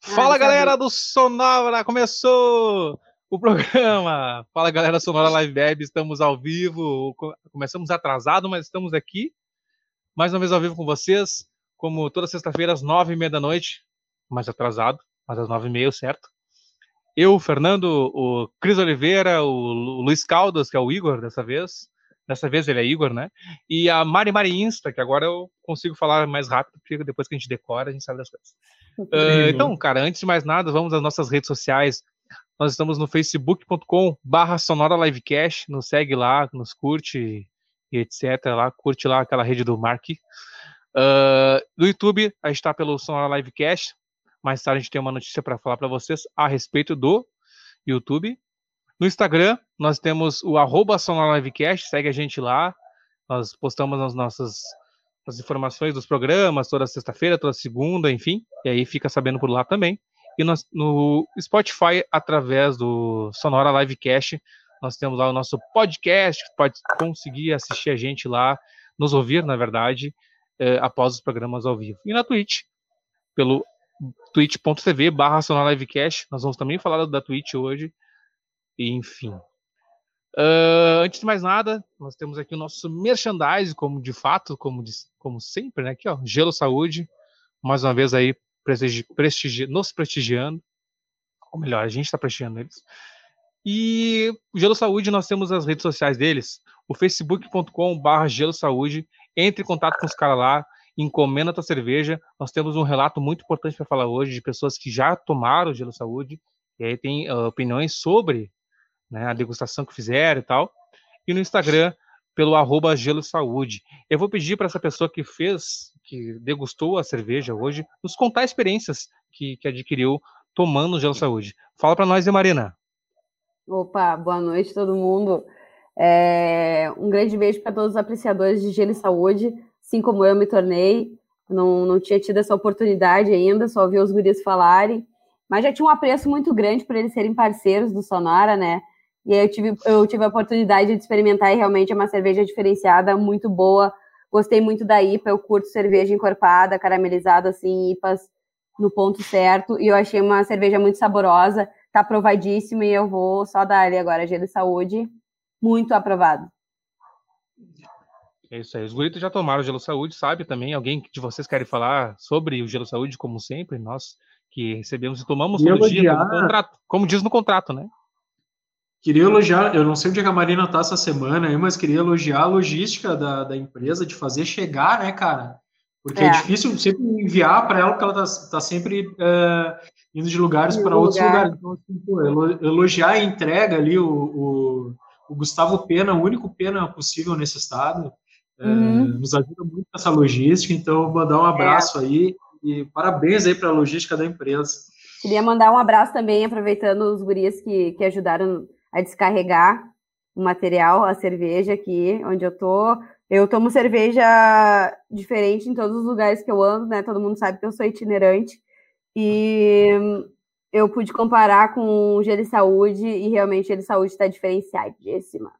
Fala ah, galera do Sonora, começou o programa. Fala galera Sonora Live Web, estamos ao vivo. Começamos atrasado, mas estamos aqui mais uma vez ao vivo com vocês, como toda sexta-feira às nove e meia da noite, mais atrasado, mas às nove e meia, certo? Eu, o Fernando, o Cris Oliveira, o Luiz Caldas, que é o Igor dessa vez. Dessa vez ele é Igor, né? E a Mari Mari Insta, que agora eu consigo falar mais rápido, porque depois que a gente decora, a gente sabe das coisas. Uh, então, cara, antes de mais nada, vamos às nossas redes sociais. Nós estamos no facebook.com barra Sonora Livecast, nos segue lá, nos curte e etc. Lá, curte lá aquela rede do Mark. Uh, no YouTube, a gente está pelo Sonora Livecast. Mais tarde a gente tem uma notícia para falar para vocês a respeito do YouTube. No Instagram, nós temos o arroba segue a gente lá. Nós postamos as nossas as informações dos programas toda sexta-feira, toda segunda, enfim, e aí fica sabendo por lá também. E nós, no Spotify, através do Sonora Livecast, nós temos lá o nosso podcast, pode conseguir assistir a gente lá, nos ouvir, na verdade, eh, após os programas ao vivo. E na Twitch, pelo twitch.tv barra Livecast, nós vamos também falar da Twitch hoje, enfim. Uh, antes de mais nada, nós temos aqui o nosso merchandise, como de fato, como, de, como sempre, né? Aqui, ó, Gelo Saúde, mais uma vez aí prestigi, prestigi, nos prestigiando. Ou melhor, a gente está prestigiando eles. E Gelo Saúde, nós temos as redes sociais deles, o facebook.com.br Gelo Saúde. Entre em contato com os caras lá, encomenda tua cerveja. Nós temos um relato muito importante para falar hoje de pessoas que já tomaram Gelo Saúde, e aí tem uh, opiniões sobre né, a degustação que fizeram e tal. E no Instagram, pelo arroba Gelo Saúde. Eu vou pedir para essa pessoa que fez, que degustou a cerveja hoje, nos contar experiências que, que adquiriu tomando Gelo Saúde. Fala para nós, Marina. Opa, boa noite todo mundo. É, um grande beijo para todos os apreciadores de Gelo e Saúde. Assim como eu me tornei, não, não tinha tido essa oportunidade ainda, só ouvi os guris falarem, mas já tinha um apreço muito grande por eles serem parceiros do Sonora, né? E aí eu tive, eu tive a oportunidade de experimentar e realmente é uma cerveja diferenciada, muito boa. Gostei muito da IPA, eu curto cerveja encorpada, caramelizada, assim, IPAs no ponto certo. E eu achei uma cerveja muito saborosa, tá aprovadíssima e eu vou só dar ali agora, gelo de saúde, muito aprovado. É isso aí. Os guritos já tomaram gelo saúde, sabe também? Alguém de vocês quer falar sobre o gelo saúde, como sempre? Nós que recebemos e tomamos todo dia, como, contrato, como diz no contrato, né? Queria elogiar, eu não sei onde é a Marina tá essa semana, mas queria elogiar a logística da, da empresa de fazer chegar, né, cara? Porque é, é difícil sempre enviar para ela, porque ela tá, tá sempre uh, indo de lugares para outros lugares. Então, assim, pô, elogiar a entrega ali, o, o, o, Gustavo Pena, o único Pena possível nesse estado, uhum. uh, nos ajuda muito nessa logística. Então, mandar um é. abraço é. aí e parabéns aí para a logística da empresa. Queria mandar um abraço também, aproveitando os gurias que, que ajudaram a descarregar o material, a cerveja aqui onde eu tô. Eu tomo cerveja diferente em todos os lugares que eu ando, né? Todo mundo sabe que eu sou itinerante. E eu pude comparar com o Gelo Saúde e realmente o Gelo Saúde está diferenciadíssima.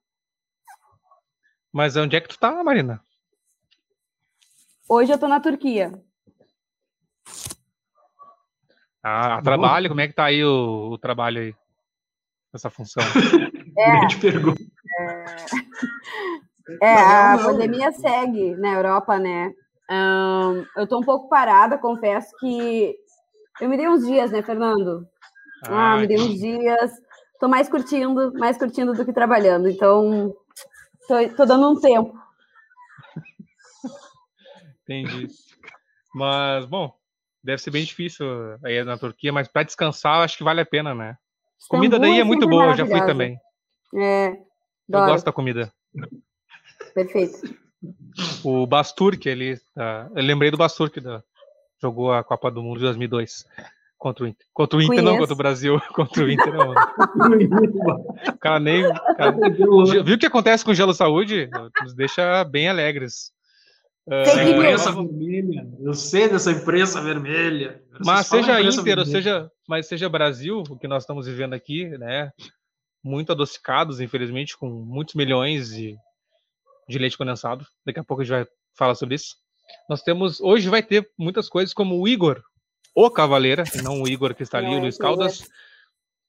Mas onde é que tu tá, Marina? Hoje eu tô na Turquia. Ah, trabalho, como é que tá aí o, o trabalho aí? Essa função? É, Grande pergunta. É, é a não, pandemia segue na Europa, né? Um, eu tô um pouco parada, confesso que eu me dei uns dias, né, Fernando? Ah, me dei uns dias. Tô mais curtindo, mais curtindo do que trabalhando. Então, tô, tô dando um tempo. Entendi. Mas, bom, deve ser bem difícil aí na Turquia, mas para descansar, acho que vale a pena, né? Comida daí é muito boa, já fui também. É. Eu gosto da comida. Perfeito. O Basturk, ele, uh, eu lembrei do Basturk, da, jogou a Copa do Mundo de 2002 contra o Inter. Contra o Inter, Conheço. não, contra o Brasil. Contra o Inter, não. o cara nem. Cara, viu o que acontece com o Gelo Saúde? Nos deixa bem alegres. Uh, imprensa vermelha. Eu sei dessa imprensa vermelha. Mas seja Inter, seja, mas seja Brasil, o que nós estamos vivendo aqui, né? Muito adocicados, infelizmente, com muitos milhões de, de leite condensado. Daqui a pouco a gente vai falar sobre isso. Nós temos. Hoje vai ter muitas coisas como o Igor, o Cavaleira, e não o Igor que está ali, o Luiz Caldas.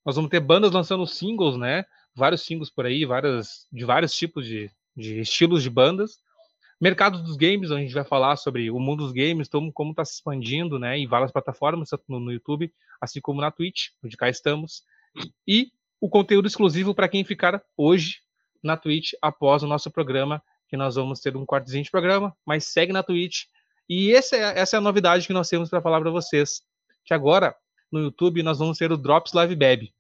Nós vamos ter bandas lançando singles, né? Vários singles por aí, várias, de vários tipos de, de estilos de bandas. Mercado dos games, a gente vai falar sobre o mundo dos games, como está se expandindo, né, em várias plataformas, tanto no, no, YouTube, assim como na Twitch, onde cá estamos. E o conteúdo exclusivo para quem ficar hoje na Twitch após o nosso programa, que nós vamos ter um cortezinho de programa, mas segue na Twitch. E essa é, essa é a novidade que nós temos para falar para vocês, que agora no YouTube nós vamos ter o Drops Live Beb.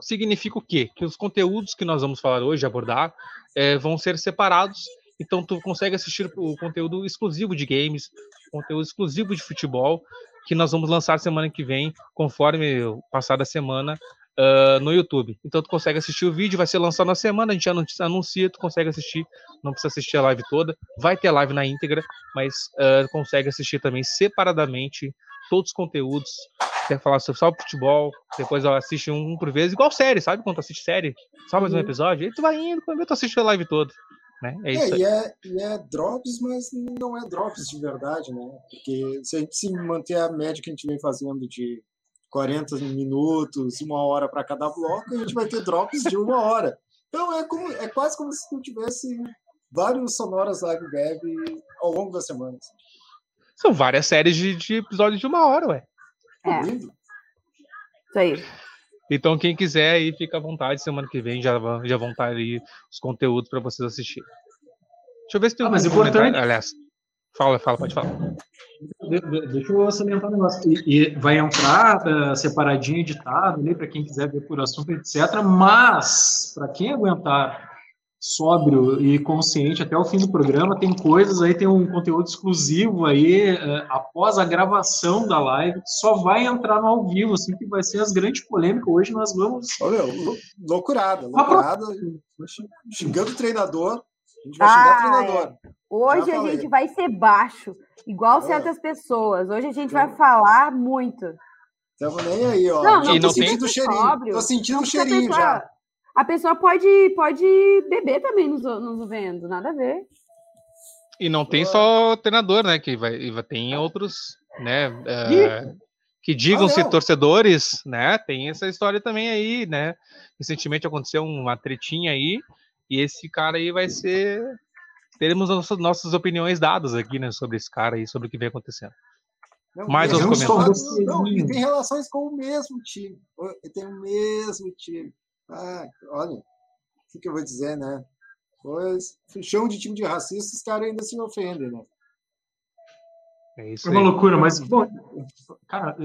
Significa o quê? Que os conteúdos que nós vamos falar hoje, abordar, é, vão ser separados então tu consegue assistir o conteúdo exclusivo de games, conteúdo exclusivo de futebol, que nós vamos lançar semana que vem, conforme passar a semana, uh, no YouTube. Então tu consegue assistir o vídeo, vai ser lançado na semana, a gente anuncia, tu consegue assistir, não precisa assistir a live toda, vai ter live na íntegra, mas uh, consegue assistir também separadamente todos os conteúdos, quer falar sobre só futebol, depois assiste um, um por vez, igual série, sabe? Quando tu assiste série, só mais um uhum. episódio, aí tu vai indo, quando tu assiste a live toda. Né? É, é e, é, e é drops, mas não é drops de verdade, né? Porque se a gente se manter a média que a gente vem fazendo de 40 minutos, uma hora para cada bloco, a gente vai ter drops de uma hora. Então é, como, é quase como se tu tivesse vários sonoras live web ao longo da semana. Assim. São várias séries de, de episódios de uma hora, ué. É. Lindo. Isso aí. Então, quem quiser aí, fica à vontade. Semana que vem já, já vão estar aí os conteúdos para vocês assistirem. Deixa eu ver se tem ah, mas importante. Aliás, fala, fala, pode falar. Deixa eu salientar um negócio. E, e vai entrar uh, separadinho, editado ali, para quem quiser ver por assunto, etc. Mas, para quem aguentar sóbrio e consciente até o fim do programa. Tem coisas aí, tem um conteúdo exclusivo aí uh, após a gravação da live. Só vai entrar no ao vivo, assim, que vai ser as grandes polêmicas. Hoje nós vamos. Olha, loucurada, loucurada. Xingando o treinador. A gente vai xingar o treinador. Hoje a gente vai ser baixo, igual certas pessoas. Hoje a gente vai falar muito. Estamos nem aí, ó. Não, não, tô sentindo o cheirinho. Tô sentindo o cheirinho já a pessoa pode, pode beber também nos, nos vendo, nada a ver. E não tem só treinador, né? Que vai, tem outros, né? Uh, que digam-se torcedores, né? Tem essa história também aí, né? Recentemente aconteceu uma tretinha aí, e esse cara aí vai ser. Teremos nossas, nossas opiniões dadas aqui, né? Sobre esse cara aí, sobre o que vem acontecendo. Não, Mais uns comentários. Não, ele tem relações com o mesmo time. Ele tem o mesmo time. Ah, olha, o que, que eu vou dizer, né? Pois, chão de time de racista, os caras ainda se ofendem, né? É isso. É uma loucura, mas, bom, cara,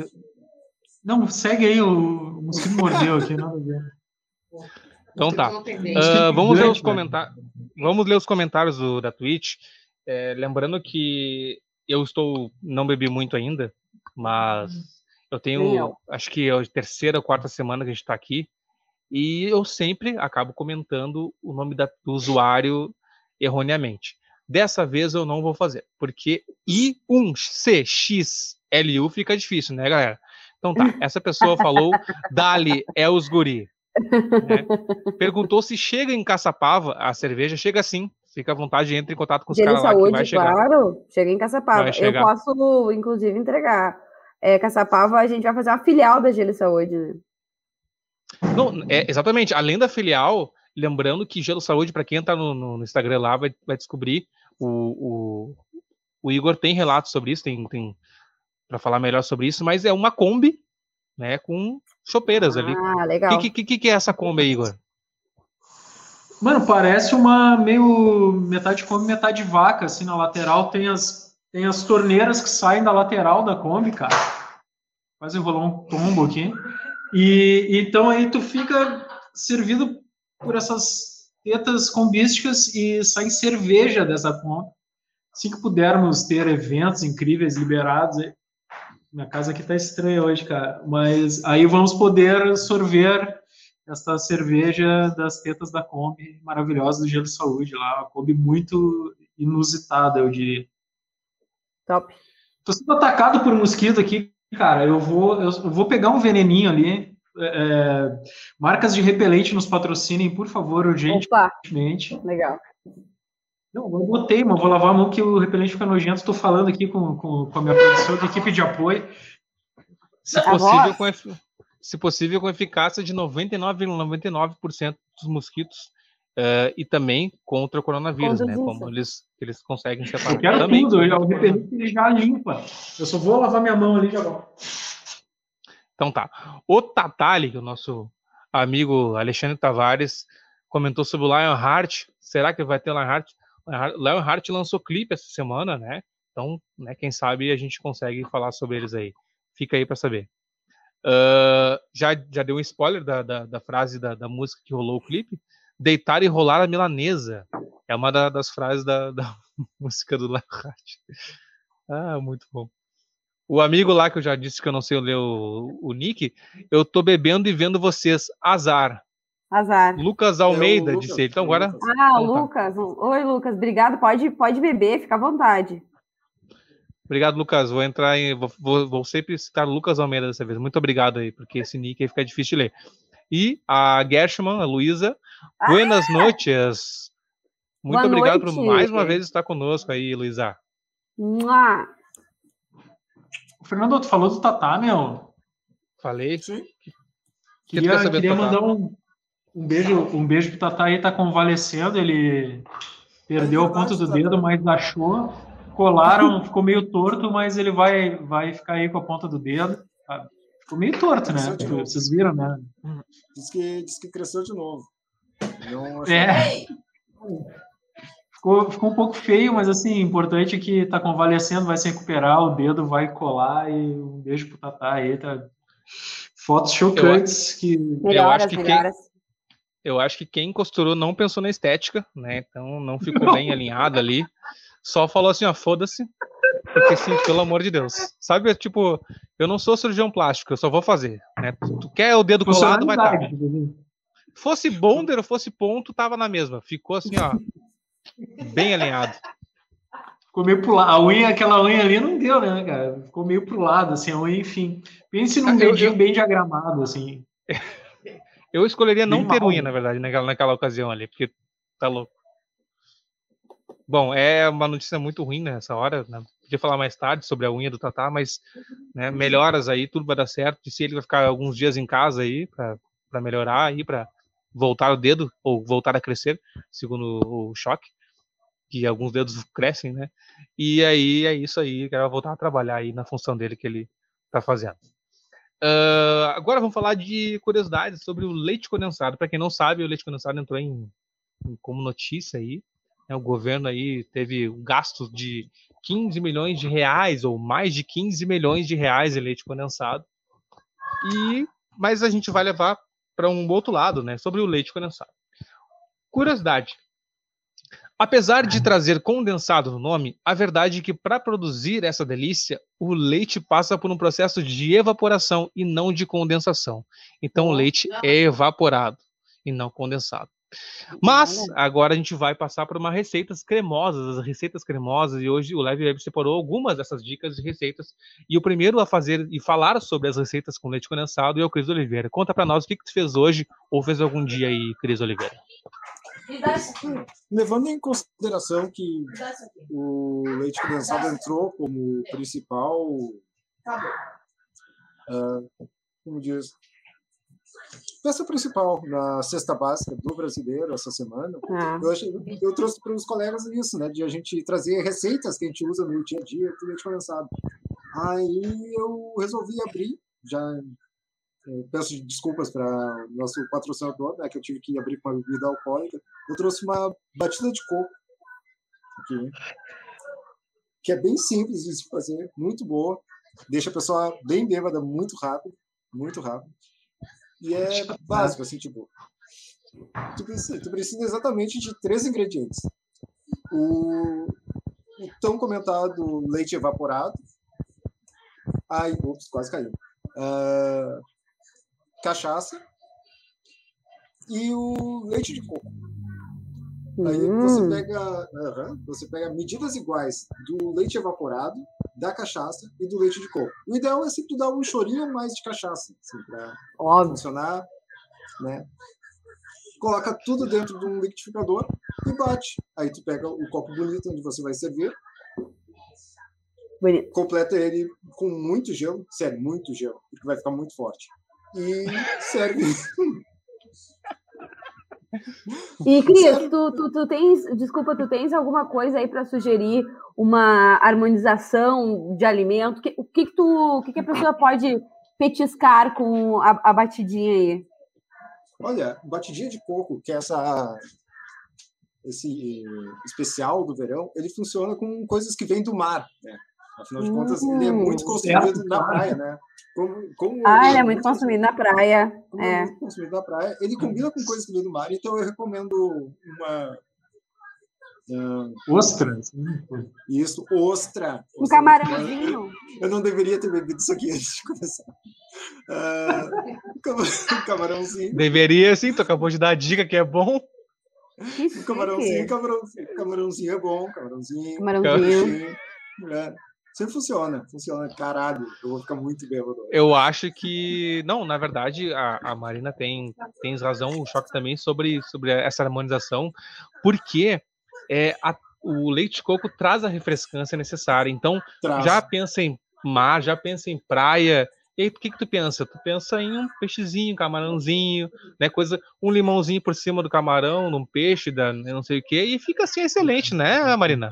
não, segue aí, o, o mosquito mordeu aqui, nada a ver. Então tá. Uh, vamos ler os comentários. Vamos ler os comentários do, da Twitch. É, lembrando que eu estou. não bebi muito ainda, mas eu tenho. Acho que é a terceira ou quarta semana que a gente está aqui. E eu sempre acabo comentando o nome da, do usuário erroneamente. Dessa vez eu não vou fazer, porque I1CXLU fica difícil, né, galera? Então tá, essa pessoa falou Dali é os guri. Né? Perguntou se chega em Caçapava, a cerveja chega sim. Fica à vontade, entre em contato com os caras lá que vai chegar. Claro, chega em Caçapava. Eu posso, inclusive, entregar. É, Caçapava, a gente vai fazer uma filial da Gelo Saúde, né? Não, é, exatamente. Além da filial, lembrando que Gelo Saúde, para quem está no, no, Instagram lá, vai, vai descobrir. O, o, o, Igor tem relatos sobre isso, tem, tem para falar melhor sobre isso, mas é uma Kombi, né, com chopeiras ah, ali. Ah, legal. O que, que, que, é essa Kombi, Igor? Mano, parece uma meio metade Kombi, metade vaca, assim, na lateral tem as, tem as torneiras que saem da lateral da Kombi, cara. Quase rolou um tombo aqui. E então aí tu fica servido por essas tetas combísticas e sai cerveja dessa conta. Assim que pudermos ter eventos incríveis liberados, minha casa aqui tá estranha hoje, cara, mas aí vamos poder sorver esta cerveja das tetas da Kombi maravilhosa do Gelo Saúde lá, uma Kombi muito inusitada, eu diria. Top. Tô sendo atacado por um mosquito aqui, Cara, eu vou, eu vou pegar um veneninho ali. É, é, marcas de repelente nos patrocinem, por favor, urgentemente. Opa, legal. Não, eu botei, mas vou lavar a mão que o repelente fica nojento. Estou falando aqui com, com, com a minha produção de equipe de apoio. Se possível, com, se possível, com eficácia de 99,99% ,99 dos mosquitos uh, e também contra o coronavírus, contra né? Como eles, eles conseguem separar. Eu quero também. tudo, o repelente ele já limpa. Eu só vou lavar minha mão ali já. Então tá. O Tatali, o nosso amigo Alexandre Tavares, comentou sobre o Lionheart. Será que vai ter Lionheart? Lionheart lançou clipe essa semana, né? Então, né, quem sabe a gente consegue falar sobre eles aí. Fica aí para saber. Uh, já, já deu um spoiler da, da, da frase da, da, música que rolou o clipe. Deitar e rolar a milanesa. É uma da, das frases da, da música do Lionheart. Ah, muito bom. O amigo lá que eu já disse que eu não sei ler o, o nick, eu tô bebendo e vendo vocês. Azar. Azar. Lucas Almeida Lucas, disse ele. Então agora. Ah, então, Lucas. Tá. Oi, Lucas. Obrigado. Pode, pode beber, fica à vontade. Obrigado, Lucas. Vou entrar em. Vou, vou, vou, sempre citar Lucas Almeida dessa vez. Muito obrigado aí, porque esse nick aí fica difícil de ler. E a Gershman, a Luísa. Ah! Buenas noites. Muito Boa obrigado noite. por mais uma vez estar conosco aí, Luísa. Fernando, tu falou do Tatá, meu? Falei. Sim. Que queria, queria mandar um, um beijo, um beijo pro Tatá aí, tá convalescendo, ele perdeu a ponta do dedo, mas achou. Colaram, ficou meio torto, mas ele vai, vai ficar aí com a ponta do dedo. Tá? Ficou meio torto, né? Vocês viram, né? Diz que, diz que cresceu de novo. Não é. Ficou, ficou um pouco feio, mas assim, importante que tá convalescendo, vai se recuperar, o dedo vai colar e um beijo pro Tatá aí, tá? Fotos chocantes eu, que. Melhoras, eu acho que quem, eu acho que quem costurou não pensou na estética, né? Então não ficou não. bem alinhado ali. Só falou assim, ó, foda-se. Porque sim, pelo amor de Deus. Sabe, tipo, eu não sou cirurgião plástico, eu só vou fazer. Né? Tu quer o dedo colado, vai estar. Tá. Fosse bonder ou fosse ponto, tava na mesma. Ficou assim, ó. Bem alinhado. Ficou meio pro lado. A unha, aquela unha ali não deu, né, cara? Ficou meio pro lado, assim, a unha, enfim. Pense num dedinho eu... bem diagramado, assim. Eu escolheria não bem ter mal. unha, na verdade, naquela, naquela ocasião ali, porque tá louco. Bom, é uma notícia muito ruim nessa hora. Né? Podia falar mais tarde sobre a unha do Tatá, mas né, melhoras aí, tudo vai dar certo. Se ele vai ficar alguns dias em casa aí para melhorar aí, para voltar o dedo ou voltar a crescer, segundo o choque, que alguns dedos crescem, né? E aí é isso aí, quero voltar a trabalhar aí na função dele que ele está fazendo. Uh, agora vamos falar de curiosidades sobre o leite condensado. Para quem não sabe, o leite condensado entrou em, em como notícia aí. Né? O governo aí teve um gasto de 15 milhões de reais ou mais de 15 milhões de reais em leite condensado. E mas a gente vai levar para um outro lado, né, sobre o leite condensado. Curiosidade. Apesar de trazer condensado no nome, a verdade é que para produzir essa delícia, o leite passa por um processo de evaporação e não de condensação. Então o leite é evaporado e não condensado. Mas agora a gente vai passar por uma receitas cremosas, as receitas cremosas, e hoje o Leve Web separou algumas dessas dicas de receitas. E o primeiro a fazer e falar sobre as receitas com leite condensado é o Cris Oliveira. Conta para nós o que, que tu fez hoje ou fez algum dia aí, Cris Oliveira. Levando em consideração que o leite condensado entrou como principal, uh, como diz, peça principal na cesta básica do brasileiro essa semana. Ah. Eu, achei, eu, trouxe para os colegas isso, né? De a gente trazer receitas que a gente usa no dia a dia do leite condensado. Aí eu resolvi abrir, já é, peço desculpas para nosso patrocinador, né? Que eu tive que abrir com uma bebida alcoólica. Eu trouxe uma batida de coco aqui, que é bem simples de se fazer, muito boa. Deixa a pessoa bem bêbada muito rápido, muito rápido. E é básico, assim, tipo. Tu precisa, tu precisa exatamente de três ingredientes. O, o tão comentado leite evaporado. Ai, ops, quase caiu. Uh, cachaça. E o leite de coco. Aí você hum. pega, você pega medidas iguais do leite evaporado, da cachaça e do leite de coco. O ideal é sempre dar um chorinho mais de cachaça, assim, para funcionar, né? Coloca tudo dentro de um liquidificador e bate. Aí tu pega o copo bonito onde você vai servir, Bonito. completa ele com muito gelo, sério, muito gelo, porque vai ficar muito forte. E serve. E Cris, tu, tu, tu, tens, desculpa, tu tens alguma coisa aí para sugerir uma harmonização de alimento? Que, o que, que tu, o que, que a pessoa pode petiscar com a, a batidinha aí? Olha, batidinha de coco, que é essa esse especial do verão, ele funciona com coisas que vêm do mar, né? Afinal de contas, ele é muito hum. consumido é. na praia, né? Como, como ah, ele é, muito consumido na praia. É. é. muito consumido na praia. Ele combina com coisas que vêm do mar, então eu recomendo uma. Uh, ostra? Isso, ostra. Um camarãozinho. Eu não deveria ter bebido isso aqui antes de começar. Uh, camarãozinho. Deveria sim, tu acabou de dar a dica que é bom. Que camarãozinho, camarãozinho, camarãozinho é bom, camarãozinho. Camarãozinho. É. Sempre funciona, funciona. Caralho, eu vou ficar muito bêbado. Eu acho que. Não, na verdade, a, a Marina tem, tem razão, o choque também sobre, sobre essa harmonização, porque é, a, o leite de coco traz a refrescância necessária. Então, traz. já pensa em mar, já pensa em praia. E aí, o que, que tu pensa? Tu pensa em um peixezinho, camarãozinho, né? Coisa, um limãozinho por cima do camarão, num peixe, da não sei o quê, e fica assim excelente, né, Marina?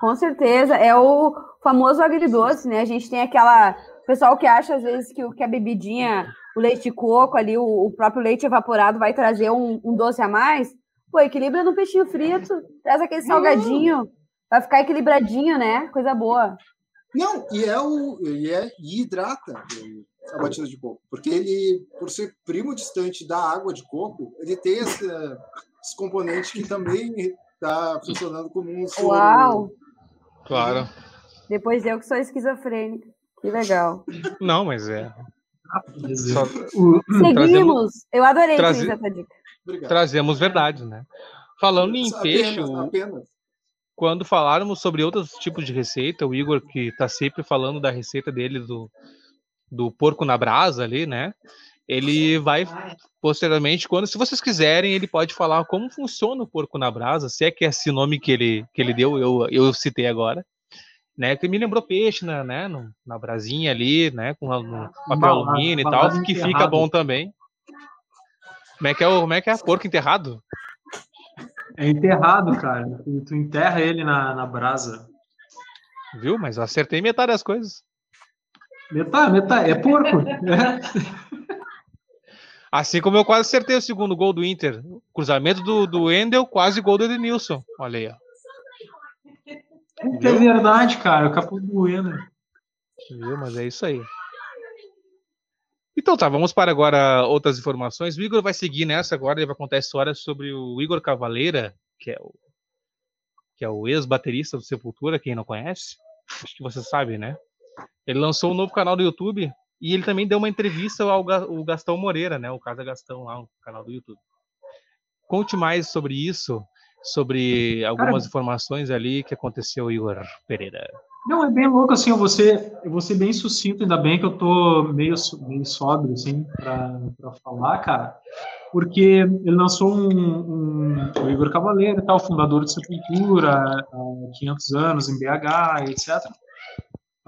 Com certeza. É o famoso agridoce, né? A gente tem aquela. pessoal que acha, às vezes, que, que a bebidinha, o leite de coco ali, o, o próprio leite evaporado vai trazer um, um, doce a mais. Pô, equilibra no peixinho frito, traz aquele salgadinho, vai ficar equilibradinho, né? Coisa boa. Não, e é o. E, é, e hidrata a batida de coco. Porque ele, por ser primo distante da água de coco, ele tem esse, esse componente que também está funcionando como um soro. Uau! Claro. Depois eu que sou esquizofrênica. Que legal. Não, mas é. Só... Seguimos. Trazemos... Eu adorei Traze... essa dica. Obrigado. Trazemos verdade, né? Falando em apenas, peixe, apenas. quando faláramos sobre outros tipos de receita, o Igor, que está sempre falando da receita dele do, do porco na brasa ali, né? Ele vai posteriormente, quando, se vocês quiserem, ele pode falar como funciona o porco na brasa, se é que é esse nome que ele, que ele deu, eu, eu citei agora, né, que me lembrou peixe na, né, no, na brasinha ali, né, com no papel alumínio e tal, que fica bom também. Como é que é o, como é que é porco enterrado? É enterrado, cara. Tu, tu enterra ele na, na brasa. Viu? Mas eu acertei metade das coisas. Metade, metade. É porco. É. Assim como eu quase acertei o segundo gol do Inter. Cruzamento do, do Endel, quase gol do Edenilson. Olha aí, ó. É verdade, cara. O capô do Endel. Viu? Mas é isso aí. Então tá, vamos para agora outras informações. O Igor vai seguir nessa agora, ele vai contar a história sobre o Igor Cavaleira, que é o, que é o ex-baterista do Sepultura, quem não conhece. Acho que você sabe, né? Ele lançou um novo canal do YouTube e ele também deu uma entrevista ao o Gastão Moreira, né? O Casa Gastão lá, no canal do YouTube. Conte mais sobre isso, sobre algumas Cara, informações ali que aconteceu, Igor Pereira. Não, é bem louco, assim, eu vou ser, eu vou ser bem sucinto, ainda bem que eu tô meio, meio sóbrio, assim, para falar, cara, porque ele lançou um, um, o Igor Cavaleiro, tal, fundador de Sepultura, há 500 anos em BH, etc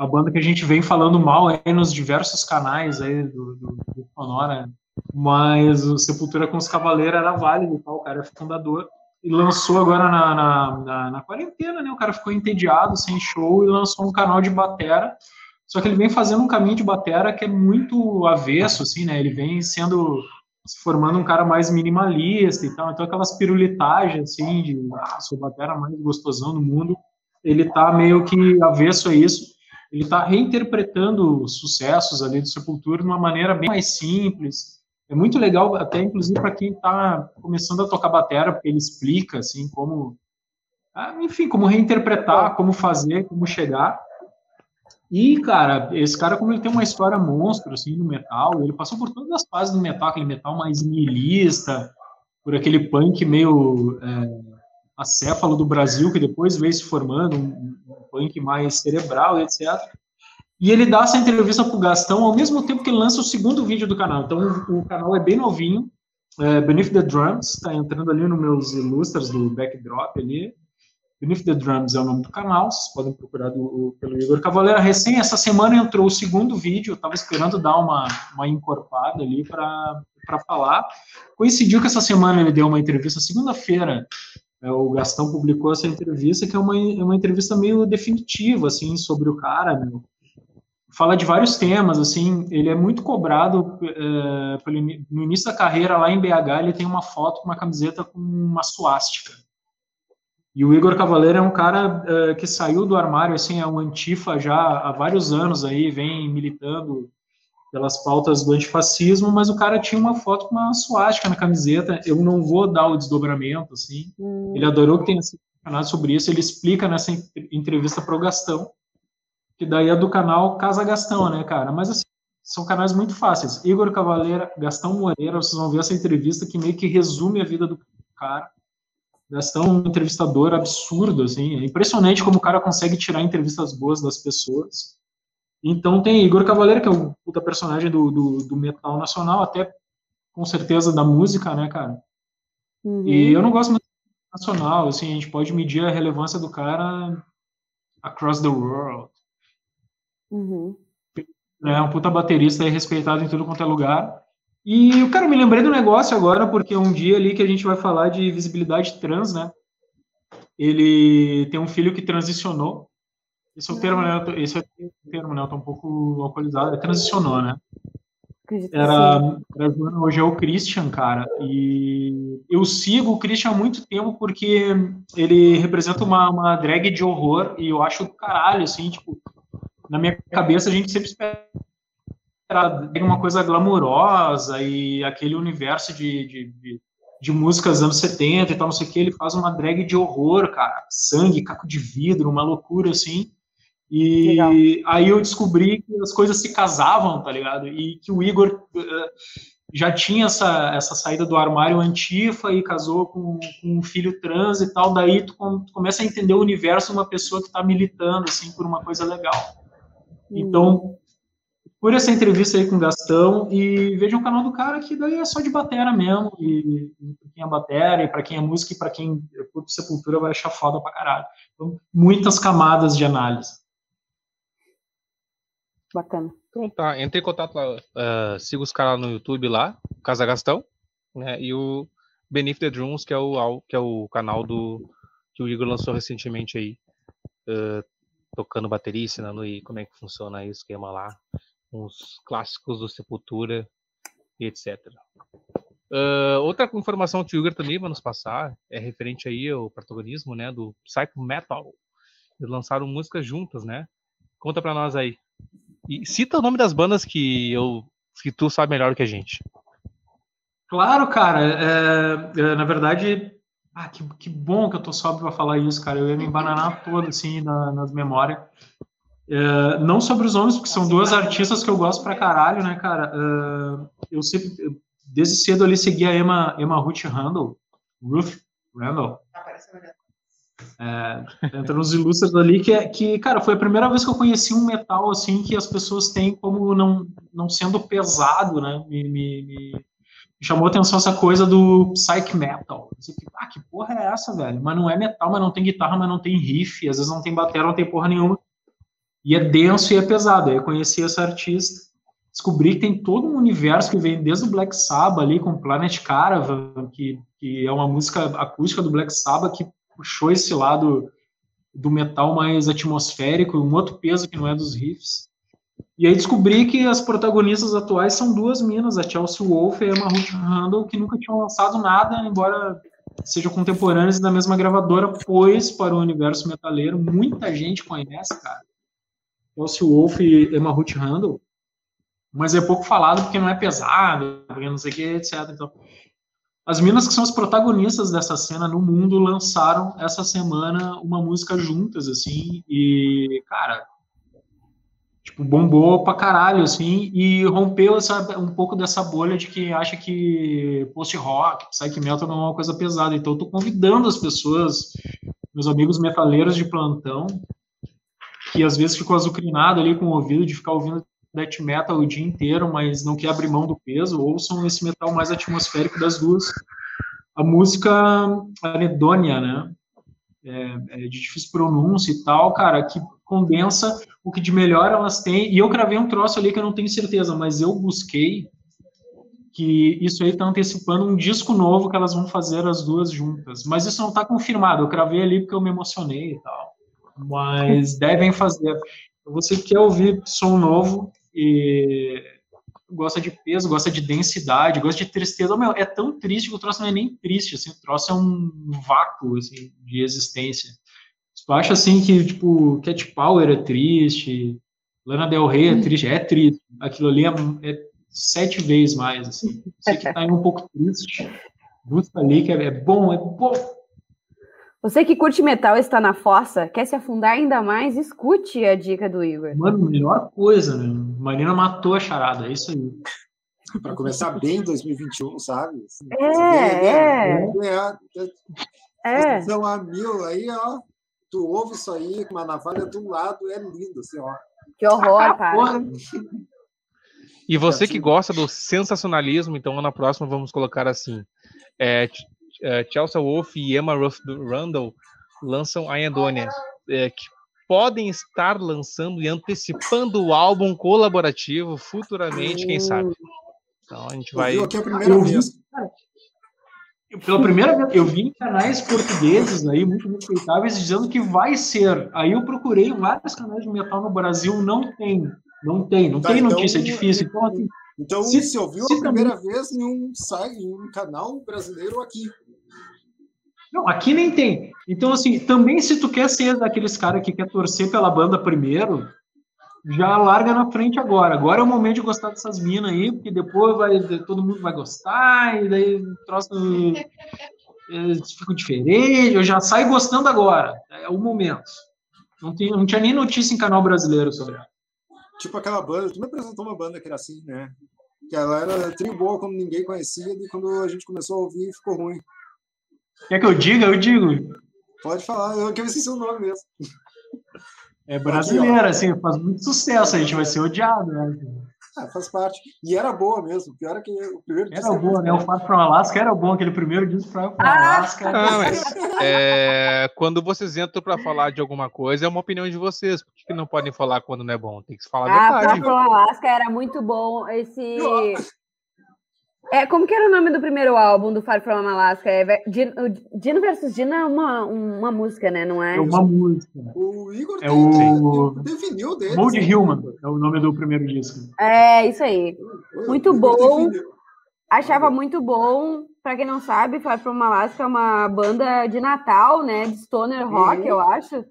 a banda que a gente vem falando mal aí nos diversos canais aí do, do, do Sonora, mas o Sepultura com os Cavaleiros era válido, tal, o cara é fundador, e lançou agora na, na, na, na, quarentena, né, o cara ficou entediado, sem show, e lançou um canal de batera, só que ele vem fazendo um caminho de batera que é muito avesso, assim, né, ele vem sendo, se formando um cara mais minimalista e tal, então aquelas pirulitagens, assim, de, ah, sou batera mais gostosão do mundo, ele tá meio que avesso a isso, ele está reinterpretando sucessos ali do Sepultura de uma maneira bem mais simples. É muito legal, até inclusive para quem está começando a tocar bateria, porque ele explica assim como, ah, enfim, como reinterpretar, como fazer, como chegar. E, cara, esse cara, como ele tem uma história monstro, assim, no metal, ele passou por todas as fases do metal, aquele metal mais nihilista, por aquele punk meio é, acéfalo do Brasil, que depois veio se formando, um, punk mais cerebral etc. E ele dá essa entrevista para o Gastão ao mesmo tempo que lança o segundo vídeo do canal. Então o, canal é bem novinho, é, Beneath the Drums, está entrando ali nos meus ilustras do backdrop ali. Beneath the Drums é o nome do canal, vocês podem procurar do, pelo Igor Cavaleira. Recém, essa semana entrou o segundo vídeo, eu estava esperando dar uma, uma encorpada ali para falar. Coincidiu que essa semana ele deu uma entrevista, segunda-feira, o Gastão publicou essa entrevista, que é uma, é uma entrevista meio definitiva, assim, sobre o cara, meu. Fala de vários temas, assim, ele é muito cobrado é, pelo, no início da carreira, lá em BH, ele tem uma foto com uma camiseta com uma suástica. E o Igor Cavaleiro é um cara é, que saiu do armário, assim, é um antifa já há vários anos aí, vem militando pelas pautas do antifascismo, mas o cara tinha uma foto com uma suástica na camiseta. Eu não vou dar o desdobramento, assim. Hum. Ele adorou que tenha sido canal sobre isso. Ele explica nessa entrevista para o Gastão, que daí é do canal Casa Gastão, né, cara? Mas assim, são canais muito fáceis. Igor Cavaleira, Gastão Moreira, vocês vão ver essa entrevista que meio que resume a vida do cara. Gastão é um entrevistador absurdo, assim. É impressionante como o cara consegue tirar entrevistas boas das pessoas. Então tem Igor Cavaleiro, que é um puta personagem do, do, do, metal nacional, até com certeza da música, né, cara? Uhum. E eu não gosto muito nacional, assim, a gente pode medir a relevância do cara across the world. Uhum. É um puta baterista aí, respeitado em tudo quanto é lugar. E, cara, me lembrei do negócio agora, porque um dia ali que a gente vai falar de visibilidade trans, né? Ele tem um filho que transicionou esse é o termo, né? Esse é o termo, né? Eu tô um pouco alcoolizado. Ele transicionou, né? Era, era hoje é o Christian, cara. E eu sigo o Christian há muito tempo porque ele representa uma, uma drag de horror e eu acho do caralho, assim, tipo, na minha cabeça a gente sempre espera uma coisa glamurosa e aquele universo de, de, de, de músicas anos 70 e tal, não sei o que, ele faz uma drag de horror, cara. Sangue, caco de vidro, uma loucura, assim. E Legal. aí eu descobri que as coisas se casavam, tá ligado? E que o Igor uh, já tinha essa, essa saída do armário antifa e casou com, com um filho trans e tal. Daí tu, tu, começa a entender o universo de uma pessoa que está militando, assim, por uma coisa legal. Hum. Então, por essa entrevista aí com o Gastão e veja o canal do cara que daí é só de batera mesmo. E, e pra quem é batera, e pra quem é música, e pra quem curte Sepultura vai achar foda pra caralho. Então, muitas camadas de análise. Bacana. Então tá, entre em contato lá, uh, siga os caras no YouTube lá, Casa Gastão, né? E o Beneath the Drums, que é o, que é o canal do que o Igor lançou recentemente aí, uh, tocando bateria, ensinando aí como é que funciona aí o esquema lá, uns clássicos do Sepultura e etc. Uh, outra informação que o Igor também vai nos passar é referente aí ao protagonismo, né, do Psycho Metal. Eles lançaram músicas juntas, né? Conta pra nós aí. E cita o nome das bandas que eu que tu sabe melhor que a gente. Claro, cara. É, é, na verdade, ah, que, que bom que eu tô sóbrio para falar isso, cara. Eu ia me embananar todo, assim, na, nas memórias. É, não sobre os nomes, porque são duas artistas que eu gosto pra caralho, né, cara? É, eu sempre, desde cedo ali, segui a Emma, Emma Ruth Randall. Ruth Randall. É, entra nos ilustres ali, que, é, que, cara, foi a primeira vez que eu conheci um metal, assim, que as pessoas têm como não, não sendo pesado, né? Me, me, me chamou a atenção essa coisa do psych metal. Assim, ah, que porra é essa, velho? Mas não é metal, mas não tem guitarra, mas não tem riff, às vezes não tem bateria, não tem porra nenhuma. E é denso e é pesado. Aí eu conheci essa artista, descobri que tem todo um universo que vem desde o Black Sabbath ali, com Planet Caravan, que, que é uma música acústica do Black Sabbath que puxou esse lado do metal mais atmosférico, um outro peso que não é dos riffs. E aí descobri que as protagonistas atuais são duas minas, a Chelsea Wolfe e a Emma Ruth Randall, que nunca tinham lançado nada, embora sejam contemporâneas da mesma gravadora, pois para o universo metaleiro muita gente conhece, cara. Chelsea Wolfe e Emma Ruth Randall, mas é pouco falado porque não é pesado, porque não sei o que, etc. Então, as minas que são as protagonistas dessa cena no mundo lançaram essa semana uma música juntas, assim, e, cara, tipo, bombou pra caralho, assim, e rompeu essa, um pouco dessa bolha de que acha que post-rock, psych metal não é uma coisa pesada. Então, eu tô convidando as pessoas, meus amigos metaleiros de plantão, que às vezes ficam azucrinados ali com o ouvido de ficar ouvindo death metal o dia inteiro, mas não quer abrir mão do peso, ouçam esse metal mais atmosférico das duas. A música Anedônia, né? é, é, de difícil pronúncia e tal, cara, que condensa o que de melhor elas têm. E eu cravei um troço ali que eu não tenho certeza, mas eu busquei que isso aí está antecipando um disco novo que elas vão fazer as duas juntas. Mas isso não está confirmado. Eu cravei ali porque eu me emocionei e tal. Mas devem fazer. Você quer ouvir som novo e gosta de peso, gosta de densidade, gosta de tristeza. Meu, é tão triste que o troço não é nem triste, assim, o troço é um vácuo assim, de existência. Tu acha assim que, tipo, Cat Power é triste, Lana Del Rey é triste, é triste. Aquilo ali é, é sete vezes mais, assim. Você que tá aí um pouco triste, busca ali que é, é bom, é bom. Você que curte metal está na fossa, quer se afundar ainda mais, escute a dica do Igor. Mano, melhor coisa, né? Marina matou a charada, é isso aí. Para começar bem 2021, sabe? É, é. É. São a mil aí, ó. Tu ouve isso aí com uma navalha do lado, é lindo, assim, ó. Que horror, cara. E você que gosta do sensacionalismo, então na próxima vamos colocar assim: é, é, Chelsea Wolf e Emma Ruff Randall lançam a Endonia, é, que podem estar lançando e antecipando o álbum colaborativo futuramente, quem sabe. Então a gente vai. aqui a primeira vez. Pela primeira vez, eu vi em canais portugueses aí, muito respeitáveis, dizendo que vai ser. Aí eu procurei vários canais de metal no Brasil, não tem. Não tem, não tá, tem notícia, então, é difícil. Então, assim, então se, se ouviu se a primeira também... vez em um site, em um canal brasileiro aqui. Não, aqui nem tem. Então, assim, também se tu quer ser daqueles caras que quer torcer pela banda primeiro, já larga na frente agora. Agora é o momento de gostar dessas minas aí, porque depois vai, todo mundo vai gostar, e daí o troço é, fica diferente. Eu já saio gostando agora. É o momento. Não, tem, não tinha nem notícia em canal brasileiro sobre ela. Tipo aquela banda, tu me apresentou uma banda que era assim, né? Que ela era tri boa como ninguém conhecia, e quando a gente começou a ouvir, ficou ruim. Quer que eu diga? Eu digo. Pode falar, eu quero ver o nome mesmo. É brasileira, assim, faz muito sucesso, a gente vai ser odiado, né? Ah, faz parte. E era boa mesmo. Pior é que o primeiro disco. Era boa, né? O Far From Alaska era bom, aquele primeiro disco Far From ah! Alaska. Não, mas, é, quando vocês entram para falar de alguma coisa, é uma opinião de vocês. Por que não podem falar quando não é bom? Tem que falar ah, verdade. Far From Alaska era muito bom. Esse. É, como que era o nome do primeiro álbum do Far From Alaska? É, Dino versus Dino é uma, uma música, né? Não é? É uma música. O Igor é tem, o... definiu dele. Mold Human é o nome do primeiro disco. É, isso aí. Muito bom. Achava muito bom. Pra quem não sabe, Far From Alaska é uma banda de Natal, né? De stoner rock, uhum. eu acho.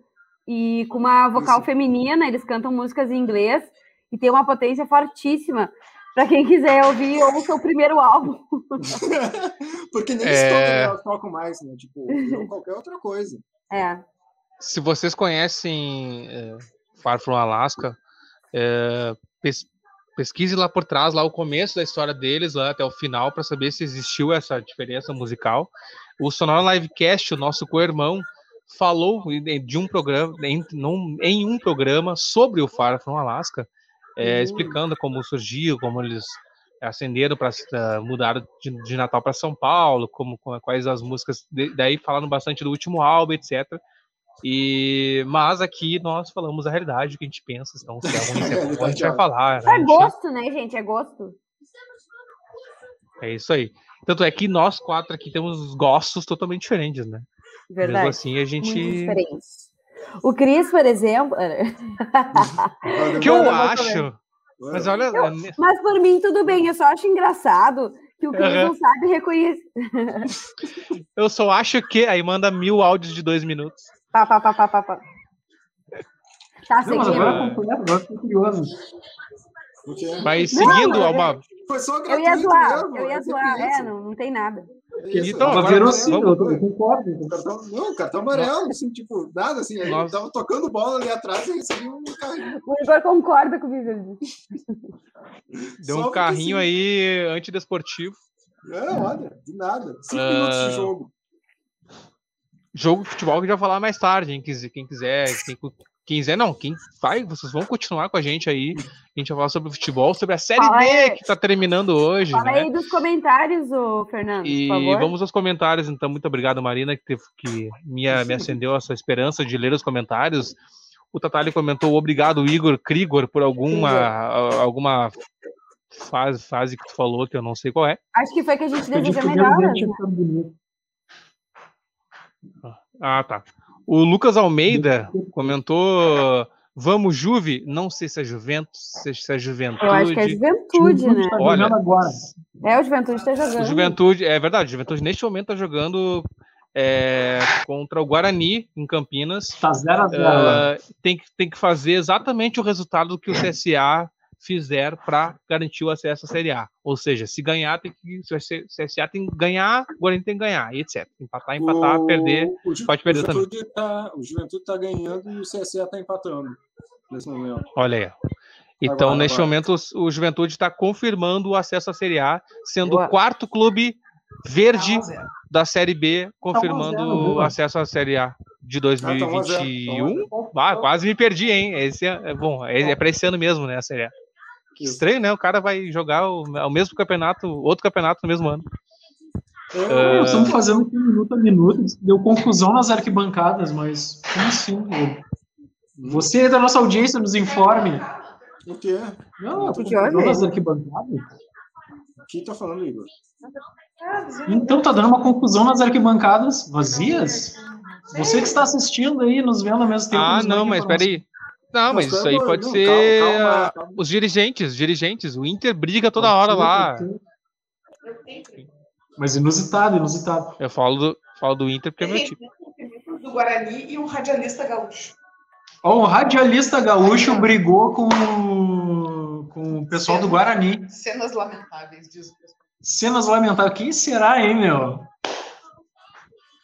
E com uma vocal isso. feminina, eles cantam músicas em inglês e tem uma potência fortíssima. Para quem quiser ouvir, ouça o primeiro álbum. Porque nem é... elas tocam mais, né? Tipo, qualquer outra coisa. É. Se vocês conhecem é, Far From Alaska, é, pes pesquise lá por trás, lá o começo da história deles, lá até o final, para saber se existiu essa diferença musical. O Sonora Livecast, o nosso co-irmão, falou de um programa, em, num, em um programa sobre o Far From Alaska, é, explicando como surgiu, como eles acenderam para uh, mudar de, de Natal para São Paulo, como, quais as músicas, daí falando bastante do último álbum, etc. E mas aqui nós falamos a realidade, o que a gente pensa, então se é ruim, se é bom, a gente vai falar. Né? É gosto, né, gente? É gosto. É isso aí. Tanto é que nós quatro aqui temos gostos totalmente diferentes, né? Verdade. Mesmo assim, a gente. Muito diferentes. O Cris, por exemplo. O que eu acho. Mas olha. Eu, mas por mim, tudo bem. Eu só acho engraçado que o Cris uhum. não sabe reconhecer. eu só acho que. Aí manda mil áudios de dois minutos. Pá, pá, pá, pá, pá, pá. Tá seguindo. Não, agora, agora tô curioso. Mas seguindo, não, uma. Foi só eu ia zoar, mesmo, eu ia zoar. É, não, não tem nada. Isso, então, agora verossímil, vamos... eu concordo. Cartão, não, cartão amarelo, assim, tipo, nada, assim, aí Nossa. tava tocando bola ali atrás e recebeu um carrinho. O Igor concorda comigo. Deu Só um carrinho assim. aí antidesportivo. É, olha, de nada. Cinco uh... minutos de jogo. Jogo de futebol que já falar mais tarde, quem quiser, quem quiser quem quiser, não, quem vai, vocês vão continuar com a gente aí. A gente vai falar sobre o futebol, sobre a Série Fala B aí. que tá terminando hoje, Fala né? aí dos comentários, ô Fernando, E por favor. vamos aos comentários, então. Muito obrigado, Marina, que, teve, que me, me acendeu essa esperança de ler os comentários. O Tatali comentou obrigado, Igor Krigor, por alguma, alguma fase, fase que tu falou, que eu não sei qual é. Acho que foi que a gente deseja tinha né? bonito. Ah, tá. O Lucas Almeida comentou: Vamos, Juve? Não sei se é Juventus, se é Juventude. Eu acho que é Juventude, né? Tá Olha, jogando agora. É, o Juventude tá O jogando. Juventude, é verdade, o Juventude neste momento tá jogando é, contra o Guarani em Campinas. Tá 0x0 lá. Ah, tem, que, tem que fazer exatamente o resultado que o CSA fizer para garantir o acesso à Série A. Ou seja, se ganhar, tem que. Se o CSA tem que ganhar, o Guarani tem que ganhar, e etc. Empatar, empatar, O- perder. o pode perder o Juventude Tá, o Juventude tá ganhando e o CSA tá empatando nesse momento. Olha aí. Então, Agora, neste agora. momento, o Juventude está confirmando o acesso à Série A, sendo Boa. o quarto clube verde Tá da Série B, confirmando zero, o acesso à Série A de Ah, tá tá 2021. Ah, quase me perdi, hein? Esse é, é bom, é, é para esse ano mesmo, né, a Série A. Estranho, né? O cara vai jogar o, o mesmo campeonato, outro campeonato no mesmo ano. É, Nós estamos fazendo aqui minuto a minuto. Deu confusão nas arquibancadas, mas como assim? Eu- Você da nossa audiência nos informe. O quê? Não, Que confusão nas arquibancadas. Quem tá falando, Igor? Então tá dando uma confusão nas arquibancadas vazias? Você que está assistindo aí, nos vendo ao mesmo tempo. Ah, não, mas peraí. Não, mas Mas isso aí pode não, ser calma, calma, ah, calma. os dirigentes, dirigentes. O Inter briga toda hora lá. Mas inusitado, inusitado. Eu falo do, falo do Inter porque é meu time. do Guarani e um radialista gaúcho. Ó, o radialista gaúcho brigou com, o- com o pessoal do Guarani. Cenas lamentáveis, diz o pessoal. Cenas lamentáveis. Quem será, hein, meu?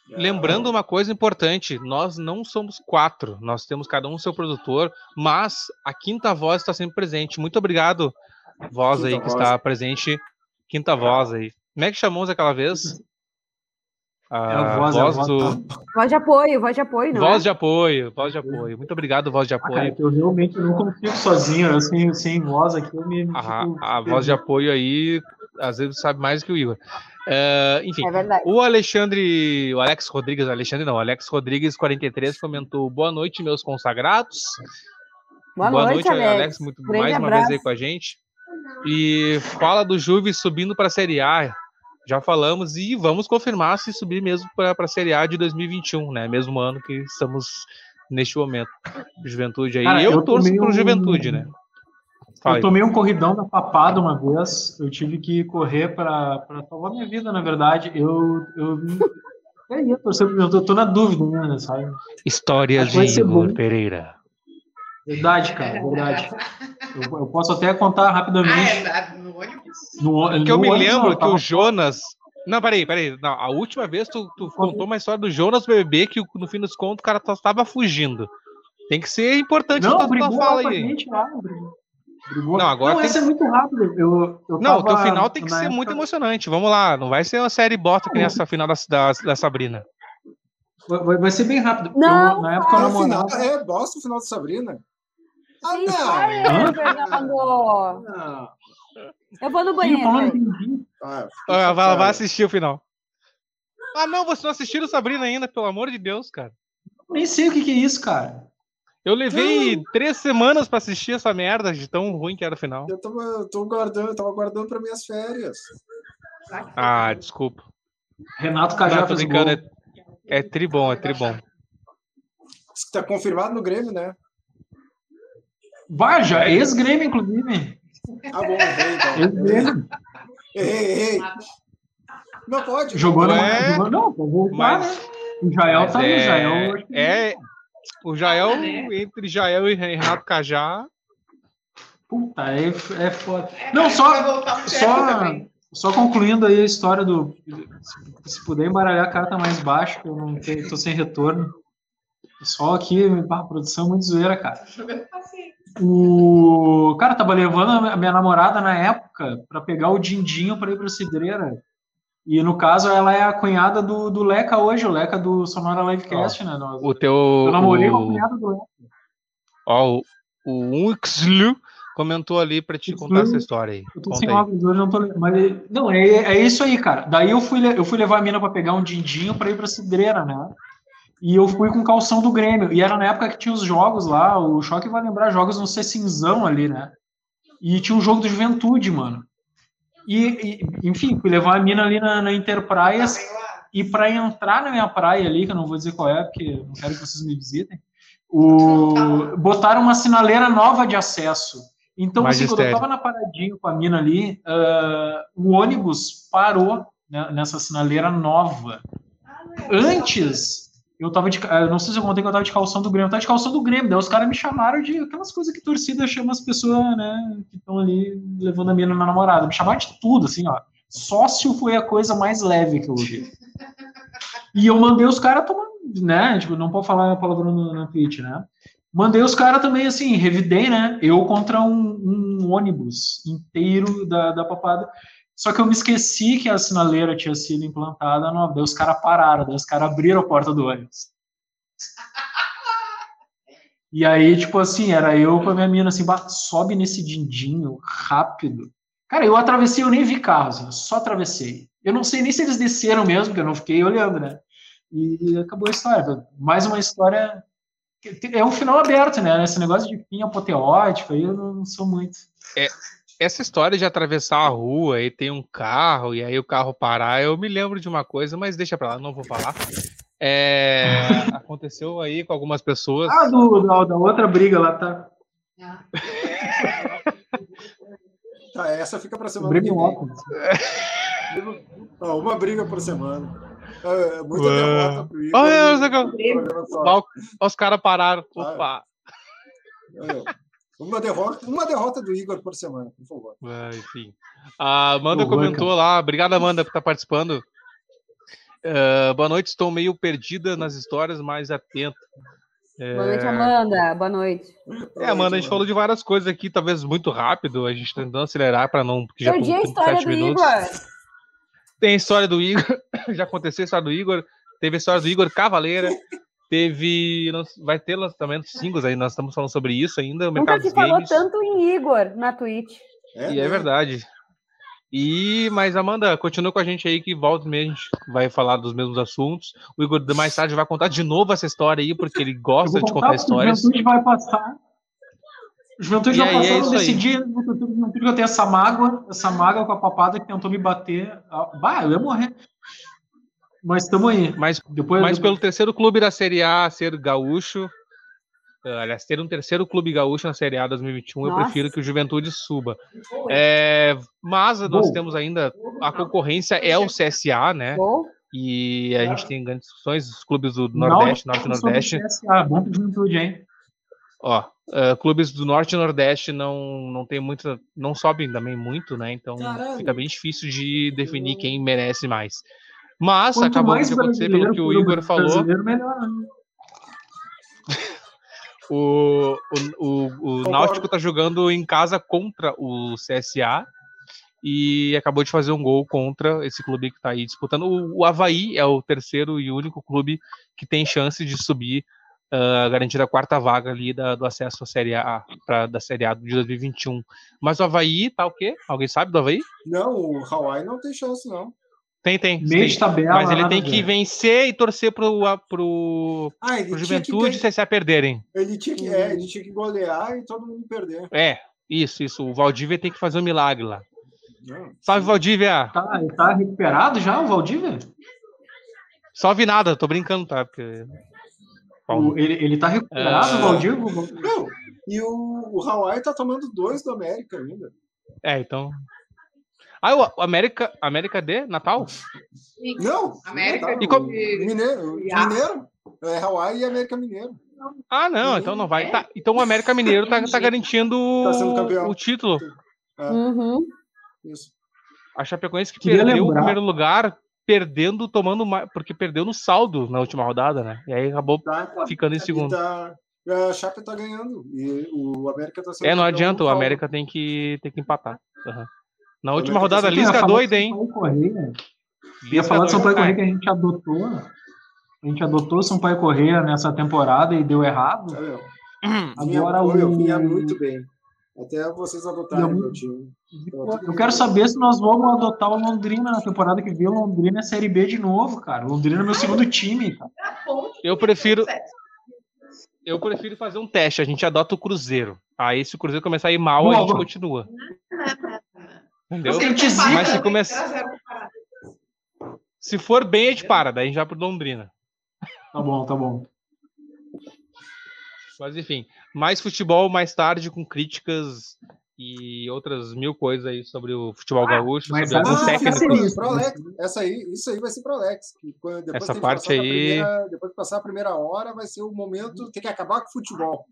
Lembrando uma coisa importante, nós não somos quatro, nós temos cada um seu produtor, mas a quinta voz está sempre presente. Muito obrigado, voz Quinta aí que voz. está presente, quinta voz aí. Como é que chamamos aquela vez? É a voz, é a voz. do Voz de apoio, voz de apoio, não voz é? de apoio, voz de apoio. Muito obrigado, voz de Ah, cara, apoio. eu realmente não consigo sozinho. Eu sem, sem voz aqui, eu me. A, a voz de apoio aí, às vezes sabe mais que o Igor. É, enfim, É. O Alexandre, o Alex Rodrigues, Alexandre não, Alex Rodrigues 43 comentou: Boa noite, meus consagrados. Boa, noite, Alex. muito, Grande mais uma abraço. vez aí com a gente. E fala do Juve subindo para a Série A. Já falamos e vamos confirmar se subir mesmo para a Série A de 2021, né? Mesmo ano que estamos neste momento. Juventude aí. Cara, eu, eu torço pro um- Juventude, né? Fala Eu tomei um corridão da papada uma vez. Eu tive que correr para salvar minha vida, na verdade. Eu. eu é isso, eu tô, tô na dúvida, né? Sabe? Histórias que de Igor. Pereira. Verdade, cara, verdade. Eu, eu posso até contar Ah, rapidamente. é da- no ônibus? No, Porque eu me ônibus, lembro não, que o Jonas. Não, peraí, peraí. Não, a última vez tu, tu contou uma história do Jonas bebê que no fim dos contos o cara estava fugindo. Tem que ser importante Não, tua, tua brigou fala lá com a aí. gente lá. Brigou. Brigou. Não, agora não tem essa que- é muito rápido. Eu, eu Não, o teu final tem que ser época- muito emocionante. Vamos lá, não vai ser uma série bota que nem essa final da, da, da Sabrina. Vai, vai- ser bem rápido. Não, eu, na época eu Ah, o final, é, bosta o final de Sabrina. Ah, não! Fernando. Não. Eu vou no banheiro. Ah, Ah, vai, vai assistir o final. Ah, não, você não assistiu Sabrina ainda, pelo amor de Deus, cara. Nem sei o que, que é isso, cara. Eu levei três semanas pra assistir essa merda de tão ruim que era o final. Eu tava, eu tô guardando, eu tava guardando para minhas férias. Ah, desculpa. Renato Cajá fez gol. é, é tribom, é tribom. Isso que tá confirmado no Grêmio, né? Baja, ex-Grêmio, inclusive. Ah, bom, errei, então. Ex-Grêmio. Errei, errei. Não pode. Jogou. Jogou, não, pra voltar, Mas, né? O Jael mas tá aí, o Jael. é, acho que- é, o Jael, Ah, né? entre Jael e Renato Cajá, Puta, é, é foda. É, Não, só, só, só concluindo aí a história do. Se, se puder embaralhar a carta mais baixo, que eu não tenho, tô sem retorno. Só aqui, pá, produção muito zoeira, cara. O cara tava levando a minha namorada na época pra pegar o Dindinho pra ir pra Cidreira. E no caso, ela é a cunhada do, do Leca hoje, o Leca do Sonora Livecast, né? Nós- o teu. Eu namorei com a o- cunhada do Leca. Ó, o, o Uxlu comentou ali pra te contar essa história aí. Eu tô Conta sem óculos hoje, não tô mas Não, é, é isso aí, cara. Daí eu fui, eu fui levar a mina pra pegar um dindinho pra ir pra cidreira, né? E eu fui com calção do Grêmio. E era na época que tinha os jogos lá, o Choque vai lembrar, jogos no Cecinzão ali, né? E tinha um jogo do Juventude, mano. E, e, enfim, fui levar a mina ali na, na Interpraias. Lá. E para entrar na minha praia ali, que eu não vou dizer qual é, porque não quero que vocês me visitem, o... botaram uma sinaleira nova de acesso. Então, assim, quando eu Magistério. tava na paradinha com a mina ali, ah, o ônibus parou né, nessa sinaleira nova. Ah, é. Antes, eu tava de. eu Não sei se eu contei que eu tava de calção do Grêmio, eu tava de calção do Grêmio. Daí os caras me chamaram de aquelas coisas que torcida chama as pessoas, né, que estão ali levando a mina na namorada. Me chamaram de tudo, assim, ó. Sócio foi a coisa mais leve que eu ouvi. E eu mandei os caras tomar, né? Tipo, não pode falar a palavra na Twitch, né? Mandei os caras também, assim, revidei, né? Eu contra um, um ônibus inteiro da, da papada. Só que eu me esqueci que a sinaleira tinha sido implantada nova. Daí os caras pararam, daí os caras abriram a porta do ônibus. E aí, tipo assim, era eu com a minha mina, assim, "Bah, sobe nesse dindinho rápido. Cara, eu atravessei, eu nem vi carro, assim, eu só atravessei. Eu não sei nem se eles desceram mesmo, porque eu não fiquei olhando, né? E acabou a história. Mais uma história. É um final aberto, né? Esse negócio de fim apoteótico aí eu não sou muito. Essa história de atravessar a rua e tem um carro e aí o carro parar, eu me lembro de uma coisa, mas deixa pra lá, não vou falar. É, aconteceu aí com algumas pessoas. Ah, do, da, da outra briga lá, tá? Ah, Tá, essa fica pra semana Briga em óculos. Uma briga por semana. É, muita Ué. derrota pro Igor. Olha, e olha os caras pararam. Opa! É, Uma derrota, uma derrota do Igor por semana, por favor. Ah, enfim. A Amanda comentou lá. Obrigado, Amanda, por estar participando. Ah, boa noite, estou meio perdida nas histórias, mas atento. Boa noite, Amanda. Boa noite. É, Amanda, a gente falou de várias coisas aqui, talvez muito rápido. A gente tá tentando acelerar para não. Porque já Perdi a história 37 do minutos. Igor. Tem a história do Igor, já aconteceu a história do Igor. Teve a história do Igor Cavaleira. Teve. Vai ter lançamento singles aí, nós estamos falando sobre isso ainda. O Nunca se falou games. tanto em Igor na Twitch. E é verdade. E, mas Amanda, continua com a gente aí que volta meia a gente vai falar dos mesmos assuntos. O Igor mais tarde vai contar de novo essa história aí, porque ele gosta de contar histórias. O Juventude vai passar. O Juventude E vai aí, é passar, eu decidi, Juventude eu tenho essa mágoa, essa mágoa com a papada que tentou me bater. Ah, Bah, eu ia morrer. Mas estamos aí. Mas, Depois, mas depois- pelo terceiro clube da Série A ser gaúcho, eh, aliás, ter um terceiro clube gaúcho na Série A 2021, eu Nossa. prefiro que o Juventude suba. É, mas nós Bom. temos ainda a concorrência é o CSA, né? Gol. E a gente tem grandes discussões, os clubes do Nordeste, Norte e Nordeste. CSA, bom pro Juventude, hein? Ó, eh, clubes do Norte e Nordeste não, não tem muito, não sobem também muito, né? Então Caralho. fica bem difícil de definir quem merece mais. Mas Quanto acabou de acontecer pelo que o Igor falou. melhor, né? O, o, o, o. Náutico tá jogando em casa contra o CSA e acabou de fazer um gol contra esse clube que tá aí disputando. O, o Havaí é o terceiro e único clube que tem chance de subir, ah, garantir a quarta vaga ali da- do acesso à Série A, pra, da Série A de 2021. Mas o Havaí tá o quê? Alguém sabe do Havaí? Não, o Hawaii não tem chance, não. Tem, tem. Meio tem. de tabela. Mas ele tem que vencer e torcer pro, a- pro, Ah, pro Juventude e CSA perderem. ele tinha que, é, ele tinha que golear e todo mundo perder. É, isso, isso. O Valdívia tem que fazer um milagre lá. Não, Salve, sim. Valdívia! Tá, ele tá recuperado já, o Valdívia? Salve nada, tô brincando, tá? Porque... O- ele, ele tá recuperado, É. o Valdívia? Não, e o, o Hawaii tá tomando dois do América ainda. É, então. Ah, o o América, América D, Natal? Não, América não, E co- Mineiro, Mineiro. É Hawaii e América Mineiro. Ah, não, Uhum. então não vai. Tá, então o América Mineiro tá, tá garantindo Tá sendo campeão. o título. É, Uhum. isso. A Chapecoense que Queria perdeu o lembrar- primeiro lugar, perdendo, tomando mais. Porque perdeu no saldo na última rodada, né? E aí acabou Tá, ficando em segundo. tá- a Chape tá ganhando. E o América tá sendo É, não adianta, com o. América tem que, tem que empatar. Aham. Na O última América rodada, tá sendo- Ia Lisca doida, hein? Correia. Ia falar de Sampaio. Correia que a gente adotou. A gente adotou Sampaio Correia nessa temporada e deu errado. Tá? Vinha, Agora pô, eu o- vinha muito bem. Até vocês adotarem Eu- meu time. Eu quero saber se nós vamos adotar o Londrina na temporada que vem. O Londrina é Série B de novo, cara. O Londrina é meu segundo time, cara. Eu prefiro, eu prefiro fazer um teste. A gente adota o Cruzeiro. Aí, se o Cruzeiro começar a ir mal, a Boa, gente boa. continua. Entendeu? Mas se começar- Se for bem, a gente para. Daí a gente vai pro Londrina. Tá bom, tá bom. Mas enfim, mais futebol mais tarde com críticas e outras mil coisas aí sobre o futebol gaúcho, mas sobre alguns Ah, essa, pro Alex. essa aí, isso aí vai ser pro Alex. quando- Essa que parte aí- primeira- depois de passar a primeira hora, vai ser o momento. Tem que acabar com o futebol.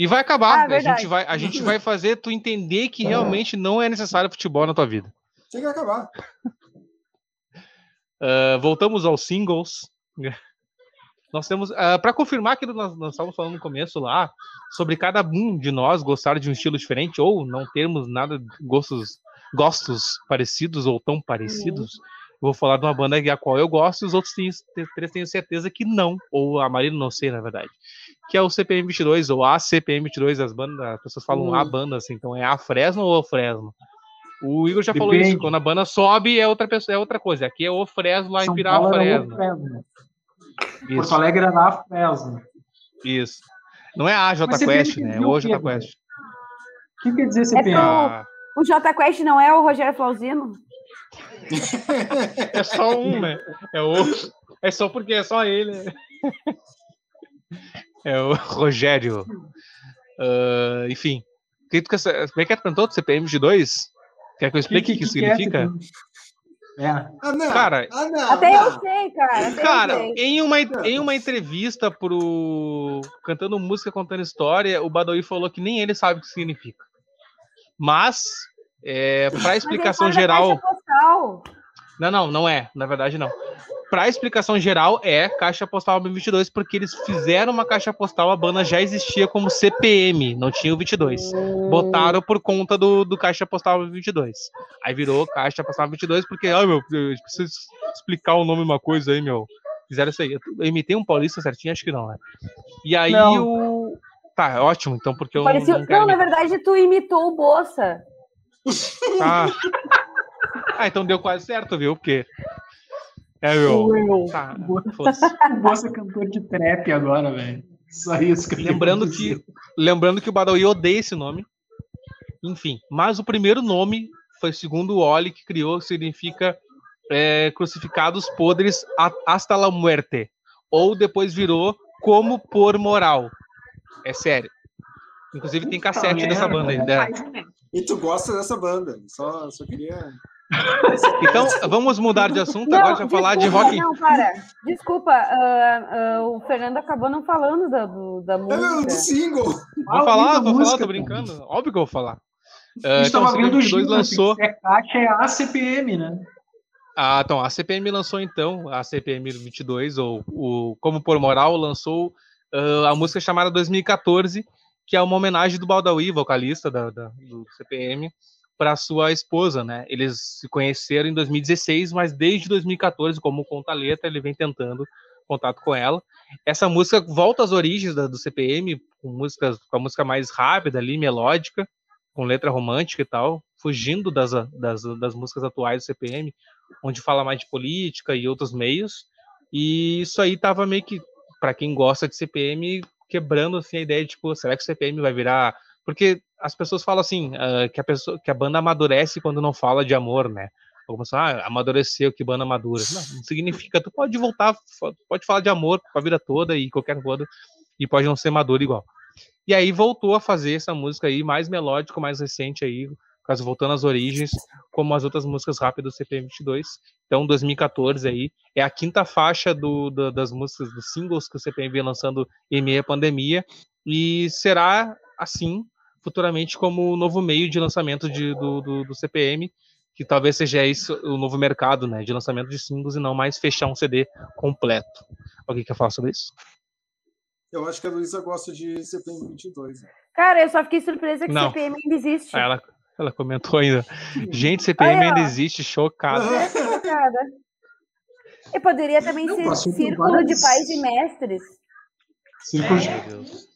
E vai acabar. Ah, a, gente vai, a gente vai fazer tu entender que realmente não é necessário futebol na tua vida. Tem que acabar. Ah, voltamos aos singles. Nós temos, para confirmar aquilo que nós, nós estávamos falando no começo lá, sobre cada um de nós gostar de um estilo diferente ou não termos nada de gostos, gostos parecidos ou tão parecidos. Eu vou falar de uma banda a qual eu gosto e os outros três tenho certeza que não, ou a Marina não sei, na verdade. Que é o CPM 22 ou a CPM 22, as bandas, as pessoas falam Hum. a banda assim, então é a Fresno ou o Fresno? O Igor já falou isso, Depende. quando a banda sobe é outra pessoa, é outra coisa. Aqui é o Fresno lá em Pirá o Fresno. Fresno. Porto Alegre era a Fresno. isso. Não é a J Quest, né? É o o J Quest. O que quer dizer É CPM? pro- Ah, O J Quest não é o Rogério Flauzino? é só um, né? É o é só porque é só ele. É o Rogério. Ah, enfim. O que tu quer sa- Como é que é tanto outro CPM de 2? Quer que eu explique o que, isso que é significa? É. Ah, não. Cara, ah, não, Até não. eu sei, cara. Até Cara, sei. em uma, em uma entrevista pro Cantando Música Contando História, o Badawi falou que nem ele sabe o que significa. Mas, é, ele explicação geral. Não, não, não é. Na verdade, não. Para explicação geral, é Caixa Postal 22, porque eles fizeram uma caixa postal, a banda já existia como CPM, não tinha o 22. Botaram por conta do, do Caixa Postal 22. Aí virou Caixa Postal 22, porque, ai meu, eu preciso explicar o nome de uma coisa aí, meu. Fizeram isso aí. Eu imitei um paulista certinho? Acho que não, né? E aí Não. o. Tá, ótimo, então, porque eu Parecia- não, não na verdade, tu imitou o Bolsa. Tá. Ah, então deu quase certo, viu? Porque. É, meu. Tá, foda-se. O Bossa é cantor de trap agora, velho. Só isso que eu Lembrando pra dizer. que, lembrando que o Badawi odeia esse nome. Enfim, mas o primeiro nome foi segundo o Oli que criou, significa é, crucificados podres hasta la muerte. Ou depois virou como por moral. É sério. Inclusive tem cassete dessa banda aí. né? E tu gosta dessa banda. Só, só queria. Então, vamos mudar de assunto Não, agora para falar de desculpa, rock. Não, para. Desculpa, ah, ah, o Fernando acabou não falando da, do- da É meu, do música. single. Vou Ah, falar, vou falar, música, tô cara. brincando. Óbvio que eu vou falar. A Ah, gente então, tava o vendo o 22 Gil, lançou. É caixa, é a CPM, né? Ah, então, a CPM lançou então, a CPM 22, ou o Como Por Moral, lançou ah, a música chamada 2014, que é uma homenagem do Baldawi, vocalista da, da- do CPM, para sua esposa, né? Eles se conheceram em 2016, mas desde 2014, como conta letra, ele vem tentando contato com ela. Essa música volta às origens da- do CPM, com, músicas, com a música mais rápida ali, melódica, com letra romântica e tal, fugindo das, das, das músicas atuais do CPM, onde fala mais de política e outros meios. E isso aí tava meio que, para quem gosta de CPM, quebrando assim a ideia de, tipo, será que o CPM vai virar. Porque as pessoas falam assim, ah, que, a pessoa, que a banda amadurece quando não fala de amor, né? Algumas falam, ah, amadureceu, que banda madura. Não, não significa, tu pode voltar, pode falar de amor a vida toda e qualquer coisa, e pode não ser maduro igual. E aí voltou a fazer essa música aí, mais melódico, mais recente aí, caso voltando às origens, como as outras músicas rápidas do CPM22. Então, 2014 aí, é a quinta faixa do, do- das músicas, dos singles que o CPM vem lançando em meio à pandemia, e será, assim, futuramente como o novo meio de lançamento de- do, do, do CPM, que talvez seja isso o novo mercado, né, de lançamento de singles e não mais fechar um CD completo. Alguém quer falar sobre isso? Eu acho que a Luísa gosta de CPM 22. né? Cara, eu só fiquei surpresa que Não. CPM ainda existe. Ela, ela comentou ainda. Gente, CPM Aí, ainda existe, chocado. Chocada. E poderia também Não, ser círculo várias- de pais e mestres. Círculo de... Deus.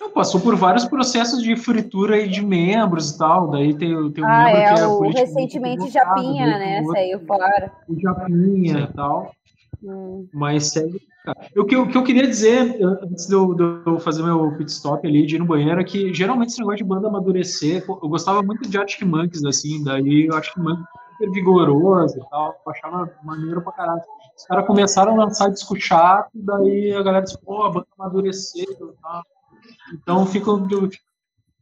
Não, passou por vários processos de fritura e de membros e tal. Daí tem, tem um Ah, membro é, que é o recentemente Japinha, daí né? outro Saiu fora. o Japinha e tal. Hum. Mas segue. O que, eu- o que eu queria dizer, antes de eu, de eu fazer meu pit stop ali, de ir no banheiro, é que geralmente esse negócio de banda amadurecer, eu gostava muito de Arctic Monkeys, assim, daí eu acho que Monkeys é super vigoroso e tal, eu achava maneiro pra caralho. Os caras começaram a lançar disco chato, daí a galera disse, pô, a banda amadureceu e tal. Então ficam.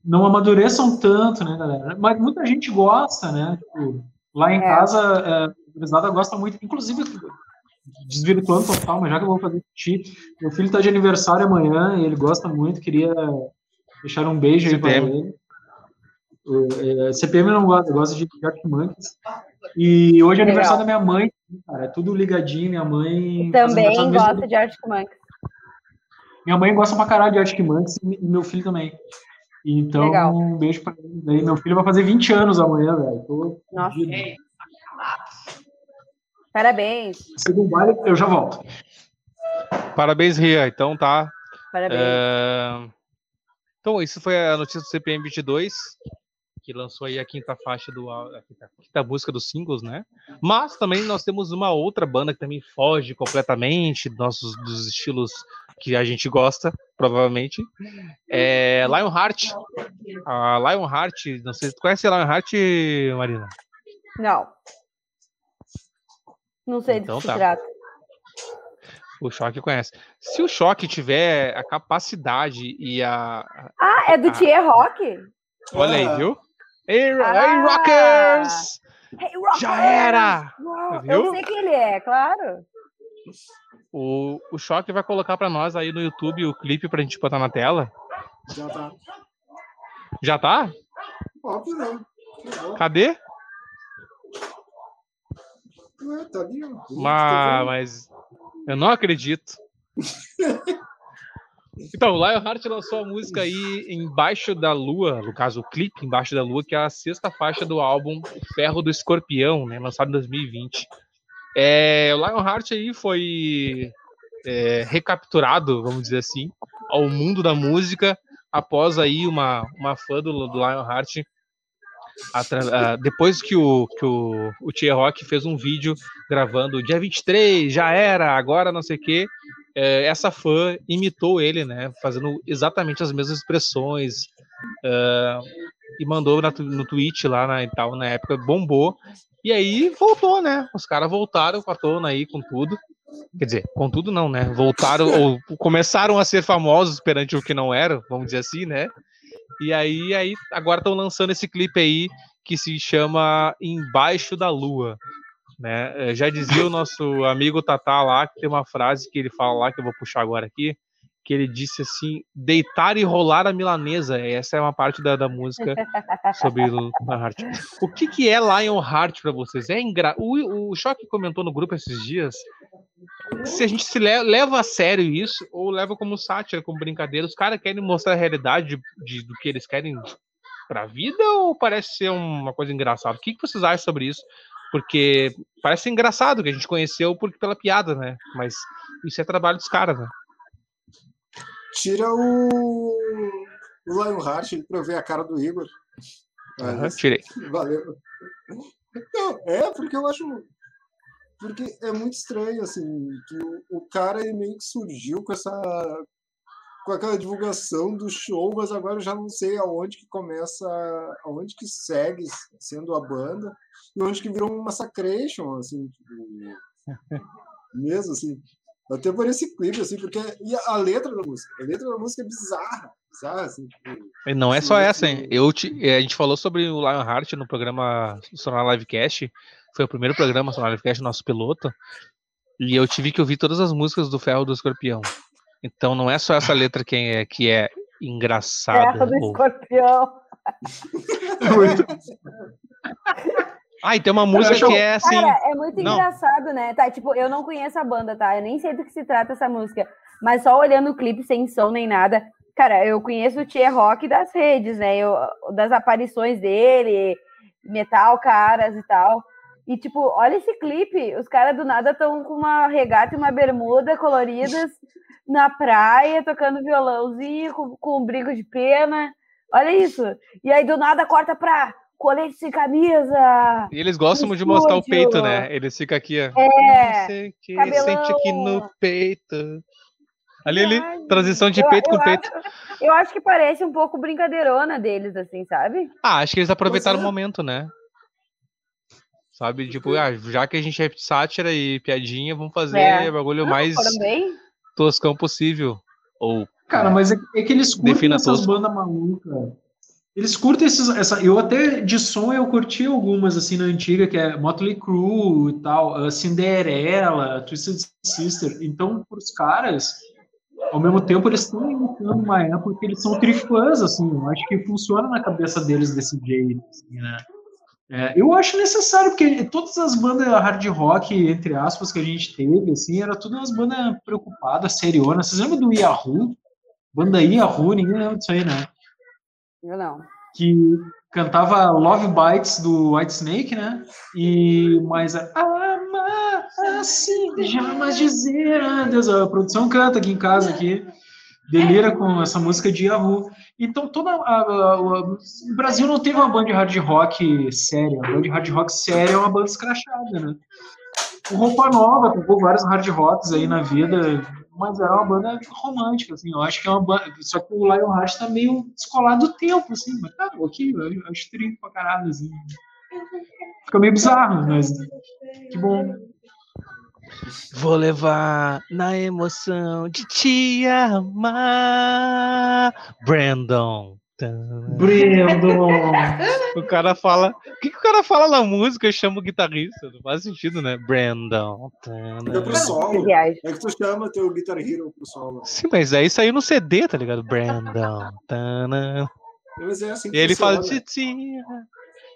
Não amadureçam tanto, né, galera? Mas muita gente gosta, né? Tipo, lá em É. casa, é, a gosta muito, inclusive desvirtuando total, mas já que eu vou fazer xixi, meu filho tá de aniversário amanhã e ele gosta muito, queria deixar um beijo aí para ele. O, é, CPM não gosta, gosta de Monkeys. E hoje é Legal. aniversário da minha mãe, cara, é tudo ligadinho, minha mãe... Também gosta de Arctic Monkeys. Minha mãe gosta pra caralho de Arctic Monkeys e meu filho também. Então, Legal. um beijo pra ele. Daí, meu filho vai fazer 20 anos amanhã, velho. Nossa. Parabéns. Segundo baile, eu já volto. Parabéns, Ria. Então tá. Parabéns. É, Então, isso foi a notícia do CPM 22, que lançou aí a quinta faixa do a quinta, a quinta música dos singles, né? Mas também nós temos uma outra banda que também foge completamente dos nossos dos estilos que a gente gosta, provavelmente. É Lionheart. A Lionheart, não sei, tu conhece a Lionheart, Marina? Não. Não sei do Então que se tá. trata. O Choque conhece. Se o Choque tiver a capacidade e a, Ah, é do Ah. Tier Rock? Olha aí, Ah. viu? Ro- Ah! Rockers! Hey, Rockers! Já era! Viu? Eu sei quem ele é, claro. O, o Choque vai colocar pra nós aí no YouTube o clipe pra gente botar na tela. Já tá. Já tá? Óbvio, né? Tá bom. Cadê? Ué, tá ali, ó. Ma- Mas eu não acredito. Então, o Lionheart lançou a música aí Embaixo da Lua, no caso o clipe Embaixo da Lua, que é a sexta faixa do álbum Ferro do Escorpião, né, lançado em 2020. É, o Lionheart aí foi é, recapturado, vamos dizer assim, ao mundo da música após aí uma, uma fã do, do Lionheart ah, depois que o que o, o Tia Rock fez um vídeo gravando dia 23, já era, agora não sei o quê. É, essa fã imitou ele, né? Fazendo exatamente as mesmas expressões. ah, e mandou na no tweet lá na, e tal, na época, bombou. E aí voltou, né? Os caras voltaram com a tona aí, com tudo. Quer dizer, com tudo não, né? Voltaram, ou começaram a ser famosos perante o que não eram, vamos dizer assim, né? E aí, aí agora estão lançando esse clipe aí que se chama Embaixo da Lua. Né? Eh, Já dizia o nosso amigo Tatá lá, que tem uma frase que ele fala lá, que eu vou puxar agora aqui, que ele disse assim: deitar e rolar a milanesa. Essa é uma parte da, da música sobre Lionheart. O que, que é Lionheart para vocês? É engra... o, o Choque comentou no grupo esses dias se a gente se le- leva a sério isso ou leva como sátira, como brincadeira. Os caras querem mostrar a realidade de, de- do que eles querem pra vida ou parece ser uma coisa engraçada? O que, que vocês acham sobre isso? Porque parece engraçado que a gente conheceu por, pela piada, né? Mas isso é trabalho dos caras, né? Tira o, o Lionheart pra eu ver a cara do Igor. Mas, Aham, tirei. Valeu. Não, é, porque eu acho. Porque é muito estranho, assim, que o, o cara ele meio que surgiu com essa. com aquela divulgação do show, mas agora eu já não sei aonde que começa. aonde que segue sendo a banda, e onde que virou um massacration, assim, tipo, mesmo, assim. Até por esse clipe, assim, porque. E a letra da música? A letra da música é bizarra, sabe? Assim, tipo, E Não é só Sim, essa, hein? Eu te- eh, a gente falou sobre o Lionheart no programa Sonar Livecast. Foi o primeiro programa Sonar Livecast, nosso piloto. E eu tive que ouvir todas as músicas do Ferro do Escorpião. Então não é só essa letra que é, que é engraçada. Terra do ou- escorpião. Ah, e tem uma música que é assim. Cara, é muito não. engraçado, né? Tá, tipo, eu não conheço a banda, tá? Eu nem sei do que se trata essa música. Mas só olhando o clipe sem som nem nada. Cara, eu conheço o Tier Rock das redes, né? Eu, das aparições dele, metal, caras e tal. E, tipo, olha esse clipe. Os caras do nada estão com uma regata e uma bermuda coloridas na praia, tocando violãozinho, com, com um brinco de pena. Olha isso. E aí, do nada, corta pra colete sem camisa. E eles gostam de mostrar o peito, né? Eles ficam aqui, ó. É. Não sei o que, cabelão. sente aqui no peito. Ali, ali, transição de Eu- peito eu com peito. acho- eu acho que parece um pouco brincadeirona deles, assim, sabe? Ah, acho que eles aproveitaram o é. momento, né? Sabe, tipo, ah, já que a gente é sátira e piadinha, vamos fazer É. o bagulho Não, mais toscão possível. Ou. Cara, mas é, é que eles curtem essas tosco. bandas malucas. Eles curtem esses, essa. Eu até de som eu curti algumas assim na antiga, que é Motley Crue e tal, a Cinderella, Twisted Sister. Então, pros caras, ao mesmo tempo, eles estão imitando uma época que eles são trifãs, assim. Eu acho que funciona na cabeça deles desse jeito, assim, né? É, eu acho necessário, porque todas as bandas hard rock, entre aspas, que a gente teve, assim, era tudo umas bandas preocupadas, serionas. Vocês lembram do Yahoo? Banda Yahoo, ninguém lembra disso aí, né? Eu não. Que cantava Love Bites do White Snake, né? E mais a assim, jamais dizer adeus. A produção canta aqui em casa, aqui, delira com essa música de Yahoo. Então, toda a, a- a- o Brasil não teve uma banda de hard rock séria. A banda de hard rock séria é uma banda escrachada, né? O Roupa Nova tocou vários hard rocks aí na vida, mas era uma banda romântica, assim. Eu acho que é uma banda. Só que o Lionheart tá meio descolado do tempo, assim. Mas tá, ok, eu acho trinco pra caralho, assim. Fica meio bizarro, mas que bom. Vou levar na emoção de te amar. Brandon. Tan. Brandon! O cara fala. O que, que o cara fala na música? Eu chamo o guitarrista. Não faz sentido, né? Brandon. Fica pro solo. É que tu chama teu Guitar Hero pro solo. Sim, mas aí saiu no CD, tá ligado? Brandon. Tan. Mas é assim que E ele fala. Titia.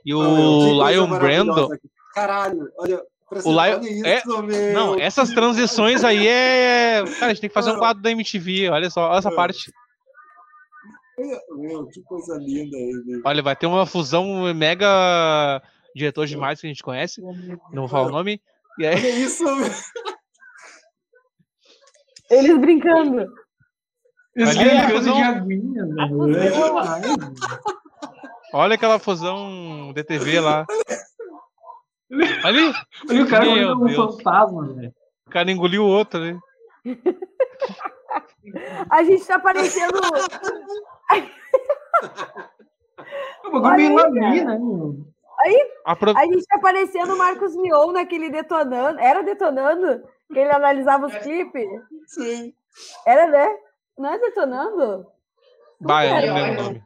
E o coisa Lion maravilhosa Brandon. Caralho, olha. O Lion- é- isso, meu. Não, essas transições aí é. Cara, a gente tem que fazer um Ah. quadro da MTV. Olha só, olha essa Ah. parte. Meu, que coisa linda ele. Olha, vai ter uma fusão mega diretor de marketing que a gente conhece. Não vou falar o nome. E aí, Olha isso, meu. Eles brincando. Ali, é fusão- coisa de aguinha, velho. É olha aquela fusão DTV lá. Ali, Olha o cara como um Deus. fantasma, velho. o cara engoliu o outro ali. A gente tá parecendo. É aí? Apro- A gente tá parecendo o Marcos Mion naquele detonando. Era detonando? Que ele analisava os clipes? Sim. Era, né? Não é detonando? Bah, eu era? não lembro o nome.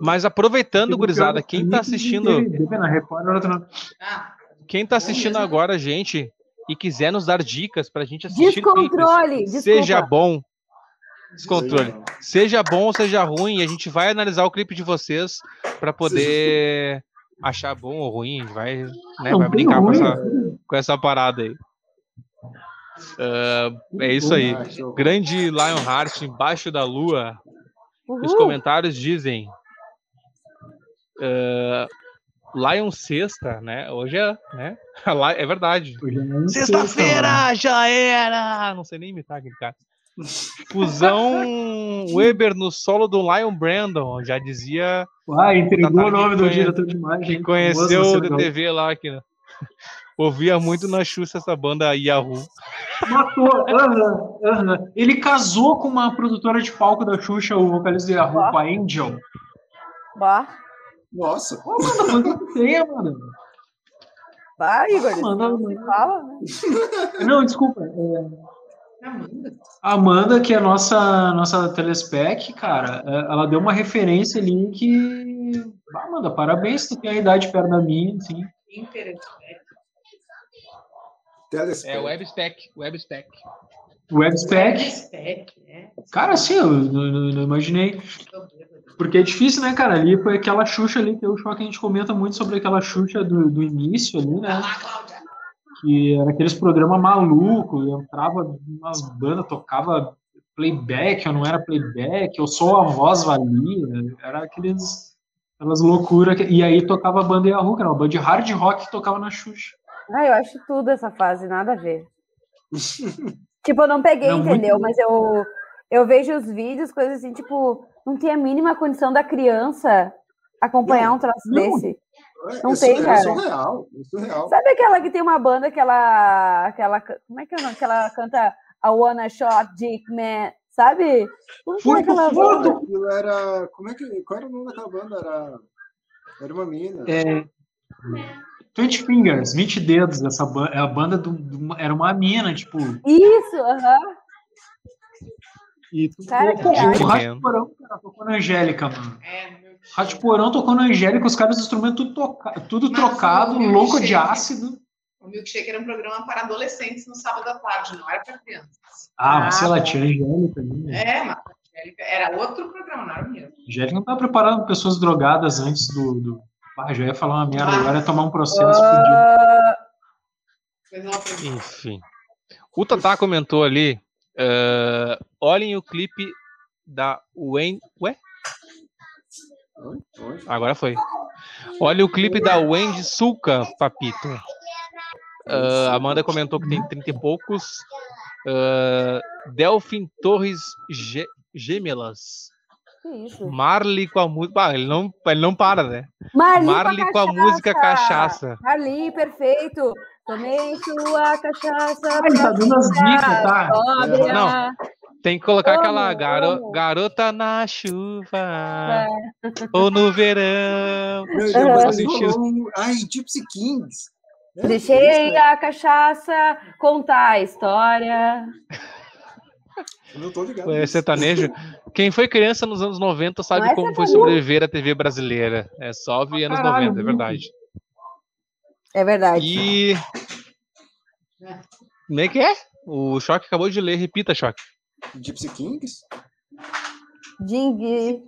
Mas aproveitando, gurizada, pior, quem tá assistindo, Ah, quem tá assistindo agora, gente, e quiser nos dar dicas pra gente assistir Descontrole. clipes, seja bom, descontrole. seja bom ou seja ruim, a gente vai analisar o clipe de vocês pra poder achar bom ou ruim, vai, né, vai brincar com essa, com essa parada aí. Ah, é isso aí. Grande Lionheart embaixo da lua. Os Uhul. comentários dizem. ah, Lion sexta, né? Hoje é, né? É verdade. É Sexta-feira já era! Não sei nem imitar aquele cara. Fusão Weber no solo do Lion Brandon, já dizia. Ah, entregou o nome do diretor de imagem. quem conheceu o DTV lá que ouvia muito na Xuxa essa banda Yahoo. Matou. aham, aham. Ele casou com uma produtora de palco da Xuxa, o vocalista de Yahoo, com a Angel. Bah, Nossa. Pô, mano, coisa feia, mano. bah, Igor. isso Manda, não se fala, né? Não, desculpa. é, Amanda. Amanda, que é a nossa, nossa telespec, cara, é, ela deu uma referência ali que. Ah, Amanda, parabéns, tu tem a idade perto da minha, assim. Interessante. Telespec. É Webspec, Webspec. Webspec. Spec, né? Cara, assim, eu não, não- não imaginei. Porque é difícil, né, cara? Ali foi aquela Xuxa ali, que é o show que a gente comenta muito sobre aquela Xuxa do, do início ali, né? Lá, Cláudia. Que era aqueles programas malucos, entrava umas bandas, tocava playback, ou não era playback, ou só a voz valia. Era aqueles. Aquelas loucuras. E aí tocava a banda Yahoo, que era uma banda de hard rock que tocava na Xuxa. Ah, eu acho tudo essa fase, nada a ver. tipo, eu não peguei, Não, muito entendeu? bom. Mas eu, eu vejo os vídeos, coisas assim, tipo, não tem a mínima condição da criança acompanhar Não, um troço não. desse. É, Não isso, tem, é cara. surreal. É surreal. Sabe aquela que tem uma banda que ela, aquela, como é que é o nome? Que ela canta a Wanna Shot Dick Man, sabe? Como que é Foi, aquela foi, banda? Aquilo era. Como é que. Qual era o nome daquela banda? Era. Era uma mina. É, 20 Fingers, 20 dedos, essa ba- é a banda do, do- era uma mina, tipo, Isso, aham. e tu Cara, pô, que o arte. Rádio Porão, cara, tocou na Angélica, mano. É, Rádio Porão tocou na Angélica, os caras do instrumento tudo, toca, tudo Mas trocado, louco de ácido. O Milkshake era um programa para adolescentes no sábado à tarde, não era para crianças. Ah, mas Ah, sei lá, bom. tinha Angélica ali. né? É, mas a Angélica era outro programa, não era o mesmo. Angélica não tava preparando pessoas drogadas antes do. do... Ah, já ia falar uma merda, Ah. agora ia tomar um processo. Ah, ela foi- Enfim. O Tatá comentou ali. eh, olhem o clipe da Wayne. Ué? Agora foi. Olha o clipe da Wendy Sulca, Papito. Ah, Amanda comentou que tem 30 e poucos. Ah, Delfim Torres Gê- Gêmelas. Marley com a música. Ah, ele não, ele não para, né? Marli, Marley com a música Cachaça. Marli, perfeito. Tomei sua cachaça. Ai, tá dando as dicas, tá? Não. Tem que colocar Amo, aquela garo- garota na chuva. É. Ou no verão. Não, Aham. não, mas Faz ele sentido. falou um- Ai, Gypsy Kings. É, Deixei isso, a cachaça contar a história. Eu não tô ligado. É sertanejo. Quem foi criança nos anos 90 sabe é como foi sobreviver à TV brasileira. É só ver anos Caralho, 90, é verdade. É verdade. E. Como é que é? O Choque acabou de ler. Repita, Choque. Gypsy Kings? Ding,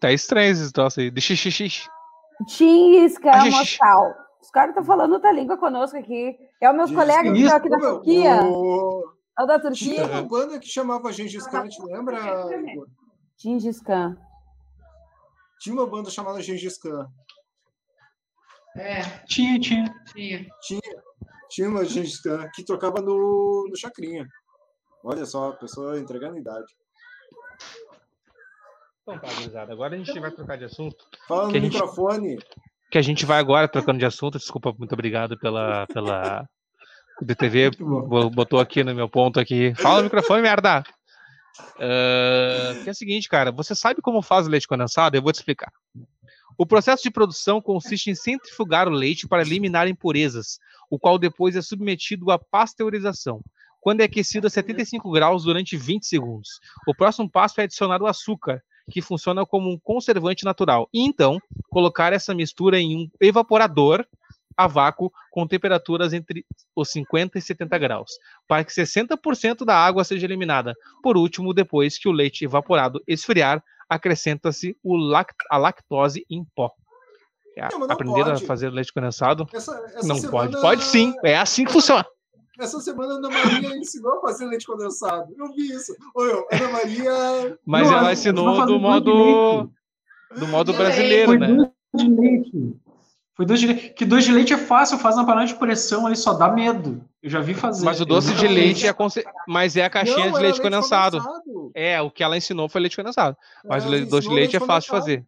Tá estranho esse troço aí. De xixi. Chingisca Ah, gente. Moscal. Os caras estão falando outra língua conosco aqui. É o meu colega que que isso, tá aqui da Turquia. o- É o da Tinha Turquia. uma banda que chamava Gengis Khan, te lembra? Igor? Gengis Khan. Tinha uma banda chamada Gengis Khan. É, Tinha, tinha. tinha. Tinha, tinha uma Gengis Khan que tocava no, no Chacrinha. Olha só, a pessoa entregando a idade. Então tá, gurizada. Agora a gente vai trocar de assunto. Fala no gente- microfone. Que a gente vai agora trocando de assunto. Desculpa, muito obrigado pela. pela... DTV botou aqui no meu ponto aqui. Fala no microfone, merda! Ah, que é o seguinte, cara, você sabe como faz o leite condensado? Eu vou te explicar. O processo de produção consiste em centrifugar o leite para eliminar impurezas, o qual depois é submetido à pasteurização, quando é aquecido a 75 graus durante 20 segundos. O próximo passo é adicionar o açúcar, que funciona como um conservante natural, e então colocar essa mistura em um evaporador a vácuo com temperaturas entre os 50 e 70 graus, para que 60% da água seja eliminada. Por último, depois que o leite evaporado esfriar, acrescenta-se o lact a lactose em pó. Não, não aprender pode. a fazer leite condensado? Essa, essa Não semana, pode. Pode sim. É assim que funciona. Essa semana a Ana Maria ensinou a fazer leite condensado. Eu vi isso. Oi, Ana Maria. Mas Não, ela ensinou do modo leite. do modo De brasileiro, Foi né? doce de leite. Foi doce de leite. Que doce de leite é fácil, faz na panela de pressão ali, só dá medo. Eu já vi fazer. Mas o doce de fiz. leite é conce... mas é a caixinha Não, de era leite condensado. condensado. É, o que ela ensinou foi leite condensado. Mas Ela o doce de leite é leite fácil de fazer.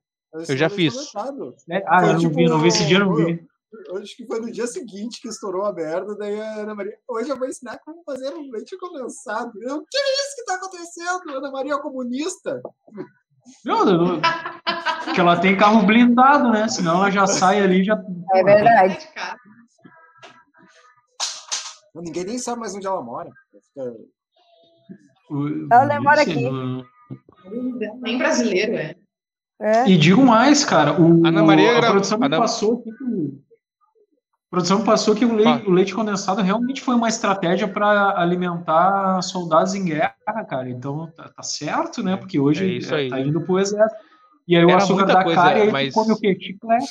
Eu já leite fiz. É, Ah, Foi eu não tipo- vi, não vi esse dia, não vi. Acho que foi no dia seguinte que estourou a merda, daí a Ana Maria. Hoje eu vou ensinar como fazer um leite condensado. Eu, o que é isso que tá acontecendo? Ana Maria é comunista. Não, eu não- Porque ela tem carro blindado, né? Senão ela já sai ali já. É verdade. Ninguém nem sabe mais onde ela mora. Fica- Ela demora Sim, aqui. Nem brasileiro, é. É. E digo mais, cara, o, Ana Maria a gra- produção Ana- passou aqui o- a produção passou que o leite, Fala. o leite condensado realmente foi uma estratégia para alimentar soldados em guerra, cara. Então tá, tá certo, né? Porque hoje É aí. tá indo pro exército. E aí o Era açúcar muita da coisa, cara e mas- come o quê? Chiclete.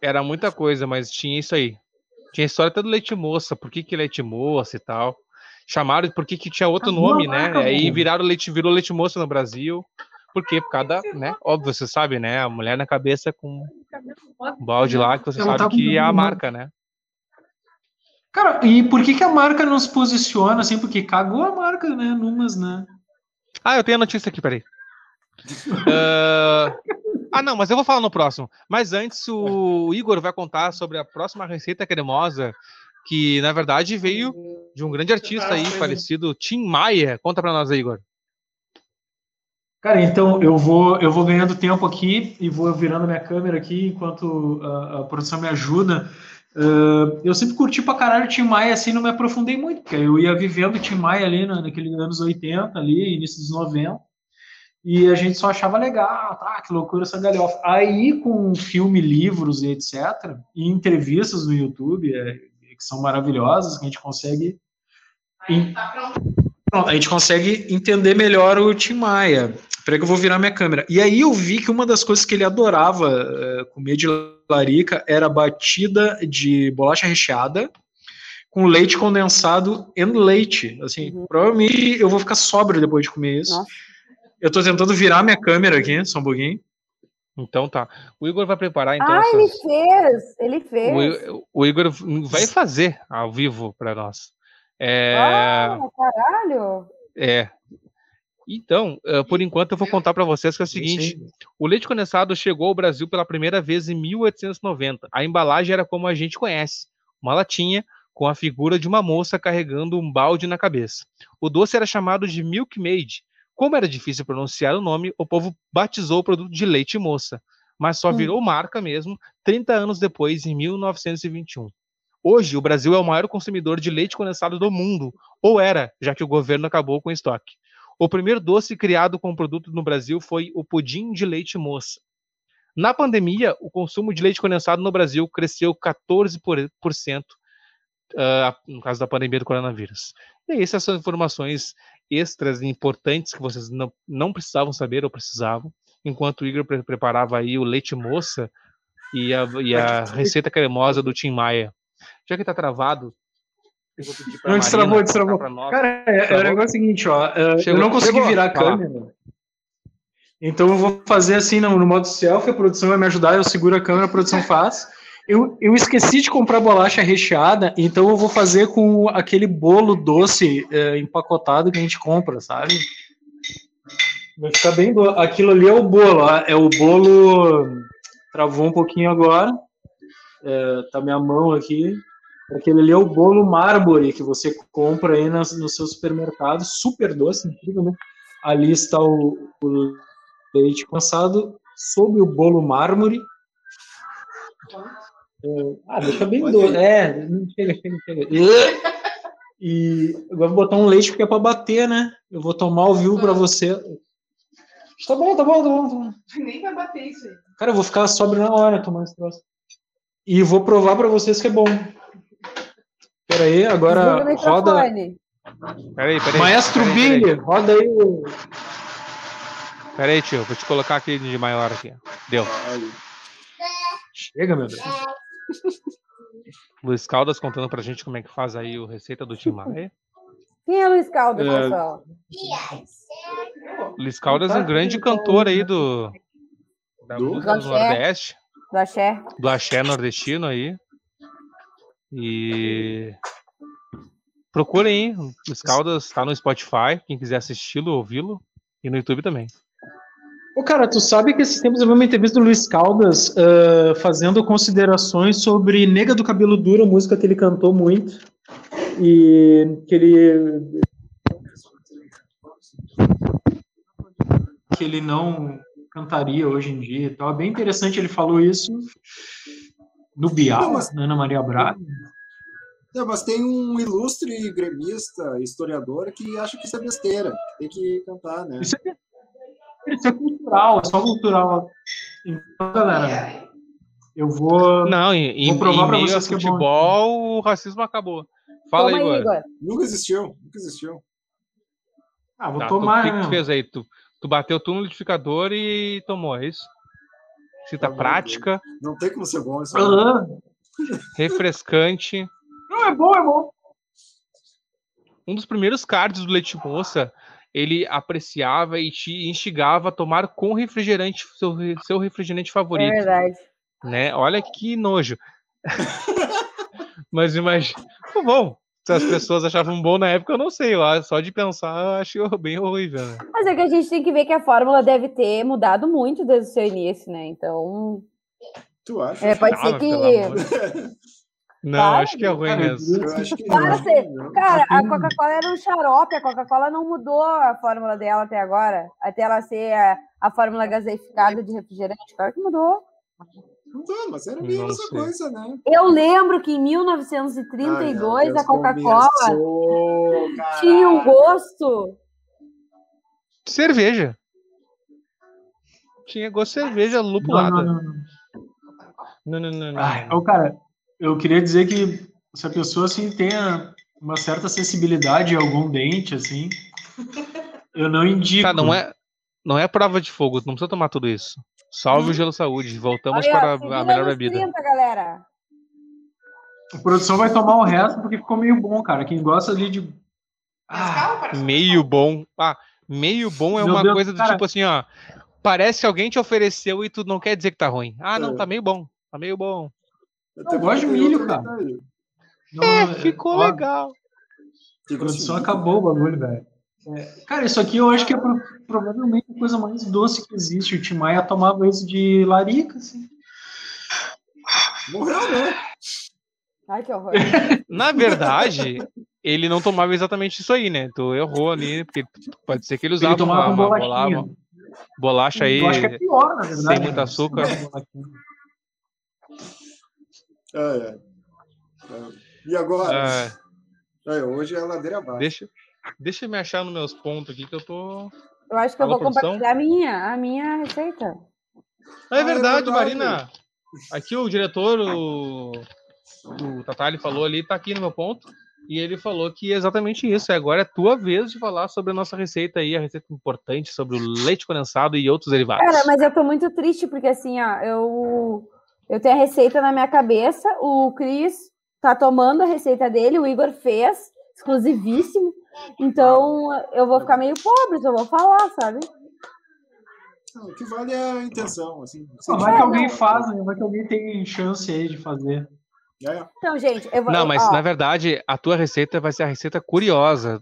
Era muita coisa, mas tinha isso aí. Tinha a história até do leite moça, por que, que leite moça e tal. Chamaram por que, tinha outro Ah, nome, né? Aí viraram leite, virou leite moça no Brasil. Porque por cada, né? Óbvio, você sabe, né? A mulher na cabeça com um balde lá que você Ela sabe tá que é a marca, né? Cara, e por que, que a marca não se posiciona assim? Porque cagou a marca, né? Numas, né? Ah, eu tenho a notícia aqui, peraí. Ah, ah, não, mas eu vou falar no próximo. Mas antes, o Igor vai contar sobre a próxima receita cremosa, que na verdade veio de um grande artista aí, falecido, Tim Maia. Conta pra nós aí, Igor. Cara, então eu vou eu vou ganhando tempo aqui e vou virando minha câmera aqui enquanto a, a produção me ajuda. Ah, eu sempre curti pra caralho o Tim Maia, assim, não me aprofundei muito, porque eu ia vivendo o Tim Maia ali na, naqueles anos 80, ali, início dos 90, e a gente só achava legal, tá, que loucura essa galhofa. Aí, com filme, livros e etc., e entrevistas no YouTube, é, que são maravilhosas, que a gente consegue Aí, tá pronto. Pronto, a gente consegue entender melhor o Tim Maia. Peraí que eu vou virar minha câmera. E aí eu vi que uma das coisas que ele adorava eh, comer de larica era batida de bolacha recheada com leite condensado e leite. Assim, Uhum. provavelmente eu vou ficar sóbrio depois de comer isso. Nossa. Eu tô tentando virar minha câmera aqui, só um pouquinho. Então tá. O Igor vai preparar então ah, ele essas- fez! Ele fez! o, o Igor vai fazer ao vivo pra nós. É, Ah, caralho! é. Então, eh, por enquanto eu vou contar pra vocês que é o seguinte: O leite condensado chegou ao Brasil pela primeira vez em 1890. A embalagem era como a gente conhece, uma latinha com a figura de uma moça carregando um balde na cabeça. O doce era chamado de Milkmaid. Como era difícil pronunciar o nome, o povo batizou o produto de leite moça, mas só Hum. virou marca mesmo 30 anos depois, em 1921. Hoje, o Brasil é o maior consumidor de leite condensado do mundo, ou era, já que o governo acabou com o estoque. O primeiro doce criado com o produto no Brasil foi o pudim de leite moça. Na pandemia, o consumo de leite condensado no Brasil cresceu 14%, ah, no caso da pandemia do coronavírus. E essas são informações extras e importantes que vocês não, não precisavam saber ou precisavam, enquanto o Igor pre- preparava aí o leite moça e a, e a receita cremosa do Tim Maia. Já que tá travado, eu vou pedir pra Não, Marina destravou, destravou. pra nós. Cara, é, é o Travou? negócio seguinte, ó. é, eu Chegou- não consegui chegou, virar a lá. câmera. Então eu vou fazer assim no, no modo selfie, a produção vai me ajudar, eu seguro a câmera, a produção faz. Eu, eu esqueci de comprar bolacha recheada, então eu vou fazer com aquele bolo doce é, empacotado que a gente compra, sabe? Vai ficar bem do... Aquilo ali é o bolo, ó, é o bolo. Travou um pouquinho agora. É, tá minha mão aqui. Aquele ali é o bolo mármore que você compra aí nas, no seu supermercado, super doce, incrível, né? Ali está o, o leite condensado sobre o bolo mármore. É, ah, deixa bem Pode doce. ir. É, não chega, chega, chega. E agora vou botar um leite porque é para bater, né? Eu vou tomar ao vivo para você. Tá bom, tá bom, tá bom, tá bom. Nem vai bater isso aí. Cara, eu vou ficar sóbrio na hora tomando esse troço. E vou provar para vocês que é bom. Pera aí, agora roda. microfone. Peraí, peraí. Maestro peraí, peraí. Billy, roda aí. Peraí, tio, vou te colocar aqui de maior aqui. Deu. Chega, meu Deus. Luiz Caldas contando pra gente como é que faz aí o receita do Tim Maia. Quem é Luiz Caldas, É. pessoal? Luiz Caldas é um grande cantor aí do da Do? música do. Nordeste, Do Axé? do axé nordestino aí. E procurem, aí, Luiz Caldas tá no Spotify, quem quiser assisti-lo, ouvi-lo, e no YouTube também. Ô, cara, tu sabe que esses tempos eu vi uma entrevista do Luiz Caldas ah, fazendo considerações sobre Nega do Cabelo Duro, música que ele cantou muito. E que ele. Que ele não cantaria hoje em dia e tal. É bem interessante, ele falou isso no Bial, Não, mas- na Ana Maria Braga. Não, mas tem um ilustre gremista, historiador, que acha que isso é besteira. Tem que cantar, né? Isso é, isso é cultural, é só cultural. Então, galera, eu vou. Não, em, em, Vou provar em pra meio a vocês que é bom. futebol, o racismo acabou. Fala Toma aí, Igor. Nunca existiu, nunca existiu. Ah, vou Tá, tomar. O que, que né? tu fez aí? Tu, tu bateu tu no liquidificador e tomou, é isso? Cita Tá bom, prática, Não tem como ser bom isso. aí. Aham. refrescante. Não, é bom, é bom. Um dos primeiros cards do Leite Moça ele apreciava e te instigava a tomar com refrigerante, seu, seu refrigerante É favorito, verdade. né? Olha que nojo. Mas imagina, bom, se as pessoas achavam bom na época, eu não sei, eu só de pensar eu acho bem horrível, né? Mas é que a gente tem que ver que a fórmula deve ter mudado muito desde o seu início, né? Então, Tu acha? é, pode Ah, ser que. Não, Para, acho que é ruim Cara, mesmo. Não. você- não. Cara, a Assim- Coca-Cola era um xarope, a Coca-Cola não mudou a fórmula dela até agora, até ela ser a, a fórmula gaseificada de refrigerante. Claro que mudou. Não, mas era meio essa coisa, né? Eu lembro que em Ai, meu 1932 Deus, a Coca-Cola tinha um gosto. Cerveja. Tinha gosto de cerveja lupulada. não, não, não. Não, não, não, não. Então, cara, eu queria dizer que se a pessoa assim tenha uma certa sensibilidade a algum dente, assim, eu não indico. Tá, não é, não é prova de fogo, não precisa tomar tudo isso. Salve o gelo saúde. Voltamos Olha, para a melhor bebida. 30, galera. A produção vai tomar o resto porque ficou meio bom, cara. Quem gosta ali de. Ah, Meio bom. Ah, meio bom é Meu uma Deus, coisa do cara. tipo assim, ó. Parece que alguém te ofereceu e tu não quer dizer que tá ruim. Ah, não, É. tá meio bom. Tá meio bom. Eu gosto de milho, cara. detalhe. não, É, ficou ó, legal. A produção acabou o bagulho, velho. É, cara, isso aqui eu acho que é pro- provavelmente a coisa mais doce que existe. O Tim Maia tomava isso de larica, assim. Morreu, né? Ai, que horror. Na verdade, ele não tomava exatamente isso aí, né? Tu errou ali, porque pode ser que ele usava Ele tomava uma, uma bolachinha. bola- bolacha aí. Eu acho que é pior, na verdade. sem muito né? açúcar. É, é. É. E agora? Ah, É, hoje é a ladeira abaixo. deixa, deixa eu me achar nos meus pontos aqui que eu tô. Eu acho que eu vou produção? compartilhar a minha, a minha receita. Ah, é Ah, é verdade, verdade. Marina. Aqui o diretor, o, o Tatali falou ali, tá aqui no meu ponto. E ele falou que é exatamente isso. Agora é tua vez de falar sobre a nossa receita aí, a receita importante sobre o leite condensado e outros derivados. Cara, mas eu tô muito triste porque assim, ó, eu eu tenho a receita na minha cabeça, o Cris tá tomando a receita dele, o Igor fez, exclusivíssimo. Então eu vou ficar meio pobre, se eu vou falar, sabe? Não, O que vale é a intenção, assim. Vai que alguém faz, né? Vai que alguém tem chance aí de fazer. É, Então, gente, eu vou. Não, mas ó, na verdade, a tua receita vai ser a receita curiosa.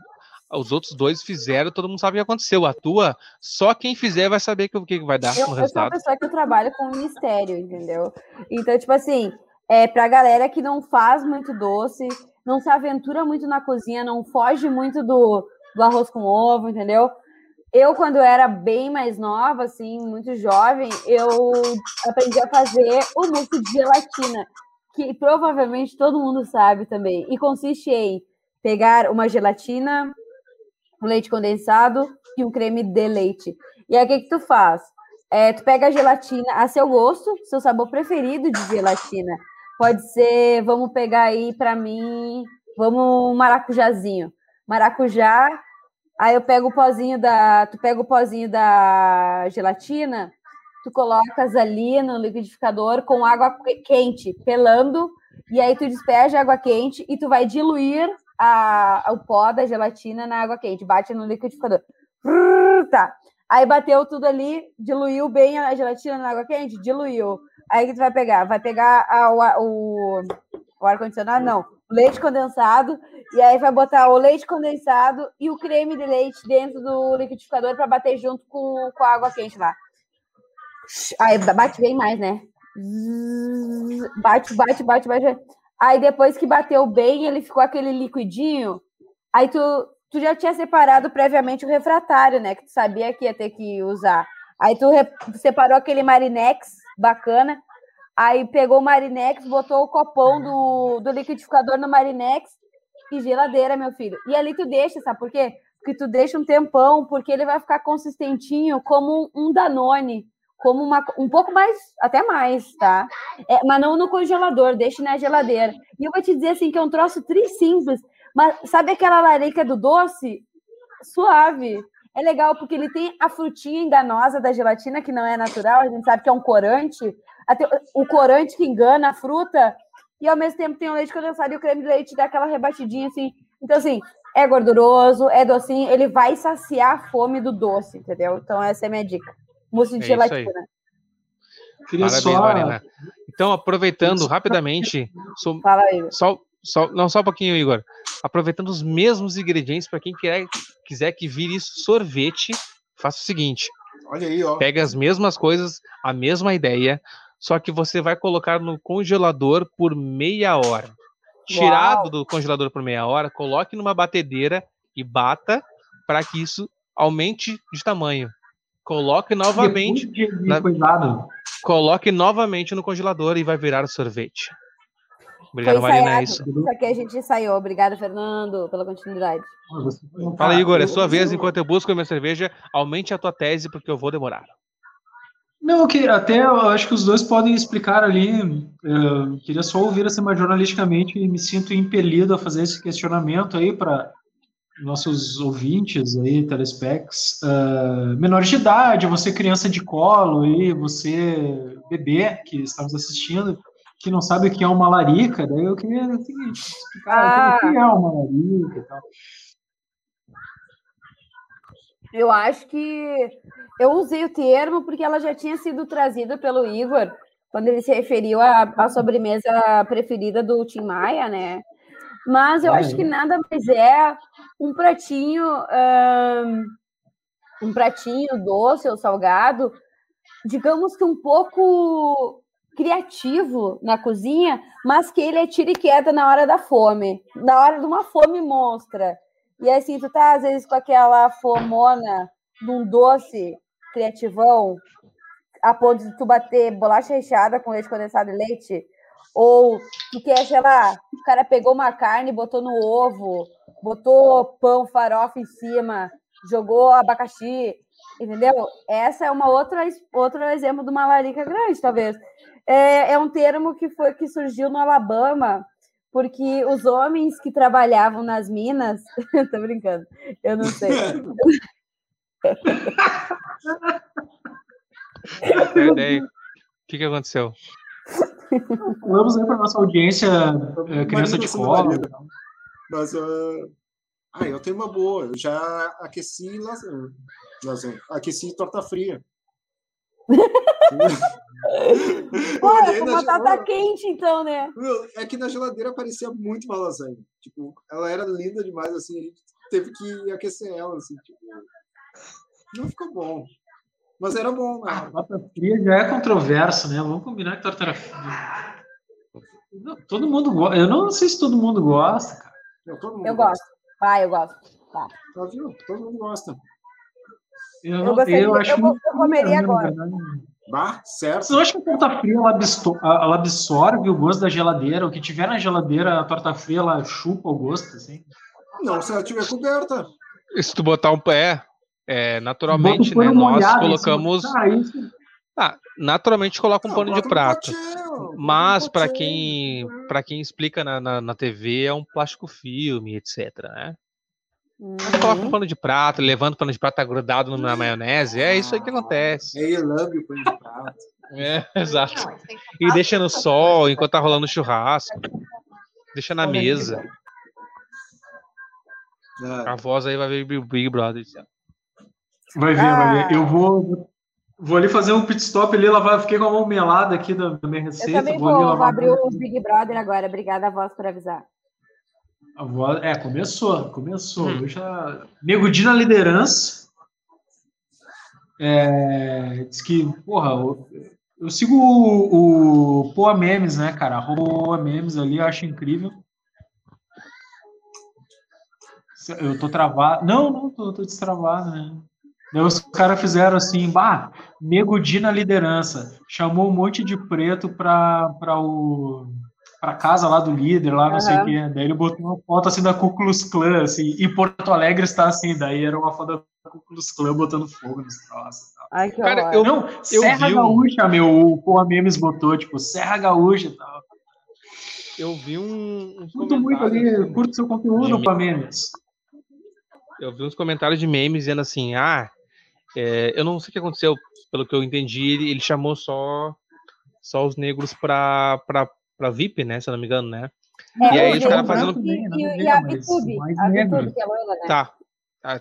Os outros dois fizeram, todo mundo sabe o que aconteceu. A tua, só quem fizer vai saber o que que vai dar Eu, no eu sou uma resultado. pessoa que eu trabalho com mistério, entendeu? Então, tipo assim, é pra galera que não faz muito doce, não se aventura muito na cozinha, não foge muito do, do arroz com ovo, entendeu? Eu, quando era bem mais nova, assim, muito jovem, eu aprendi a fazer o mousse de gelatina, que provavelmente todo mundo sabe também. E consiste em pegar uma gelatina, um leite condensado e um creme de leite. E aí, o que que tu faz? É, tu pega a gelatina a seu gosto, seu sabor preferido de gelatina. Pode ser, vamos pegar aí para mim, vamos maracujazinho. Maracujá, aí eu pego o pozinho da, tu pega o pozinho da gelatina, tu colocas ali no liquidificador com água que- quente, pelando, e aí tu despeja a água quente e tu vai diluir a, o pó da gelatina na água quente, bate no liquidificador. Tá. Aí bateu tudo ali, diluiu bem a gelatina na água quente, diluiu. Aí que tu vai pegar? Vai pegar a- o, o, ar-condicionado? Não. Leite condensado. E aí vai botar o leite condensado e o creme de leite dentro do liquidificador para bater junto com, com a água quente lá. Aí bate bem mais, né? Bate, bate, bate, bate. Aí depois que bateu bem, ele ficou aquele liquidinho. Aí tu, tu já tinha separado previamente o refratário, né? Que tu sabia que ia ter que usar. Aí tu separou aquele Marinex bacana. Aí pegou o Marinex, botou o copão do, do liquidificador no Marinex e geladeira, meu filho. E ali tu deixa, sabe por quê? Porque tu deixa um tempão, porque ele vai ficar consistentinho como um Danone, como uma, um pouco mais, até mais, tá? É, mas não no congelador, deixe na geladeira. E eu vou te dizer assim que é um troço tri simples, mas sabe aquela larica do doce? Suave. É legal porque ele tem a frutinha enganosa da gelatina, que não é natural, a gente sabe que é um corante. Até o corante que engana a fruta, e ao mesmo tempo tem o leite condensado e o creme de leite dá aquela rebatidinha assim. Então, assim, é gorduroso, é docinho, ele vai saciar a fome do doce, entendeu? Então essa é a minha dica. Mousse de É gelatina. Queria Parabéns, só. Marina. Então, aproveitando rapidamente, sou- Fala aí. só, só, não só um pouquinho, Igor. Aproveitando os mesmos ingredientes para quem quer, quiser que vire isso sorvete, faça o seguinte: Olha aí, ó. pega as mesmas coisas, a mesma ideia, só que você vai colocar no congelador por meia hora. Tirado do congelador por meia hora, coloque numa batedeira e bata para que isso aumente de tamanho. Coloque novamente, na- coloque novamente no congelador e vai virar sorvete. Obrigado, Foi Marina. É isso. Isso aqui a gente ensaiou. Obrigada, Fernando, pela continuidade. Fala, Igor, é sua vez. Enquanto eu busco a minha cerveja, aumente a tua tese, porque eu vou demorar. Não, que até eu acho que os dois podem explicar ali. Eu queria só ouvir assim, mais jornalisticamente e me sinto impelido a fazer esse questionamento aí para nossos ouvintes aí, telespecs, ah, menores de idade, você criança de colo aí, você bebê que está nos assistindo, que não sabe o que é uma larica, daí eu queria assim, explicar o que é uma larica e tal. Eu acho que eu usei o termo porque ela já tinha sido trazida pelo Igor quando ele se referiu à, à sobremesa preferida do Tim Maia, né? Mas eu Ah, acho é? que nada mais é um pratinho, ahn, um pratinho doce ou salgado, digamos que um pouco criativo na cozinha, mas que ele é tira e queda na hora da fome, na hora de uma fome monstra. E assim, tu tá às vezes com aquela fomona de um doce criativão, a ponto de tu bater bolacha recheada com leite condensado e leite, ou tu quer, sei lá, o cara pegou uma carne, botou no ovo, botou pão, farofa em cima, jogou abacaxi, entendeu? Essa é uma outra outro exemplo de uma larica grande, talvez. É, é um termo que foi que surgiu no Alabama, porque os homens que trabalhavam nas minas, tô brincando, eu não sei. É ideia. O que, que aconteceu? Vamos aí para nossa audiência, eh, criança de colo. Marina. Mas, ah, ah, eu tenho uma boa. Eu já aqueci lasanha. lasanha. Aqueci torta fria. Pô, Olhei com batata geladeira. quente, então, né? Meu, É que na geladeira parecia muito uma lasanha. Tipo, ela era linda demais, assim, a gente teve que aquecer ela, assim, tipo. Não ficou bom. Mas era bom, A né? torta fria já é controverso, né? Vamos combinar que torta era fria. Todo mundo gosta. Eu não sei se todo mundo gosta, cara. Não, todo mundo Eu gosto. Vai, eu gosto. Tá. Tá, viu? Todo mundo gosta. Eu, Eu gostaria- eu acho eu vou- muito eu comeria agora. Bah, certo. Você não acha que a torta fria ela, ela absorve o gosto da geladeira? O que tiver na geladeira, a torta fria, ela chupa o gosto, assim? Não, se ela tiver coberta. E Se tu botar um pé, é, naturalmente, né? Nós molhado em colocamos. Cara, isso- Ah, naturalmente coloca um Não, pano de prato. Mas para potinho. quem para quem explica na, na, na TV é um plástico filme, etc. Né? Mas coloca um Uhum. pano de prato, levanta o pano de prato tá grudado na maionese, é isso aí que acontece. Aí lambe o pano de prato. É, exato. E deixa no sol enquanto tá rolando o churrasco. Deixa na mesa. Ah, A voz aí vai ver Big Big Brother. Vai ver, Ah. vai ver. Eu vou, vou ali fazer um pit stop ali, lavar. Fiquei com a mão melada aqui da, minha Eu receita. também vou vou, ali vou abrir o Big Brother agora. Obrigada, voz, por avisar. A voz- é, começou, começou. Hum. Já... Nego Di na liderança. É, diz que, porra, eu, eu sigo o, o Poa Memes, né, cara? Arroba Poa Memes ali, eu acho incrível. Eu tô travado. Não, não, tô, tô destravado, né? Daí os caras fizeram assim, bah, Nego Di na liderança. Chamou um monte de preto pra, pra o pra casa lá do líder, lá não sei o quê. Daí ele botou uma foto assim da Ku Klux Klan, assim, e Porto Alegre está assim, daí era uma foto da Ku Klux Klan botando fogo nos troços. e tal. Ai, que Cara, eu- Não, Serra vi um- Gaúcha, meu, o Poa Memes botou, tipo, Serra Gaúcha e tal. Eu vi um, Curto muito ali, curto seu conteúdo, Poa Memes. eu vi uns comentários de memes dizendo assim, ah, é, eu não sei o que aconteceu, pelo que eu entendi, ele, ele chamou só só os negros pra, pra, pra VIP, né, se eu não me engano, né? É, E aí o os caras fazendo- a E, e a mais A. Vitube, que é loira, né? Tá. Ah,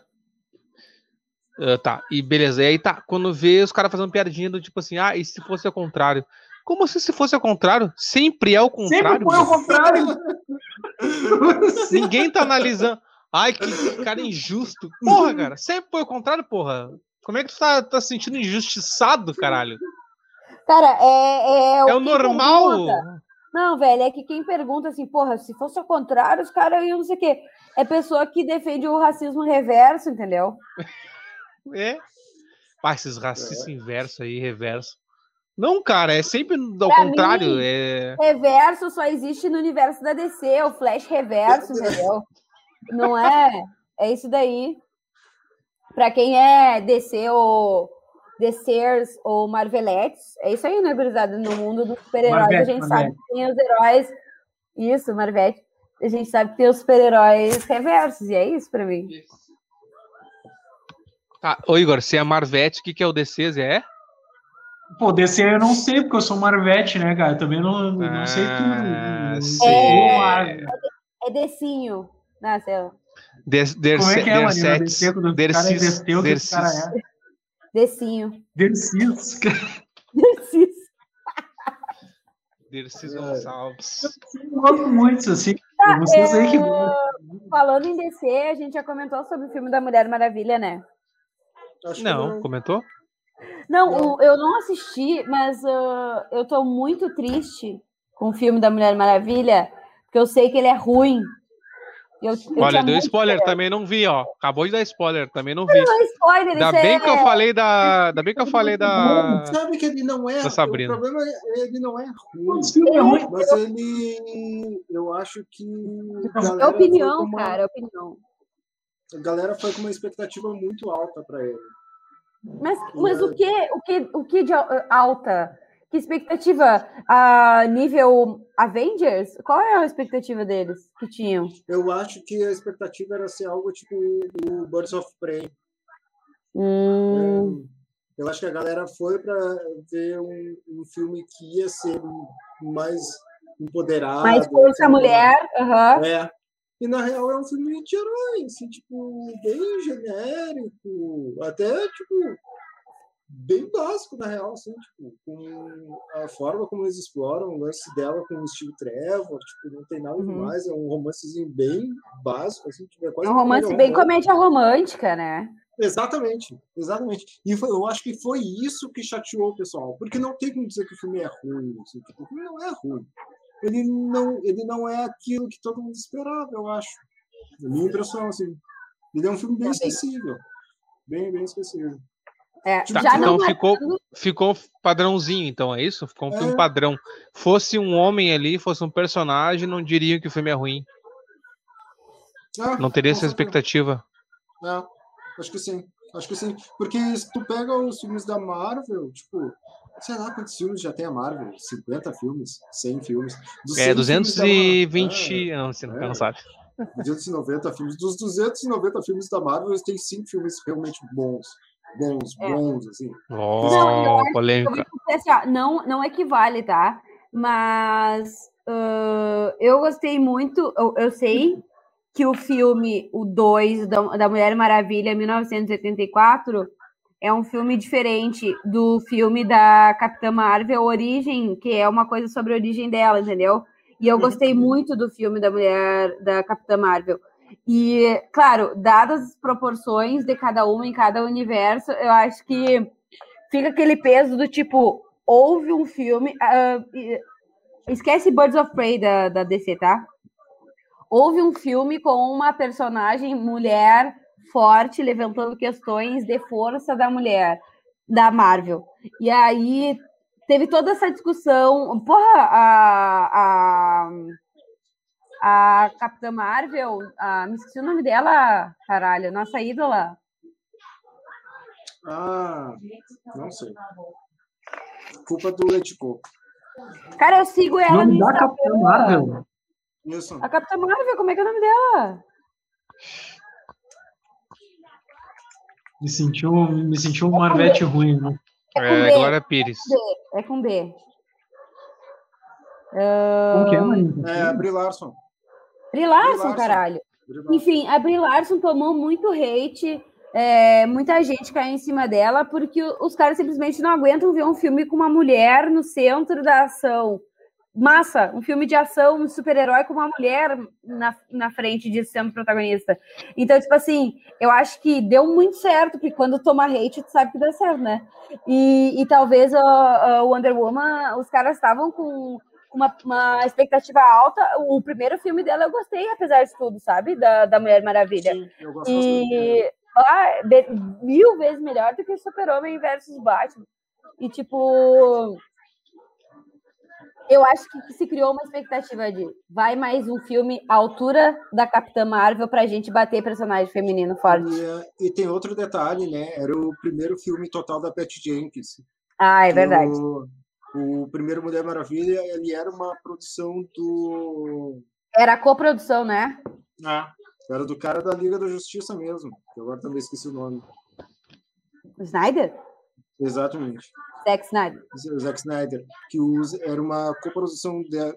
Ah, tá, e beleza. E aí tá, quando vê os caras fazendo piadinha do tipo assim, ah, e se fosse ao contrário? Como assim se fosse ao contrário? Sempre é o Sempre contrário. foi ao contrário. Ninguém tá analisando. Ai, que cara injusto. Porra, cara, sempre foi ao contrário, porra. Como é que tu tá, tá se sentindo injustiçado, caralho? Cara, é. É, É o quem normal. Não, velho, é que quem pergunta assim, porra, se fosse ao contrário, os caras iam não sei o quê. É pessoa que defende o racismo reverso, entendeu? É. Ah, esses racistas inverso aí, reverso. Não, cara, é sempre ao Pra contrário. mim- É... Reverso só existe no universo da DC, o Flash reverso, entendeu? Não é? É isso daí. Pra quem é DC ou DCers ou Marvelettes, é isso aí, né, gurizada? No mundo dos super-heróis, a Marvete, gente sabe Marvete. que tem os heróis. Isso, Marvete. A gente sabe que tem os super-heróis reversos, e é isso pra mim. Tá, ô Igor, se é Marvete, o que, que é o DC, Zé? Pô, DC eu não sei, porque eu sou Marvete, né, cara? Eu também não, não sei Ah, tudo. sei. Eu, Marvel. É Decinho. Der, der, Como é que é, der o der cara é cis, DC, o que der é? Decinho. Dercis. Dercis É. Gonçalves. Eu gosto muito, assim. Tá, Vocês aí que é, Falando em DC, a gente já comentou sobre o filme da Mulher Maravilha, né? Acho que Não, comentou? Não, Não. o- eu não assisti, mas ah, eu tô muito triste com o filme da Mulher Maravilha, porque eu sei que ele é ruim. Eu, eu Olha, deu spoiler, também não vi, ó. Acabou de dar spoiler, também não vi. Não é spoiler, Ainda isso bem é... que eu falei da. Ainda bem que eu falei da. Sabe que ele não é. da Sabrina. O problema é ele não é ruim. É ruim. Mas ele. Eu acho que. É opinião, uma- cara, é opinião. A galera foi com uma expectativa muito alta para ele. Mas, mas o que, o que, o que de al- alta? Que expectativa? A nível Avengers? Qual é a expectativa deles que tinham? Eu acho que a expectativa era ser algo tipo o Birds of Prey. Hum, Eu acho que a galera foi para ver um, um filme que ia ser mais empoderado. mais força mulher. aham. É. E na real é um filme de herói, assim, tipo, bem genérico, até tipo bem básico na real, assim, tipo, com a forma como eles exploram o lance dela com o Steve Trevor, tipo, não tem nada Uhum. demais, é um romancezinho bem básico, assim, tipo, é quase É um romance bem romântica. comédia romântica, né? Exatamente, exatamente. E foi- eu acho que foi isso que chateou o pessoal, porque não tem como dizer que o filme é ruim, assim, tipo, o filme não é ruim. Ele não, ele não é aquilo que todo mundo esperava, eu acho. A minha impressão, assim. Ele é um filme bem Tá bem. esquecível. Bem, bem esquecível. É, Tá, já então não ficou, ficou padrãozinho, então é isso? Ficou um filme É. padrão. Fosse um homem ali, fosse um personagem, não diriam que o filme é ruim. Ah, Não teria essa certeza. expectativa. É, acho que sim. Acho que sim. Porque se tu pega os filmes da Marvel, tipo, sei lá quantos filmes já tem a Marvel? 50 filmes? 100 filmes? Dos É 100 filmes da Marvel- 220. Não, você não, É. não sabe. 290 filmes. Dos 290 filmes da Marvel, tem cinco filmes realmente bons. Bons, É. bons, assim. Ó, Não, eu acho Eu polêmica. dizer assim, ó, não, não equivale, tá? Mas ah, eu gostei muito, eu, eu sei que o filme, o 2 da, da Mulher Maravilha, 1984, é um filme diferente do filme da Capitã Marvel, Origem, que é uma coisa sobre a origem dela, entendeu? E eu gostei muito do filme da Mulher, da Capitã Marvel. E, claro, dadas as proporções de cada uma em cada universo, eu acho que fica aquele peso do tipo, houve um filme. e- esquece Birds of Prey da, da DC, tá? Houve um filme com uma personagem mulher forte, levantando questões de força da mulher, da Marvel. E aí teve toda essa discussão. Porra, a. a a Capitã Marvel, a, me esqueci o nome dela, caralho, nossa ídola. Ah, não sei. Culpa do Leite Coco. Cara, eu sigo ela no Nome da Instagram. Capitã Marvel. Isso. A Capitã Marvel, como é que é o nome dela? Me sentiu, me sentiu um Marvete ruim, né? É com É, B, Glória Pires. é com B. Como que é, Marina? É, a Brie Larson. Brie Larson, caralho. Enfim, a Brie Larson tomou muito hate, é, muita gente caiu em cima dela, porque os caras simplesmente não aguentam ver um filme com uma mulher no centro da ação. Massa, um filme de ação, um super-herói com uma mulher na, na frente de sendo protagonista. Então, tipo assim, eu acho que deu muito certo, porque quando toma hate, tu sabe que dá certo, né? E, e talvez o Wonder Woman, os caras estavam com uma, uma expectativa alta. O primeiro filme dela eu gostei, apesar de tudo, sabe? Da, da Mulher Maravilha. Sim, eu gosto e ah, mil vezes melhor do que Super-Homem versus Batman. E, tipo, eu acho que se criou uma expectativa de vai mais um filme à altura da Capitã Marvel pra gente bater personagem feminino forte. E, e tem outro detalhe, né? Era o primeiro filme total da Patty Jenkins. Ah, é verdade. O primeiro Mulher Maravilha, ele era uma produção do. Era coprodução, né? Ah, era do cara da Liga da Justiça mesmo, que agora também esqueci o nome. Snyder? Exatamente. Zack Snyder. O Zack Snyder, que era uma coprodução. De...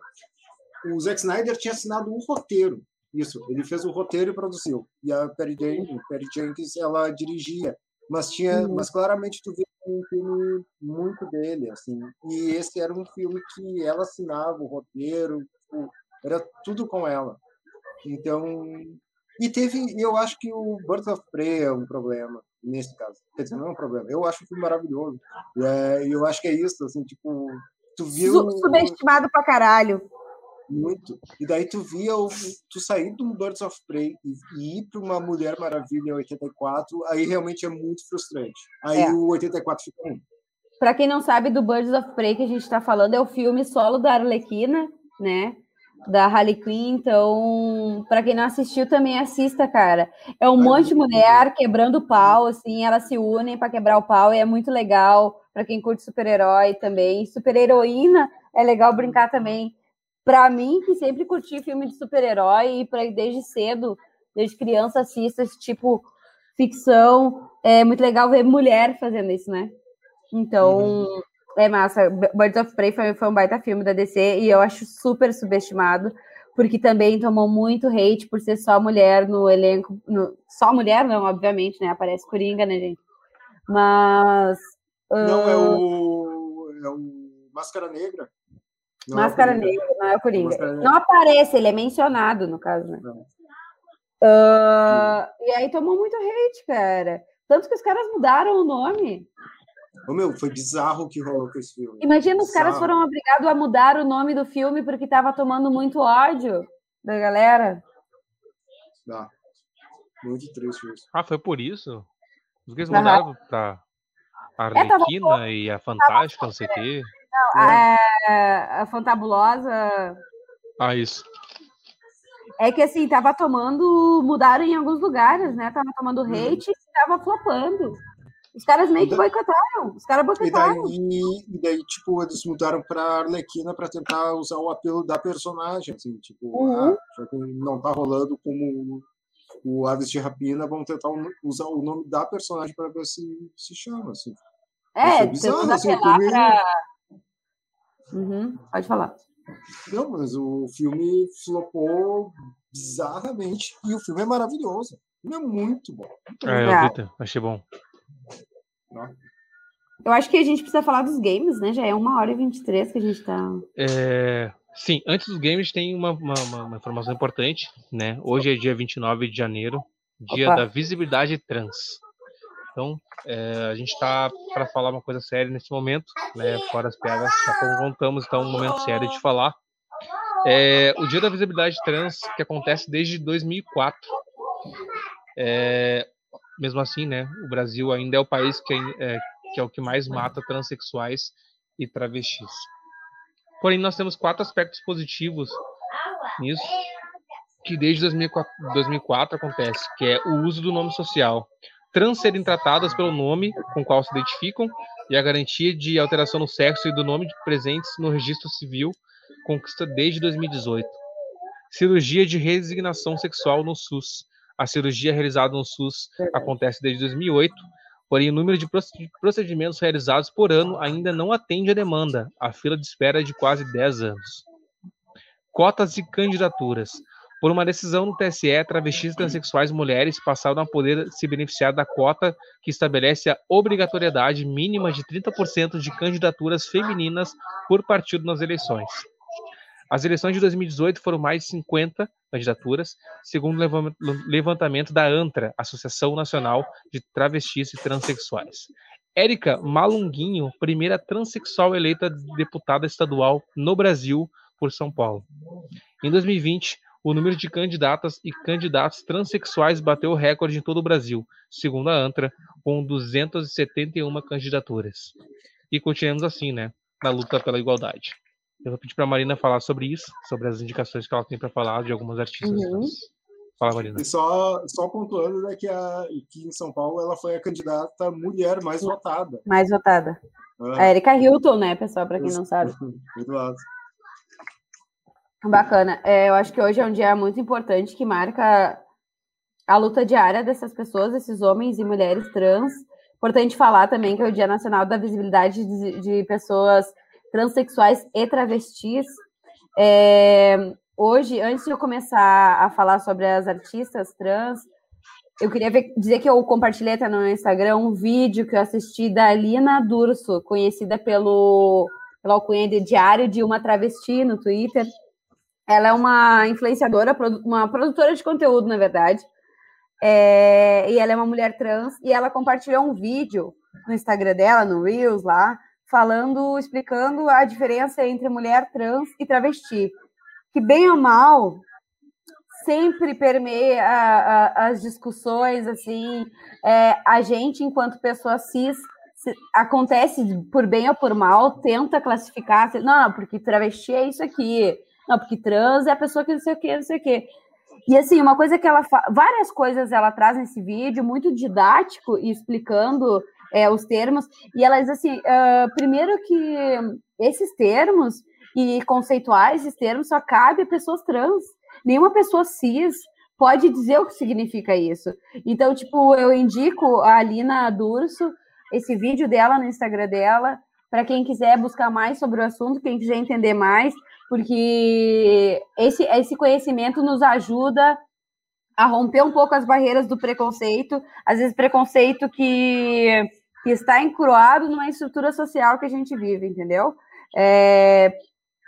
O Zack Snyder tinha assinado um roteiro. Isso, ele fez o roteiro e produziu. E a Perry Jenkins, Perry Jenkins ela dirigia. Mas tinha, uhum. mas claramente tu via um filme muito dele, assim. E esse era um filme que ela assinava o roteiro, tipo, era tudo com ela. Então, e teve, eu acho que o Birds of Prey é um problema nesse caso. Quer dizer, não é um problema. Eu acho o filme maravilhoso. E é, eu acho que é isso, assim, tipo, tu viu. Subestimado pra caralho. Muito. E daí tu via, o, tu sair um Birds of Prey e, ir para uma Mulher Maravilha 84, aí realmente é muito frustrante. Aí é. o 84 fica ruim. Pra quem não sabe do Birds of Prey que a gente tá falando, é o filme solo da Arlequina, né? da Harley Quinn, então, para quem não assistiu, também assista, cara. É um monte de mulher quebrando pau, assim, elas se unem para quebrar o pau e é muito legal para quem curte super-herói também. Super-heroína é legal brincar também. Para mim, que sempre curti filme de super-herói e pra, desde cedo, desde criança, assisto esse tipo ficção, é muito legal ver mulher fazendo isso, né? Então, uhum. É massa. Birds of Prey foi, foi um baita filme da DC e eu acho super subestimado, porque também tomou muito hate por ser só mulher no elenco. No, só mulher, não, obviamente, né? Aparece Coringa, né, gente? Mas. Não, uh... é o. É o Máscara Negra. Não Máscara é Negra, não é o Coringa. Não aparece, ele é mencionado, no caso, né? Uh, e aí tomou muito hate, cara. Tanto que os caras mudaram o nome. Ô, meu, foi bizarro o que rolou com esse filme. Imagina, os caras foram obrigados a mudar o nome do filme porque estava tomando muito ódio da galera. Dá. Muito triste isso. Ah, foi por isso? Os que mudaram pra Arlequina é, e a Fantástica, não sei o quê. Não, a, a Fantabulosa. Ah, isso. É que assim, tava tomando. Mudaram em alguns lugares, né? Tava tomando uhum. hate e tava flopando. Os caras meio que boicotaram. Os caras boicotaram. E daí, e daí, tipo, eles mudaram pra Arlequina pra tentar usar o apelo da personagem, assim, tipo, uhum. ah, já que não tá rolando como o Aves de Rapina, vamos tentar usar o nome da personagem para ver se se chama, assim. É, bizarro, assim, pra... uhum, pode falar. Não, mas o filme flopou bizarramente e o filme é maravilhoso. O filme é muito bom. Muito é, eu vi, achei bom. Eu acho que a gente precisa falar dos games, né? Já é uma hora e 23 que a gente tá. É... Sim, antes dos games tem uma, uma, uma, informação importante, né? Hoje é dia 29 de janeiro, dia Opa. da visibilidade trans. Então, é, a gente está para falar uma coisa séria nesse momento, né? Fora as piadas, já contamos então um momento sério de falar. É, o Dia da Visibilidade Trans, que acontece desde 2004. É, mesmo assim, né, o Brasil ainda é o país que é, que é o que mais mata transexuais e travestis. Porém, nós temos quatro aspectos positivos nisso, que desde 2004, 2004 acontece, que é o uso do nome social. Trans serem tratadas pelo nome com qual se identificam e a garantia de alteração no sexo e do nome presentes no registro civil conquista desde 2018. Cirurgia de resignação sexual no SUS a cirurgia realizada no SUS acontece desde 2008, porém o número de procedimentos realizados por ano ainda não atende a demanda. A fila de espera é de quase 10 anos. Cotas e candidaturas. Por uma decisão do TSE, travestis transexuais mulheres passaram a poder se beneficiar da cota que estabelece a obrigatoriedade mínima de 30% de candidaturas femininas por partido nas eleições. As eleições de 2018 foram mais de 50 candidaturas, segundo o levantamento da ANTRA, Associação Nacional de Travestis e Transsexuais. Érica Malunguinho, primeira transexual eleita deputada estadual no Brasil por São Paulo. Em 2020, o número de candidatas e candidatos transexuais bateu o recorde em todo o Brasil, segundo a ANTRA, com 271 candidaturas. E continuamos assim, né, na luta pela igualdade. Eu vou pedir para a Marina falar sobre isso, sobre as indicações que ela tem para falar de algumas artistas. Uhum. Fala, Marina. E só, só pontuando né, que, a, que em São Paulo ela foi a candidata mulher mais votada. Mais votada. Ah. A Erika Hilton, né, pessoal, para quem não sabe. Eduardo. Bacana. É, eu acho que hoje é um dia muito importante que marca a luta diária dessas pessoas, esses homens e mulheres trans. Importante falar também que é o Dia Nacional da Visibilidade de, de Pessoas Transsexuais e Travestis. É, hoje, antes de eu começar a falar sobre as artistas trans, eu queria ver, dizer que eu compartilhei até no Instagram um vídeo que eu assisti da Lina Durso, conhecida pelo, pela alcunha de Diário de uma Travesti no Twitter. Ela é uma influenciadora, uma produtora de conteúdo, na verdade. É, e ela é uma mulher trans. E ela compartilhou um vídeo no Instagram dela, no Reels lá, falando, explicando a diferença entre mulher trans e travesti. Que, bem ou mal, sempre permeia a, a, as discussões, assim, é, a gente, enquanto pessoa cis, se, acontece por bem ou por mal, tenta classificar, não, não, porque travesti é isso aqui, não, porque trans é a pessoa que não sei o que, não sei o que. E assim, uma coisa que ela várias coisas ela traz nesse vídeo, muito didático e explicando é, os termos. E ela diz assim: uh, primeiro que esses termos e conceituais, esses termos só cabe a pessoas trans. Nenhuma pessoa cis pode dizer o que significa isso. Então, tipo, eu indico a Alina Durso, esse vídeo dela no Instagram dela, para quem quiser buscar mais sobre o assunto, quem quiser entender mais, porque esse, esse conhecimento nos ajuda a romper um pouco as barreiras do preconceito, às vezes preconceito que, que está encruado numa estrutura social que a gente vive, entendeu? É,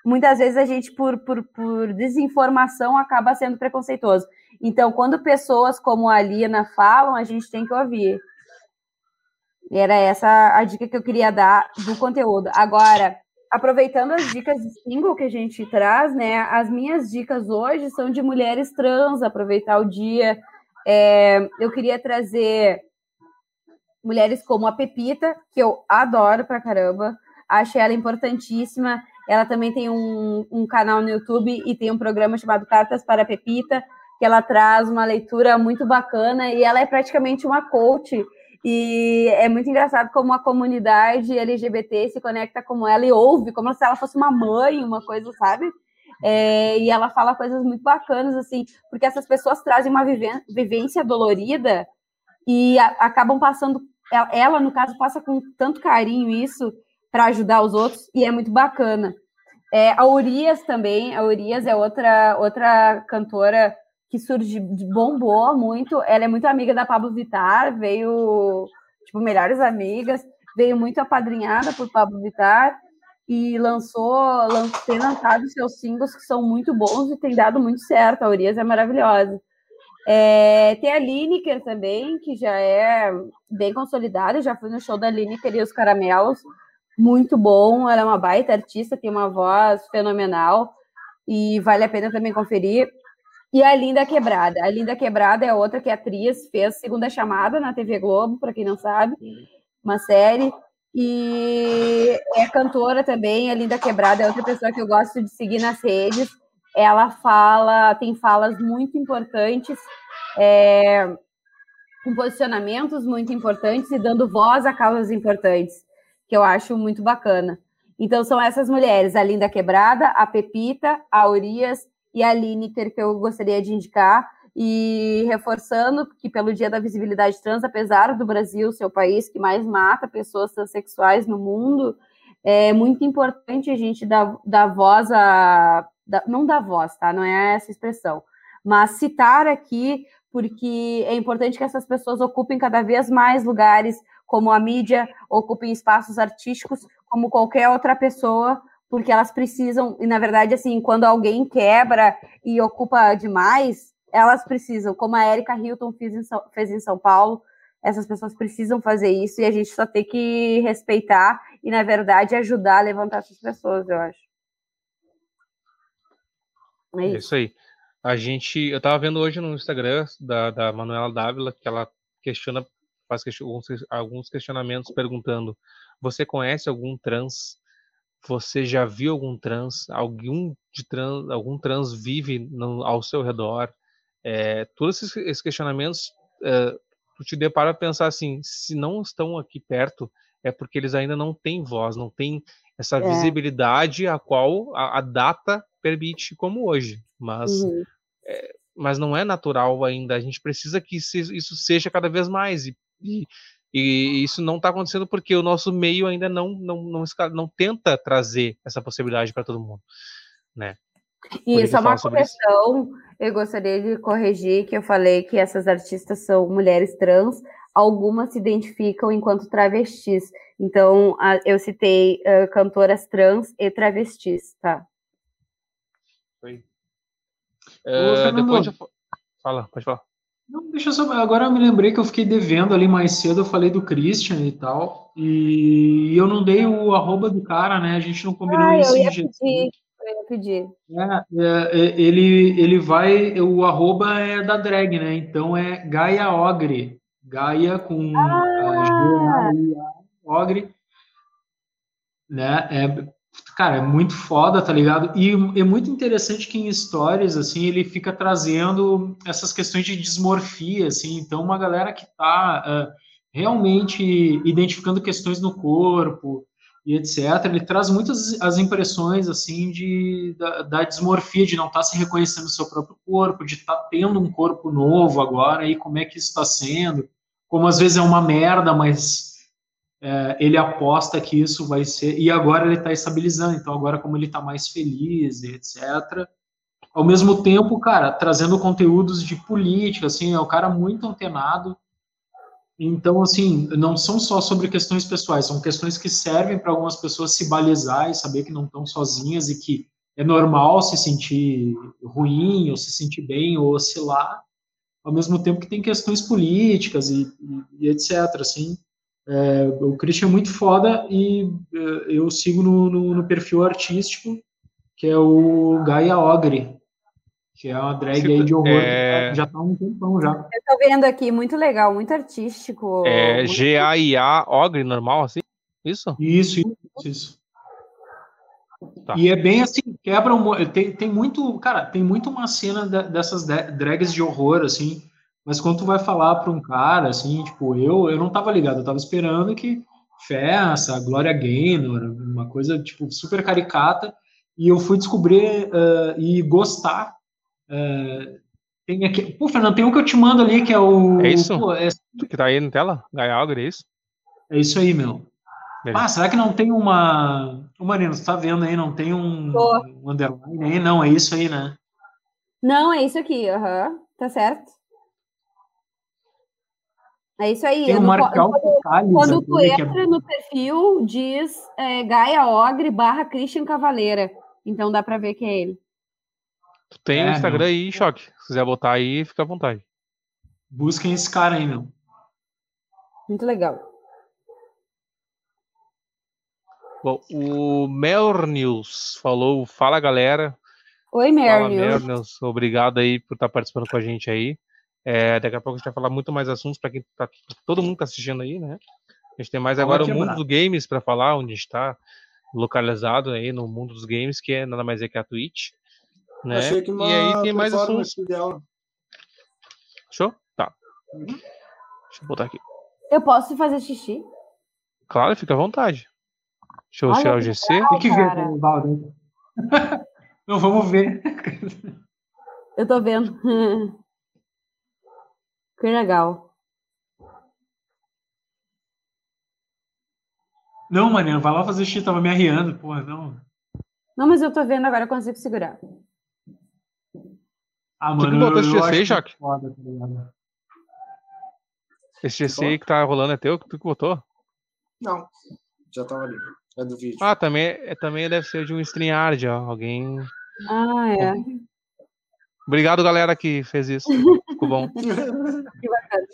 muitas vezes a gente, por, por, por desinformação, acaba sendo preconceituoso. Então, quando pessoas como a Lina falam, a gente tem que ouvir. Era essa a dica que eu queria dar do conteúdo. Agora, aproveitando as dicas de single que a gente traz, né? As minhas dicas hoje são de mulheres trans, aproveitar o dia. É, eu queria trazer mulheres como a Pepita, que eu adoro pra caramba, acho ela importantíssima. Ela também tem um, um canal no YouTube e tem um programa chamado Cartas para a Pepita, que ela traz uma leitura muito bacana e ela é praticamente uma coach e é muito engraçado como a comunidade LGBT se conecta com ela e ouve, como se ela fosse uma mãe, uma coisa, sabe? É, e ela fala coisas muito bacanas, assim, porque essas pessoas trazem uma vivência dolorida e a, acabam passando. Ela, ela, no caso, passa com tanto carinho isso para ajudar os outros, e é muito bacana. É, a Urias também, a Urias é outra, outra cantora que surge, bombou muito. Ela é muito amiga da Pablo Vittar, veio, tipo, melhores amigas, veio muito apadrinhada por Pablo Vittar e lançou, lançou tem lançado seus singles que são muito bons e tem dado muito certo. A Urias é maravilhosa. É, tem a Lineker também, que já é bem consolidada, já fui no show da Lineker e os Caramelos, muito bom. Ela é uma baita artista, tem uma voz fenomenal e vale a pena também conferir. E a Linda Quebrada. A Linda Quebrada é outra que é atriz, fez segunda chamada na TV Globo, para quem não sabe, uma série. E é cantora também. A Linda Quebrada é outra pessoa que eu gosto de seguir nas redes. Ela fala, tem falas muito importantes, é, com posicionamentos muito importantes e dando voz a causas importantes, que eu acho muito bacana. Então, são essas mulheres: a Linda Quebrada, a Pepita, a Urias e a Lineker, que eu gostaria de indicar, e reforçando que pelo Dia da Visibilidade Trans, apesar do Brasil ser o país que mais mata pessoas transexuais no mundo, é muito importante a gente dar, dar voz a. não dar voz, tá? Não é essa expressão. mas citar aqui porque é importante que essas pessoas ocupem cada vez mais lugares, como a mídia, ocupem espaços artísticos, como qualquer outra pessoa, porque elas precisam, e na verdade, assim, quando alguém quebra e ocupa demais, elas precisam, como a Erika Hilton fez em, São, fez em São Paulo, essas pessoas precisam fazer isso e a gente só tem que respeitar e, na verdade, ajudar a levantar essas pessoas, eu acho. É isso, é isso aí. A gente, eu estava vendo hoje no Instagram da, da Manuela Dávila que ela questiona, faz alguns questionamentos perguntando: você conhece algum trans? Você já viu algum trans? Algum de trans, algum trans vive no, ao seu redor? É, todos esses, esses questionamentos, é, tu te depara a pensar assim: se não estão aqui perto, é porque eles ainda não têm voz, não têm essa é. visibilidade a qual a, a, data permite, como hoje. Mas, uhum. é, mas não é natural ainda. A gente precisa que isso seja cada vez mais. E, e, e isso não está acontecendo porque o nosso meio ainda não, não, não, não, tenta trazer essa possibilidade para todo mundo. Né? E isso é uma correção. Eu gostaria de corrigir que eu falei que essas artistas são mulheres trans, algumas se identificam enquanto travestis. Então, eu citei uh, cantoras trans e travestis, tá? Oi. Uh, depois de... Fala, pode falar. Não, deixa eu só. Agora eu me lembrei que eu fiquei devendo ali mais cedo, eu falei do Christian e tal. E eu não dei o arroba do cara, né? A gente não combinou ah, isso. Eu ia pedir, eu ia pedir. É, é, é, ele, ele vai. O arroba é da drag, né? Então é Gaia Ogre. Gaia com ah. Ogre. Né? É, cara, é muito foda, tá ligado? E é muito interessante que em histórias, assim, ele fica trazendo essas questões de dismorfia, assim, então uma galera que tá uh, realmente identificando questões no corpo e etc, ele traz muitas as impressões, assim, de, da, da dismorfia, de não estar tá se reconhecendo no seu próprio corpo, de estar tá tendo um corpo novo agora, e como é que isso está sendo, como às vezes é uma merda, mas é, ele aposta que isso vai ser. E agora ele está estabilizando, então agora, como ele está mais feliz, etc. Ao mesmo tempo, cara, trazendo conteúdos de política, assim, é um cara muito antenado. Então, assim, não são só sobre questões pessoais, são questões que servem para algumas pessoas se balizar e saber que não estão sozinhas e que é normal se sentir ruim, ou se sentir bem, ou oscilar, ao mesmo tempo que tem questões políticas e, e, e etc. Assim, é, o Christian é muito foda e é, eu sigo no, no, no, perfil artístico, que é o Gaia Ogre, que é uma drag aí de horror, é... já tá há um tempão já. Eu tô vendo aqui, muito legal, muito artístico. É G-A-I-A Ogre, normal assim? Isso? Isso, isso, isso. Tá. E é bem assim, quebra um, tem, tem muito, cara, tem muito uma cena dessas drags de horror, assim, mas quando tu vai falar para um cara, assim, tipo, eu, eu não tava ligado, eu tava esperando que festa, Glória Gaynor, uma coisa, tipo, super caricata, e eu fui descobrir uh, e gostar. Uh, tem aqui, pô, Fernando, tem um que eu te mando ali, que é o... É isso? Pô, é, que tá aí na tela? Gaia Algre, é isso? É isso aí, meu. Ah, será que não tem uma... Ô, Marina, você tá vendo aí, não tem um, um underline aí? Não, é isso aí, né? Não, é isso aqui, aham, uhum. tá certo. É isso aí. Tem um quando, quando tu é entra é... no perfil, diz é, Gaia Ogre barra Christian Cavaleira. Então dá para ver que é ele. Tu tem é, o Instagram aí, em choque. Se quiser botar aí, fica à vontade. Busquem esse cara aí, meu. Muito legal. Bom, o Melnews falou, fala galera. Oi, Melnews. Obrigado aí por estar participando com a gente aí. É, daqui a pouco a gente vai falar muito mais assuntos para quem tá, todo mundo está assistindo aí, né? A gente tem mais agora o mundo dos games para falar, onde está localizado aí no mundo dos games, que é nada mais é que a Twitch. Né? Achei que uma e aí tem mais assuntos. Show? Tá. Uhum. Deixa eu botar aqui. Eu posso fazer xixi? Claro, fica à vontade. Deixa eu tirar o GC. Tem que ver. Não, vamos ver. Eu tô vendo. Que legal. Não, Mariana, vai lá fazer xixi, tava me arriando, porra, não. Não, mas eu tô vendo agora, eu consigo segurar. Ah, Tu mano, que botou eu, esse GC, acho muito Jaque? foda, tá? Esse GC aí que tá rolando é teu? Tu que botou? Não, já tava ali. É do vídeo. Ah, também, é, também deve ser de um StreamYard, ó. Alguém. Ah, é. Obrigado, galera, que fez isso. Ficou bom. Que bacana.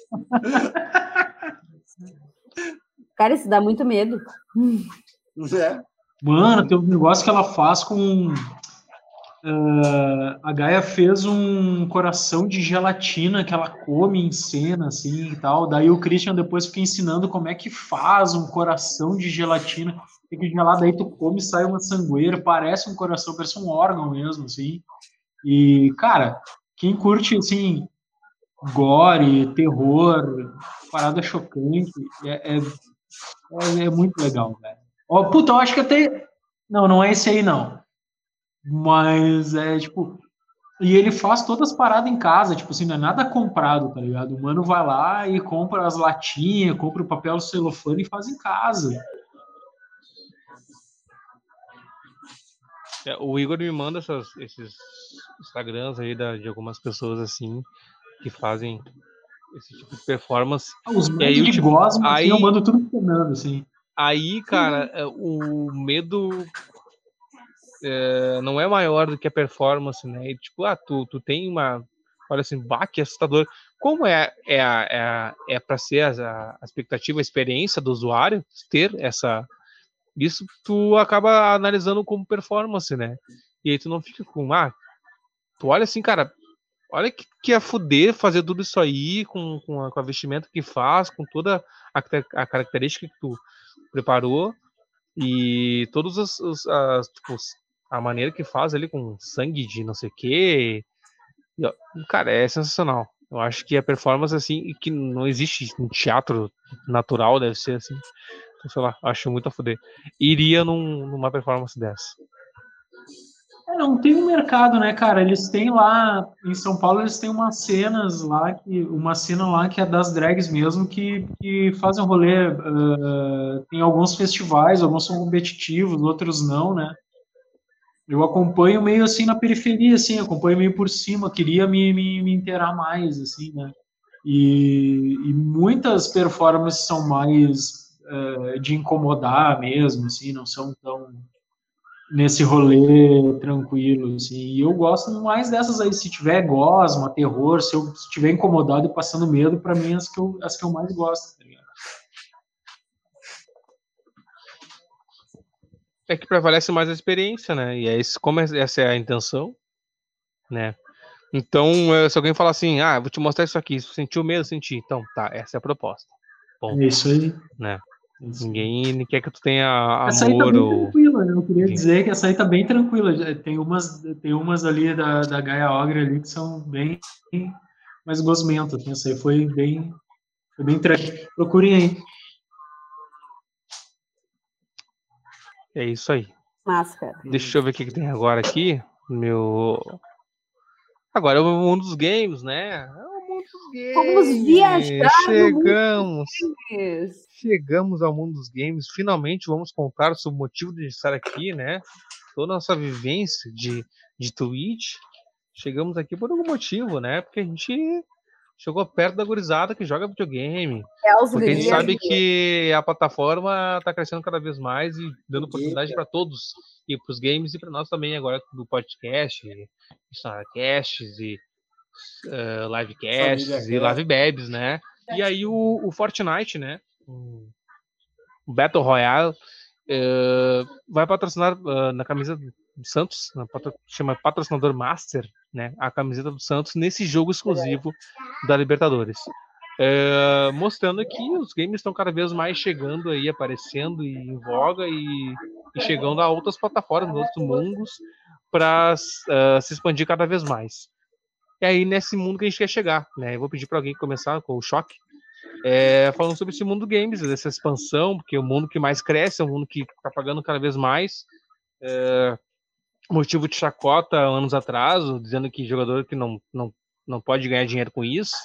Cara, isso dá muito medo. É. Mano, tem um negócio que ela faz com. ah, a Gaia fez um coração de gelatina que ela come em cena, assim e tal. Daí o Christian depois fica ensinando como é que faz um coração de gelatina. Tem que gelar, daí tu come e sai uma sangueira, parece um coração, parece um órgão mesmo, assim. E, cara, quem curte, assim, gore, terror, parada chocante, é, é, é, é muito legal, velho. Ó, puta, eu acho que até. Não, não é esse aí, não. Mas é tipo. E ele faz todas as paradas em casa, tipo assim, não é nada comprado, tá ligado? O mano vai lá e compra as latinhas, compra o papel celofane e faz em casa. O Igor me manda essas- esses Instagrams aí da- de algumas pessoas assim que fazem esse tipo de performance. Ah, Os E aí, de tipo, gosma, assim, aí- eu mando tudo funcionando, assim. Aí, cara, é, o medo é, não é maior do que a performance, né? E, tipo, ah, tu, tu tem uma. Olha assim, bah, que assustador. Como é, é, é, é para ser a, a expectativa, a experiência do usuário ter essa. Isso tu acaba analisando como performance, né? E aí tu não fica com. Ah, tu olha assim, cara. Olha que, que é fuder fazer tudo isso aí com, com, a, com a vestimenta que faz, com toda a, a característica que tu preparou e todos os, os- as, tipo, a maneira que faz ali com sangue de não sei o que cara é sensacional eu acho que a performance assim que não existe um teatro natural deve ser assim sei lá acho muito a fuder iria num- numa performance dessa É, não tem um mercado, né, cara? Eles têm lá, em São Paulo, eles têm umas cenas lá, que, uma cena lá que é das drags mesmo, que, que fazem um rolê. ah, tem alguns festivais, alguns são competitivos, outros não, né? Eu acompanho meio assim na periferia, assim, acompanho meio por cima, queria me, me, me inteirar mais, assim, né? E, e muitas performances são mais eh, de incomodar mesmo, assim, não são tão nesse rolê tranquilo, assim. E eu gosto mais dessas aí, se tiver gosma, terror, se eu estiver incomodado e passando medo, pra mim as que eu, as que eu mais gosto, tá ligado? é que prevalece mais a experiência né e é isso como é- essa é a intenção né então eh, se alguém falar assim ah vou te mostrar isso aqui se sentiu medo senti então tá essa é a proposta Bom. É isso aí. né isso aí. Ninguém quer que tu tenha Essa aí tá amor bem ou tranquila, né? Eu queria Enfim. dizer que essa aí tá bem tranquila. Tem umas, tem umas ali da, da Gaia Ogre ali que são bem mais gosmentas. assim. Essa aí foi bem, foi bem tranquila. Procurem aí. é isso aí Máscara. Deixa eu ver o que, que tem agora aqui. Meu. Agora é mundo dos games, né? É Vamos viajar Chegamos. Chegamos ao mundo dos games. Finalmente vamos contar sobre o motivo de estar aqui, né? Toda a nossa vivência de, de Twitch. Chegamos aqui por algum motivo, né? Porque a gente chegou perto da gurizada que joga videogame. É os Porque a gente sabe que a plataforma está crescendo cada vez mais e dando oportunidade para todos, e para os games e para nós também agora do podcast, Starcasts e uh, Livecasts Família e Cast. Live Babs, né? E aí o, o Fortnite, né? O Battle Royale eh, vai patrocinar ah, na camisa do Santos, na patro- chama patrocinador Master, né? A camiseta do Santos nesse jogo exclusivo da Libertadores. Mostrando que os games estão cada vez mais chegando aí, aparecendo e em voga e, e chegando a outras plataformas, outros mundos, para se expandir cada vez mais. E aí, nesse mundo que a gente quer chegar, né? Eu vou pedir para alguém começar com o choque, é, falando sobre esse mundo games, dessa expansão, porque é o mundo que mais cresce, é um mundo que está pagando cada vez mais. É, motivo de chacota anos atrás, dizendo que jogador que não, não, não pode ganhar dinheiro com isso.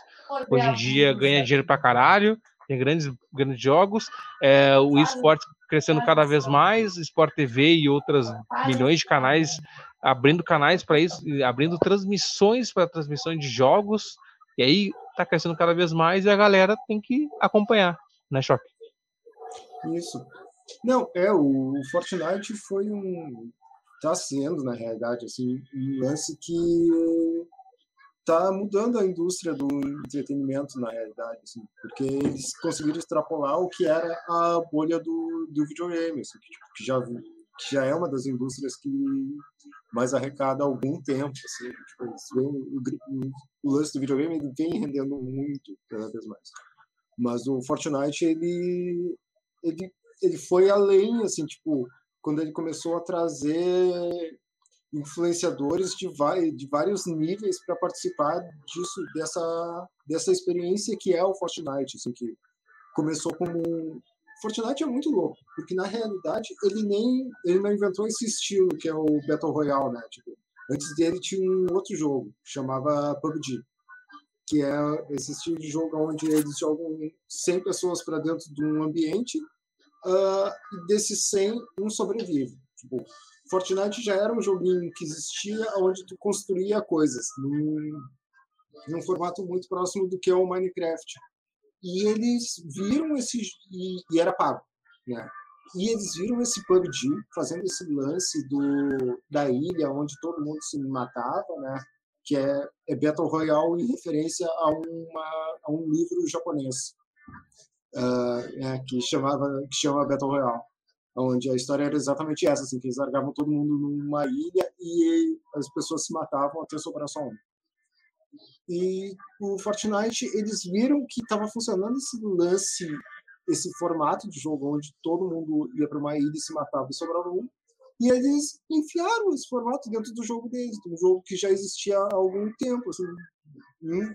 Hoje em dia ganha dinheiro pra caralho, tem grandes, grandes jogos, é, o esporte crescendo cada vez mais, Sport TV e outras milhões de canais abrindo canais para isso, abrindo transmissões para transmissões de jogos, e aí tá crescendo cada vez mais e a galera tem que acompanhar, né, Choque? Isso. Não, é, o Fortnite foi um. Tá sendo, na realidade, assim, um lance que tá mudando a indústria do entretenimento, na realidade, assim, porque eles conseguiram extrapolar o que era a bolha do, do videogame, assim, que, tipo, que já que já é uma das indústrias que mais arrecada há algum tempo. Assim, tipo, o, o, lance do videogame vem rendendo muito cada vez mais. Mas o Fortnite ele, ele, ele foi além, assim, tipo, quando ele começou a trazer influenciadores de, de vários níveis para participar disso dessa dessa experiência que é o Fortnite, assim, que começou como Fortnite é muito louco, porque na realidade ele nem ele não inventou esse estilo que é o Battle Royale, né? Tipo, antes dele tinha um outro jogo chamava PUBG, que é esse estilo de jogo onde eles jogam 100 pessoas para dentro de um ambiente uh, e desses 100 um sobrevive. Tipo, Fortnite já era um joguinho que existia onde tu construía coisas num, num formato muito próximo do que é o Minecraft e eles viram esse e, e, era pago, né? E eles viram esse PUBG fazendo esse lance do da ilha onde todo mundo se matava, né? Que é, é Battle Royale em referência a uma a um livro japonês uh, é, que chamava que chama Battle Royale, onde a história era exatamente essa, assim, que eles largavam todo mundo numa ilha e as pessoas se matavam até sobrar só um. E o Fortnite, eles viram que estava funcionando esse lance, esse formato de jogo onde todo mundo ia para uma ilha e se matava e sobrava um. E eles enfiaram esse formato dentro do jogo deles, um jogo que já existia há algum tempo. Assim, um,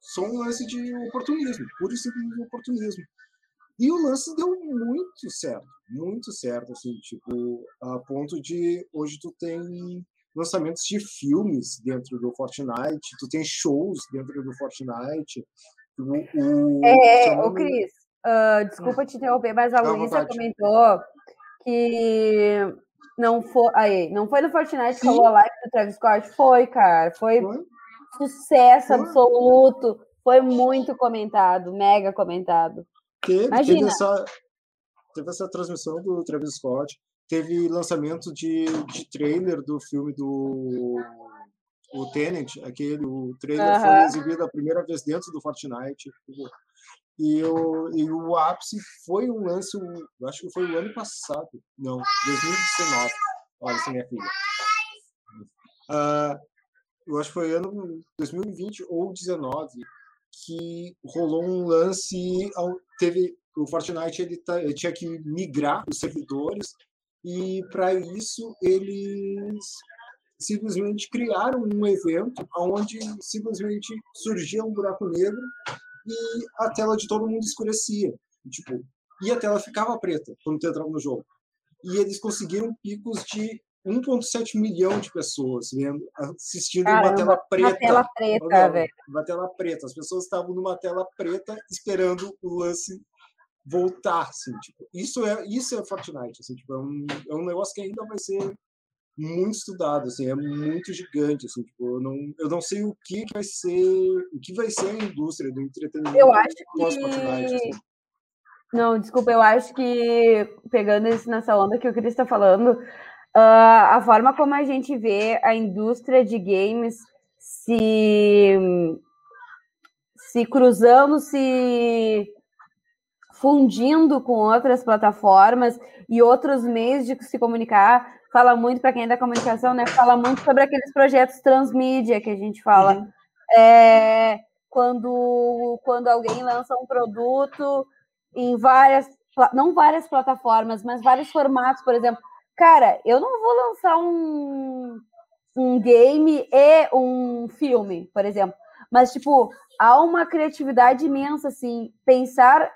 só um lance de oportunismo, puro e simples oportunismo. E o lance deu muito certo, muito certo, assim, tipo, a ponto de hoje tu tem lançamentos de filmes dentro do Fortnite, tu tem shows dentro do Fortnite. O, o, é, chamando... o Cris, uh, desculpa te interromper, mas a Luísa comentou que não foi, aí, não foi no Fortnite que rolou a live do Travis Scott? Foi, cara, foi, foi? sucesso foi? absoluto, foi muito comentado, mega comentado. Teve, Imagina. teve essa, teve essa transmissão do Travis Scott, teve lançamento de, de trailer do filme do o Tenant, aquele, o trailer foi exibido a primeira vez dentro do Fortnite. E o, e o ápice foi um lance, eu acho que foi o ano passado, não, 2019. Olha, essa é minha filha. Uh, eu acho que foi ano 2020 ou 2019 que rolou um lance, teve o Fortnite ele, tá, ele tinha que migrar os servidores e para isso eles simplesmente criaram um evento onde simplesmente surgia um buraco negro e a tela de todo mundo escurecia. Tipo, e a tela ficava preta quando tu entrava no jogo. E eles conseguiram picos de 1,7 milhão de pessoas vendo, assistindo Caramba, uma tela preta. Uma tela preta, velho. Uma tela preta. As pessoas estavam numa tela preta esperando o lance voltar, assim, tipo, isso é isso é Fortnite, assim, tipo, é um, é um negócio que ainda vai ser muito estudado, assim, é muito gigante, assim, tipo, eu não, eu não sei o que, vai ser, o que vai ser a indústria do entretenimento eu acho que... Fortnite, assim. Não, desculpa, eu acho que pegando isso nessa onda que o Cris está falando, uh, a forma como a gente vê a indústria de games se se cruzando, se fundindo com outras plataformas e outros meios de se comunicar. Fala muito, para quem é da comunicação, né? Fala muito sobre aqueles projetos transmídia que a gente fala. Uhum. É, quando, quando alguém lança um produto em várias, não várias plataformas, mas vários formatos, por exemplo. Cara, eu não vou lançar um, um game e um filme, por exemplo. Mas, tipo, há uma criatividade imensa, assim, pensar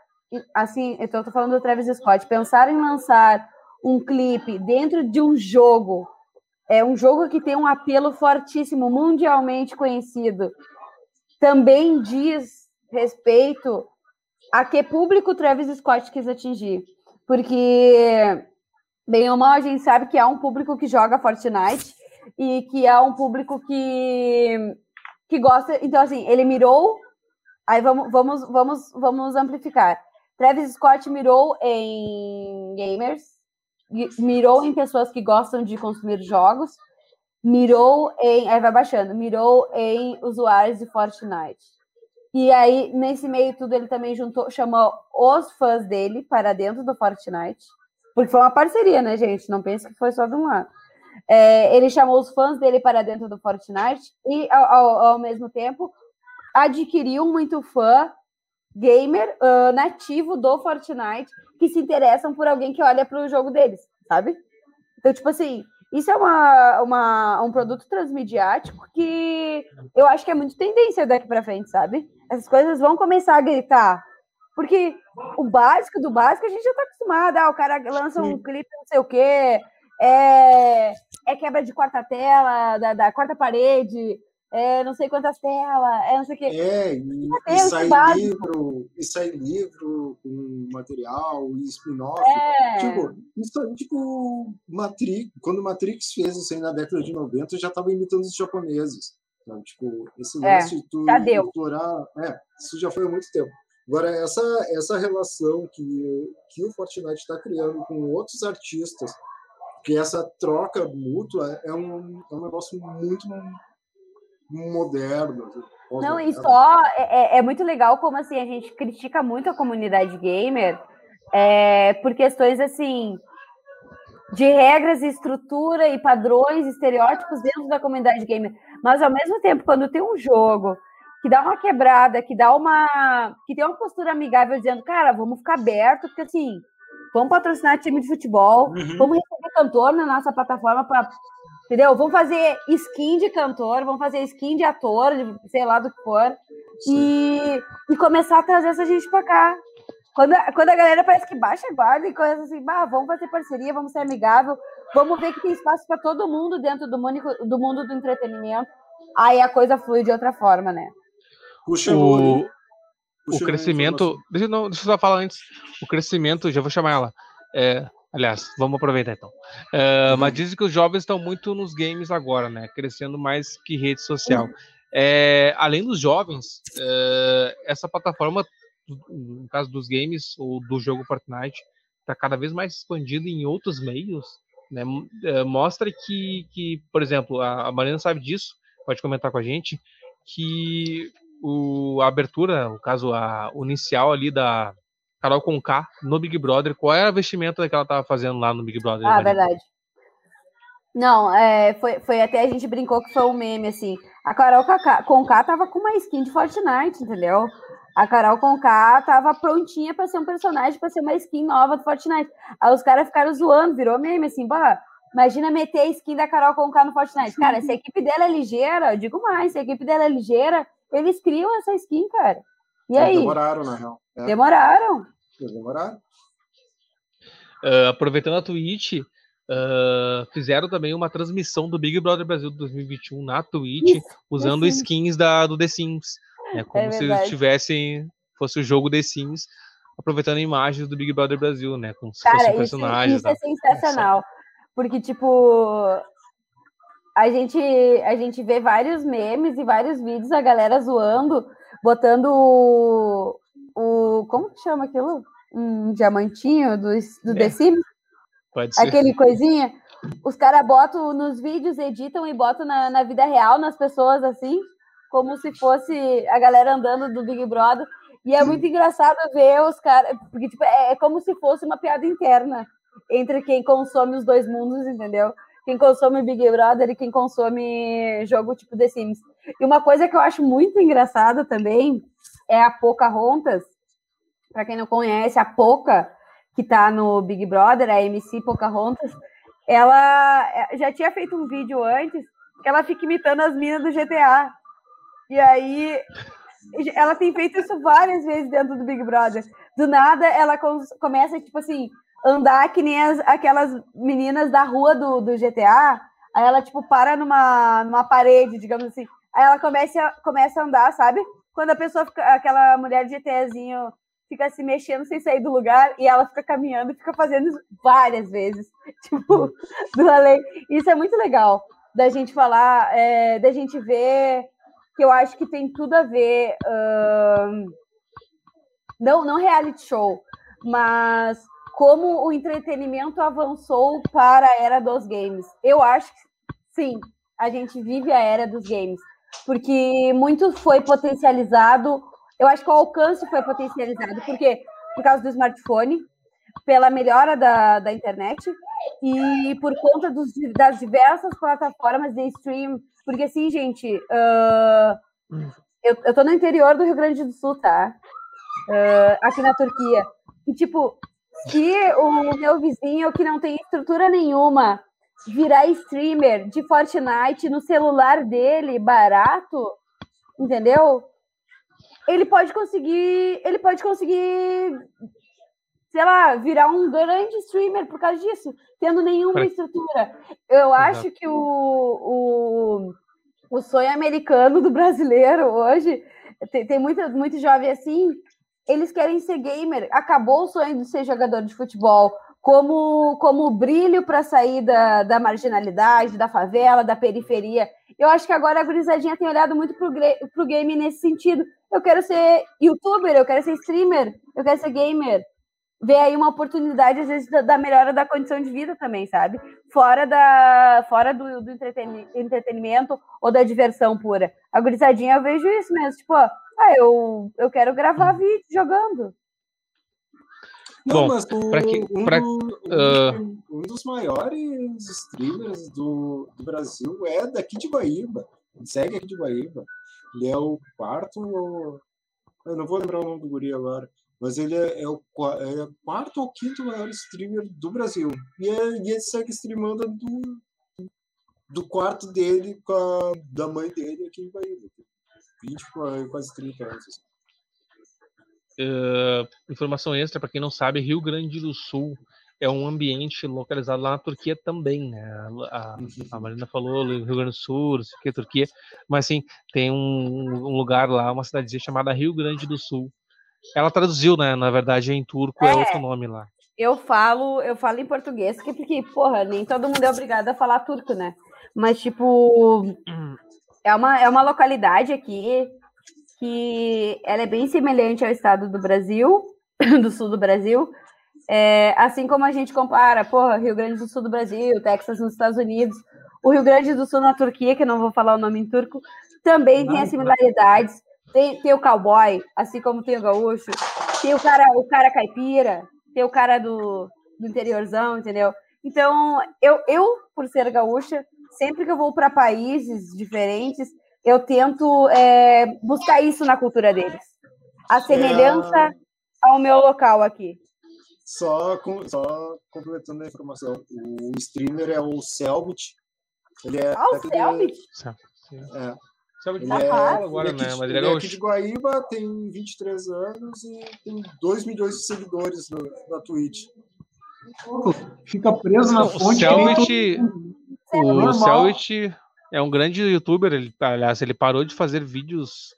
assim, então eu tô falando do Travis Scott, pensar em lançar um clipe dentro de um jogo, é um jogo que tem um apelo fortíssimo, mundialmente conhecido, também diz respeito a que público Travis Scott quis atingir. Porque, bem ou mal, a gente sabe que há um público que joga Fortnite, e que é um público que, que gosta. Então, assim, ele mirou. Aí vamos, vamos, vamos, vamos amplificar. Travis Scott mirou em gamers, mirou em pessoas que gostam de consumir jogos, mirou em. Aí vai baixando, mirou em usuários de Fortnite. E aí, nesse meio tudo, ele também juntou, chamou os fãs dele para dentro do Fortnite. Porque foi uma parceria, né, gente? Não pense que foi só de um lado. É, ele chamou os fãs dele para dentro do Fortnite e, ao, ao, ao mesmo tempo, adquiriu muito fã gamer uh, nativo do Fortnite que se interessam por alguém que olha para o jogo deles, sabe? Então, tipo assim, isso é uma, uma, um produto transmediático que eu acho que é muito tendência daqui para frente, sabe? Essas coisas vão começar a gritar. Porque o básico do básico a gente já está acostumado. Ah, o cara lança um clipe, não sei o quê, é, é quebra de quarta tela, da, da quarta parede, é não sei quantas telas, é não sei o quê. É, e, e sai livro, e sai livro com material, e spin-off. É. Tipo, isso aí, tipo, Matrix, quando Matrix fez isso aí na década de 90, já estava imitando os japoneses. Então, tipo, esse é, lance é, de tu, deu. é, isso já foi há muito tempo. Agora, essa, essa relação que, que o Fortnite está criando com outros artistas, que essa troca mútua é um, é um negócio muito moderno. Assim, Não, e só é, é, é, muito legal como assim a gente critica muito a comunidade gamer é, por questões assim de regras, estrutura e padrões, estereótipos dentro da comunidade gamer. Mas ao mesmo tempo, quando tem um jogo que dá uma quebrada, que dá uma. que tem uma postura amigável dizendo, cara, vamos ficar aberto, porque assim, vamos patrocinar time de futebol, uhum. vamos receber cantor na nossa plataforma para Entendeu? Vamos fazer skin de cantor, vamos fazer skin de ator, de, sei lá do que for, e, e começar a trazer essa gente pra cá. Quando, quando a galera parece que baixa a guarda e coisa assim, bah, vamos fazer parceria, vamos ser amigável, vamos ver que tem espaço para todo mundo dentro do mundo, do mundo do entretenimento, aí a coisa flui de outra forma, né? O, Puxa o crescimento. Deixa, não, deixa eu só falar antes. O crescimento, já vou chamar ela. É, Aliás, vamos aproveitar então. Uh, mas dizem que os jovens estão muito nos games agora, né? Crescendo mais que rede social. É, além dos jovens, uh, essa plataforma, no caso dos games ou do jogo Fortnite, está cada vez mais expandida em outros meios. Né? Uh, mostra que, que, por exemplo, a, a Mariana sabe disso, pode comentar com a gente, que o, a abertura, o caso a, o inicial ali da, Carol com K no Big Brother. Qual era a vestimenta que ela estava fazendo lá no Big Brother? Ah, verdade. Não, é, foi, foi até a gente brincou que foi um meme, assim. A Carol com K tava com uma skin de Fortnite, entendeu? A Carol com K tava prontinha para ser um personagem, para ser uma skin nova do Fortnite. Aí os caras ficaram zoando, virou meme, assim, bah, imagina meter a skin da Carol com K no Fortnite. Cara, se a equipe dela é ligeira, eu digo mais, se a equipe dela é ligeira, eles criam essa skin, cara. E aí? Demoraram, na real. É. Demoraram. Demoraram. Uh, aproveitando a Twitch, uh, fizeram também uma transmissão do Big Brother Brasil 2021 na Twitch, Isso, usando skins da, do The Sims. Né, como é se tivessem, fosse o jogo The Sims, aproveitando imagens do Big Brother Brasil, né? Com Cara, personagens. Isso, isso é sensacional. Porque, tipo, a gente, a gente vê vários memes e vários vídeos, a galera zoando, botando o, como que chama aquilo? Um diamantinho do, do é. The Sims? Pode ser. Aquele coisinha. Os caras botam nos vídeos, editam e botam na, na vida real, nas pessoas assim, como se fosse a galera andando do Big Brother. E é muito engraçado ver os caras, porque tipo, é, é como se fosse uma piada interna entre quem consome os dois mundos, entendeu? Quem consome Big Brother e quem consome jogo tipo The Sims. E uma coisa que eu acho muito engraçada também é a Pocahontas. Para quem não conhece, a Poca, que está no Big Brother, a MC Pocahontas, ela é, já tinha feito um vídeo antes que ela fica imitando as minas do GTA. E aí ela tem feito isso várias vezes dentro do Big Brother. Do nada ela começa, tipo assim, andar que nem as, aquelas meninas da rua do, do GTA. Aí ela, tipo, para numa, numa parede, digamos assim. Aí ela começa, começa a andar, sabe? Quando a pessoa fica, aquela mulher de GTzinho fica se mexendo sem sair do lugar e ela fica caminhando e fica fazendo isso várias vezes, tipo, do além. Isso é muito legal. da gente falar, é, da gente ver que eu acho que tem tudo a ver. Uh, não, não reality show, mas como o entretenimento avançou para a era dos games. Eu acho que sim, a gente vive a era dos games, porque muito foi potencializado. Eu acho que o alcance foi potencializado, porque por causa do smartphone, pela melhora da, da internet e por conta dos, das diversas plataformas de stream. Porque, assim, gente, uh, eu, eu tô no interior do Rio Grande do Sul, tá? Uh, aqui na Turquia. E, tipo, se o meu vizinho, que não tem estrutura nenhuma, virar streamer de Fortnite no celular dele, barato, entendeu? Ele pode conseguir, ele pode conseguir sei lá, virar um grande streamer por causa disso, tendo nenhuma estrutura. Eu acho que o, o, o sonho americano do brasileiro hoje, tem, tem muito, muito jovem assim, eles querem ser gamer. Acabou o sonho de ser jogador de futebol como, como brilho para sair da, da marginalidade, da favela, da periferia. Eu acho que agora a gurizadinha tem olhado muito pro, pro game nesse sentido. Eu quero ser youtuber, eu quero ser streamer, eu quero ser gamer ver aí uma oportunidade, às vezes, da, melhora da condição de vida também, sabe? Fora, da, fora do, do entretenimento ou da diversão pura. A gurizadinha, eu vejo isso mesmo, tipo, ó, ah, eu, eu quero gravar vídeo jogando. Não, Bom, mas o, que, um, pra, uh... um, dos maiores streamers do, do Brasil é daqui de Guaíba. Segue aqui de Guaíba. Ele é o quarto. Eu não vou lembrar o nome do guri agora mas ele é, é o é quarto ou quinto maior streamer do Brasil. E, é, e ele segue streamando do, do quarto dele com a da mãe dele aqui em Bahia. 20, quase 30 anos. Uh, informação extra para quem não sabe, Rio Grande do Sul é um ambiente localizado lá na Turquia também, né? A, a Marina falou Rio Grande do Sul, que Turquia, mas sim, tem um, um, lugar lá, uma cidadezinha chamada Rio Grande do Sul, ela traduziu, né? Na verdade, em turco é, é outro nome lá. Eu falo, eu falo em português, porque, porra, nem todo mundo é obrigado a falar turco, né? Mas, tipo, é uma, é uma localidade aqui que ela é bem semelhante ao estado do Brasil, do sul do Brasil. É, assim como a gente compara, porra, Rio Grande do Sul do Brasil, Texas nos Estados Unidos, o Rio Grande do Sul na Turquia, que eu não vou falar o nome em turco, também não, tem as similaridades. Tem, tem o cowboy, assim como tem o gaúcho. Tem o cara, o cara caipira, tem o cara do, do interiorzão, entendeu? Então, eu, eu, por ser gaúcha, sempre que eu vou para países diferentes, eu tento é, buscar isso na cultura deles. A semelhança é... ao meu local aqui. Só, com, só completando a informação, o streamer é o Selbit. Ele é ah, o Selbit? É. Sabe de é, agora, né? Mas ele é, é aqui de Guaíba, tem 23 anos e tem 2 milhões de seguidores no, na Twitch. Fica preso na fonte. O Selvit, é um grande youtuber. Ele, aliás, ele parou de fazer vídeos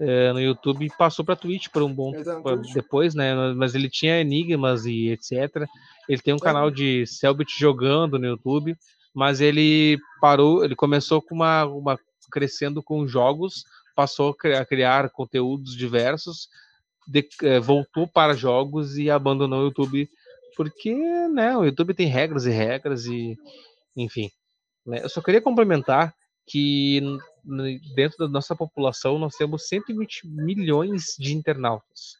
é, no YouTube e passou para Twitch por um bom pra, depois, né? Mas ele tinha enigmas e etc. Ele tem um canal de Selbit jogando no YouTube, mas ele parou, ele começou com uma, uma crescendo com jogos, passou a criar conteúdos diversos, de, eh, voltou para jogos e abandonou o YouTube porque né, o YouTube tem regras e regras e enfim. Né? Eu só queria complementar que dentro da nossa população nós temos 120 milhões de internautas.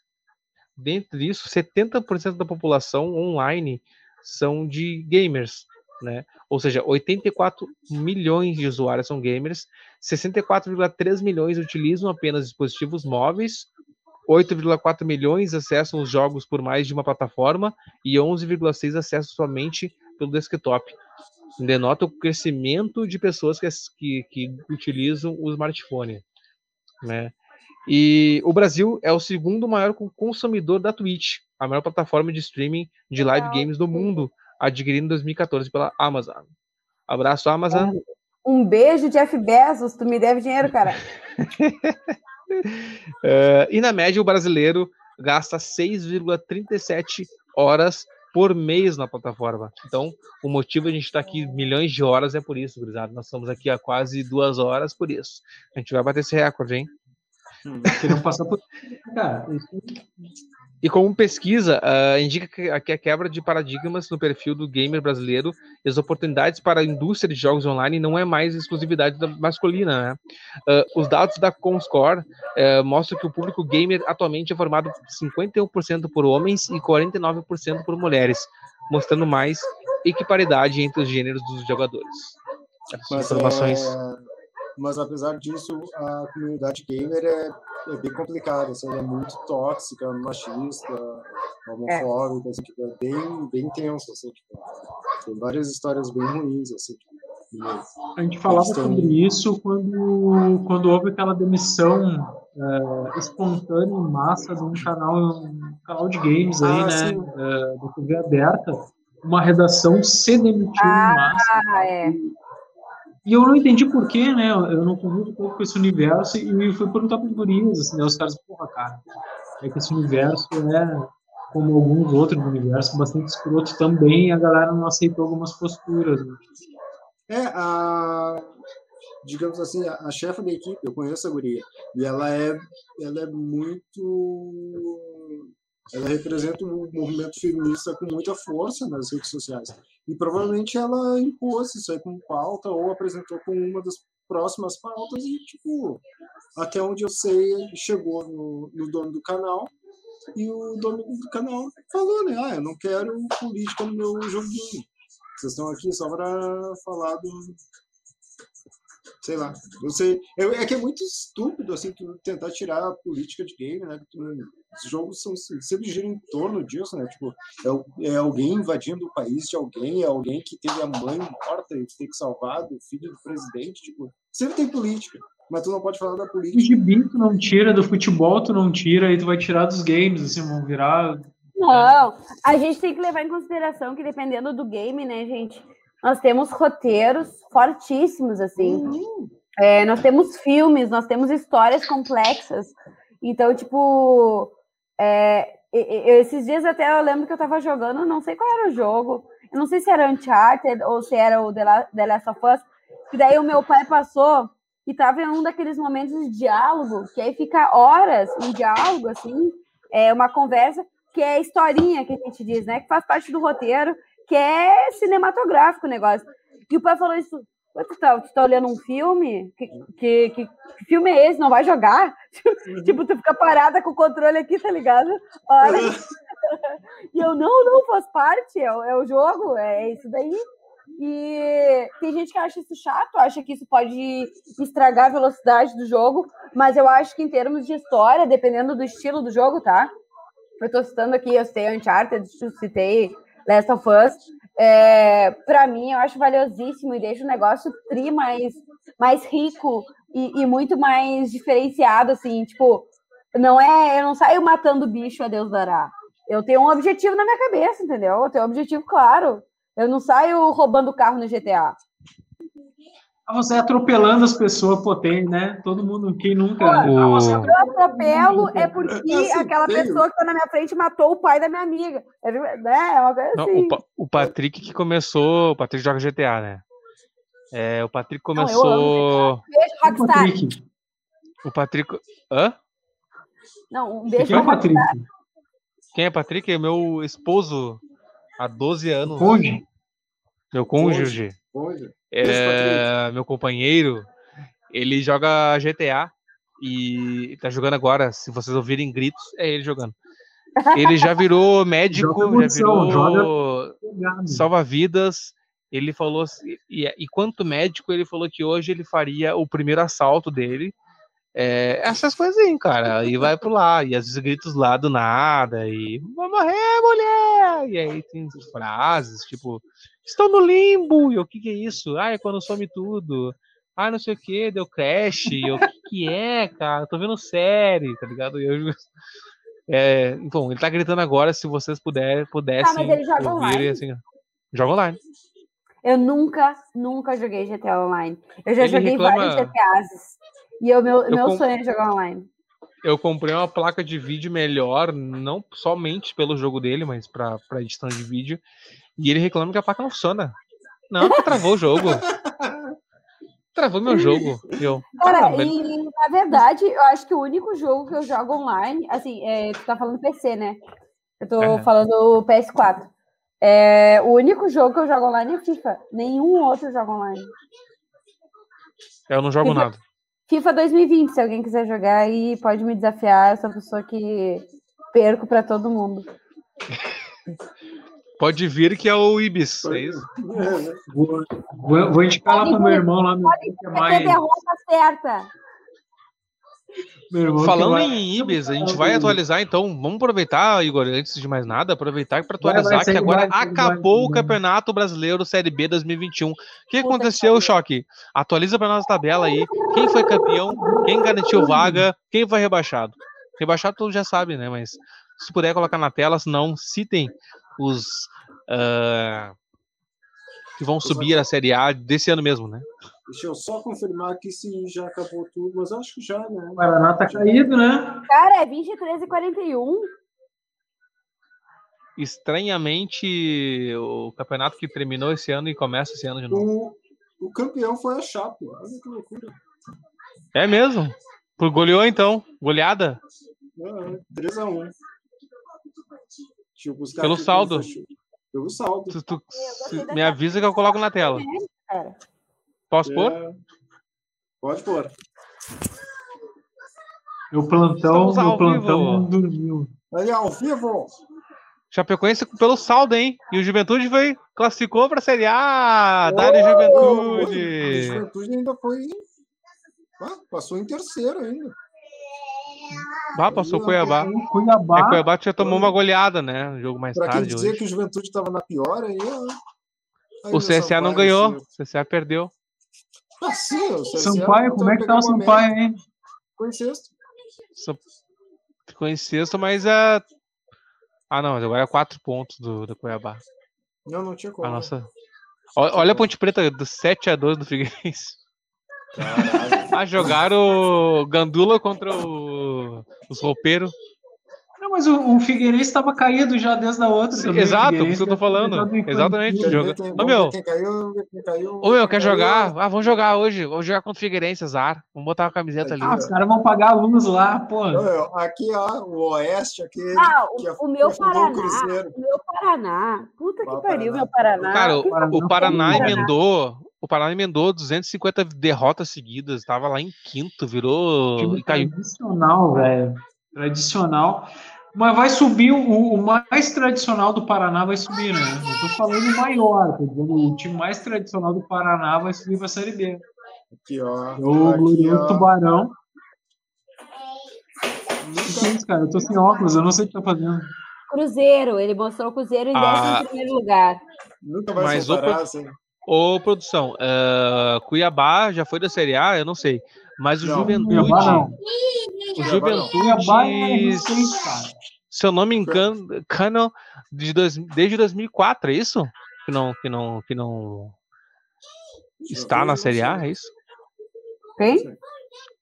Dentro disso, 70% da população online são de gamers, né? Ou seja, 84 milhões de usuários são gamers, 64,3 milhões utilizam apenas dispositivos móveis, 8,4 milhões acessam os jogos por mais de uma plataforma e 11,6 acessam somente pelo desktop. Denota o crescimento de pessoas que, que, que utilizam o smartphone. Né? E o Brasil é o segundo maior consumidor da Twitch, a maior plataforma de streaming de live games do mundo, adquirido em 2014 pela Amazon. Abraço, Amazon. Um beijo, Jeff Bezos. Tu me deve dinheiro, cara. uh, e na média, o brasileiro gasta 6,37 horas por mês na plataforma. Então, o motivo de a gente estar aqui milhões de horas é por isso, gurizada. Nós estamos aqui há quase duas horas por isso. A gente vai bater esse recorde, hein? Hum, não passar por. Cara, e como pesquisa, uh, indica que, que a quebra de paradigmas no perfil do gamer brasileiro e as oportunidades para a indústria de jogos online não é mais exclusividade da masculina. Né? Uh, os dados da Comscore uh, mostram que o público gamer atualmente é formado 51% por homens e 49% por mulheres, mostrando mais equiparidade entre os gêneros dos jogadores. Mas, informações. É... Mas apesar disso, a comunidade gamer é é bem complicado, assim, é muito tóxica, machista, homofóbica, é. Assim, tipo, é bem, bem tenso, assim, tipo, tem várias histórias bem ruins, assim. A gente falava sobre isso quando, quando houve aquela demissão é, espontânea em massa de um canal, um canal de games aí, ah, né, é, da TV aberta, uma redação se demitiu ah, em massa. É. E eu não entendi porquê, né? Eu não convivo um pouco com esse universo e fui perguntar para os gurias, assim, né? Os caras, porra, cara, é que esse universo é, como alguns outros universos, bastante escroto também, e a galera não aceitou algumas posturas. Né? É, a, digamos assim, a, a chefe da equipe, eu conheço a guria, e ela é, ela é muito ela representa um movimento feminista com muita força nas redes sociais. E provavelmente ela impôs isso aí como pauta ou apresentou como uma das próximas pautas e, tipo, até onde eu sei, chegou no, no dono do canal e o dono do canal falou, né? Ah, eu não quero política no meu joguinho. Vocês estão aqui só para falar do, sei lá, sei. É, é, que é muito estúpido assim tu tentar tirar a política de game, né? Tu, os jogos são sempre giram em torno disso, né? Tipo, é, é, alguém invadindo o país de alguém, é alguém que teve a mãe morta e tem que salvar do filho do presidente, tipo, sempre tem política. Mas tu não pode falar da política. O gibi tu não tira, do futebol tu não tira, e tu vai tirar dos games, assim, vão virar. Não, a gente tem que levar em consideração que dependendo do game, né, gente, nós temos roteiros fortíssimos, assim. Uhum. É, nós temos filmes, nós temos histórias complexas. Então, tipo, é, esses dias até eu lembro que eu tava jogando, não sei qual era o jogo. Eu não sei se era Uncharted ou se era o The Last of Us. E daí o meu pai passou e tava em um daqueles momentos de diálogo, que aí fica horas em diálogo, assim, é uma conversa, que é historinha que a gente diz, né? Que faz parte do roteiro que é cinematográfico o negócio. E o pai falou isso. Tu tá, tu tá olhando um filme? Que, que, que, filme é esse? Não vai jogar? Tipo, tu fica parada com o controle aqui, tá ligado? Olha. e eu, não, não, faz parte, é, é o jogo, é isso daí. E tem gente que acha isso chato, acha que isso pode estragar a velocidade do jogo, mas eu acho que em termos de história, dependendo do estilo do jogo, tá? Eu tô citando aqui, eu citei Uncharted, eu citei Last of Us, é, para mim, eu acho valiosíssimo e deixa o negócio tri mais, mais rico e, e, muito mais diferenciado, assim, tipo, não é, eu não saio matando bicho a Deus dará. Eu tenho um objetivo na minha cabeça, entendeu? Eu tenho um objetivo claro. Eu não saio roubando carro no GTA. Você atropelando as pessoas, pô, tem, né? Todo mundo, quem nunca. Pô, o... Eu atropelo é porque aquela pessoa que tá na minha frente matou o pai da minha amiga. É, né? é uma coisa Não, assim. O, o, Patrick que começou. O Patrick joga GTA, né? É, o Patrick começou. Não, beijo, Rockstar. O Patrick. O Patrick. Hã? Não, um beijo. Quem é o Patrick? Quem é Patrick? É meu esposo há 12 anos. Cônjuge. Meu cônjuge. Cônjuge. É, meu companheiro, ele joga GTA e tá jogando agora. Se vocês ouvirem gritos, é ele jogando. Ele já virou médico, já virou salva-vidas. Ele falou e, e quanto médico, ele falou que hoje ele faria o primeiro assalto dele. É, essas coisas aí, cara. E vai pro lá, e às vezes gritos lá do nada, e vai morrer, mulher! E aí tem frases, tipo, Estou no limbo! E o que, que é isso? Ah, é quando some tudo. Ah, não sei o que, deu crash. E o que, que é, cara? tô vendo série, tá ligado? E eu, é, então, ele tá gritando agora, se vocês puder, pudessem. Ah, mas ele joga ouvir, online. Assim, joga online. Eu nunca, nunca joguei GTA Online. Eu já ele joguei reclama... vários GTAs. E o meu, meu sonho é jogar online. eu comprei uma placa de vídeo melhor, não somente pelo jogo dele, mas pra, pra edição de vídeo. E ele reclama que a placa não funciona. Não, travou o jogo. Travou meu jogo. Eu, Cara, ele- e na verdade, eu acho que o único jogo que eu jogo online, assim, é, tu tá falando PC, né? Eu tô Aham. falando PS4. É, o único jogo que eu jogo online é FIFA. Nenhum outro joga online. eu não jogo FIFA- nada. FIFA 2020, se alguém quiser jogar aí, pode me desafiar. Eu sou a pessoa que perco pra todo mundo. Pode vir que é o Ibis. É isso? Vou, vou, indicar lá pro meu irmão lá, meu irmão que é ter mais. derrota certa. Meu irmão que é Falando em Ibis, a gente vai atualizar então. Vamos aproveitar, Igor, antes de mais nada, aproveitar para Vai, vai, atualizar que agora vai, acabou o vai. Campeonato Brasileiro Série B 2021. O que aconteceu, Choque? Atualiza para nós a tabela aí. Quem foi campeão? Quem garantiu vaga? Quem foi rebaixado? Rebaixado todo já sabe, né? Mas se puder colocar na tela, senão citem os ah, que vão subir a Série A desse ano mesmo, né? Deixa eu só confirmar aqui se já acabou tudo, mas acho que já, né? O Paraná tá caído, né? Cara, é 23 e 41. Estranhamente, o campeonato que terminou esse ano e começa esse ano de novo. O, o campeão foi a Chape. Olha que loucura. É mesmo? Por goleou então? Goleada? É, 3x1. Deixa eu buscar Pelo aqui saldo. Pelo saldo. Tu- tu- se- me avisa que eu coloco na tela. Cara. Posso pôr? É, Pode pôr. Meu plantão, meu plantão vivo. dormiu. Aí, ao vivo. Chapecoense pelo saldo, hein? E o Juventude foi, classificou pra Série A! Dali O Juventude! Juventude ainda foi. Ah, passou em terceiro ainda. Bah, passou o Cuiabá. O Cuiabá. É, Cuiabá já tomou uma goleada, né? No jogo mais Pra quem tarde dizia hoje. que o Juventude estava na pior, aí. Aí O o CSA não ganhou. O CSA perdeu. Ah, sim, o Sampaio, como é que tá o Sampaio, hein? Ficou em sexto. Ficou em sexto, mas é. Ah, não, agora é quatro pontos do, do Cuiabá. Não, não tinha como. A nossa. Olha a Ponte Preta do 7 a 2 do Figueirense. Caralho. Ah, jogaram o Gandula contra o... os roupeiros. Não, mas o, o Figueirense estava caído já desde a outra. o Exato, por isso que eu tô falando. Exatamente. joga- Quem- Ô, vamos meu. Quem caiu, ver quem caiu. Ô meu, quer caiu, jogar? Ah, vamos jogar hoje. Vamos jogar contra o Figueirense, azar. Vamos botar a camiseta ali. Ah, os caras vão pagar a luz lá, pô. Meu, Aqui, ó, o Oeste, aqui. Ah, que o, o meu o Paraná. O meu Paraná. Puta que pariu, meu Paraná. Cara, o, Paraná o Paraná emendou. O Paraná emendou 250 derrotas seguidas. Tava lá em quinto, virou. Time caiu. tradicional, velho. Tradicional. Mas vai subir, o, o mais tradicional do Paraná vai subir, né? Eu tô falando o maior, tô dizendo, o time mais tradicional do Paraná vai subir pra Série B. Aqui, ó. O glorioso. Tubarão. É isso, cara? Eu tô sem óculos, eu não sei o que tá fazendo. Cruzeiro, ele mostrou o Cruzeiro em Ah. décimo primeiro lugar. Nunca vai Mas se o parar, pro- assim. Ô, produção, ah, Cuiabá já foi da Série A, eu não sei. Mas o Não, Juventude. Cuiabá não. O Cuiabá não. Cuiabá é Juventude. cara. Se eu não me engano, engano, de dois, desde 2004, é isso? Que não, que não, que não está na Série A, é isso? Quem?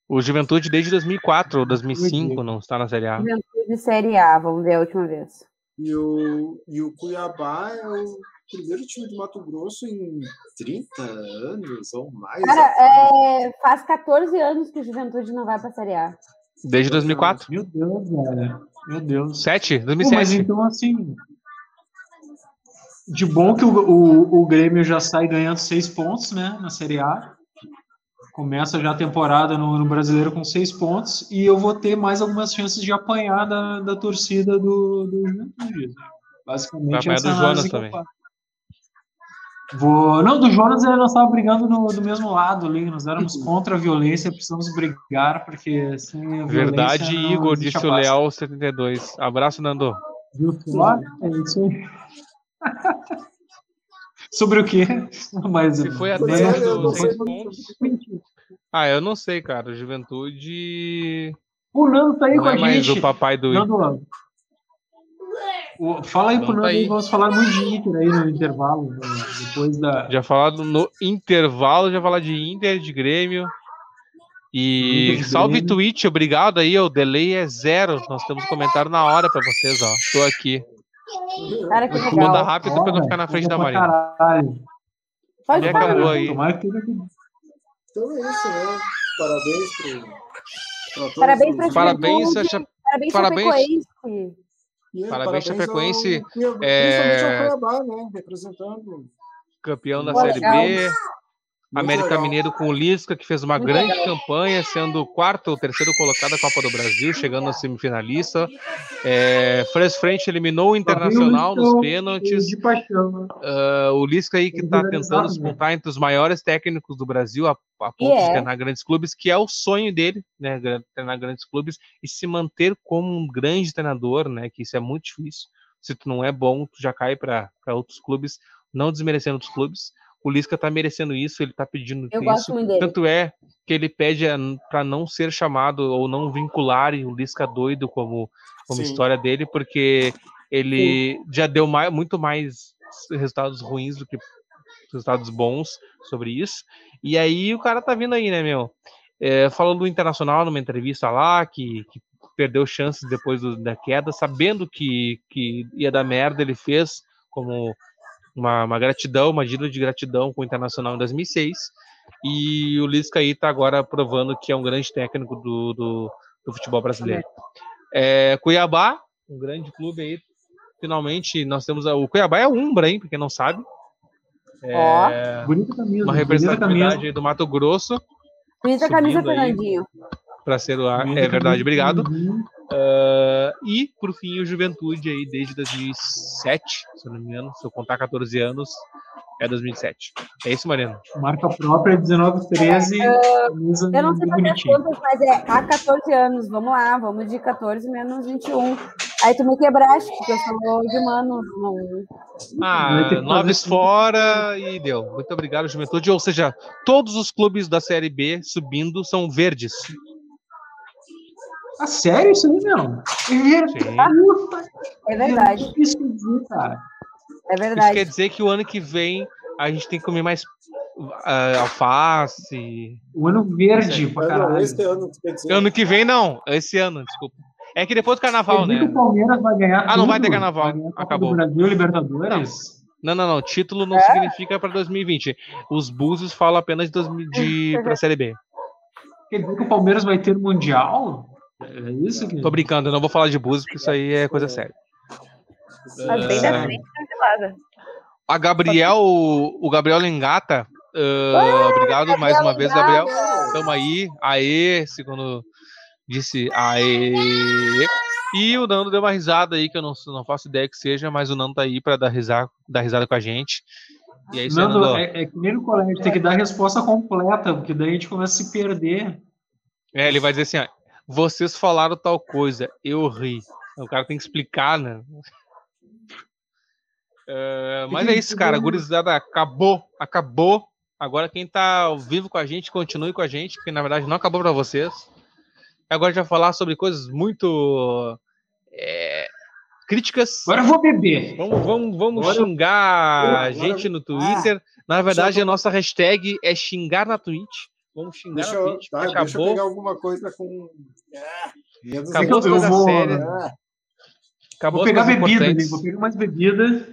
O Juventude desde 2004 ou 2005 não está na Série A. Juventude Série A, vamos ver a última vez. E o, e o Cuiabá é o primeiro time de Mato Grosso em 30 anos ou mais. Cara, é, faz 14 anos que o Juventude não vai pra Série A. Desde 2004. Meu Deus, velho. Meu Deus. 7? Pô, mas 2007. então, assim. De bom que o, o, o Grêmio já sai ganhando seis pontos, né? Na Série A. Começa já a temporada no, no Brasileiro com seis pontos. E eu vou ter mais algumas chances de apanhar da, da torcida do, do Juventude. Basicamente, Vai apanhar essa do Jonas análise que eu também. faço. Vou... Não, do Jonas eh, nós estávamos brigando no, do mesmo lado ali. Nós éramos contra a violência, precisamos brigar, porque sem a. Verdade, Igor, disse a o. Leal 72. Abraço, Nando. É isso aí. Sobre o quê? Mas, Se foi até é, dos sei. seis pontos. Ah, eu não sei, cara. Juventude. O Nando tá aí Não com a é mais gente. o papai do. Nando, o- fala aí pro Nando tá aí, vamos falar muito de Inter aí no intervalo, né, depois da... Já falado no intervalo, já falar de Inter, de Grêmio E salve. Twitch, obrigado aí, o delay é zero. Nós temos comentário na hora pra vocês, ó. Tô aqui. Cara, que legal. rápido pra não ficar na frente da pra Marina. caralho. Pode Já falar. acabou aí. Tomara que tenha Então é isso, né? Parabéns pro, Parabéns pra Parabéns, Chacha- Parabéns, parabéns. E Parabéns, Chapecoense, ao é, Principalmente ao Cuiabá, né? Representando. campeão da Série. B. Muito América legal. Mineiro com o Lisca, que fez uma Muito grande legal. campanha, sendo o quarto ou terceiro colocado da Copa do Brasil, chegando na semifinalista. É, Fres Frente eliminou o Internacional nos pênaltis. De paixão, né? Ah, o Lisca aí que está Organizado, tentando né? disputar entre os maiores técnicos do Brasil, a, a ponto E de é. treinar grandes clubes, que é o sonho dele, né? Treinar grandes clubes e se manter como um grande treinador, né? Que isso é muito difícil. Se tu não é bom, tu já cai para outros clubes, não desmerecendo outros clubes. O Lisca tá merecendo isso, ele tá pedindo Eu isso. gosto muito dele. Tanto é que ele pede para não ser chamado ou não vincularem o Lisca doido como, como Sim. história dele, porque ele já deu mai- muito mais resultados ruins do que resultados bons sobre isso. E aí o cara tá vindo aí, né, meu? É, falou do Internacional numa entrevista lá, que, que perdeu chances depois do- da queda, sabendo que, que ia dar merda, ele fez como uma, uma gratidão, uma dívida de gratidão com o Internacional em 2006. E o Lisca aí tá agora provando que é um grande técnico do, do, do futebol brasileiro. É, Cuiabá, um grande clube aí. Finalmente, nós temos. a- o Cuiabá é Umbra, hein? Pra quem não sabe. É, Bonita camisa. uma bonita representatividade do Mato Grosso Bonita camisa. Fernandinho. para ser o. Bonita É verdade, obrigado. Uhum. Ah, e, por fim, o Juventude aí desde 2007, se eu não me engano. Se eu contar 14 anos, é 2007. É isso, Mariano. Marca própria, 19, 13. camisa Eu não sei fazer as bonitinha. contas, mas é há 14 anos. Vamos lá, vamos de 14 menos 21. Aí tu me quebraste, porque eu sou de humanos. Não... Ah, noves fazer- fora e deu. Muito obrigado, Juventude. Ou seja, todos os clubes da Série B subindo são verdes. Ah, sério isso aí, meu? Sim. É verdade, isso quer dizer, cara? é Isso verdade. quer dizer que o ano que vem a gente tem que comer mais ah, alface. O ano verde pra não, caralho. esse ano, tu quer dizer, Ano que vem, não. Esse ano, desculpa. É que depois do carnaval, né? o Palmeiras vai ganhar Ah, não vai ter carnaval. Vai Acabou. Brasil, Libertadores. Não, não, não. Título não É? significa para 2020. Os Búzios falam apenas de, 2000 de para a Série B. Quer dizer que o Palmeiras vai ter Mundial? É isso que... Tô brincando, eu não vou falar de Búzios, porque isso aí é coisa séria. Mas bem da É. frente, cancelada. A Gabriel, o Gabriel Lengata, ah, obrigado mais uma vez, Gabriel. Tamo aí, aê, segundo disse, aê. E o Nando deu uma risada aí, que eu não, não faço ideia que seja, mas o Nando tá aí pra dar risada, dar risada com a gente. E é aí, Nando, Nando. é, é que nem no colégio, tem que dar a resposta completa, porque daí a gente começa a se perder. É, ele vai dizer assim, ó, vocês falaram tal coisa, eu ri. O cara tem que explicar, né? É, mas é isso, cara. Gurizada, acabou, acabou. Agora quem tá ao vivo com a gente, continue com a gente, porque na verdade não acabou para vocês. Agora a gente vai falar sobre coisas muito é, críticas. Agora eu vou beber. Vamos, vamos, vamos Agora- xingar a Agora- gente no Twitter. Na verdade, a nossa hashtag é xingar na Twitch. Vamos xingar deixa, eu, Twitch. tá, porque deixa eu acabou, pegar alguma coisa com. Ah, acabou eu vou- sérias. Ah, Acabou Vou pegar bebida. Vou pegar mais bebida.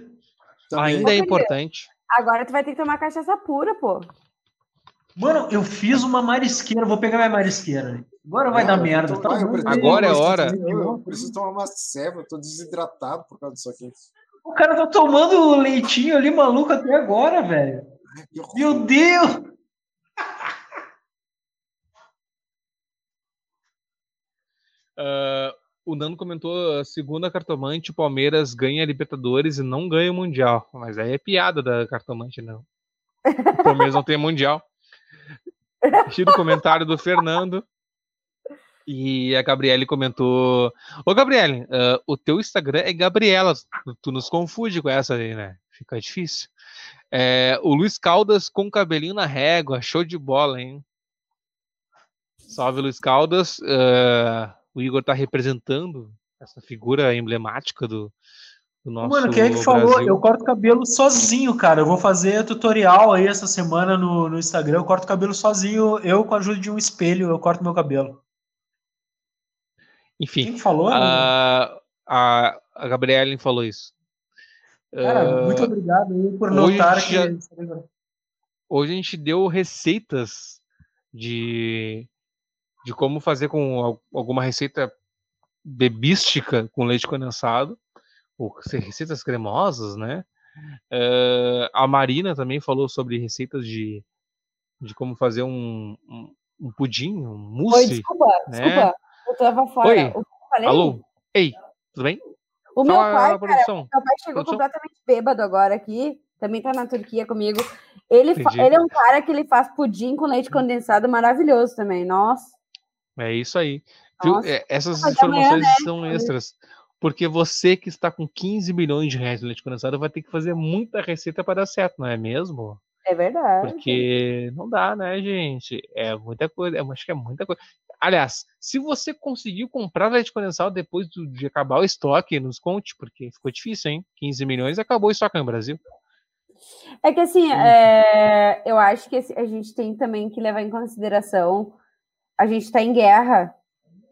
também. Ainda é importante. Agora tu vai ter que tomar cachaça pura, pô. Mano, eu fiz uma marisqueira, vou pegar minha marisqueira. Agora vai Ah, dar merda. tô- Tá eu bom, preciso- Agora é hora. preciso- Eu, preciso tomar uma ceva, eu tô desidratado por causa disso aqui. O cara tá tomando leitinho ali maluco até agora, velho. Meu Deus! Ah, o Nando comentou, segundo a cartomante, o Palmeiras ganha a Libertadores e não ganha o Mundial. Mas aí é piada da cartomante, não. O Palmeiras não tem Mundial. Tira o comentário do Fernando. E a Gabriele comentou: Ô Gabriele, ah, o teu Instagram é Gabriela. Tu nos confunde com essa aí, né? Fica difícil. É, o Luiz Caldas com cabelinho na régua, show de bola, hein? Salve Luiz Caldas. Ah, o Igor tá representando essa figura emblemática do, do nosso Mano, quem é que falou? Brasil. Eu corto cabelo sozinho, cara. Eu vou fazer tutorial aí essa semana no, no Instagram. Eu corto cabelo sozinho. Eu, com a ajuda de um espelho, eu corto meu cabelo. Enfim, Quem que falou? a, a, a Gabriele falou isso. Cara, Ah, muito obrigado aí por notar já- que. hoje a gente deu receitas de, de como fazer com al- alguma receita bebística com leite condensado, ou receitas cremosas, né? Eh, a Marina também falou sobre receitas de, de como fazer um, um, um pudim, um Oi, mousse. desculpa, né? desculpa. Eu tava fora. Oi, eu falei? Alô? Ei, tudo bem? O meu pai, cara, meu pai chegou Produção. completamente bêbado agora aqui. Também tá na Turquia comigo. Ele, Entendi. ele é um cara que ele faz pudim com leite condensado maravilhoso também. Nossa. É isso aí. Nossa. É, essas Mas amanhã, informações né? são extras. Porque você que está com 15 milhões de reais de leite condensado vai ter que fazer muita receita para dar certo, não é mesmo? É verdade. Porque não dá, né, gente? É muita coisa. Eu acho que é muita coisa. Aliás, se você conseguiu comprar leite condensado depois de acabar o estoque, nos conte, porque ficou difícil, hein? 15 milhões acabou o estoque no Brasil. É que assim, é, eu acho que a gente tem também que levar em consideração a gente está em guerra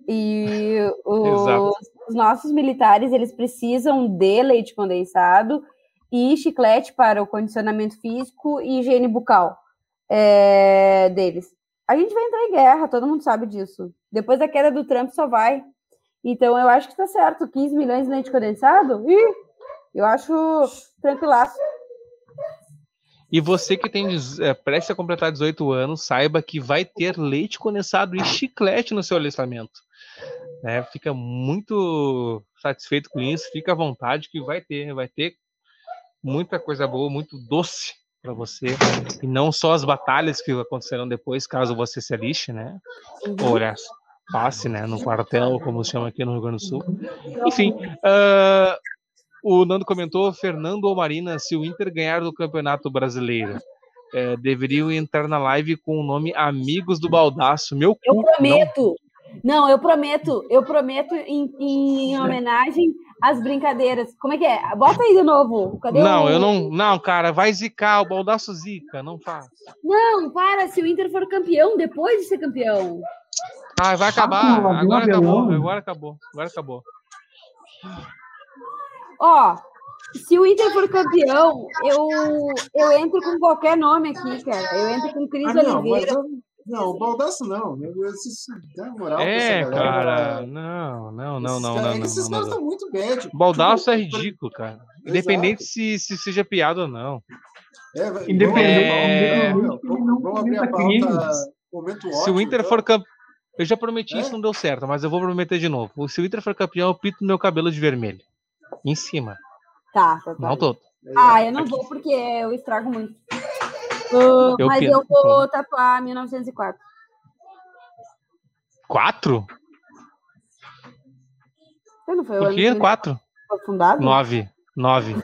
e os, os nossos militares eles precisam de leite condensado e chiclete para o condicionamento físico e higiene bucal é, deles. A gente vai entrar em guerra, todo mundo sabe disso. Depois da queda do Trump só vai. Então eu acho que está certo. 15 milhões de leite condensado? Ih, eu acho tranquilaço. E você que tem é, prestes a completar 18 anos, saiba que vai ter leite condensado e chiclete no seu alistamento. né? Fica muito satisfeito com isso, fica à vontade que vai ter, vai ter muita coisa boa, muito doce para você e não só as batalhas que acontecerão depois, caso você se alixe, né? Ou aliás, passe, né, no quartel, como se chama aqui no Rio Grande do Sul. Enfim, ah, o Nando comentou, Fernando ou Marina, se o Inter ganhar do Campeonato Brasileiro, eh, deveriam entrar na live com o nome Amigos do Baldaço. Meu Eu cu, não. prometo. Não, eu prometo. Eu prometo em, em homenagem às brincadeiras. Como é que é? Bota aí de novo. Cadê Não, o... eu não. Não, cara, vai zicar, o baldaço zica, não faz. Não, para. Se o Inter for campeão, depois de ser campeão. Ah, vai acabar. Abel Agora acabou, Abelão. agora acabou, agora acabou. Ó, se o Inter for campeão, eu, eu entro com qualquer nome aqui, cara. Eu entro com Cris Ah, não, mas Oliveira. eu- não, o Baldaço não. Meu Deus, isso dá moral pra É, galera. cara, não, não, não, não, não, é não, Esses caras estão muito bad. Baldaço é ridículo, cara. Independente se, se seja piada ou não. É, vai- Independente- É. Vamos, vamos abrir a pauta. Se o Inter então. for campeão. Eu já prometi É? isso, não deu certo, mas eu vou prometer de novo. Se o Inter for campeão, eu pinto meu cabelo de vermelho. Em cima, Tá, tá, tá. não todo. Ah, eu não vou porque eu estrago muito. Ah, Eu mas pinto. eu vou tatuar 1904. Quatro? Eu não foi o Por que Quatro? foi fundado? Nove. Nove.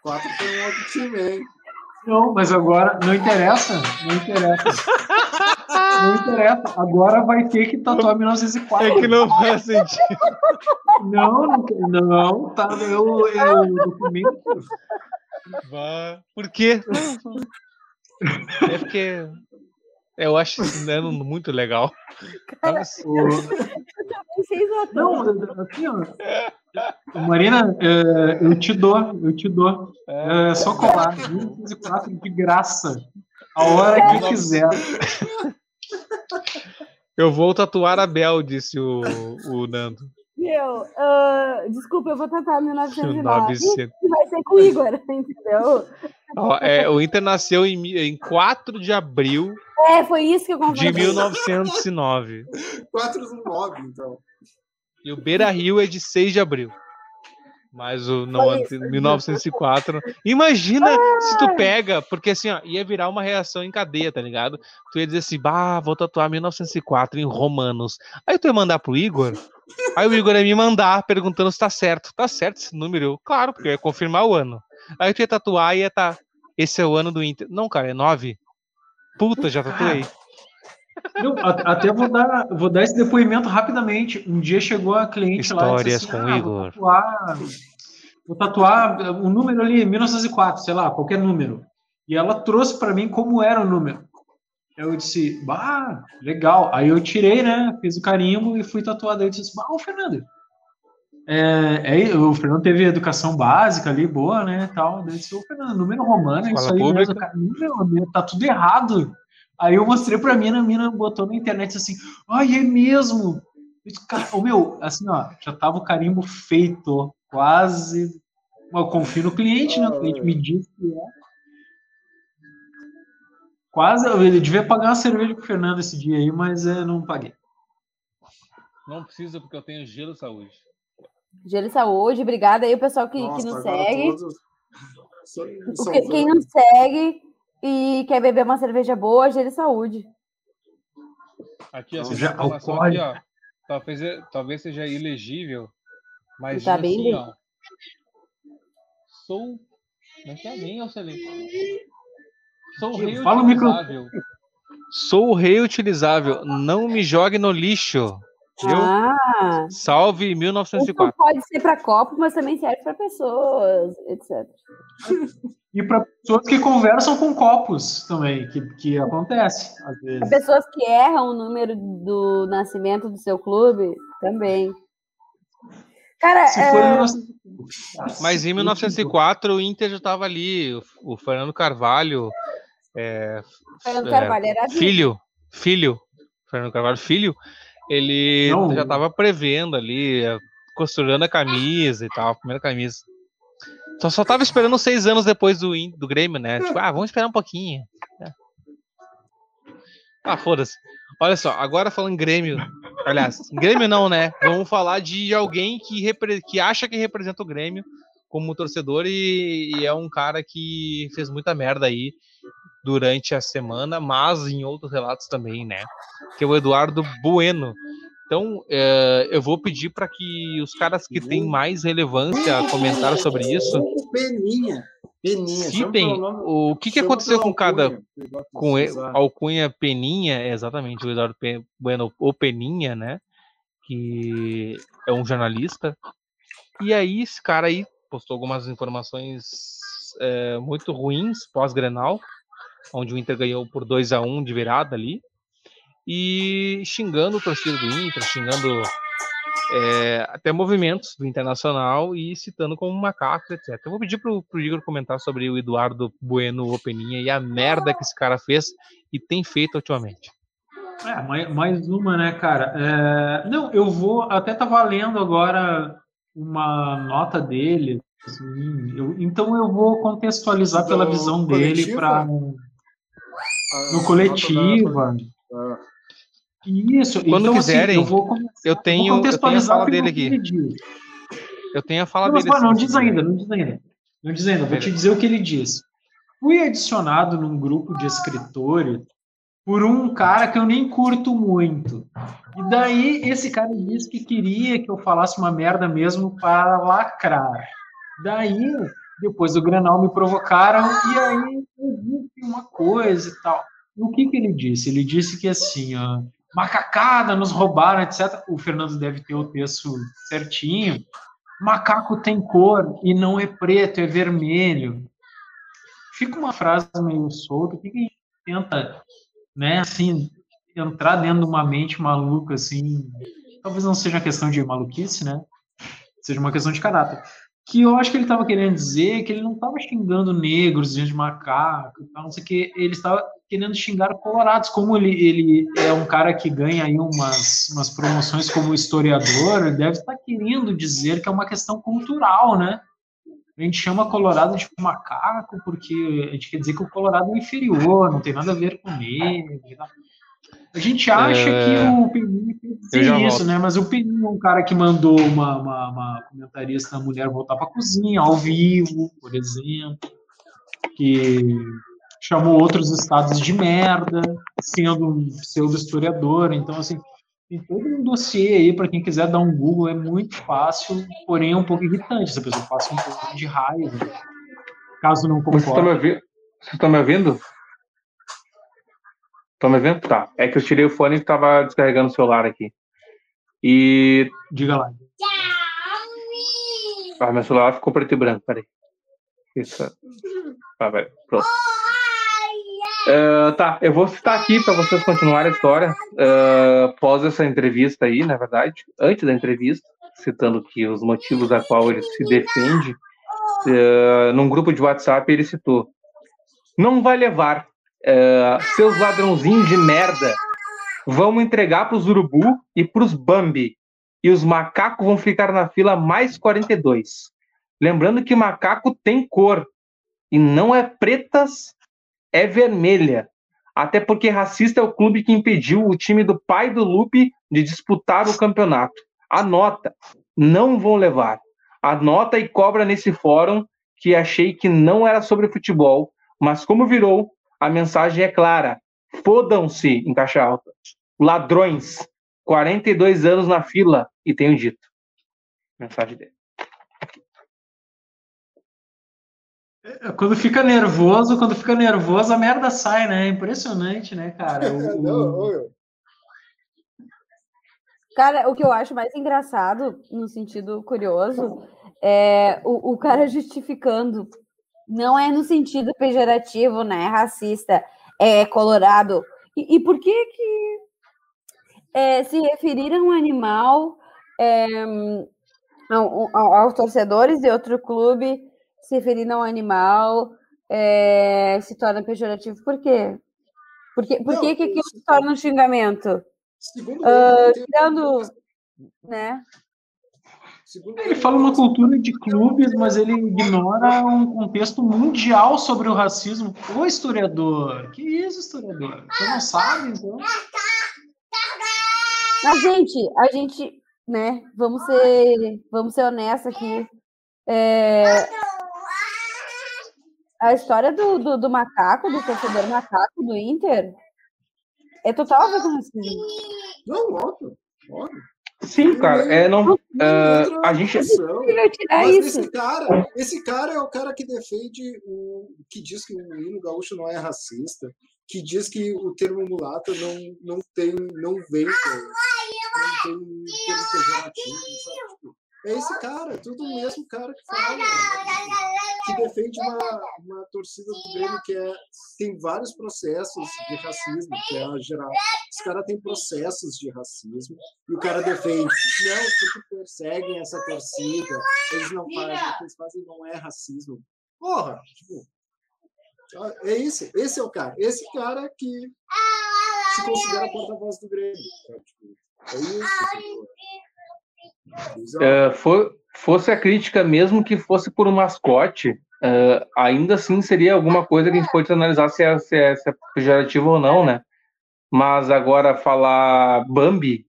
Quatro foi um outro time, hein? Não, mas agora não interessa. Não interessa. Não interessa. Agora vai ter que tatuar 1904. É que não faz sentido. Não, não, não tá eu, eu documento. Vá. Por quê? É porque eu acho esse ano muito legal. Mas, O- Vocês votam. Não, assim, ó. Marina, é, eu te dou, eu te dou. É só colar. 1904 de graça. A hora que quiser. Eu vou tatuar a Bel, disse o, o Nando. Meu, ah, desculpa, eu vou tatuar 1909. 900. E vai ser com o Igor, entendeu? Ó, é, o Inter nasceu em, em 4 de abril É, foi isso que eu comprei. de 1909. 4 no 9, então. E o Beira Rio é de 6 de abril. Mas o não, isso. 1904. Imagina se tu pega, porque assim, ó, ia virar uma reação em cadeia, tá ligado? Tu ia dizer assim, bah, vou tatuar 1904 em romanos. Aí tu ia mandar pro Igor. Aí o Igor ia me mandar perguntando se tá certo. Tá certo esse número? Eu, claro, porque eu ia confirmar o ano. Aí tu ia tatuar e ia tá. Esse é o ano do Inter. Não, cara, é 9. Puta, já tatuei. Não, a- até vou dar, vou dar esse depoimento rapidamente. Um dia chegou a cliente lá e Histórias disse com assim, ah, Igor." vou tatuar, vou tatuar um número ali, 1904, sei lá, qualquer número. E ela trouxe para mim como era o número. Eu disse, bah, legal. Aí eu tirei, né? Fiz o carimbo e fui tatuado. Aí eu disse, bah, ô Fernando. É, é, o Fernando teve educação básica ali, boa, né? Tal. Eu disse, ô Fernando, número romano, é isso aí mesmo. Cara, meu, tá tudo errado. Aí eu mostrei pra mim, a mina botou na internet assim, ai, é mesmo. o meu, assim, ó, já tava o carimbo feito, quase. Eu confio no cliente, né? O cliente me disse que é. Quase, eu devia pagar uma cerveja pro Fernando esse dia aí, mas é, não paguei. Não precisa, porque eu tenho gelo saúde. Gelo saúde, obrigada aí o pessoal que, Nossa, que nos segue. Porque quem não segue e quer beber uma cerveja boa, gelo saúde. Aqui, ó, já, aqui, ó. Talvez, talvez seja ilegível, mas tá bem assim, ó. Sou. Não é nem, Alcelino. Sou reutilizável. Fala o micro... Sou reutilizável. Não me jogue no lixo. Viu? Ah, Salve 1904. Isso pode ser para copo, mas também serve para pessoas, etc. E para pessoas que conversam com copos também, que, que acontece às vezes. Para pessoas que erram o número do nascimento do seu clube, também. Cara, é... Mas em 1904 o Inter já estava ali, o Fernando Carvalho é, Fernando Carvalho era filho, filho, Fernando Carvalho filho, ele Não. já estava prevendo ali, costurando a camisa e tal, a primeira camisa. Só só tava esperando seis anos depois do, do Grêmio, né? Tipo, ah, vamos esperar um pouquinho. É. Ah, foda-se. Olha só, agora falando em Grêmio. Aliás, Grêmio não, né? Vamos falar de alguém que, que acha que representa o Grêmio como torcedor e, e, é um cara que fez muita merda aí durante a semana, mas em outros relatos também, né? Que é o Eduardo Bueno. Então, é, eu vou pedir para que os caras que têm mais relevância comentaram sobre isso. Peninha. Peninha. Citem o que, que aconteceu com cada. Com Alcunha Peninha, exatamente, o Eduardo Bueno, o Peninha, né? Que é um jornalista. E aí, esse cara aí postou algumas informações é, muito ruins pós-Grenal, onde o Inter ganhou por 2 a 1 de virada ali, e xingando o torcedor do Inter, xingando é, até movimentos do Internacional e citando como macaco, etc. Eu vou pedir pro, pro Igor comentar sobre o Eduardo Bueno Openinha e a merda que esse cara fez e tem feito ultimamente. É, mais, mais uma, né, cara? É, não, eu vou. Até tá valendo agora uma nota dele. Assim, eu, então eu vou contextualizar pela visão dele para no coletiva. Ah. Isso. Quando então, assim, quiserem, assim, eu, vou começar, eu tenho, eu tenho a fala dele aqui. Eu tenho a fala não, dele. Mas, não diz ainda, não diz ainda. Não diz ainda, vou te dizer o que ele diz. Fui adicionado num grupo de escritores por um cara que eu nem curto muito. E daí esse cara disse que queria que eu falasse uma merda mesmo para lacrar. Daí depois do Granal me provocaram e aí eu disse uma coisa e tal. O que que ele disse? Ele disse que assim, ó, macacada, nos roubaram, etc. O Fernando deve ter o texto certinho. Macaco tem cor e não é preto, é vermelho. Fica uma frase meio solta. O que, que a gente tenta, né, assim, entrar dentro de uma mente maluca, assim. Talvez não seja questão de maluquice, né? Seja uma questão de caráter que eu acho que ele estava querendo dizer que ele não estava xingando negros, gente de macaco, não sei o que, ele estava querendo xingar colorados, como ele, ele é um cara que ganha aí umas, umas promoções como historiador, ele deve estar querendo dizer que é uma questão cultural, né? A gente chama Colorado de macaco porque a gente quer dizer que o Colorado é inferior, não tem nada a ver com negro. A gente acha é... que o Peninha dizer isso, volto. né? Mas o Peninha é um cara que mandou uma, uma, uma comentarista mulher voltar para a cozinha, ao vivo, por exemplo, que chamou outros estados de merda, sendo um pseudo-historiador. Então, assim, tem todo um dossiê aí para quem quiser dar um Google, é muito fácil, porém é um pouco irritante. Essa pessoa passa um pouco de raiva, caso não concorde. Você está me ouvindo? Estão me vendo? Tá. É que eu tirei o fone e estava descarregando o celular aqui. E. Diga lá. Ah, meu celular ficou preto e branco, peraí. Isso. Ah, vai. Pronto. Uh, tá, eu vou citar aqui para vocês continuarem a história uh, após essa entrevista aí, na verdade, antes da entrevista, citando que os motivos a qual ele se defende, uh, num grupo de WhatsApp ele citou: não vai levar seus ladrãozinhos de merda, vamos entregar para os urubu e para os bambi e os macacos vão ficar na fila mais 42. Lembrando que macaco tem cor e não é pretas é vermelha. Até porque racista é o clube que impediu o time do pai do Lupe de disputar o campeonato. Anota, não vão levar. Anota e cobra nesse fórum que achei que não era sobre futebol, mas como virou, a mensagem é clara. Fodam-se em caixa alta. Ladrões, 42 anos na fila, e tenho dito. Mensagem dele. É, quando fica nervoso, quando fica nervoso, a merda sai, né? É impressionante, né, cara? O... Cara, o que eu acho mais engraçado, no sentido curioso, é o, o cara justificando. Não é no sentido pejorativo, né? Racista, é colorado. E, e por que que é, se referir a um animal é, ao, ao, aos torcedores de outro clube se referindo a um animal é, se torna pejorativo. Por quê? Por, quê? Por não, que, que aquilo se torna um xingamento? Uh, tirando, né? Ele fala uma cultura de clubes, mas ele ignora um contexto mundial sobre o racismo. Ô, historiador! Que isso, historiador? Você não sabe, então? Mas, gente, a gente, né, vamos ser, vamos ser honestos aqui. É, a história do, do, do, macaco, do torcedor macaco do Inter, é total a ver com racismo. Não, óbvio, óbvio. Sim, cara, é não. Uh, a gente. Mas esse cara, esse cara é o cara que defende o. que diz que o hino gaúcho não é racista, que diz que o termo mulato não, não tem. não vem. Não tem termo pejorativo, sabe? É esse cara, tudo o mesmo cara que fala, que defende uma, uma torcida do Grêmio que é, tem vários processos de racismo, que é geral. Os caras têm processos de racismo e o cara defende, não, porque perseguem essa torcida, eles não fazem, o que eles fazem não é racismo. Porra, tipo, é isso, esse é o cara, esse cara que se considera porta-voz do Grêmio. Tipo, é isso. Tipo, é, for, fosse a crítica mesmo que fosse por um mascote, uh, ainda assim seria alguma coisa que a gente pode analisar se é, se é, se é pejorativo ou não, né? Mas agora falar Bambi,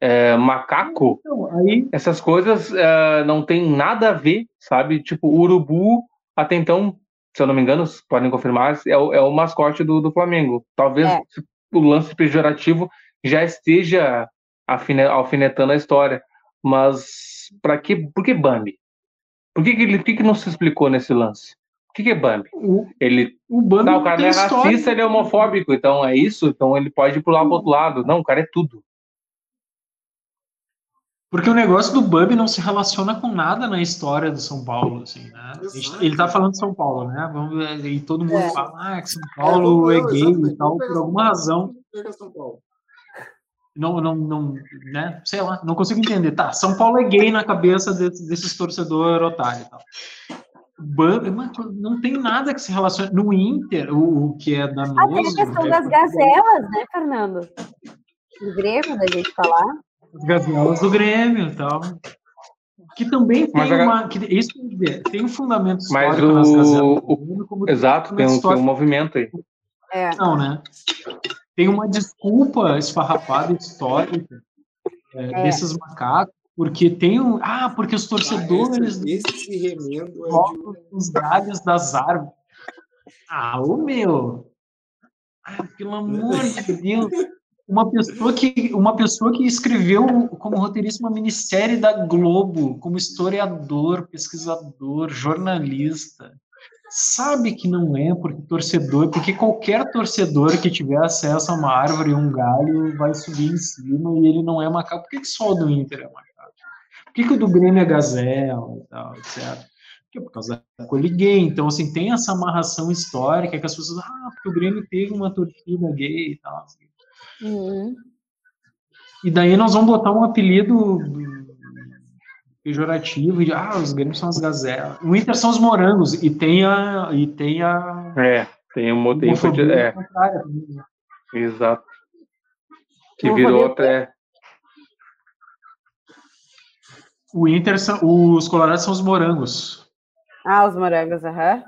é, macaco, então, aí... essas coisas uh, não tem nada a ver, sabe? Tipo, urubu, até então, se eu não me engano, podem confirmar, é o, é o mascote do, do Flamengo. Talvez é. o lance pejorativo já esteja alfinetando a história. Mas para que, por que Bambi? Por que, que, ele, por que, que não se explicou nesse lance? O que, que é Bambi? O, ele, o Bambi não, o cara não é história. racista, ele é homofóbico, então é isso, então ele pode pular pro outro lado. Não, o cara é tudo. Porque o negócio do Bambi não se relaciona com nada na história do São Paulo, assim, né? Ele tá falando de São Paulo, né? Vamos ver, e todo mundo é. fala ah, que São Paulo é, é gay e tal, por alguma razão. São Paulo não, não, não, né? Sei lá, não consigo entender. Tá, São Paulo é gay na cabeça desses, desses torcedores otários e tal. Não tem nada que se relacione. No Inter, o, o que é danoso. Até a questão é das gazelas, né, Fernando? Do Grêmio, da gente falar. As gazelas do Grêmio e tal. Que também tem a... uma. Que, isso tem um fundamento histórico Mas o, nas gazelas. O, exato, tem um, tem um movimento aí. É. Não, né? Tem uma desculpa esfarrapada histórica é, é. desses macacos, porque tem um. Ah, porque os torcedores. Ah, esse, esse remendo é de... os galhos das árvores. Ah, o meu! Ah, pelo amor de Deus! Uma pessoa, que, uma pessoa que escreveu como roteirista uma minissérie da Globo, como historiador, pesquisador, jornalista, sabe que não é, porque torcedor, porque qualquer torcedor que tiver acesso a uma árvore e um galho vai subir em cima e ele não é macaco. Por que, que só o do Inter é macaco? Por que, que o do Grêmio é Gazela e tal, etc. Porque é por causa da coliguei. Então, assim, tem essa amarração histórica que as pessoas, ah, porque o Grêmio teve uma torcida gay e tal. Assim. Uhum. E daí nós vamos botar um apelido pejorativo de ah, os Grêmios são as gazelas. O Inter são os morangos e tem a e tem a É, tem um motivo de é. né? Exato. Que Eu virou vou até o Inter são os colorados são os morangos. Ah, os morangos, aham.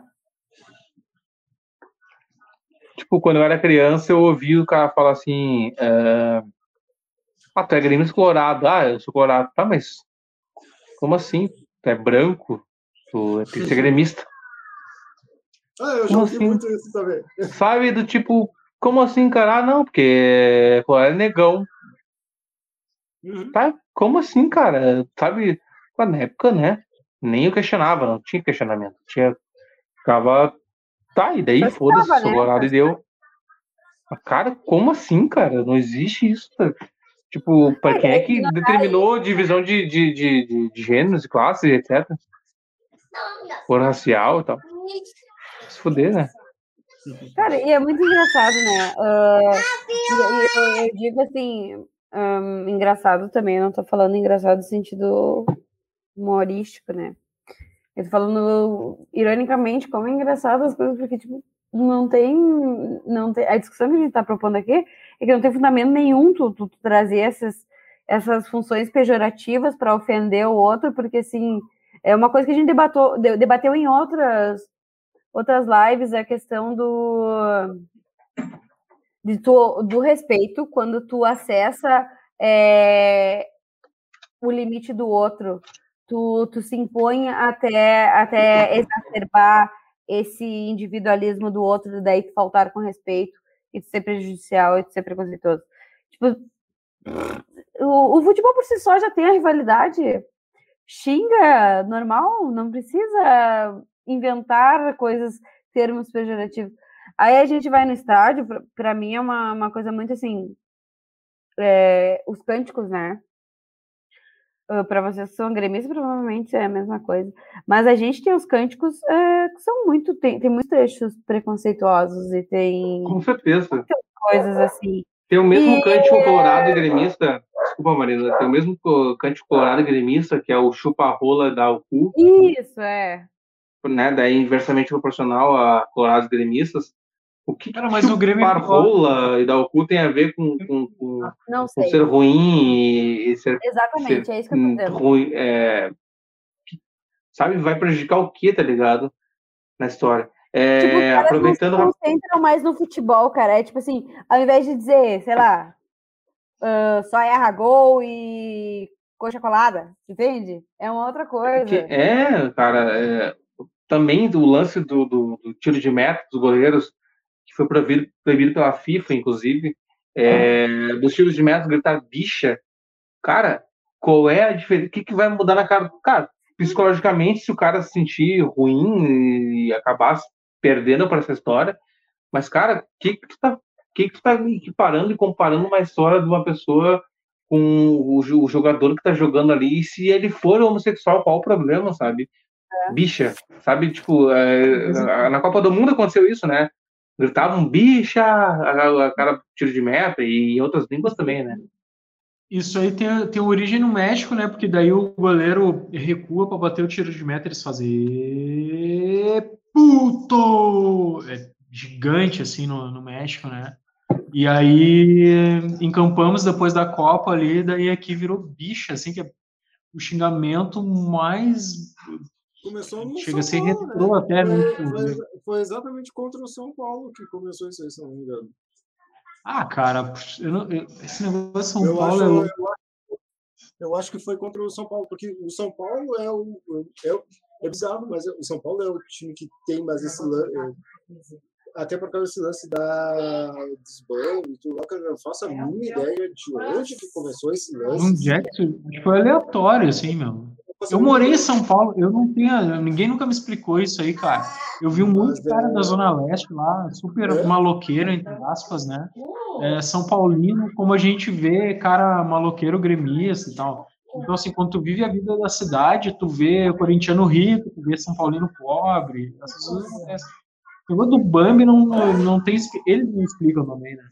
tipo, quando eu era criança, eu ouvi o cara falar assim, é... ah, tu é Grêmio colorado, ah, eu sou colorado, tá, mas como assim? Tu é branco? Tu é ser gremista. Ah, eu já ouvi assim? muito isso também. Sabe, do tipo, como assim, cara? Ah, não, porque colorado é negão. Uhum. Tá? Como assim, cara? Sabe, Pô, na época, né? Nem eu questionava, não tinha questionamento. Tinha. Ficava. Tá, e daí foda-se, né? e deu. Cara, como assim, cara? Não existe isso. tá? Tipo, pra quem é que determinou divisão de, de, de, de, de gêneros e classes, etc. Por racial e tal. Se fuder, né? Cara, e é muito engraçado, né? Ah, e eu, eu digo assim, ahn, engraçado também, eu não tô falando engraçado no sentido humorístico, né? Eu tô falando ironicamente como é engraçado as coisas, porque, tipo, não tem, não tem. A discussão que a gente tá propondo aqui é que não tem fundamento nenhum tu, tu, tu trazer essas, essas funções pejorativas para ofender o outro, porque assim, é uma coisa que a gente debatou, de- debateu em outras outras lives a questão do de tu- do respeito quando tu acessa é, o limite do outro, tu, tu se impõe até até exacerbar esse individualismo do outro, daí faltar com respeito e tu ser prejudicial e tu ser preconceituoso. Tipo, o, o futebol por si só já tem a rivalidade. Xinga, normal, não precisa inventar coisas, termos pejorativos. Aí a gente vai no estádio, pra mim é uma, uma coisa muito assim. é, os cânticos, né? Ah, Pra vocês que são gremistas, provavelmente é a mesma coisa. Mas a gente tem os cânticos é, que são muito. Tem, tem muitos trechos preconceituosos e tem Com certeza. coisas assim. Tem o mesmo E- cântico colorado e gremista. Desculpa, Marina. Tem o mesmo co- cântico colorado e gremista, que é o chupa-rola da Alcu, Isso, é. né? Daí inversamente proporcional a colorados gremistas. O que, Cara, mas o Grêmio é rola e da Alcu tem a ver com, com, com, Não com sei. ser ruim e, ser Exatamente, ser, é isso que eu tô ruim, é, que- sabe, vai prejudicar o que, tá ligado? Na história. É, Tipo, os caras aproveitando. não se concentram mais no futebol, cara. É tipo assim, ao invés de dizer, sei lá, ah, só erra gol e coxa colada, entende? É uma outra coisa. que- é, cara, é, também do lance do, do, do tiro de meta dos goleiros, que foi proibido, proibido pela FIFA, inclusive, é, dos tiros de meta gritar bicha. Cara, qual é a diferença? O que, que vai mudar na cara? Cara, psicologicamente, se o cara se sentir ruim e acabar perdendo para essa história, mas, cara, o que, que tu tá, que, que tu tá equiparando e comparando uma história de uma pessoa com o, o jogador que tá jogando ali, e se ele for homossexual, qual o problema, sabe? Bicha, sabe? Tipo, é, na Copa do Mundo aconteceu isso, né? Gritavam bicha, a, a cara tiro de meta e em outras línguas também, né? Isso aí tem, tem origem no México, né? Porque daí o goleiro recua para bater o tiro de meta e eles fazem puto! É gigante assim no, no México, né? E aí encampamos depois da Copa ali, daí aqui virou bicha, assim, que é o xingamento mais Começou no chega a ser retrô né? até, né? Foi, foi, exatamente contra o São Paulo que começou isso aí, se não me engano. Ah, cara, eu não- eu- esse negócio de São Eu Paulo acho, é eu, acho, eu acho que foi contra o São Paulo, porque o São Paulo é o. É, o- é bizarro, mas o São Paulo é o time que tem mais esse lance. Até por causa desse lance da desbando e tudo. lá, que Eu não faço a mínima ideia de onde que começou esse lance. Um Jackson, que foi aleatório, assim, meu. Eu morei em. São Paulo, eu não tenho. Ninguém nunca me explicou isso aí, cara. Eu vi um monte de Mas, cara é- da Zona Leste lá, super É? maloqueiro, entre aspas, né? É, São Paulino, como a gente vê, cara maloqueiro gremista e tal. Então, assim, quando tu vive a vida da cidade, tu vê o corintiano rico, tu vê São Paulino pobre, essas coisas acontecem. O do Bambi não, não tem. Eles não explicam também, né?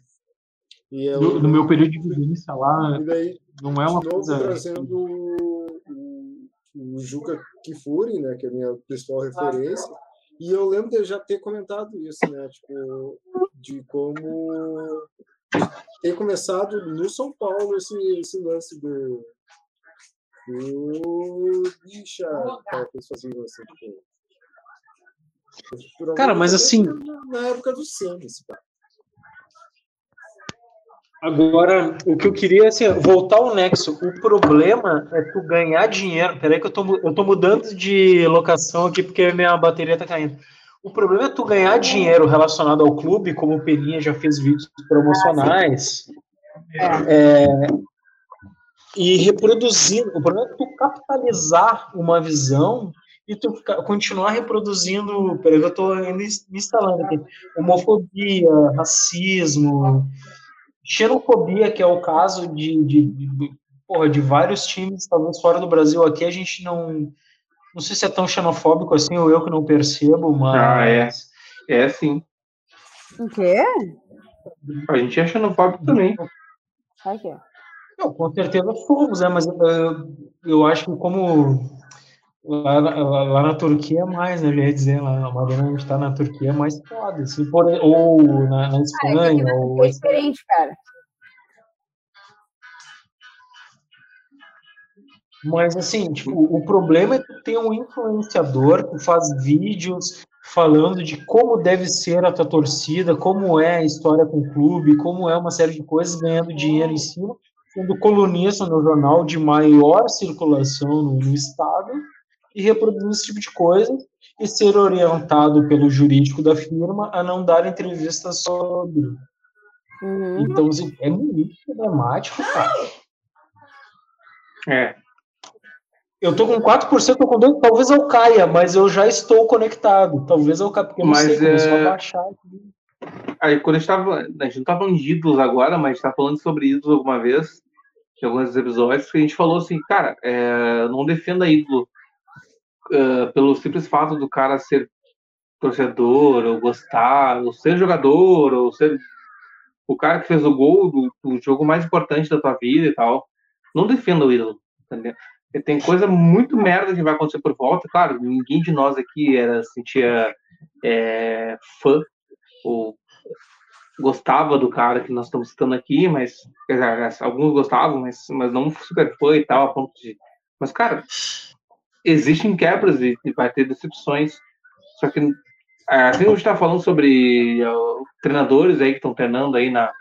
E no, no, meu período de vivência lá, daí, não é uma coisa. trazendo o, Juca Kifuri, né, que é a minha principal referência. E eu lembro de já ter comentado isso, né, tipo, de como ter começado no São Paulo esse, esse lance do do bicha, cara, que eles faziam assim, tipo, Cara, mas assim- na época do Samus, cara. Agora, o que eu queria assim, voltar ao nexo. O problema é tu ganhar dinheiro. Peraí que eu tô, eu tô mudando de locação aqui porque minha bateria tá caindo. O problema é tu ganhar dinheiro relacionado ao clube, como o Peninha já fez vídeos promocionais. É, e reproduzindo. O problema é tu capitalizar uma visão e tu continuar reproduzindo. Peraí, que eu tô me instalando aqui. Homofobia, racismo, xenofobia, que é o caso de, de, de, porra, de vários times, talvez fora do Brasil. Aqui a gente não. Não sei se é tão xenofóbico assim, ou eu que não percebo, mas. Ah, é. É sim. O quê? A gente é xenofóbico também. Quê? Não, com certeza fomos, né? Mas eh, eu acho que como lá, lá- lá na Turquia é mais, né? Eu ia dizer, lá a gente tá na Turquia é mais foda, assim, por, ou na, na Espanha, ou É diferente, cara. Mas assim, tipo, o problema é que tem um influenciador que faz vídeos falando de como deve ser a tua torcida, como é a história com o clube, como é uma série de coisas, ganhando dinheiro em cima, sendo colunista no jornal de maior circulação no, no estado e reproduzindo esse tipo de coisa e ser orientado pelo jurídico da firma a não dar entrevistas sobre. Uhum. Então, assim, é muito problemático, cara. É. Eu tô com 4%, tô com 2%, talvez eu caia, mas eu já estou conectado. Talvez eu caia, porque eu não Mas, sei como, é... só baixar aqui. Aí quando a gente tava. A gente não tá falando de ídolos agora, mas a gente tá falando sobre ídolos alguma vez, em alguns episódios, que a gente falou assim, cara, é, não defenda ídolo pelo simples fato do cara ser torcedor, ou gostar, ou ser jogador, ou ser o cara que fez o gol do, do jogo mais importante da tua vida e tal. Não defenda o ídolo, entendeu? Porque Tem coisa muito merda que vai acontecer por volta. Claro, ninguém de nós aqui era sentia é, fã ou gostava do cara que nós estamos citando aqui, mas dizer, alguns gostavam, mas, mas não super fã e tal, a ponto de. Mas, cara, existem quebras e, vai ter decepções. Só que assim gente está falando sobre ó, treinadores aí que estão treinando aí na,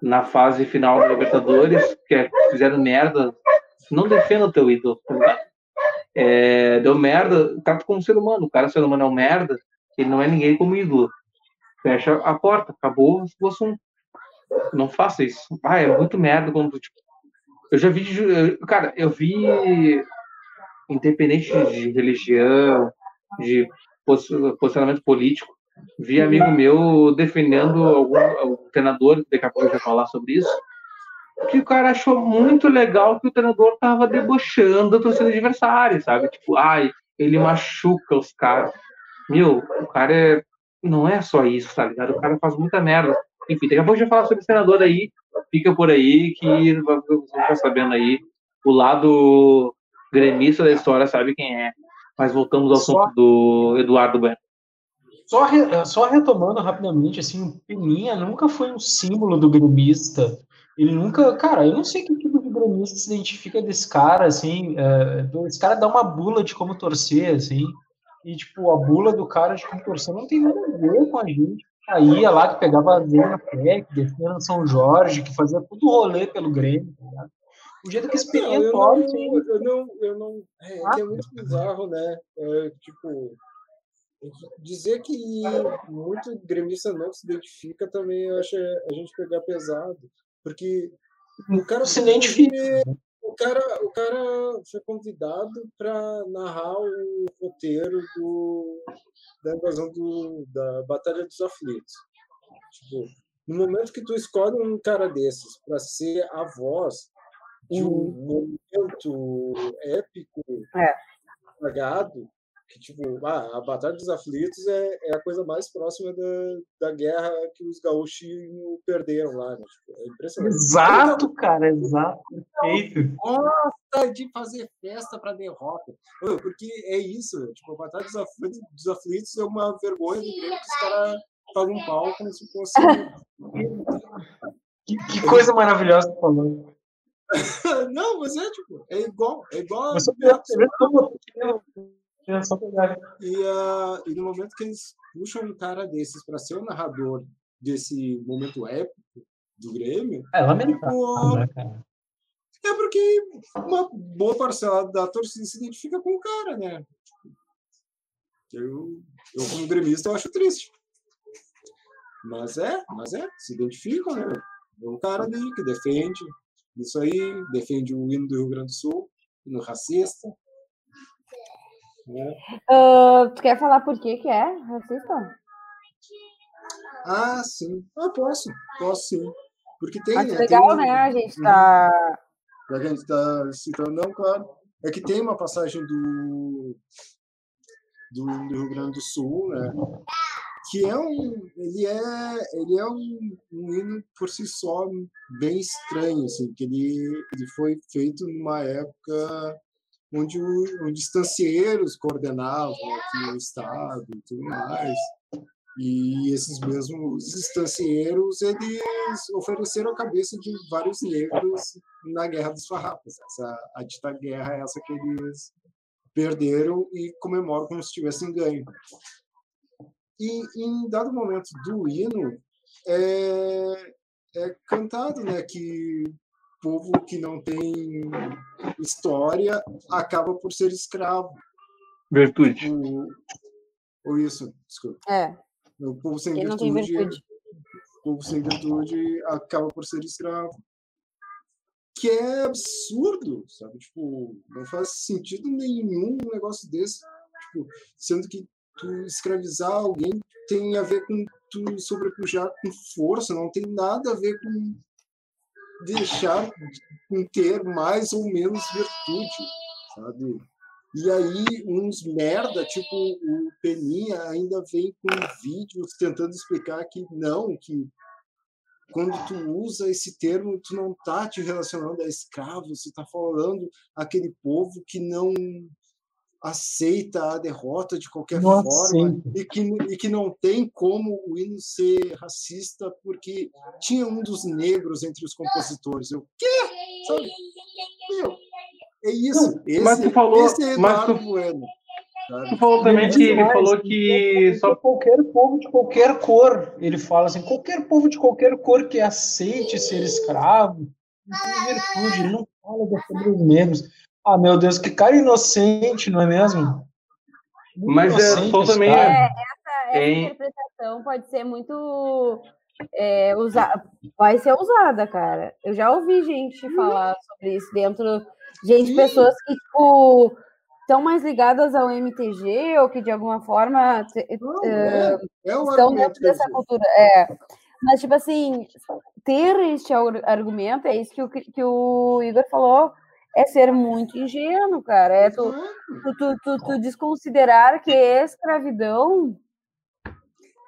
na fase final da Libertadores, que é- fizeram merda, não defenda o teu ídolo, tá? É, deu merda, trata como ser humano, o cara ser humano é um merda, ele não é ninguém como ídolo. Fecha a porta, acabou o assunto. Não faça isso. Ah, é muito merda quando, tipo, eu já vi, cara, eu vi, independente de religião, de pos- posicionamento político, vi amigo meu defendendo algum, algum treinador, daqui a pouco eu vou falar sobre isso, que o cara achou muito legal que o treinador tava debochando a torcida adversária, sabe? Tipo, ai, ele machuca os caras. Meu, o cara é... não é só isso, tá ligado? O cara faz muita merda. Enfim, daqui a pouco gente vai falar sobre esse treinador aí, fica por aí, que vão ficar sabendo aí. O lado gremista da história sabe quem é. Mas voltamos ao Só- assunto do Eduardo Bueno. Só, re- só retomando rapidamente, assim, o Peninha nunca foi um símbolo do gremista. Ele nunca, cara, eu não sei que tipo de gremista se identifica desse cara, assim. é, esse cara dá uma bula de como torcer, assim. E, tipo, a bula do cara de como torcer não tem nada a ver com a gente. Saía lá, que pegava azeite na pé, que descia no São Jorge, que fazia tudo rolê pelo Grêmio, tá ligado? O jeito que esse Não, eu torce, não, eu não, eu não, é, Ah, é muito bizarro, né? É, tipo, dizer que muito gremista não se identifica também, eu acho é a gente pegar pesado, porque o cara se identifica. o cara, o cara foi convidado para narrar o roteiro do, da invasão do, da Batalha dos Aflitos. Tipo, no momento que tu escolhe um cara desses para ser a voz, de um momento épico, É. pagado, que tipo, ah, a Batalha dos Aflitos é, é a coisa mais próxima da, da guerra que os gaúchos perderam lá, né? Tipo, é impressionante. Exato, cara, exato. Perfeito. gosta de fazer festa para derrota. Porque é isso, tipo, a Batalha dos Aflitos, dos Aflitos é uma vergonha do Grêmio que os caras pagam um pau como se fosse. Que, que coisa maravilhosa que tu falou. Não, mas é tipo, é igual, é igual. Pegar. E, ah, e no momento que eles puxam um cara desses para ser o narrador desse momento épico do Grêmio, É lamentável, Pô. né, é porque uma boa parcela da torcida se identifica com o cara, né? Eu, eu como gremista, eu acho triste. Mas é, mas é, se identificam, né? É um cara ali que defende isso aí, defende o hino do Rio Grande do Sul, hino racista. Né? Ah, tu quer falar por que que é racista? Ah, sim. Ah, posso, posso sim. Porque tem, Acho né? legal, tem, né? A gente tá. Já que a gente está citando, não, claro. É que tem uma passagem do, do, do Rio Grande do Sul, né? Que é um. Ele é, ele é um, um hino por si só bem estranho, assim, que ele, ele foi feito numa época onde, o, onde estancieiros coordenavam aqui o Estado e tudo mais. E esses mesmos estancieiros, eles ofereceram a cabeça de vários negros na Guerra dos Farrapos. Essa, a dita guerra é essa que eles perderam e comemoram como se tivessem ganho. E em dado momento do hino, é, é cantado né, que povo que não tem história acaba por ser escravo. Virtude. O, ou isso, desculpa. É, O povo sem quem não tem virtude, virtude. o povo sem virtude acaba por ser escravo. Que é absurdo, sabe? Tipo, não faz sentido nenhum um negócio desse. Tipo, sendo que tu escravizar alguém tem a ver com tu sobrepujar com força, não tem nada a ver com deixar com ter mais ou menos virtude, sabe? E aí uns merda, tipo o Peninha, ainda vem com vídeos tentando explicar que não, que quando tu usa esse termo, tu não tá te relacionando a escravo, você tá falando aquele povo que não aceita a derrota de qualquer Não forma aceita. e que, e que não tem como o hino ser racista porque tinha um dos negros entre os compositores. Eu, quê? Sabe? Meu, é isso. Não, Esse, mas tu falou- esse é mas tu- Eduardo Bueno. Tu falou também que ele falou que só qualquer povo de qualquer cor, ele fala assim, qualquer povo de qualquer cor que aceite ser escravo, não tem virtude, ele não fala sobre os negros. Ah, meu Deus, que cara inocente, não é mesmo? Muito Mas é, inocente também cara. É, essa, essa interpretação pode ser muito. É, usa... Vai ser usada, cara. Eu já ouvi gente falar sobre isso dentro. Gente, Sim. pessoas que, tipo, estão mais ligadas ao MTG ou que de alguma forma te- Não, é, é o estão dentro dessa cultura. É. Mas, tipo assim, ter este ar- argumento, é isso que o, que o Igor falou, é ser muito ingênuo, cara. É tu, tu, tu, tu, desconsiderar que escravidão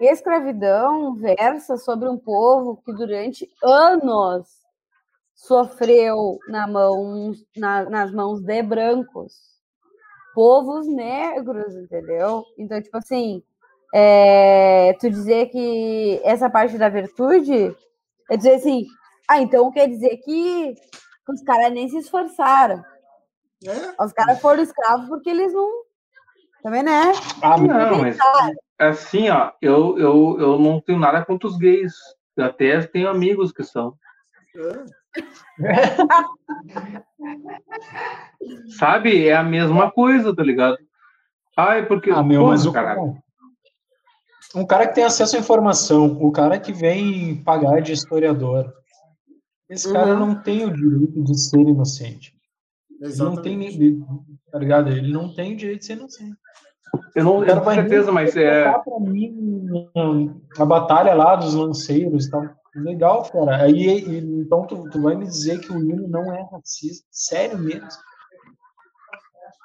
escravidão versa sobre um povo que durante anos sofreu na mão, na- nas mãos de brancos, povos negros, entendeu? Então, tipo assim, é, tu dizer que essa parte da virtude é dizer assim, ah, então quer dizer que os caras nem se esforçaram. É, Os caras foram escravos porque eles não. Também, né? Ah, Não, mas assim, ó, eu, eu, eu não tenho nada contra os gays. Eu até tenho amigos que são. é. Sabe? É a mesma coisa, tá ligado? Ai, porque. Ah, meu, mas o caralho. um cara que tem acesso à informação, o cara que vem pagar de historiador, esse cara Uhum. não tem o direito de ser inocente. Ele não tem, Exatamente. nem- tá ligado? Ele não tem o direito de ser inocente. Eu não eu cara tenho certeza, mas é. pra mim a batalha lá dos lanceiros e tal. Legal, cara. Aí, então tu, tu vai me dizer que o hino não é racista? Sério mesmo?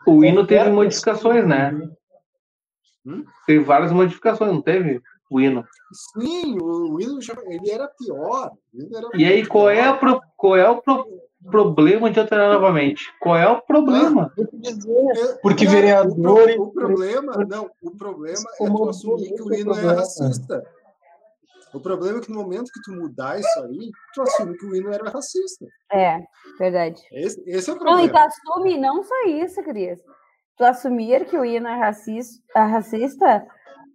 O hino teve modificações, né? Hum? Teve várias modificações, não teve? O hino. Sim, o hino já, ele era pior. Ele era e aí, qual é, pro, qual é o pro, problema de alterar novamente? Qual é o problema? Porque não, vereador. O, o, problema, não, o problema é tu assumir que o hino é racista. O problema é que no momento que tu mudar isso aí, tu assume que o hino era racista. É, verdade. Esse, esse é o problema. Não, e tu assume não só isso, Cris. Tu assumir que o hino é racista, é racista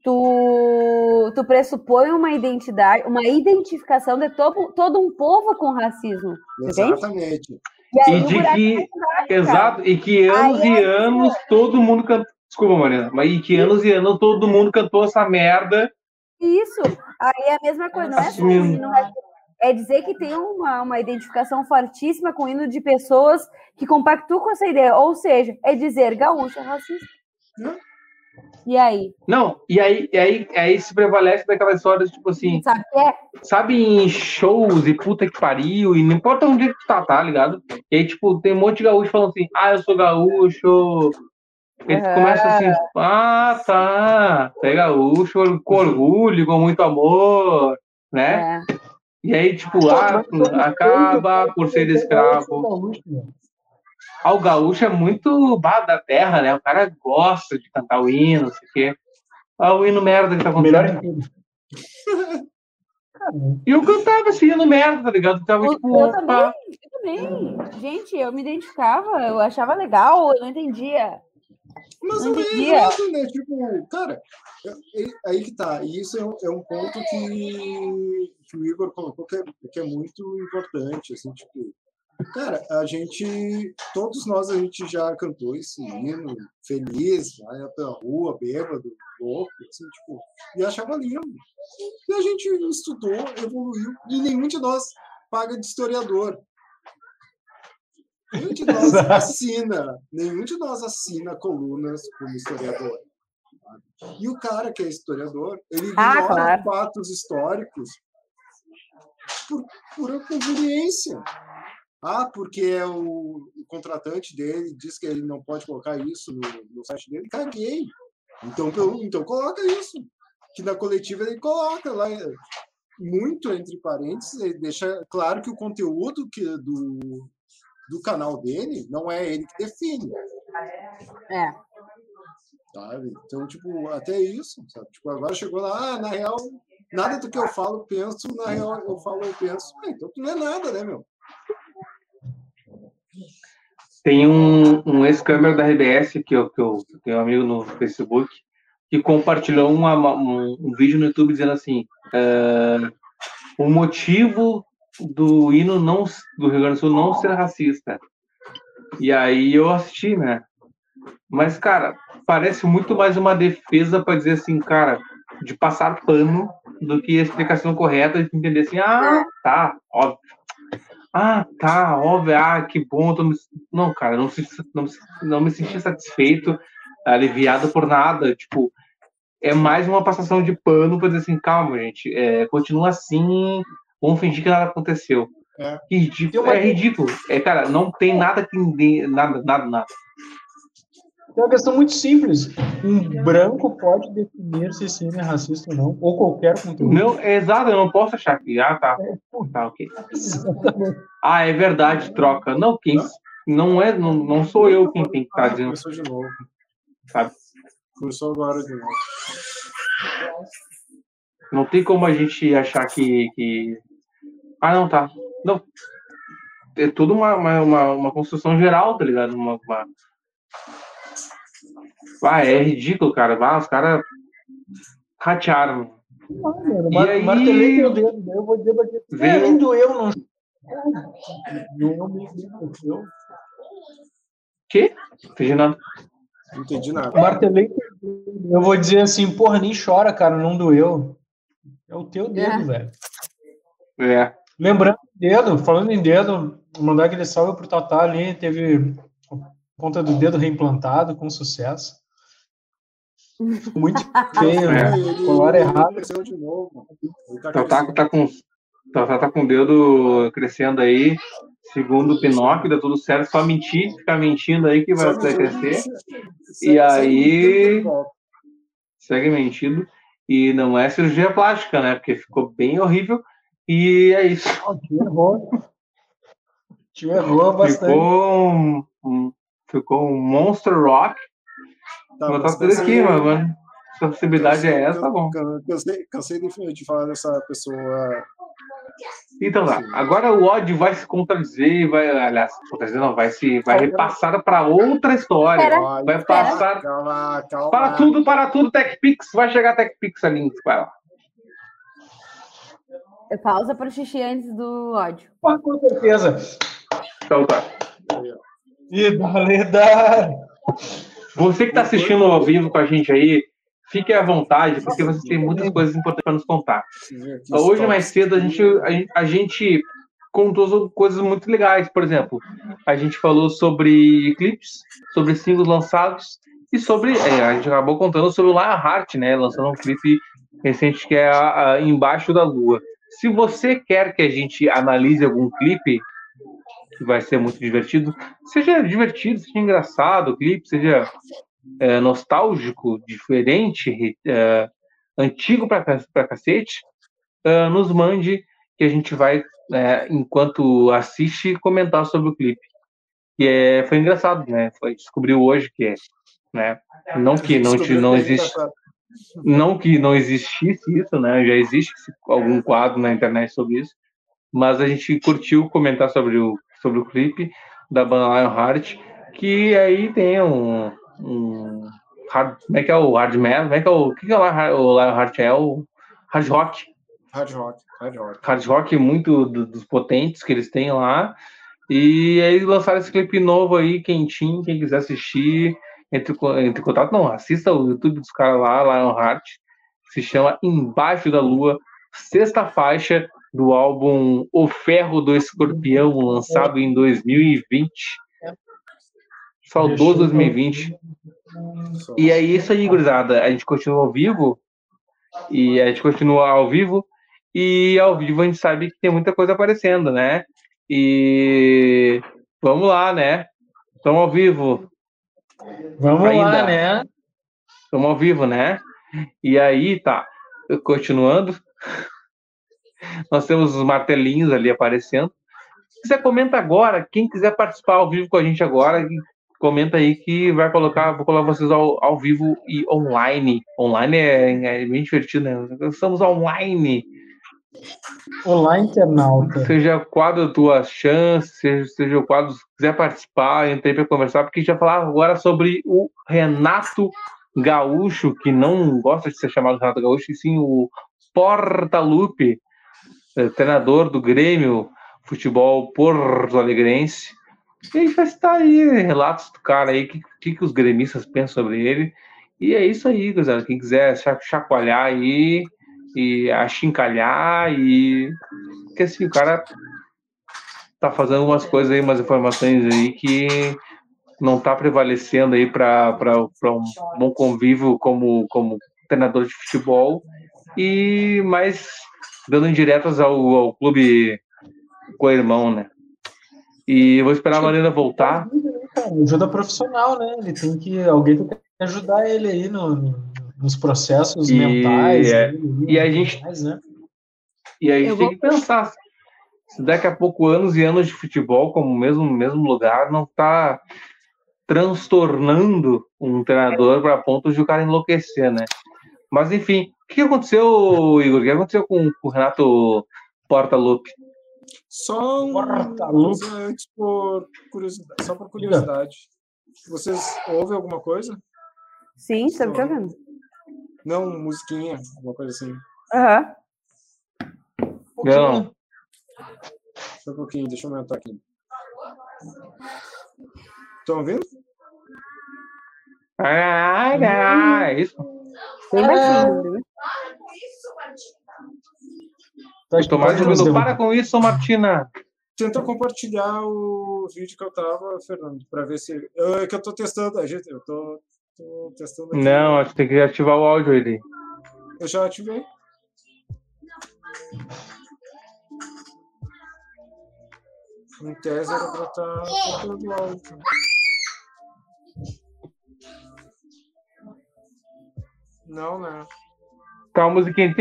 tu, tu pressupõe uma identidade, uma identificação de todo, todo um povo com racismo. Exatamente. E, e de que, exato, e que anos aí, e é anos é... todo mundo cantou. Desculpa, Mariana, mas e que anos e anos todo mundo cantou essa merda. Isso. Aí é a mesma coisa, não é só hino é dizer que tem uma, uma identificação fortíssima com o hino de pessoas que compactuam com essa ideia. Ou seja, é dizer gaúcho é racista. Hum? E aí? Não, e aí, e aí, aí se prevalece daquela história, tipo assim. Sabe que é? Sabe em shows e puta que pariu, e não importa onde que tu tá, tá ligado? E aí, tipo, tem um monte de gaúcho falando assim, ah, eu sou gaúcho. Ele uhum. começa assim, ah, tá, é gaúcho, com orgulho, com muito amor, né? É. E aí, tipo, ah, acaba por ser escravo. Ah, o gaúcho é muito bar da terra, né? O cara gosta de cantar o hino, não sei o quê. Ah, o hino merda que tá acontecendo. Melhor E eu cantava esse hino merda, tá ligado? Tava, eu, tipo, eu também, eu também. Gente, eu me identificava, eu achava legal, eu não entendia. Mas não é errado, né? Tipo, cara, é, é, aí que tá. E isso é um, é um ponto que, que o Igor colocou que é, que é muito importante, assim, tipo, Cara, a gente, todos nós a gente já cantou esse hino feliz, vai pela rua, bêbado, louco, assim, tipo, e achava lindo. E a gente estudou, evoluiu, e nenhum de nós paga de historiador. Nenhum de nós assina, nenhum de nós assina colunas como historiador. E o cara que é historiador, ele ah, ignora claro. fatos históricos por pura conveniência. Ah, porque é o, o, contratante dele diz que ele não pode colocar isso no, no site dele. Caguei. Então, então coloca isso. Que na coletiva ele coloca lá muito entre parênteses, ele deixa claro que o conteúdo que, do, do canal dele não é ele que define. É. Sabe? Então, tipo, até isso, sabe? Tipo, agora chegou lá, ah, na real, nada do que eu falo, penso, na real, eu falo, eu penso. É, então tu não é nada, né, meu? Tem um, um ex-câmera da RBS, que eu, que eu tenho um amigo no Facebook, que compartilhou uma, um, um, vídeo no YouTube dizendo assim: uh, o motivo do hino não, do Rio Grande do Sul não ser racista. E aí eu assisti, né? Mas, cara, parece muito mais uma defesa para dizer assim, cara, de passar pano do que a explicação correta de entender assim, ah, tá, óbvio. Ah, tá, óbvio, ah, que bom. Me... Não, cara, não, se, não, não me senti satisfeito, aliviado por nada. Tipo, é mais uma passação de pano para dizer assim, calma, gente, é, continua assim, vamos fingir que nada aconteceu. É, ridículo, é ridículo. É, cara, não tem nada que nada, nada, nada. É uma questão muito simples. Um branco pode definir se sim é racista ou não, ou qualquer conteúdo. Não, é exato, eu não posso achar que. Ah, tá. É. Tá, ok. Ah, é verdade, troca. Não, quem. Não é, não, não sou eu quem tem que estar tá dizendo. Começou de novo. Sabe? Começou agora de novo. Não tem como a gente achar que. que... Ah, não, tá. Não. É tudo uma, uma, uma, construção geral, tá ligado? Uma, uma ah, é ridículo, cara. Ah, os caras ratearam. Ah, mar aí... martelei meu dedo, né? eu vou dizer pra. Veio... É, nem doeu, não. Doeu. Que? Não entendi nada. Não entendi nada. Martelei eu vou dizer assim, porra, nem chora, cara, não doeu. É o teu dedo, é. velho. É. Lembrando dedo, falando em dedo, mandar aquele salve pro Tatá ali, teve ponta do dedo reimplantado com sucesso. Muito feio, né? Colar errado. Tá, tá, tá com Tá, tá com o dedo crescendo aí. Segundo o Pinóquio, dá tudo certo. Só mentir, ficar mentindo aí que vai, vai crescer. E aí. Segue mentindo. E não é cirurgia plástica, né? Porque ficou bem horrível. E é isso. O tio errou. O tio errou bastante. Ficou um, um, ficou um Monster Rock. Tá, Vou botar tudo aqui, cansei- mano, se a possibilidade é essa, tá bom. Cansei, cansei de, de falar dessa pessoa. Então tá. Agora o ódio vai se contradizer vai. Aliás, contradizer não, vai se. Vai repassar para outra história. Pera, Vai passar. Calma, calma. Para tudo, para tudo, TechPix. Vai chegar TechPix ali. Vai lá. É pausa para o xixi antes do ódio. Ah, com certeza. Então tá. Rivalidade. Você que está assistindo ao vivo com a gente aí, fique à vontade, porque vocês têm muitas coisas importantes para nos contar. Então, Hoje, mais cedo, a gente, a, gente- contou coisas muito legais. Por exemplo, a gente falou sobre clipes, sobre singles lançados e sobre. é, a gente acabou contando sobre o Lionheart, né? Lançando um clipe recente que é a- a Embaixo da Lua. Se você quer que a gente analise algum clipe, que vai ser muito divertido, seja divertido, seja engraçado o clipe, seja é, nostálgico, diferente, é, antigo pra cacete, ah, nos mande que a gente vai, é, enquanto assiste, comentar sobre o clipe. E é, foi engraçado, né? Foi, descobriu hoje que é, né? Não que não, te- não gente existe, tá- não que não existisse isso, né? Já existe algum quadro na internet sobre isso, mas a gente curtiu comentar sobre o sobre o clipe da banda Lionheart, que aí tem um, um hard, como é que é o hard metal? Como é que é o, que que é o Lionheart- o Lionheart é o hard rock, Hard rock, hard rock. hard rock muito do- dos potentes que eles têm lá. E aí lançaram esse clipe novo aí, quentinho, quem quiser assistir, entre, entre em contato, não, assista o YouTube dos caras lá, Lionheart, se chama Embaixo da Lua, sexta faixa do álbum O Ferro do Escorpião, lançado em 2020. Saudoso 2020. Só. E é isso aí, gurizada. A gente continua ao vivo. E a gente continua ao vivo. E ao vivo a gente sabe que tem muita coisa aparecendo, né? E vamos lá, né? Estamos ao vivo. Vamos Ainda. lá, né? Estamos ao vivo, né? E aí, tá. Continuando. Nós temos os martelinhos ali aparecendo. Você comenta agora, quem quiser participar ao vivo com a gente agora, comenta aí que vai colocar, vou colocar vocês ao, ao vivo e online. Online é, é bem divertido, né? Estamos online. Olá, internauta. Seja quadro tua chance, seja, seja o quadro, se quiser participar, entrei para conversar, porque a gente vai falar agora sobre o Renato Gaúcho, que não gosta de ser chamado Renato Gaúcho, e sim o Portalupe, eh, treinador do Grêmio Futebol Porto Alegrense. E a gente vai citar aí relatos do cara aí, o que, que, que os gremistas pensam sobre ele. E é isso aí, gurizada. Quem quiser cha- chacoalhar aí e achincalhar e que assim, o cara tá fazendo umas coisas aí, umas informações aí que não tá prevalecendo aí para um bom convívio como, como treinador de futebol e mais dando indiretas ao, ao clube co-irmão, né? E eu vou esperar a Marina voltar. Cara, ajuda profissional, né? Ele tem que. Alguém tem que ajudar ele aí no, no- nos processos E- mentais. é, dele, e a gente- né? E aí a Eu gente tem vou- que pensar se daqui a pouco anos e anos de futebol, como mesmo, mesmo lugar, não tá transtornando um treinador para ponto de o cara enlouquecer, né? Mas enfim, o que aconteceu, Igor? O que aconteceu com, com o Renato Portaluppi? Só um Porta, coisa antes por curiosidade, só por curiosidade. Vocês ouvem alguma coisa? Sim, estamos te ouvindo. Não, musiquinha, alguma coisa assim. Aham. Não. Só um pouquinho, deixa eu aumentar aqui. Estão ouvindo? Ah, ah, é isso. Bem baixinho, né? Tá Tomara escutando os ouvindo. derru- Para com isso, Martina. Tenta compartilhar o vídeo que eu tava, Fernando, para ver se. Eu, é que eu tô testando, a gente, eu tô, tô testando aqui. Não, acho que tem que ativar o áudio ali. Eu já ativei. Em tese era pra estar tocando alto. Não, né? Tá uma musiquinha.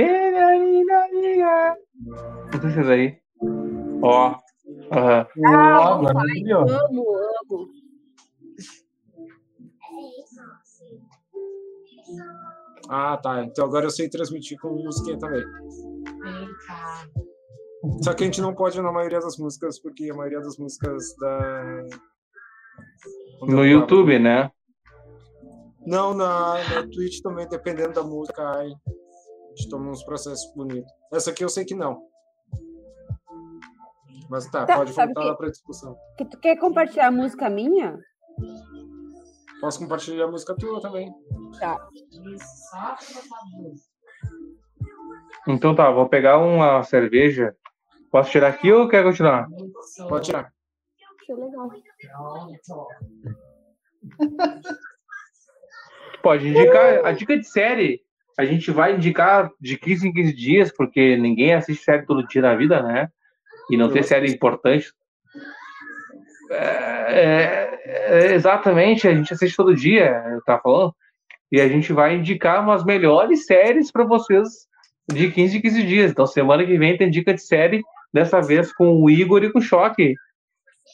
Não sei se é daí. Ó. Aham. Ah, agora amo, amo. Ah, tá. Então agora eu sei transmitir com musiquinha também. Só que a gente não pode na maioria das músicas, porque a maioria das músicas da. No YouTube, né? Não, na, na Twitch também, dependendo da música, ai, a gente toma uns processos bonitos. Essa aqui eu sei que não. Mas tá, Tá, pode voltar lá que- pra discussão. Que tu quer compartilhar a música minha? Posso compartilhar a música tua também. Tá. Então tá, vou pegar uma cerveja. Posso tirar aqui ou quer continuar? Pode tirar. Achei legal. Pode indicar. A dica de série, a gente vai indicar de 15 em 15 dias, porque ninguém assiste série todo dia na vida, né? E não ter série importante. É, é, é, exatamente, a gente assiste todo dia, eu tava falando. E a gente vai indicar umas melhores séries para vocês de 15 em 15 dias. Então, semana que vem tem dica de série, dessa vez com o Igor e com o Choque.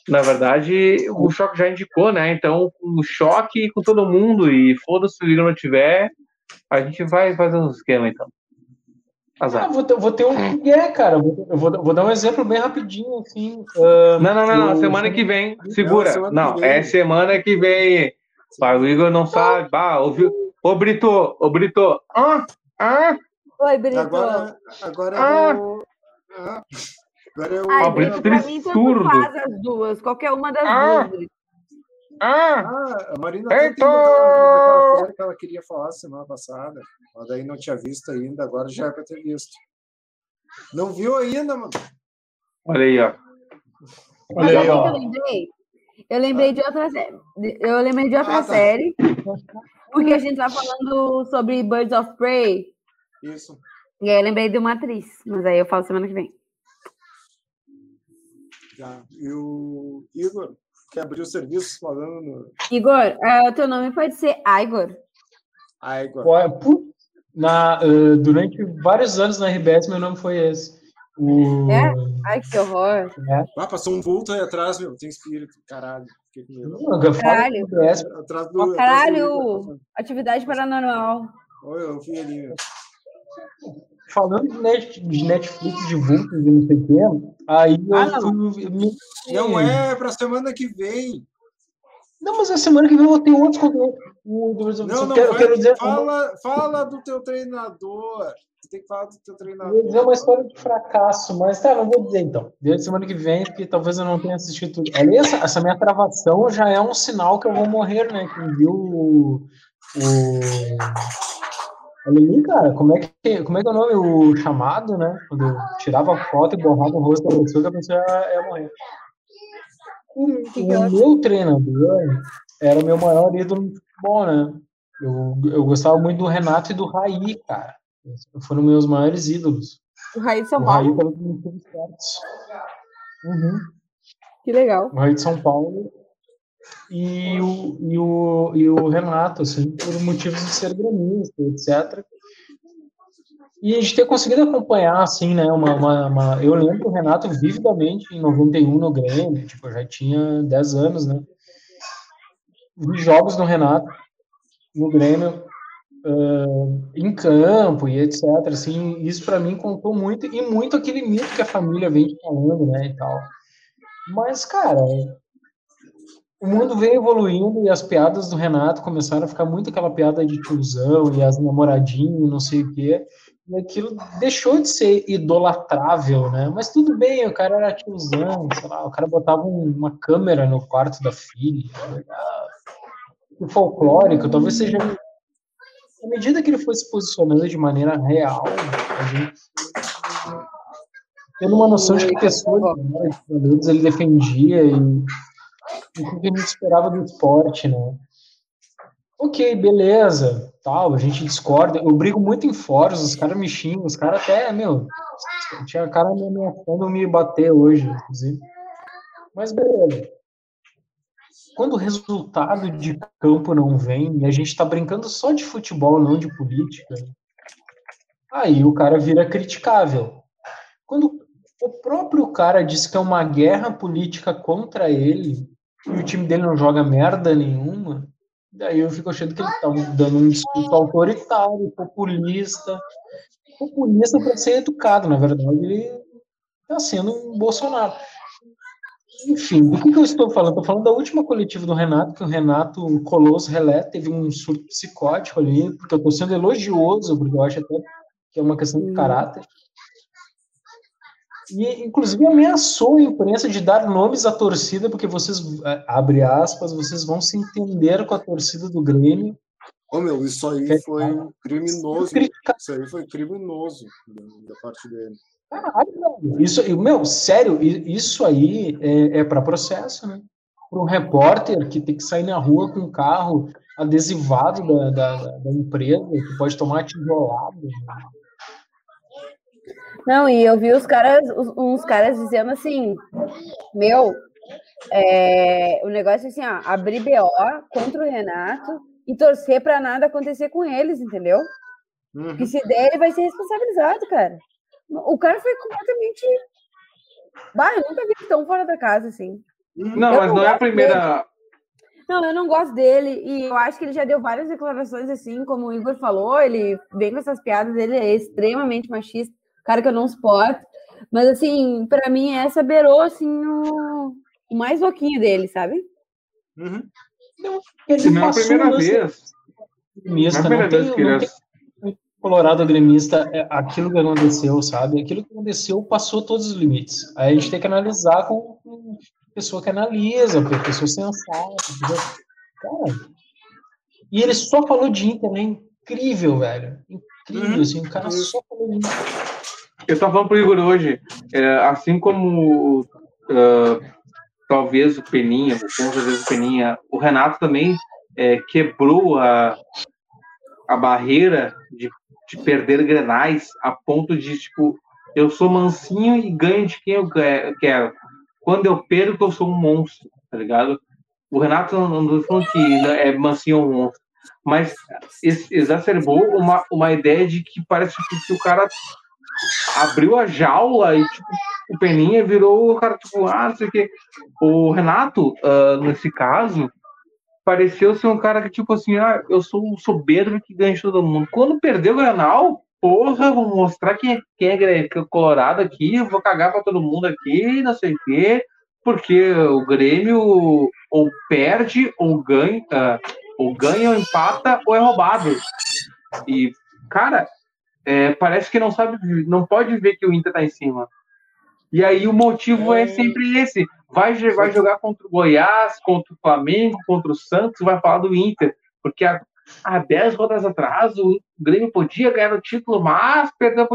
Na verdade, o Choque já indicou, né? Então, o Choque com todo mundo e foda-se se o Igor não tiver, a gente vai fazer um esquema, então. Ah, Azar. vou, ter, vou ter um que é, cara. Vou, eu vou, vou dar um exemplo bem rapidinho, assim. ah, Não, não, não, não. Semana que vem, segura. semana que Não, vem. é semana que vem. Bah, o Igor não sabe. Bah, ouviu? Ô, Brito, ô, Brito. Ah, ah. Oi, Brito. Agora, agora Ah! eu vou. Ah, agora eu. Ai, Brito, Brito pra mim faz as duas. Qualquer uma das Ah! duas. Ah, Ah, a Marina tem daquela série que ela queria falar semana passada. Ela daí não tinha visto ainda, agora já é pra ter visto. Não viu ainda, mano? olha aí, ó. Mas Olha aí, ó. eu lembrei? Eu lembrei de outra série. Eu lembrei de outra Ah, tá. série. Porque a gente tá falando sobre Birds of Prey. Isso. E aí eu lembrei de uma atriz. Mas aí eu falo semana que vem. Já. E o Igor, que abriu o serviço falando no. Igor, o teu nome pode ser Igor. Igor. Pu- Na, ah, durante vários anos na RBS, meu nome foi esse. O, É? Ai, que horror. Ah, passou um vulto aí atrás, meu. Tem espírito, caralho. Fiquei com medo. Caralho. RBS, Atrás do. Ó, atrás do caralho! Atividade paranormal. Oi, eu vi ali, meu. falando de, net, de Netflix, de vultos e não sei o quê, aí eu Ah, não. fui. Me... Não é pra semana que vem. Não, mas a semana que vem eu vou ter outros conteúdos. Não, não, quero, quero dizer, fala, fala do teu treinador. Você tem que falar do teu eu treinador. vou dizer uma história de fracasso, mas tá, não vou dizer então. Desde semana que vem, porque talvez eu não tenha assistido tudo. Essa, essa minha travação já é um sinal que eu vou morrer, né? Quem viu o. o... Olha ali, cara, como é, que, como é que é o nome? O chamado, né? Quando eu tirava a foto e borrava o rosto da pessoa, que a pessoa ia, ia morrer. O, o meu treinador era o meu maior ídolo no futebol, né? Eu, eu gostava muito do Renato e do Raí, cara. Foram meus maiores ídolos. O Raí de São O Raí Paulo. pelos motivos certos. Uhum. Que legal. O Raí de São Paulo e o, e o, e o Renato, assim, por motivos de ser gremista, etc. E a gente ter conseguido acompanhar, assim, né, uma, uma, uma- Eu lembro o Renato vividamente em 91 no Grêmio, tipo, eu já tinha 10 anos, né? Vi jogos do Renato no Grêmio, ah, em campo e etc. Assim, isso para mim contou muito e muito aquele mito que a família vem falando, né, e tal. Mas, cara, o mundo vem evoluindo e as piadas do Renato começaram a ficar muito aquela piada de tiozão e as namoradinhas, e não sei o quê. E aquilo deixou de ser idolatrável, né? Mas tudo bem, o cara era tiozão, sei lá, o cara botava um- uma câmera no quarto da filha. O folclórico, talvez seja à medida que ele foi se posicionando de maneira real, a gente tendo uma noção de que pessoas valores ele defendia e o que a gente esperava do esporte, né? Ok, beleza, tal, a gente discorda. Eu brigo muito em fóruns, os caras me xingam, os caras até, meu, tinha cara me ameaçando me bater hoje, inclusive. Mas beleza. Quando o resultado de campo não vem e a gente está brincando só de futebol, não de política, aí o cara vira criticável. Quando o próprio cara diz que é uma guerra política contra ele e o time dele não joga merda nenhuma, daí eu fico achando que ele está dando um discurso autoritário, populista. Populista para ser educado, na verdade, ele está sendo um Bolsonaro. Enfim, do que, que eu estou falando? Estou falando da última coletiva do Renato, que o Renato Colosso Relé teve um surto psicótico ali, porque eu estou sendo elogioso, porque eu acho até que é uma questão de caráter. E, inclusive, ameaçou a imprensa de dar nomes à torcida, porque vocês, é, abre aspas, vocês vão se entender com a torcida do Grêmio. Ô, meu, isso aí foi criminoso. Isso aí foi criminoso da parte dele. Caralho, isso, meu, sério, isso aí é, é para processo, né? Para um repórter que tem que sair na rua com um carro adesivado da, da, da empresa, que pode tomar tijolada. Né? Não, e eu vi os caras, uns caras dizendo assim, meu, é, o negócio é assim, ó, abrir BO contra o Renato e torcer para nada acontecer com eles, entendeu? Uhum. Que se der, ele vai ser responsabilizado, cara. O cara foi completamente. Bah, eu nunca vi tão fora da casa assim. Não, eu mas não, não é a primeira. Dele. Não, eu não gosto dele e eu acho que ele já deu várias declarações assim, como o Igor falou, ele vem com essas piadas, ele é extremamente machista, cara que eu não suporto. Mas assim, para mim essa beirou assim o, o mais louquinho dele, sabe? Uhum. Não, ele não é a primeira vez. Gremista, não, é a primeira vez que ele Colorado gremista, é aquilo que aconteceu, sabe? Aquilo que aconteceu passou todos os limites. Aí a gente tem que analisar com, com pessoa que analisa, com pessoa sensata? Cara, e ele só falou de Inter, né? Incrível, velho. Incrível, uhum. assim, o cara só falou de Inter. Eu tava falando pro Igor hoje, é, assim como uh, talvez o Peninha, com certeza o Peninha, o Renato também é, quebrou a, a barreira de de perder grenais a ponto de, tipo, eu sou mansinho e ganho de quem eu quero. Quando eu perco, eu sou um monstro, tá ligado? O Renato não falando que é mansinho ou um monstro, mas exacerbou uma, uma ideia de que parece que o cara abriu a jaula e, tipo, o Peninha virou o cara, tipo, ah, não sei o quê. O Renato, uh, nesse caso, pareceu ser um cara que, tipo assim, ah, eu sou um soberbo que ganha de todo mundo. Quando perdeu o Granal, porra, vou mostrar quem é, quem é colorado aqui, vou cagar pra todo mundo aqui, não sei o quê, porque o Grêmio ou perde, ou ganha, ou ganha, ou empata, ou é roubado. E, cara, é, parece que não sabe, não pode ver que o Inter tá em cima. E aí o motivo é, é sempre esse. Vai, vai jogar contra o Goiás, contra o Flamengo, contra o Santos, vai falar do Inter. Porque há, há 10 rodas atrás o Grêmio podia ganhar o título, mas perdeu.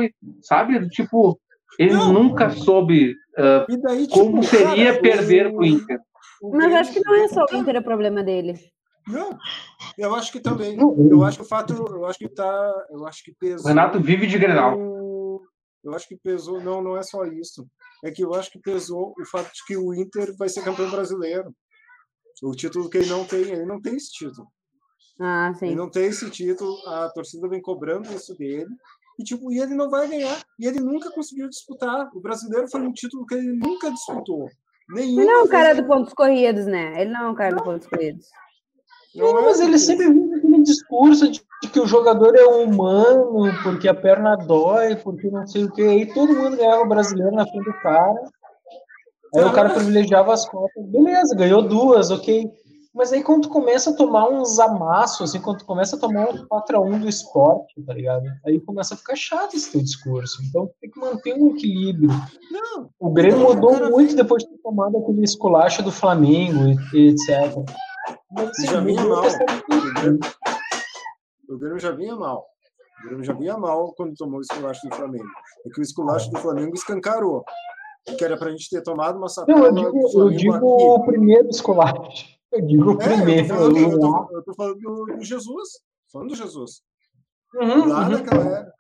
Sabe? Tipo, ele não. nunca soube uh, daí, tipo, como seria cara, perder o... pro Inter. Mas acho que não é só o Inter o problema dele. Não, eu acho que também. Eu acho que o fato, eu acho que tá, eu acho que pesou. Renato vive de Grenal. Eu acho que pesou, não, não é só isso. É que eu acho que pesou o fato de que o Inter vai ser campeão brasileiro. O título que ele não tem, ele não tem esse título. Ah, sim. Ele não tem esse título, a torcida vem cobrando isso dele. E, tipo, e ele não vai ganhar. E ele nunca conseguiu disputar. O brasileiro foi um título que ele nunca disputou. Nenhum ele não é um cara do pontos corridos, né? Ele não é um cara não. do pontos corridos. Não, mas ele sempre vive aquele discurso de, que o jogador é humano, porque a perna dói, porque não sei o que. Aí todo mundo ganhava o brasileiro na frente do cara. Aí o cara privilegiava as cotas. Beleza, ganhou duas, ok. Mas aí quando tu começa a tomar uns amassos, assim, quando tu começa a tomar um 4x1 do esporte, tá ligado? Aí começa a ficar chato esse teu discurso. Então tem que manter um equilíbrio. Não, o Grêmio mudou muito depois de ter tomado aquele esculacho do Flamengo etc. Mas, já vinha mal. O Grêmio já vinha mal. O Grêmio já vinha mal quando tomou o esculacho do Flamengo. É que o esculacho do Flamengo escancarou. Que era para a gente ter tomado uma sacola. Não, eu digo, eu digo o primeiro esculacho. Eu digo o é, primeiro. Eu tô, eu tô falando do, do Jesus. Falando do Jesus. Uhum, Lá uhum. naquela era.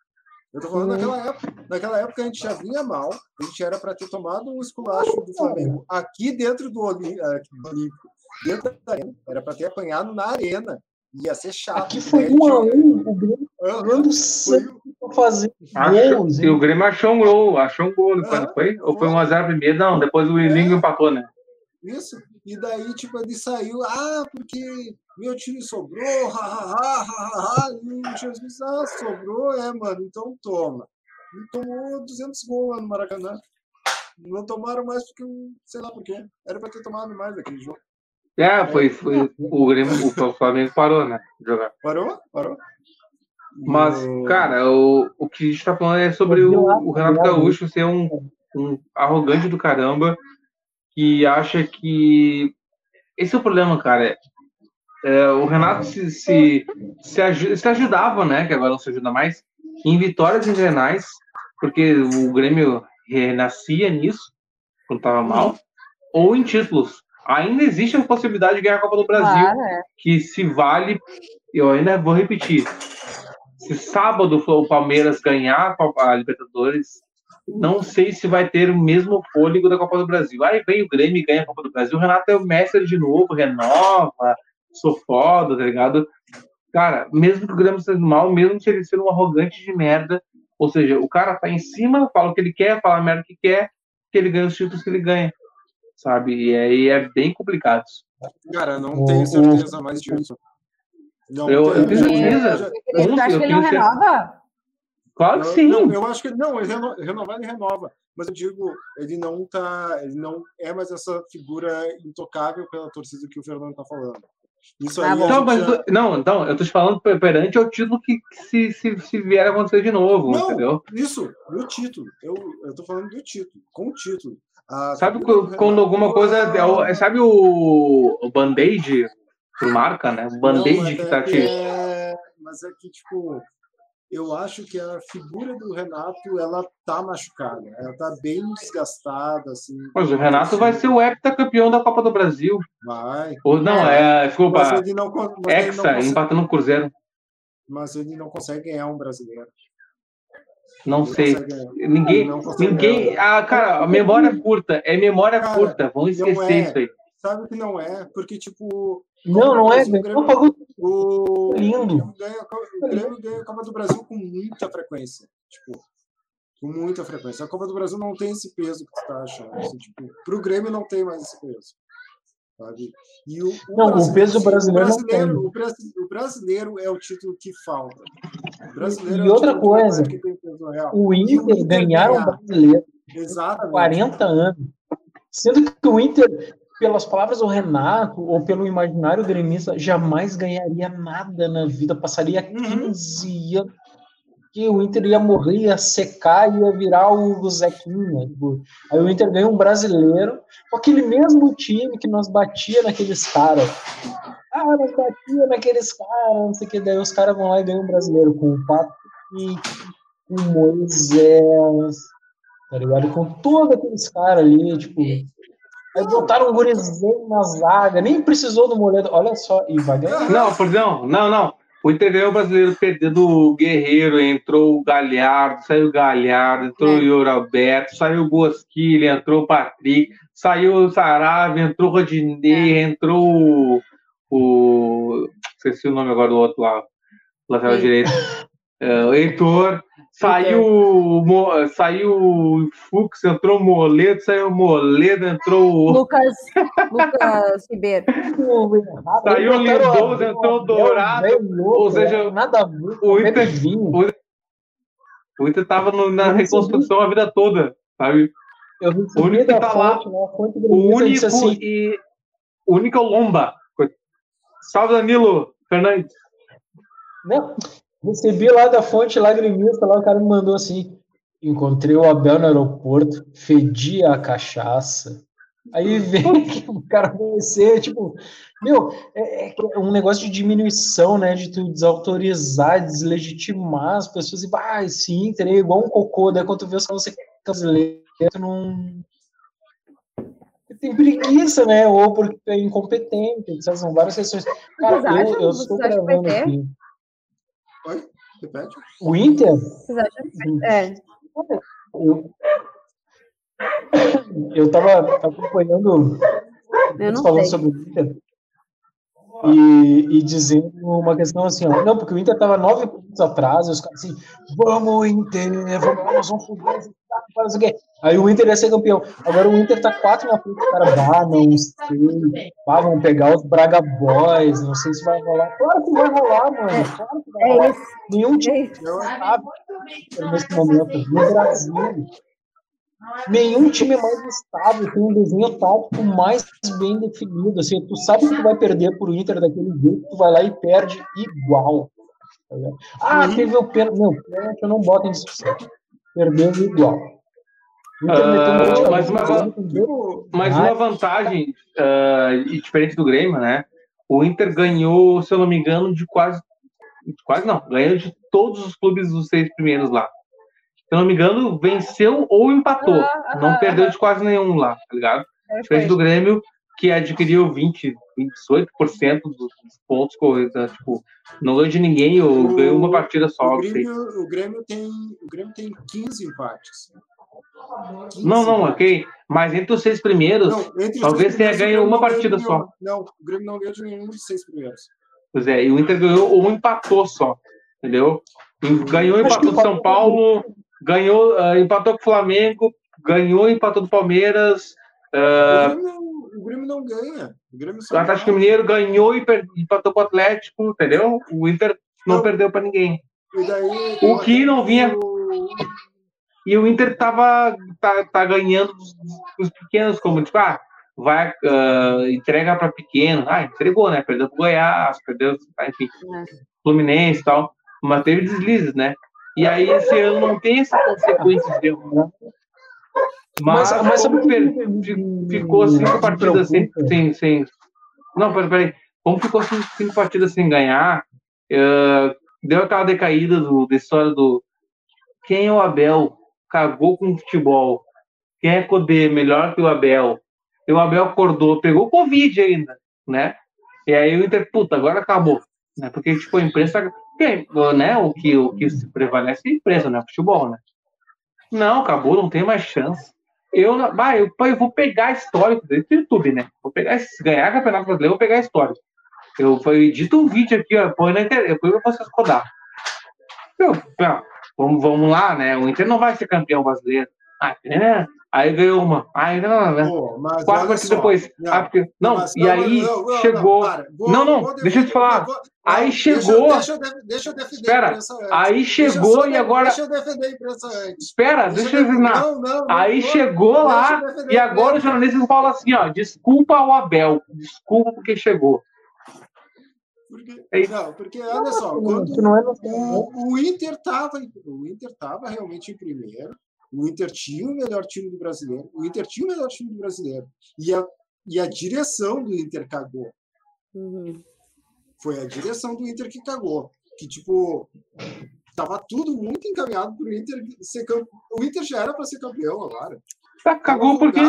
Eu tô falando naquela época. Naquela época a gente já vinha mal, a gente era para ter tomado um esculacho do Flamengo aqui dentro do Olímpico, dentro da arena, era para ter apanhado na arena. Ia ser chato. Aqui foi um a um, o Grêmio pra fazer gols. E o Grêmio achou um gol, achou um gol, não foi? Ou foi 1x0 primeiro? Não, depois o Lingo empatou, né? Isso. E daí, tipo, ele saiu, ah, porque meu time sobrou, hahaha, hahaha. E o Jesus, ah, sobrou, é, mano, então toma. E tomou 200 gols lá no Maracanã. Não tomaram mais porque, sei lá por quê. Era pra ter tomado mais daquele jogo. É, foi, foi o Grêmio, o Flamengo parou, né? Jogar. Parou? Parou. Mas, cara, o, o que a gente tá falando é sobre o, o Renato Gaúcho ser um, um arrogante do caramba que acha que. Esse é o problema, cara. É, o Renato se, se, se, se, ajudava, né? Que agora não se ajuda mais, em vitórias em renais, porque o Grêmio renascia nisso, quando tava mal, ou em títulos ainda existe a possibilidade de ganhar a Copa do Brasil, claro, é. que se vale, eu ainda vou repetir, se sábado o Palmeiras ganhar a Libertadores, não sei se vai ter o mesmo fôlego da Copa do Brasil. Aí vem o Grêmio e ganha a Copa do Brasil, o Renato é o mestre de novo, renova, sou foda, tá ligado? Cara, mesmo que o Grêmio seja mal, mesmo que ele seja um arrogante de merda, ou seja, o cara tá em cima, fala o que ele quer, fala a merda que quer, que ele ganha os títulos que ele ganha sabe? E aí é bem complicado. Cara, não tenho certeza mais disso. Não, eu, eu tenho certeza. Você acha que ele não renova? Claro que sim. Não, eu acho que não, ele renova, renovar ele renova, mas eu digo, ele não tá, ele não é mais essa figura intocável pela torcida que o Fernando tá falando. Isso ah, aí então, mas, já... não, então, eu tô te falando perante ao título que, se, se, se vier a acontecer de novo, não, entendeu? Isso, do título. Eu, eu tô falando do título, com o título. Ah, sabe quando, quando alguma coisa. É, é, sabe o, o band-aid que marca, né? O band-aid que tá te. É, mas é que, tipo, eu acho que a figura do Renato ela tá machucada, ela tá bem desgastada, assim. Mas o Renato vai ser o heptacampeão da Copa do Brasil. Vai. Ou não, é, desculpa. Mas ele não, mas Hexa, ele não empatando o Cruzeiro. Mas ele não consegue ganhar um brasileiro. Não sei. Ninguém. Não ninguém. Ah, cara, a memória é curta. É memória cara, curta. Vamos esquecer é. isso aí. Sabe que não é? Porque, tipo. Não, não é. O Grêmio, o, lindo. O Grêmio ganha a Copa do Brasil com muita frequência. Tipo, com muita frequência. A Copa do Brasil não tem esse peso que tu tá achando. Assim, tipo, pro Grêmio não tem mais esse peso. Sabe? E o, o não, o peso brasileiro, o brasileiro, o brasileiro, o brasileiro é o título que falta. e é outra coisa, o Inter, o Inter ganhar o brasileiro Exatamente. 40 anos. Sendo que o Inter, pelas palavras do Renato, ou pelo imaginário gremista, jamais ganharia nada na vida, passaria 15 uhum. anos que o Inter ia morrer, ia secar, ia virar o Zequinha. Tipo. Aí o Inter ganhou um brasileiro com aquele mesmo time que nós batia naqueles caras. Ah, nós batia naqueles caras, não sei o que. Daí os caras vão lá e ganham um brasileiro com o Pato e com o Moisés, tá ligado? Com todos aqueles caras ali, tipo. Aí botaram um gurizinho na zaga, nem precisou do Moledo. Olha só, e vai ganhar. Não, não, não, não. O Inter ganhou o brasileiro perdendo o Guerreiro, entrou o Galhardo, saiu o Galhardo, entrou é. o Yuri Alberto, saiu o Bosquilha, entrou o Patrick, saiu o Sarave, entrou o Rodinei, é. entrou o, o. Esqueci o nome agora do outro lá, lateral direito. É, o Heitor. Saiu, Mo, saiu o Fux, entrou o Moledo, saiu o Moledo, entrou o. Lucas, Lucas Ribeiro. saiu o Lindoso, entrou o Dourado. Ou seja, nada o Inter, o Inter tava no, na reconstrução a vida toda, sabe? Eu o único que tá lá, né, o único assim, e o único é o Lomba. Salve Danilo Fernandes. Não, Recebi lá da fonte lagrimista, lá o cara me mandou assim: encontrei o Abel no aeroporto, fedia a cachaça. Aí vem que o cara conhecer, tipo, meu, é, é, um negócio de diminuição, né? De tu desautorizar, deslegitimar as pessoas e, bah, sim, teria igual um cocô, daí quando tu vê os caras brasileiros, tu não. Tem preguiça, né? Ou porque é incompetente, são várias questões. Cara, eu, eu estou gravando aqui. Oi? Repete. O Inter? Vocês acham? É. Eu, eu tava acompanhando Eu não falando sei. sobre o Inter e, e dizendo uma questão assim, ó, não, porque o Inter tava nove pontos atrás, e os caras assim, vamos Inter, vamos nós vamos Aí o Inter ia ser campeão. Agora o Inter tá quatro na frente, cara, ah, não sei, ah, vão pegar os Braga Boys, não sei se vai rolar. Claro que vai rolar, mano, claro que vai É rolar. Nenhum É time sabe nesse momento no Brasil. Nenhum time é mais estável, tem um desenho tático mais bem definido. Assim, tu sabe que tu vai perder pro Inter daquele jeito, tu vai lá e perde igual. tá? Ah, teve o pênalti. Não, pênalti eu não boto em discussão. Perdeu igual. De mas uma- Mas uma vantagem, e diferente do Grêmio, né? O Inter ganhou, se eu não me engano, de quase. Quase não, ganhou de todos os clubes dos seis primeiros lá. Se eu não me engano, venceu ou empatou. Ah, Não perdeu de quase nenhum lá, tá ligado? Diferente do Grêmio, que adquiriu 20, 28% dos pontos corridos. né? Tipo, não ganhou de ninguém ou ganhou uma partida só. o. Grêmio, o, Grêmio tem, o Grêmio tem 15 empates. 15 Não, não, empates. ok. Mas entre os seis primeiros, Não, talvez tenha ganho uma ganhou partida de só. Não, o Grêmio não ganhou de nenhum dos seis primeiros. Pois é, e o Inter ganhou ou empatou só, entendeu? E Ganhou, empatou do São Paulo, ganhou, ah, empatou com o Flamengo, ganhou, empatou do Palmeiras, ah, o, Grêmio não, o Grêmio não ganha. O Grêmio só o Atlético ganha. Mineiro ganhou e per- empatou com o Atlético, entendeu? O Inter não Não. perdeu para ninguém. E daí, O que não vinha- E o Inter tava tá, tá ganhando dos, dos pequenos, como tipo, ah, vai, ah, entrega para pequeno, ah, entregou, né? Perdeu pro Goiás, perdeu, ah, enfim. Fluminense e tal, mas teve deslizes, né? E aí esse ano não tem essa consequência de erro, né? Mas, Mas- mas como sabe o que per- me- fi- me- ficou cinco partidas sem, sem, sem. Não, peraí, peraí. Como ficou cinco, cinco partidas sem ganhar, eh, deu aquela decaída do, da história do quem é o Abel? Cagou com o futebol. Quem é Codê? Melhor que o Abel. E o Abel acordou, pegou Covid ainda, né? E aí o Inter, puta, agora acabou. Né? Porque, tipo, a imprensa. Quem, né? O, que, o que se prevalece é a imprensa, né? Futebol, né? Não, acabou, não tem mais chance. Eu, bah, eu, eu vou pegar histórico dentro do YouTube, né? Vou pegar, se ganhar Campeonato Brasileiro, vou pegar histórico. Eu, eu edito um vídeo aqui, ó, põe na internet, eu ponho pra vocês rodar. Vamos, vamos lá, né? O Inter não vai ser campeão brasileiro. Ah, né? Aí ganhou uma. Aí não, não, não. Pô, Quatro só, depois. não, Ah, porque- não, mas e calma, aí não, não, chegou. Vou- Não, não, vou deixa eu te falar. vou- Aí deixa- chegou. Deixa, eu def- deixa eu defender Espera, a imprensa antes. Aí Deixa eu chegou só e agora. Deixa eu defender a imprensa antes. Espera, deixa eu terminar. Não, não, não Aí vou. chegou Deixa lá e agora os jornalistas falam assim, ó, desculpa ao Abel, desculpa porque chegou. Porque, É não, porque olha só, Não, quando não é o, o Inter estava o Inter tava realmente em primeiro, o Inter tinha o melhor time do brasileiro, o Inter tinha o melhor time do brasileiro e a, e a direção do Inter cagou. Uhum. Foi a direção do Inter que cagou, que tipo tava tudo muito encaminhado para o Inter ser campeão. O Inter já era para ser campeão agora. Tá, cagou por quê?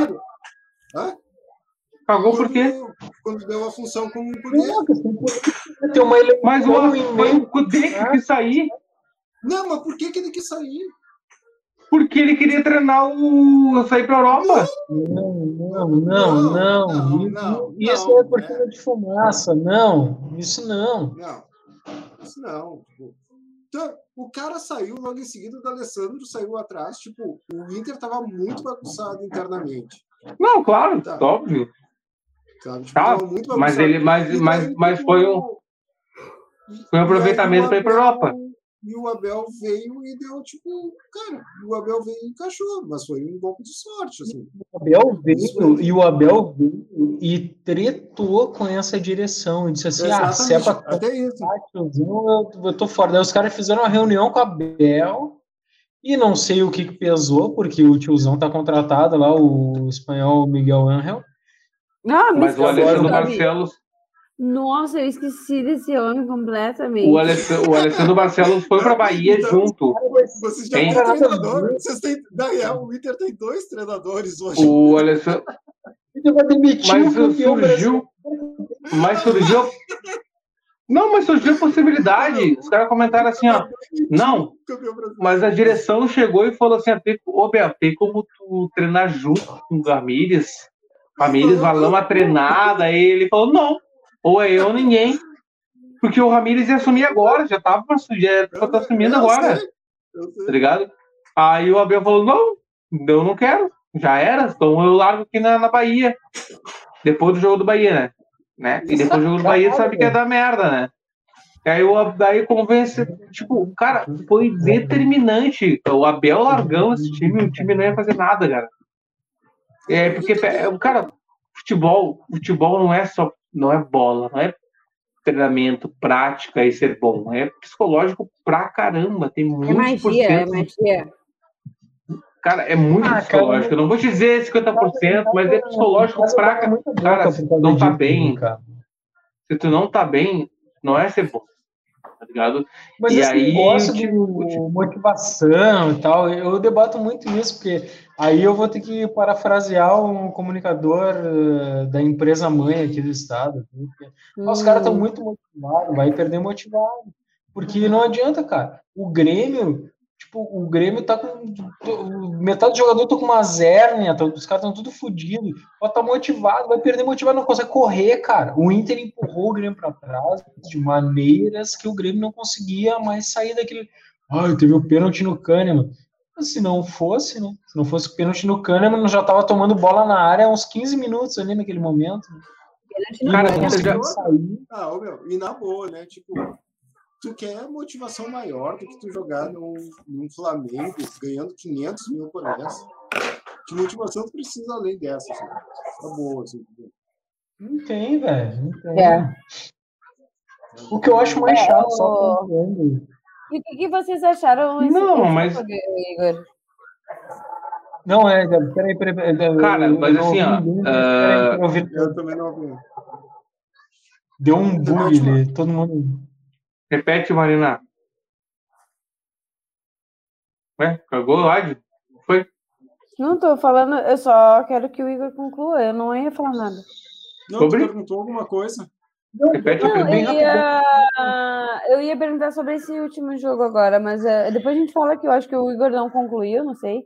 Hã? Cagou por quê? Quando, deu a função com o Cudê. Política, Tem uma eleição Mas o, meio o Kudê que quis sair Não, mas por que, que ele quis sair? Porque ele queria treinar o. sair pra Europa. Não, não, não, Não, não. não, Isso- não, isso não, é cortina de fumaça. Não, isso não. Não, isso não. Tipo, então, o cara saiu logo em seguida, o Alessandro saiu atrás. Tipo, o Inter tava muito bagunçado internamente. Não, claro, Tá. óbvio. Sabe? Tipo, Tá, tava muito mas bagunçado. ele- mas- mas- mas foi um- foi um aproveitamento o pra ir pra Abel- Europa. E o Abel veio e deu, tipo, cara, o Abel veio e encaixou, mas foi um golpe de sorte, assim. O Abel veio e o Abel veio e tretou com essa direção. E disse assim: ah, se é pra Exatamente, até isso. eu, eu tô fora. Daí os caras fizeram uma reunião com o Abel e não sei o que, que pesou, porque o tiozão tá contratado lá, o espanhol Miguel Angel. Ah, me Mas o nome. Barcelos. Nossa, eu esqueci desse homem completamente. O Alessandro, o Alessandro Barcelos foi pra Bahia Então, junto. Vocês já Tem. têm treinador. Vocês têm, na real, o Inter tem dois treinadores hoje. O Alessandro. Ele vai demitir Mas surgiu. Mas surgiu. Não, mas surgiu a possibilidade. Os caras comentaram assim, ó. Não, mas a direção chegou e falou assim: Ô, Bel, tem como tu treinar junto com o Ramírez? Ramírez vai lá uma treinada. Aí ele falou: não, ou é eu ou ninguém. Porque o Ramírez ia assumir agora, já tava já só tá assumindo agora. Tá ligado? Aí o Abel falou: não, eu não quero, já era, então eu largo aqui na, na Bahia. Depois do jogo do Bahia, né? né? E depois do jogo do Bahia sabe que é da merda, né? E aí o Abel convence, tipo, cara, foi determinante. O Abel largou esse time, o time não ia fazer nada, cara. É porque, cara, futebol, futebol não é só, não é bola, não é treinamento, prática e ser bom. É psicológico pra caramba. Tem muito. É magia, é magia. Cara, é muito ah, psicológico. Cara, eu não vou dizer 50%, mas é psicológico pra caramba. Cara, se tu não tá bem, se tu não tá bem, não é ser bom. Tá ligado? Mas e aí, negócio de motivação e tal, eu debato muito isso, porque aí eu vou ter que parafrasear um comunicador uh, da empresa mãe aqui do estado. Porque, hum. Os caras estão hum. muito motivados, vai perder motivado. Porque não adianta, cara. O Grêmio Tipo, o Grêmio tá com. Metade do jogador tá com uma zérnia, tá, os caras estão tudo fodidos. Pode tá motivado, vai perder motivado, não consegue correr, cara. O Inter empurrou o Grêmio para trás de maneiras que o Grêmio não conseguia mais sair daquele. Ai, teve o pênalti no Kahneman. Se não fosse, né? Se não fosse o pênalti no Kahneman, já tava tomando bola na área há uns 15 minutos ali naquele momento. Cara, já... sair. Ah, meu, e na boa, né? Tipo, tu quer motivação maior do que tu jogar num, num Flamengo ganhando 500 mil por mês. Que motivação tu precisa além dessa? Assim? Tá boa, assim. Não tem, velho. Não tem. É. O que eu acho mais é, chato, só E o que, que, vocês acharam? Não, mas. Igor? Não, é, peraí, peraí. peraí Cara, mas assim, ó. Uh... Eu também não ouvi. Deu um bug ali, todo mundo. Repete, Marina. Ué, cagou o áudio? Foi? Não tô falando, eu só quero que o Igor conclua, eu não ia falar nada. Não, Sobre? tu perguntou alguma coisa? Repete não, eu, ia... eu ia perguntar sobre esse último jogo agora, mas uh, depois a gente fala que eu acho que o Igor não concluiu, não sei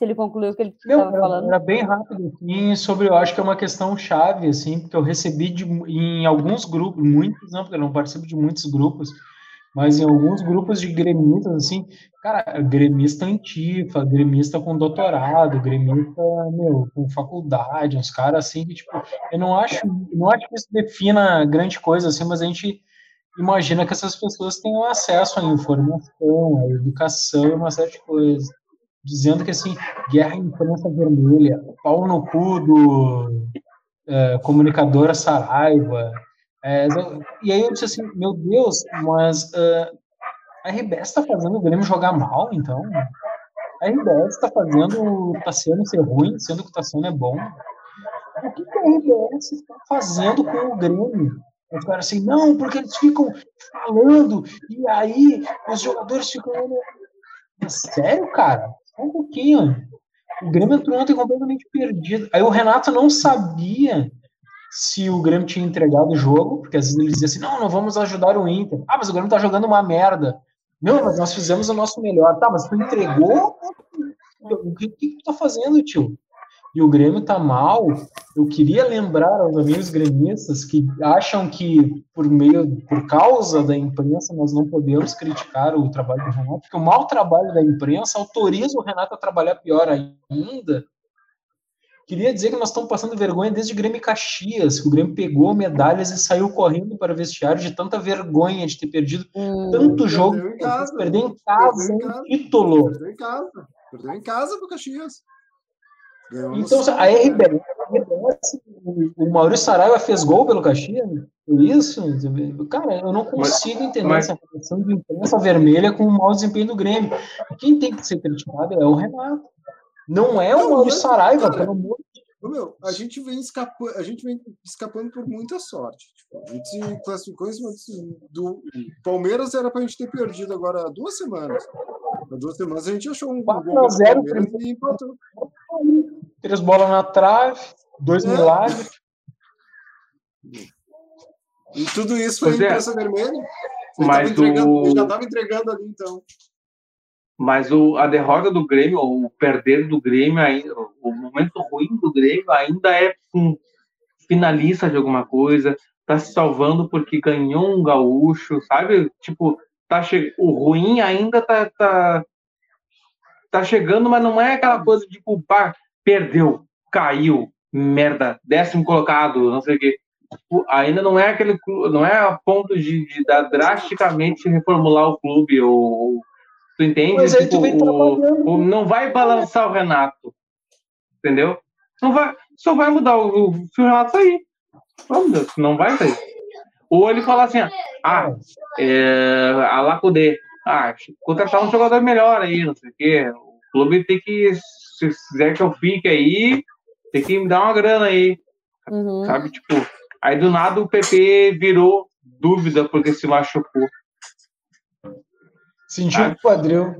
se ele concluiu o que ele estava falando. Era bem rápido, assim, sobre, eu acho que é uma questão chave, assim, porque eu recebi de, em alguns grupos, muitos, não, porque eu não participo de muitos grupos, mas em alguns grupos de gremistas, assim, cara, gremista antifa, gremista com doutorado, gremista, meu, com faculdade, uns caras assim que, tipo, eu não acho, não acho que isso defina grande coisa, assim, mas a gente imagina que essas pessoas tenham acesso à informação, à educação e uma série de coisas dizendo que assim, guerra imprensa vermelha, pau no cu do é, comunicadora Saraiva. É, e aí eu disse assim, meu Deus, mas uh, a RBS está fazendo o Grêmio jogar mal, então? A RBS está fazendo o Tassiano ser ruim, sendo que o Tassiano é bom? O que, que a RBS está fazendo com o Grêmio? Os caras assim, não, porque eles ficam falando, e aí os jogadores ficam. Sério, cara? um pouquinho. O Grêmio entrou ontem completamente perdido. Aí o Renato não sabia se o Grêmio tinha entregado o jogo, porque às vezes ele dizia assim: não, não vamos ajudar o Inter. Ah, mas o Grêmio tá jogando uma merda. Não, mas nós fizemos o nosso melhor. Tá, mas tu entregou? O que, que tu tá fazendo, tio? e o Grêmio tá mal, eu queria lembrar aos amigos gremistas que acham que por meio, por causa da imprensa, nós não podemos criticar o trabalho do Renato, porque o mau trabalho da imprensa autoriza o Renato a trabalhar pior ainda. Queria dizer que nós estamos passando vergonha desde o Grêmio e Caxias, que o Grêmio pegou medalhas e saiu correndo para o vestiário de tanta vergonha de ter perdido hum, tanto jogo, em casa, perder em casa, um título. Perdeu em casa, perdeu em casa para o Caxias. Então, a RBS, o Maurício Saraiva fez gol pelo Caxias? Isso? Cara, eu não consigo entender mas, essa relação de imprensa vermelha com o mau desempenho do Grêmio. Quem tem que ser criticado é o Renato. Não é o Maurício Saraiva, pelo amor de meu, a gente vem escapando, a gente vem escapando por muita sorte. Tipo, a gente classificou em cima do Palmeiras era para a gente ter perdido agora duas semanas. Há duas semanas a gente achou um gol do Palmeiras e empatou. Três bolas na trave, dois é. milagres. E tudo isso foi Pois é. imprensa vermelha? Ele Mas o- ele já estava entregando ali, então. Mas o, a derrota do Grêmio, ou o perder do Grêmio, ainda, o momento ruim do Grêmio ainda é um finalista de alguma coisa, tá se salvando porque ganhou um gaúcho, sabe? Tipo, tá che... o ruim ainda tá, tá, tá chegando, mas não é aquela coisa de tipo, pá, perdeu, caiu, merda, décimo colocado, não sei o quê. Tipo, Ainda não é aquele não é a ponto de, de dar drasticamente reformular o clube ou tu entende? Mas aí tu Tipo, vem o- trabalhando. o- não vai balançar o Renato, entendeu? Não vai, só vai mudar o, o se o Renato sair. Vamos, não vai sair. Ou ele falar assim, ah, é, a Lacudê, ah, contratar um jogador melhor aí, não sei o quê. O clube tem que, se quiser que eu fique aí, tem que me dar uma grana aí, Uhum. sabe? Tipo, aí do nada o PP virou dúvida porque se machucou. Sentiu Ah. o quadril.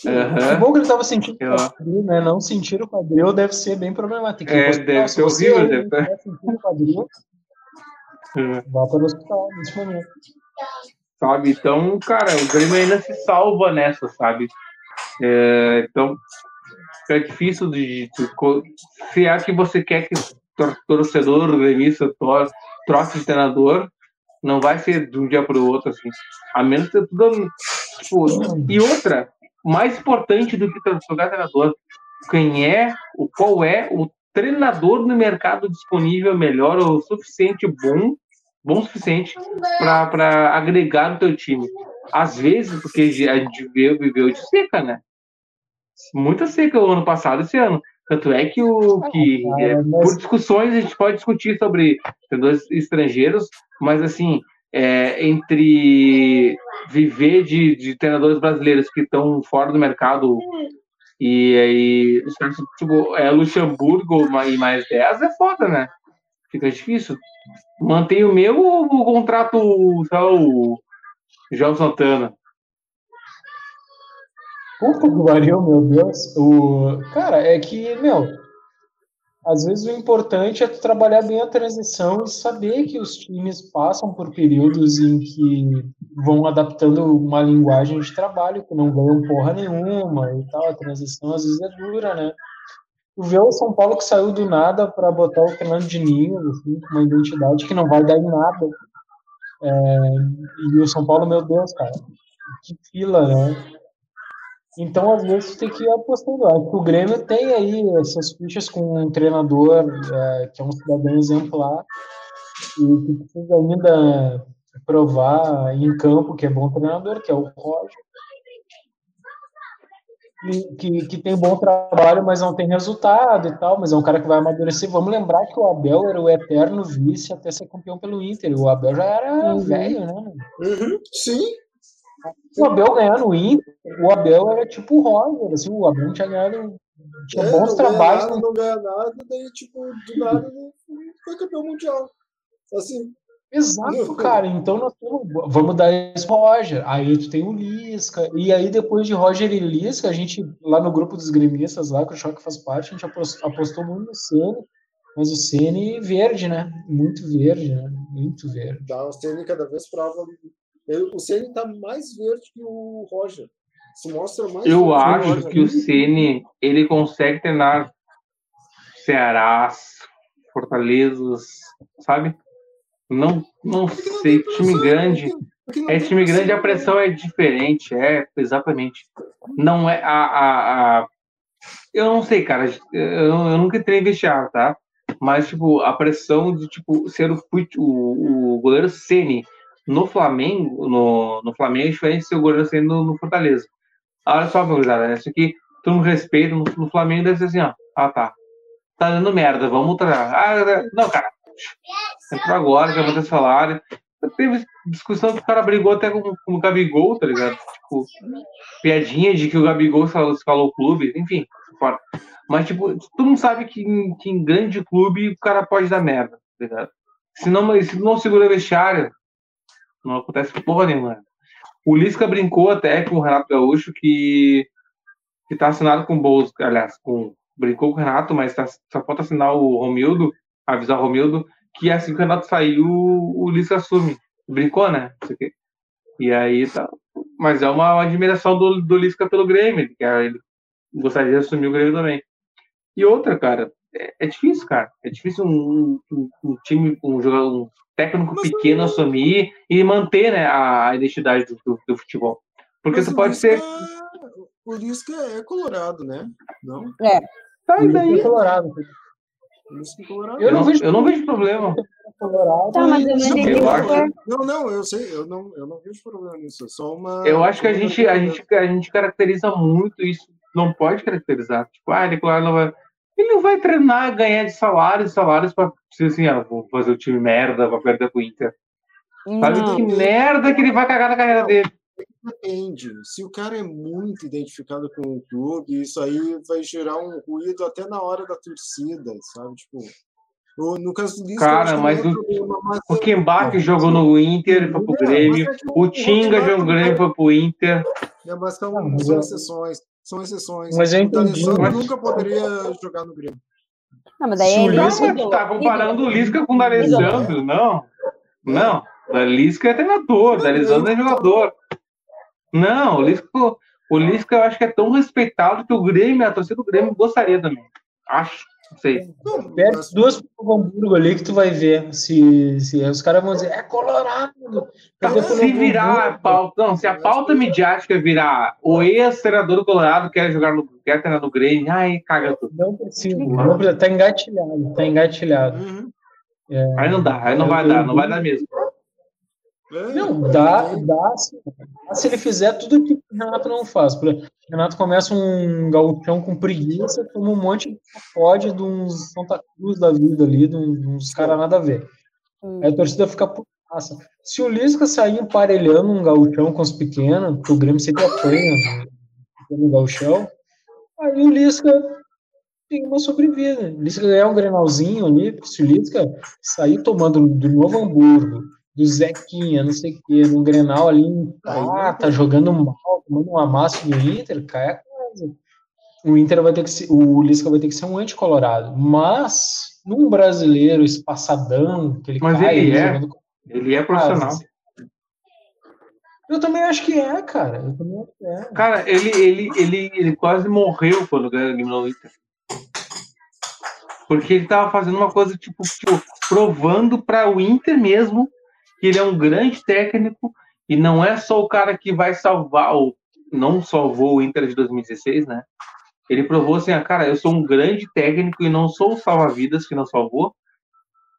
Que Aham. bom que ele tava sentindo o quadril, né? Não sentir o quadril deve ser bem problemático. É, Você- deve se ser você horrível, aí deve ter. estiver sentindo o quadril, Uhum. vá para o hospital nesse momento. sabe? Então, cara, o Grêmio ainda se salva nessa, sabe? É, então, é difícil de, de se é que você quer que tor- torcedor gremista tor- troque de treinador, não vai ser de um dia para o outro, assim. A menos que tudo. Tipo, e outra, mais importante do que trocar treinador, quem é, o qual é o treinador no mercado disponível melhor ou suficiente bom, bom suficiente para agregar no teu time. Às vezes, porque a gente viveu de seca, né? Muita seca o ano passado, esse ano. Tanto é que o que Ah, é, mas- por discussões a gente pode discutir sobre treinadores estrangeiros, mas assim é, entre viver de, de treinadores brasileiros que estão fora do mercado e aí tipo, é Luxemburgo e mais 10 é foda, né? Fica difícil. Mantém o meu ou o contrato, sei lá, o João Santana? Puta que pariu, meu Deus. O... Cara, é que, meu, às vezes o importante é tu trabalhar bem a transição e saber que os times passam por períodos em que vão adaptando uma linguagem de trabalho, que não ganham porra nenhuma e tal. A transição às vezes é dura, né? Tu vê o São Paulo que saiu do nada para botar o Fernando Diniz, assim, com uma identidade que não vai dar em nada. É, e o São Paulo, meu Deus, cara, que fila, né? Então, às vezes, tem que ir apostando. Acho que o Grêmio tem aí essas fichas com um treinador é, que é um cidadão exemplar e que precisa ainda provar em campo que é bom treinador, que é o Roger. Que, que tem bom trabalho, mas não tem resultado e tal, mas é um cara que vai amadurecer. Vamos lembrar que o Abel era o eterno vice até ser campeão pelo Inter. O Abel já era Uhum. velho, né? Uhum, sim. O Abel ganhar no Inter, o Abel era tipo o Roger, assim, o Abel tinha ganhado, tinha É, bons não trabalhos. Nada, não ganha nada, daí, tipo, do nada ele foi campeão mundial. Assim, Exato, cara. Então nós temos, vamos dar pro Roger. Aí tu tem o Lisca. E aí, depois de Roger e Lisca, a gente, lá no grupo dos gremistas, lá, que o Choque faz parte, a gente apostou, apostou muito no Ceni, mas o Ceni verde, né? Muito verde, né? Muito verde. dá o Ceni cada vez prova. O Ceni tá mais verde que o Roger. Se mostra mais Eu acho que o Ceni ele consegue treinar Cearás, Fortalezas, sabe? Não, não não sei, tem time grande. não É time grande, a pressão. é diferente, é, exatamente. Não é a. a, a- eu não sei, cara, eu, eu nunca entrei em vestiário, tá? Mas, tipo, a pressão de, tipo, ser o, o, o goleiro Ceni no Flamengo, no, no Flamengo é diferente de ser o goleiro Ceni no, no Fortaleza. Olha só, meu gurizada, isso aqui, todo mundo respeita, no, no Flamengo deve ser assim, ó, ah, tá, tá dando merda, vamos treinar. Ah, não, cara, entrou agora, já vou ter salário. Teve discussão que o cara brigou até com, com o Gabigol, tá ligado? Tipo, piadinha de que o Gabigol escalou, o clube, enfim, fora. Mas, tipo, todo mundo sabe que, que em grande clube o cara pode dar merda, tá ligado? Se não, se não segura vestiário, não acontece porra nenhuma. O Lisca brincou até com o Renato Gaúcho que, que tá assinado com o Bolso, aliás, com, brincou com o Renato, mas tá, só falta assinar o Romildo, avisar o Romildo que assim que o Renato saiu, o Lisca assume. Brincou, né? E aí tá. Mas é uma, admiração do, do Lisca pelo Grêmio, que é, ele gostaria de assumir o Grêmio também. E outra, cara, é, é difícil, cara. É difícil um, um, um time, um, um técnico Mas pequeno não... assumir e manter né, a identidade do, do, do futebol. Porque Mas você pode Lisca, ser. O Lisca é colorado, né? Não? É. Tá, e daí? É colorado. Eu não, vejo, eu não vejo problema. Tá, mas eu não, eu acho... não, não, eu sei, eu não, eu não vejo problema nisso. É só uma. Eu acho que a gente, a gente, a gente caracteriza muito isso. Não pode caracterizar. Tipo, ah, ele claro não vai. Ele não vai treinar, ganhar de salários, salários para ser assim, ah, vou fazer o time merda, pra perder pro Inter. Sabe que merda que ele vai cagar na carreira dele. Depende. Se o cara é muito identificado com o clube, isso aí vai gerar um ruído até na hora da torcida, sabe? Tipo, no caso do Lisca, Cara, mas o, problema, mas o Kembach é, jogou no Inter, foi pro Grêmio. É o Tinga jogou no Grêmio, foi pro Inter. É, mas são, ah, são exceções. São exceções. Mas eu entendi. O mas... nunca poderia jogar no Grêmio. Não, mas daí ele é tá comparando o Lisca com o D'Alessandro, não. Não. O Lisca é treinador, o D'Alessandro é jogador. Não, o Lisca, o Lisca eu acho que é tão respeitado que o Grêmio, a torcida do Grêmio gostaria também. Acho. Não sei. Pede duas pro Hamburgo ali que tu vai ver se, se os caras vão dizer é colorado. Se virar a pauta, não, se a pauta midiática virar o ex-treinador do Colorado quer jogar no, quer treinar no Grêmio, ai, caga tudo. Não precisa, não precisa, tá engatilhado, tá engatilhado. Uhum. É, aí não dá, aí não vai dar, não vai dar mesmo. Não, dá, dá, dá se ele fizer tudo que o Renato não faz. O Renato começa um gauchão com preguiça, toma um monte de pode de uns Santa Cruz da vida ali, de uns caras nada a ver. Aí a torcida fica putaça. Se o Lisca sair emparelhando um gauchão com os pequenos, porque o Grêmio sempre apanha no gauchão, aí o Lisca tem uma sobrevida. O Lisca ganhar um grenalzinho ali, se o Lisca sair tomando do Novo Hamburgo, do Zequinha, não sei o quê, no Grenal ali, ah, tá jogando mal, tomando uma massa do Inter, cai a casa. O Inter vai ter que ser, o Lisca vai ter que ser um anticolorado, mas num brasileiro espaçadão, que ele mas cai, ele, é, jogando... ele é profissional. Eu também acho que é, cara. Eu também acho que é. Cara, ele, ele, ele, ele quase morreu quando ganhou o Inter. Porque ele tava fazendo uma coisa, tipo, tipo provando para o Inter mesmo que ele é um grande técnico e não é só o cara que vai salvar, ou não salvou o Inter de 2016, né? Ele provou assim, ah, cara, eu sou um grande técnico e não sou o salva-vidas que não salvou.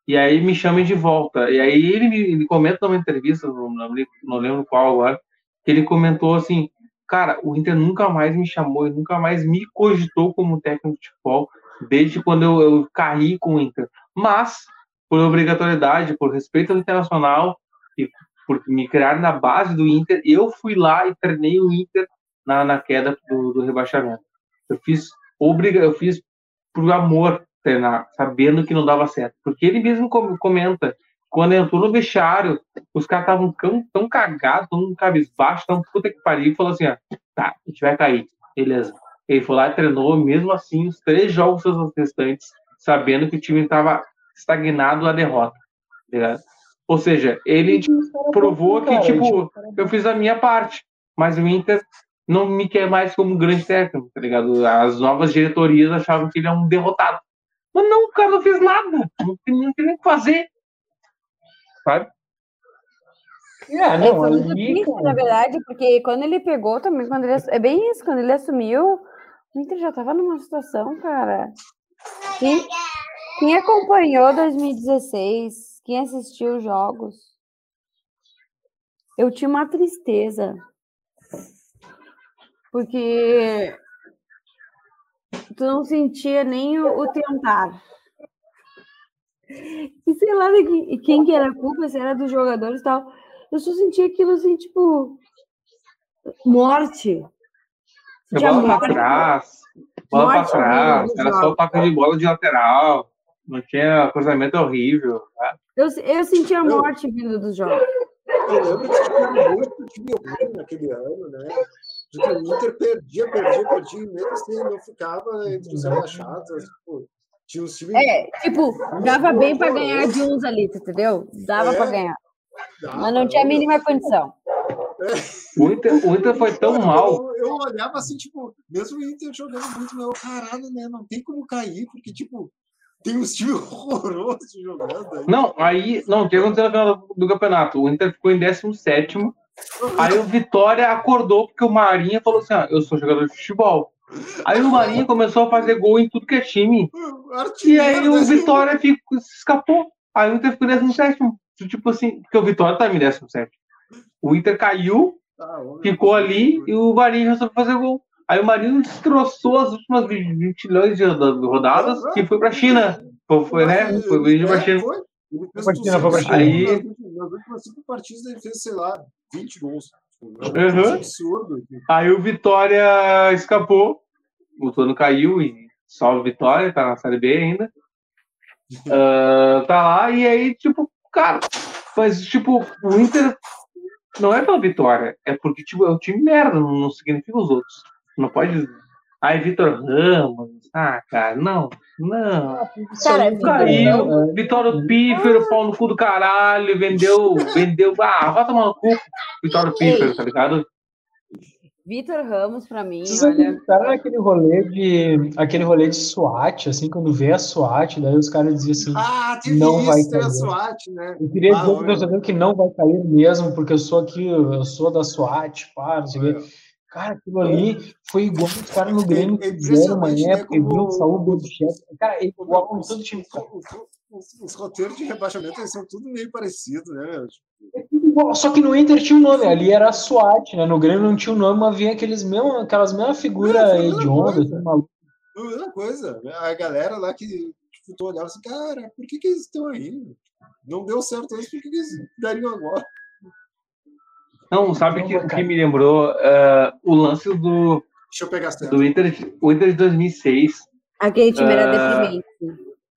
E aí me chamem de volta. E aí ele me ele comenta numa entrevista, não, lembro qual agora, que ele comentou assim, cara, o Inter nunca mais me chamou nunca mais me cogitou como técnico de futebol desde quando eu, eu caí com o Inter. Mas por obrigatoriedade, por respeito ao internacional e por me criar na base do Inter, eu fui lá e treinei o Inter na, na queda do, do rebaixamento. Eu fiz obriga, eu fiz por amor treinar, sabendo que não dava certo, porque ele mesmo comenta quando entrou no vestiário, os caras estavam tão, tão cagados, tão cabisbaixo, tão puta que pariu, e falou assim: ó, tá, a gente vai cair, beleza. Ele foi lá e treinou, mesmo assim, os três jogos restantes, sabendo que o time estava estagnado a derrota. Tá Ou seja, ele provou que, tipo, eu fiz a minha parte, mas o Inter não me quer mais como um grande técnico, tá ligado? As novas diretorias achavam que ele é um derrotado. Mas não, o cara não fez nada. Não tem, não tem nem o que fazer. Sabe? É, não, foi muito triste, na verdade, porque quando ele pegou também, quando ele, é bem isso, quando ele assumiu, o Inter já tava numa situação, cara. Quem, quem acompanhou 2016, quem assistiu os jogos, eu tinha uma tristeza. Porque tu não sentia nem o, o tentar. E sei lá de quem que era a culpa, se era dos jogadores e tal. Eu só sentia aquilo assim, tipo, morte. Sentia bola pra trás, bola pra trás, era só o toque de bola de lateral. Não tinha cruzamento horrível. Tá? Eu, eu senti a morte vindo dos jogos. Eu lembro que tinha muito time ruim naquele ano, né? De que o Inter perdia, perdia, perdia, e mesmo assim não ficava entre os rebaixados. Tipo, Tinha uns times. É, tipo, dava bem pra ganhar de uns ali, entendeu? Dava É. pra ganhar. Dava, Mas não tinha a mínima condição. O Inter, o Inter foi tão mal. Eu, eu olhava assim, tipo, mesmo o Inter jogando muito, mas eu, caralho, né? Não tem como cair, porque, tipo, tem uns times horrorosos jogando aí. Não, aí, não, o que aconteceu no final do campeonato? O Inter ficou em 17. Aí o Vitória acordou porque o Marinha falou assim: ah, eu sou jogador de futebol. Aí o Marinha começou a fazer gol em tudo que é time. E Artilheiro, aí o? Vitória ficou, se escapou. Aí o Inter ficou em 17. Tipo assim, porque o Vitória tá em 17. O Inter caiu, Ah, ficou ali e o Marinho resolveu fazer gol. Aí o Marinho destroçou as últimas 20 milhões de rodadas e foi pra China. Foi, foi, né? Foi pra É, China. foi. Ele fez Foi pra China, foi pra 200 China. Aí- Nas últimas- cinco partidas ele fez, sei lá, 20 gols. Uhum. absurdo. Aí o Vitória escapou, o Tono caiu e só o Vitória, tá na Série B ainda. Ah, tá lá, e aí, tipo, cara, mas tipo, o Inter não é pela vitória, é porque tipo, é um time merda, não, não significa os outros. Não pode. Ai, Vitor Ramos, ah, cara, não, não. Cara, Caiu, Ramos- Vitório Pífero, pau no cu do caralho, vendeu, vendeu, ah, vai tomar no cu, Vitório Pífero, tá ligado? Vitor Ramos, pra mim, Vocês olha. naquele rolê de aquele rolê de SWAT, assim, quando vê a SWAT, daí os caras diziam assim, Ah, Não vai teve a cair. SWAT, né? eu queria Ah, dizer torcedor que não vai cair mesmo, porque eu sou aqui, eu sou da SWAT, pá, não sei o quê. Cara, aquilo ali foi igual os caras no Grêmio É- é fizeram uma né, época, e viu como- o Saúl Boduchet. Cara, é igual com Os, todo time. cara. os- os- os roteiros de rebaixamento eles são tudo meio parecidos, né? É tudo igual, Só que no Inter tinha um nome, ali era a SWAT, né? No Grêmio não tinha o um nome, mas vinha aqueles mesmo, aquelas mesmas É, figuras foi a mesma hediondas, coisa. assim, maluco. A mesma coisa. né? A galera lá que tipo, tu olhava assim, cara, por que, que eles estão aí? Não deu certo antes, por que, que eles dariam agora? Não, sabe que, o que me lembrou Ah, o lance do, Deixa eu pegar certo. do Inter, de- o Inter de 2006 Aquele time era Ah, deprimente.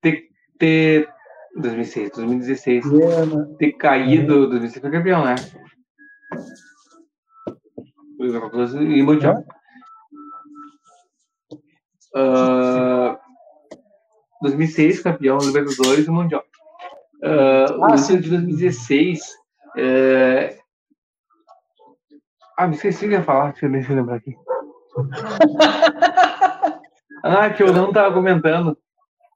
ter, ter 2006, 2016 Grana. ter caído, 2006 foi campeão, né? E mundial. Ah, 2006 campeão Libertadores e mundial. Ah, o Inter sim. de 2016 é... Ah, me esqueci o que eu ia falar, deixa eu, deixa eu lembrar aqui. ah, que eu não tava comentando.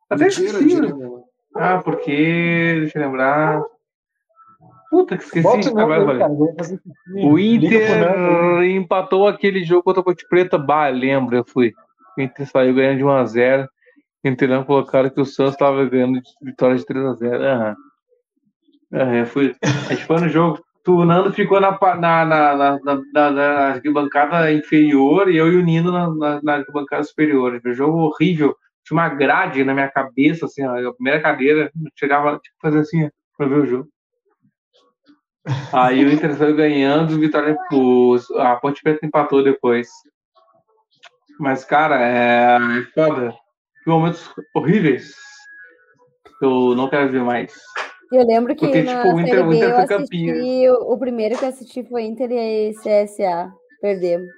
Até Mentira, esqueci. meu. Ah, porque. Deixa eu lembrar. Puta que esqueci. Agora eu aí, falei. cara, vou fazer xixi. O. Inter empatou aquele jogo contra a Ponte Preta. Bah, lembro, eu fui. O Inter saiu ganhando de 1x0. O Inter não colocaram que o Santos estava ganhando de vitória de 3x0. Aham. Aham, eu fui. A gente foi no jogo. O Nando ficou na, na, na, na, na, arquibancada inferior e eu e o Nino na, na, arquibancada superior. Um jogo horrível. Tinha uma grade na minha cabeça, assim, a primeira cadeira. Chegava, tipo, fazer assim, ó, pra ver o jogo. Aí o Inter saiu ganhando, Vitória, o, a Ponte Preta empatou depois. Mas, cara, é, é foda. Que momentos horríveis. Eu não quero ver mais. Eu lembro que Porque, na tipo, o Inter- Série o B Inter eu foi assisti, o, o primeiro que eu assisti foi Inter e CSA. Perdemos.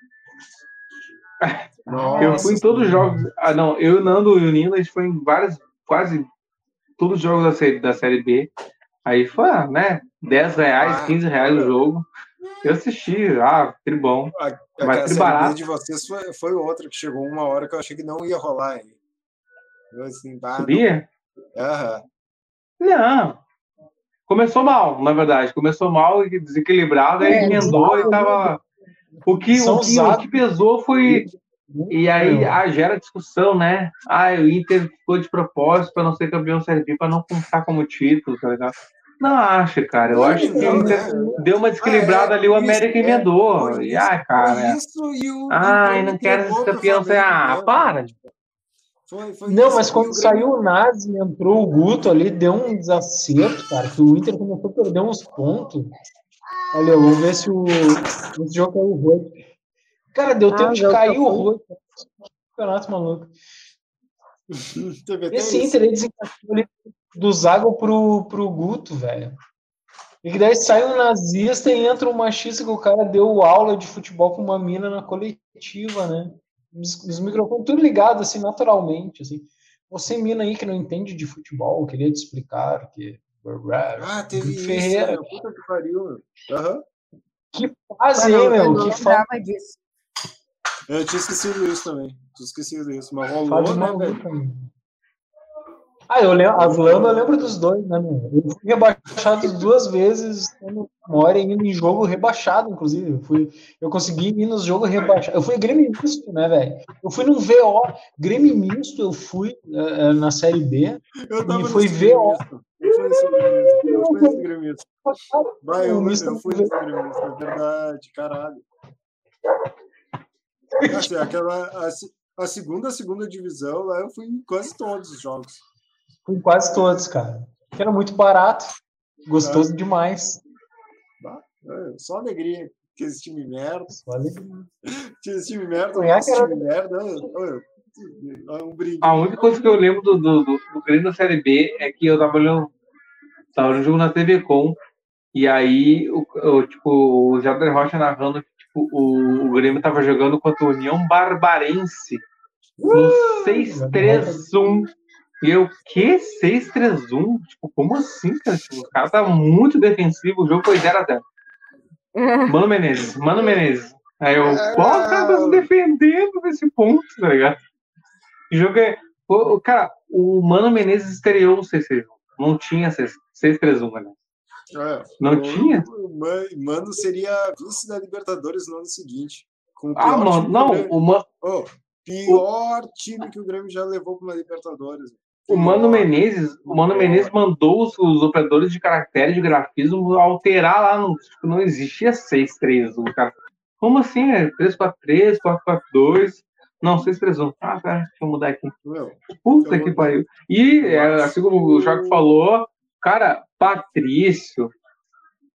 eu fui em todos os jogos. Ah, não, eu, o Nando e o Nino, a gente foi em vários, quase todos os jogos da série, da série B. Aí foi, ah, né? 10 reais, Ah, 15 reais o jogo. Eu assisti, ah, tribom. A, a, Mas a que série barato. B de vocês foi, foi outra que chegou uma hora que eu achei que não ia rolar aí. Eu assim, bah, não. Sabia? Aham. Não. Começou mal, na verdade. Começou mal e desequilibrado, aí É, emendou e tava. O que, o que, o que pesou foi. E aí ah, gera discussão, né? Ah, o Inter ficou de propósito para não ser campeão Série B, para não contar como título, tá ligado? Não acho, cara. Eu acho que o Inter né? deu uma desequilibrada Ah, é, ali, o América é, emendou. Foi E, ah, cara. Isso e o. Ai, e não quero ser campeão. Você, ah, né? para. Foi, foi Não, mas quando o saiu o Nazi e entrou o Guto ali, deu um desacerto, cara, que o Inter começou a perder uns pontos. Olha, vamos ver se o esse jogo caiu o Rui. Cara, deu Ah, tempo de cair o caiu. Rui. Campeonato maluco. Esse. Inter aí desencaixou ali do Zago pro, pro Guto, velho. E que daí sai um nazista e entra um machista que o cara deu aula de futebol com uma mina na coletiva, né? Os, os microfones tudo ligado, assim, naturalmente, assim. Você, mina aí que não entende de futebol, queria te explicar que. Ah, teve isso. Ferreira. meu. Puta que pariu. meu. Aham. Que fase, Ah, não, eu meu? Que lembrava disso. Eu tinha esquecido isso também. Tinha esquecido isso. Mas rolou, né, velho? meu. Ah, eu lembro, as lama eu lembro dos dois, né, meu? Eu fui rebaixado duas vezes, tendo hora indo em jogo rebaixado, inclusive. Eu, fui, eu consegui ir nos jogos rebaixados. Eu fui Grêmio misto, né, velho? Eu fui num VO, Grêmio misto, eu fui eh, na Série B. Eu tava E foi VO. Eu fui nesse gremista. Eu fui nesse gremista. Vai, eu, misto eu fui nesse gremista. É verdade, caralho. Assim, aquela, a, a segunda, a segunda divisão, lá eu fui em quase todos os jogos. Fui em quase todos, cara. Porque era muito barato, gostoso demais. É, Só alegria. Que esse time merda. Só alegria. Esse time merda. Conhaque Esse era- time merda. olha, olha, Um brinde. A única coisa que eu lembro do, do, do, do Grêmio da Série B é que eu tava olhando, tava no jogo na TV Com, e aí o, o, tipo, o Jader Rocha narrando que tipo, o, o Grêmio tava jogando contra a União Barbarense no 6-3-1. E eu, que 6-3-1? Tipo, como assim, cara? Tipo, o cara tá muito defensivo, o jogo foi 0x0. Mano Menezes, Mano Menezes. Aí eu, pô, o cara tá se defendendo nesse ponto, tá ligado? O jogo é. Pô, cara, o Mano Menezes estreou o 6-3-1. Não tinha 6-3-1, galera. É, Não o- tinha? o Man- Mano seria vice da Libertadores no ano seguinte. Com o Ah, mano, o não, o, Ma- Ô, pior time que o Grêmio já levou para uma Libertadores. O Mano Menezes, o Mano Menezes mandou os, os operadores de caractere de grafismo alterar lá, no, tipo, não existia 6-3-1, cara. Como assim, é? 3-4-3, 4-4-2, não, 6-3-1. Ah, cara, deixa eu mudar aqui. Meu, Puta que pariu. E, é, assim como o Joque falou, cara, Patrício.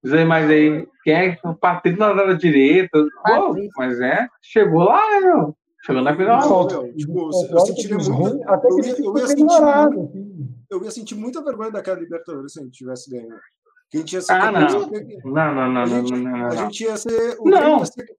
Diz aí mais aí, quem é o Patrício na direita? Pô, mas é, chegou lá, né, meu? Chegou na final. Não, Falta- tipo, eu sentiria muito- até eu que ia- eu ia sentir assim. eu ia sentir muita vergonha daquela Libertadores se a gente tivesse ganho. Que a gente ia ser Ah, campeão não. Não, não, não, A não, gente, não, não, a não. gente ia ser. O Não. Grêmio ia ser,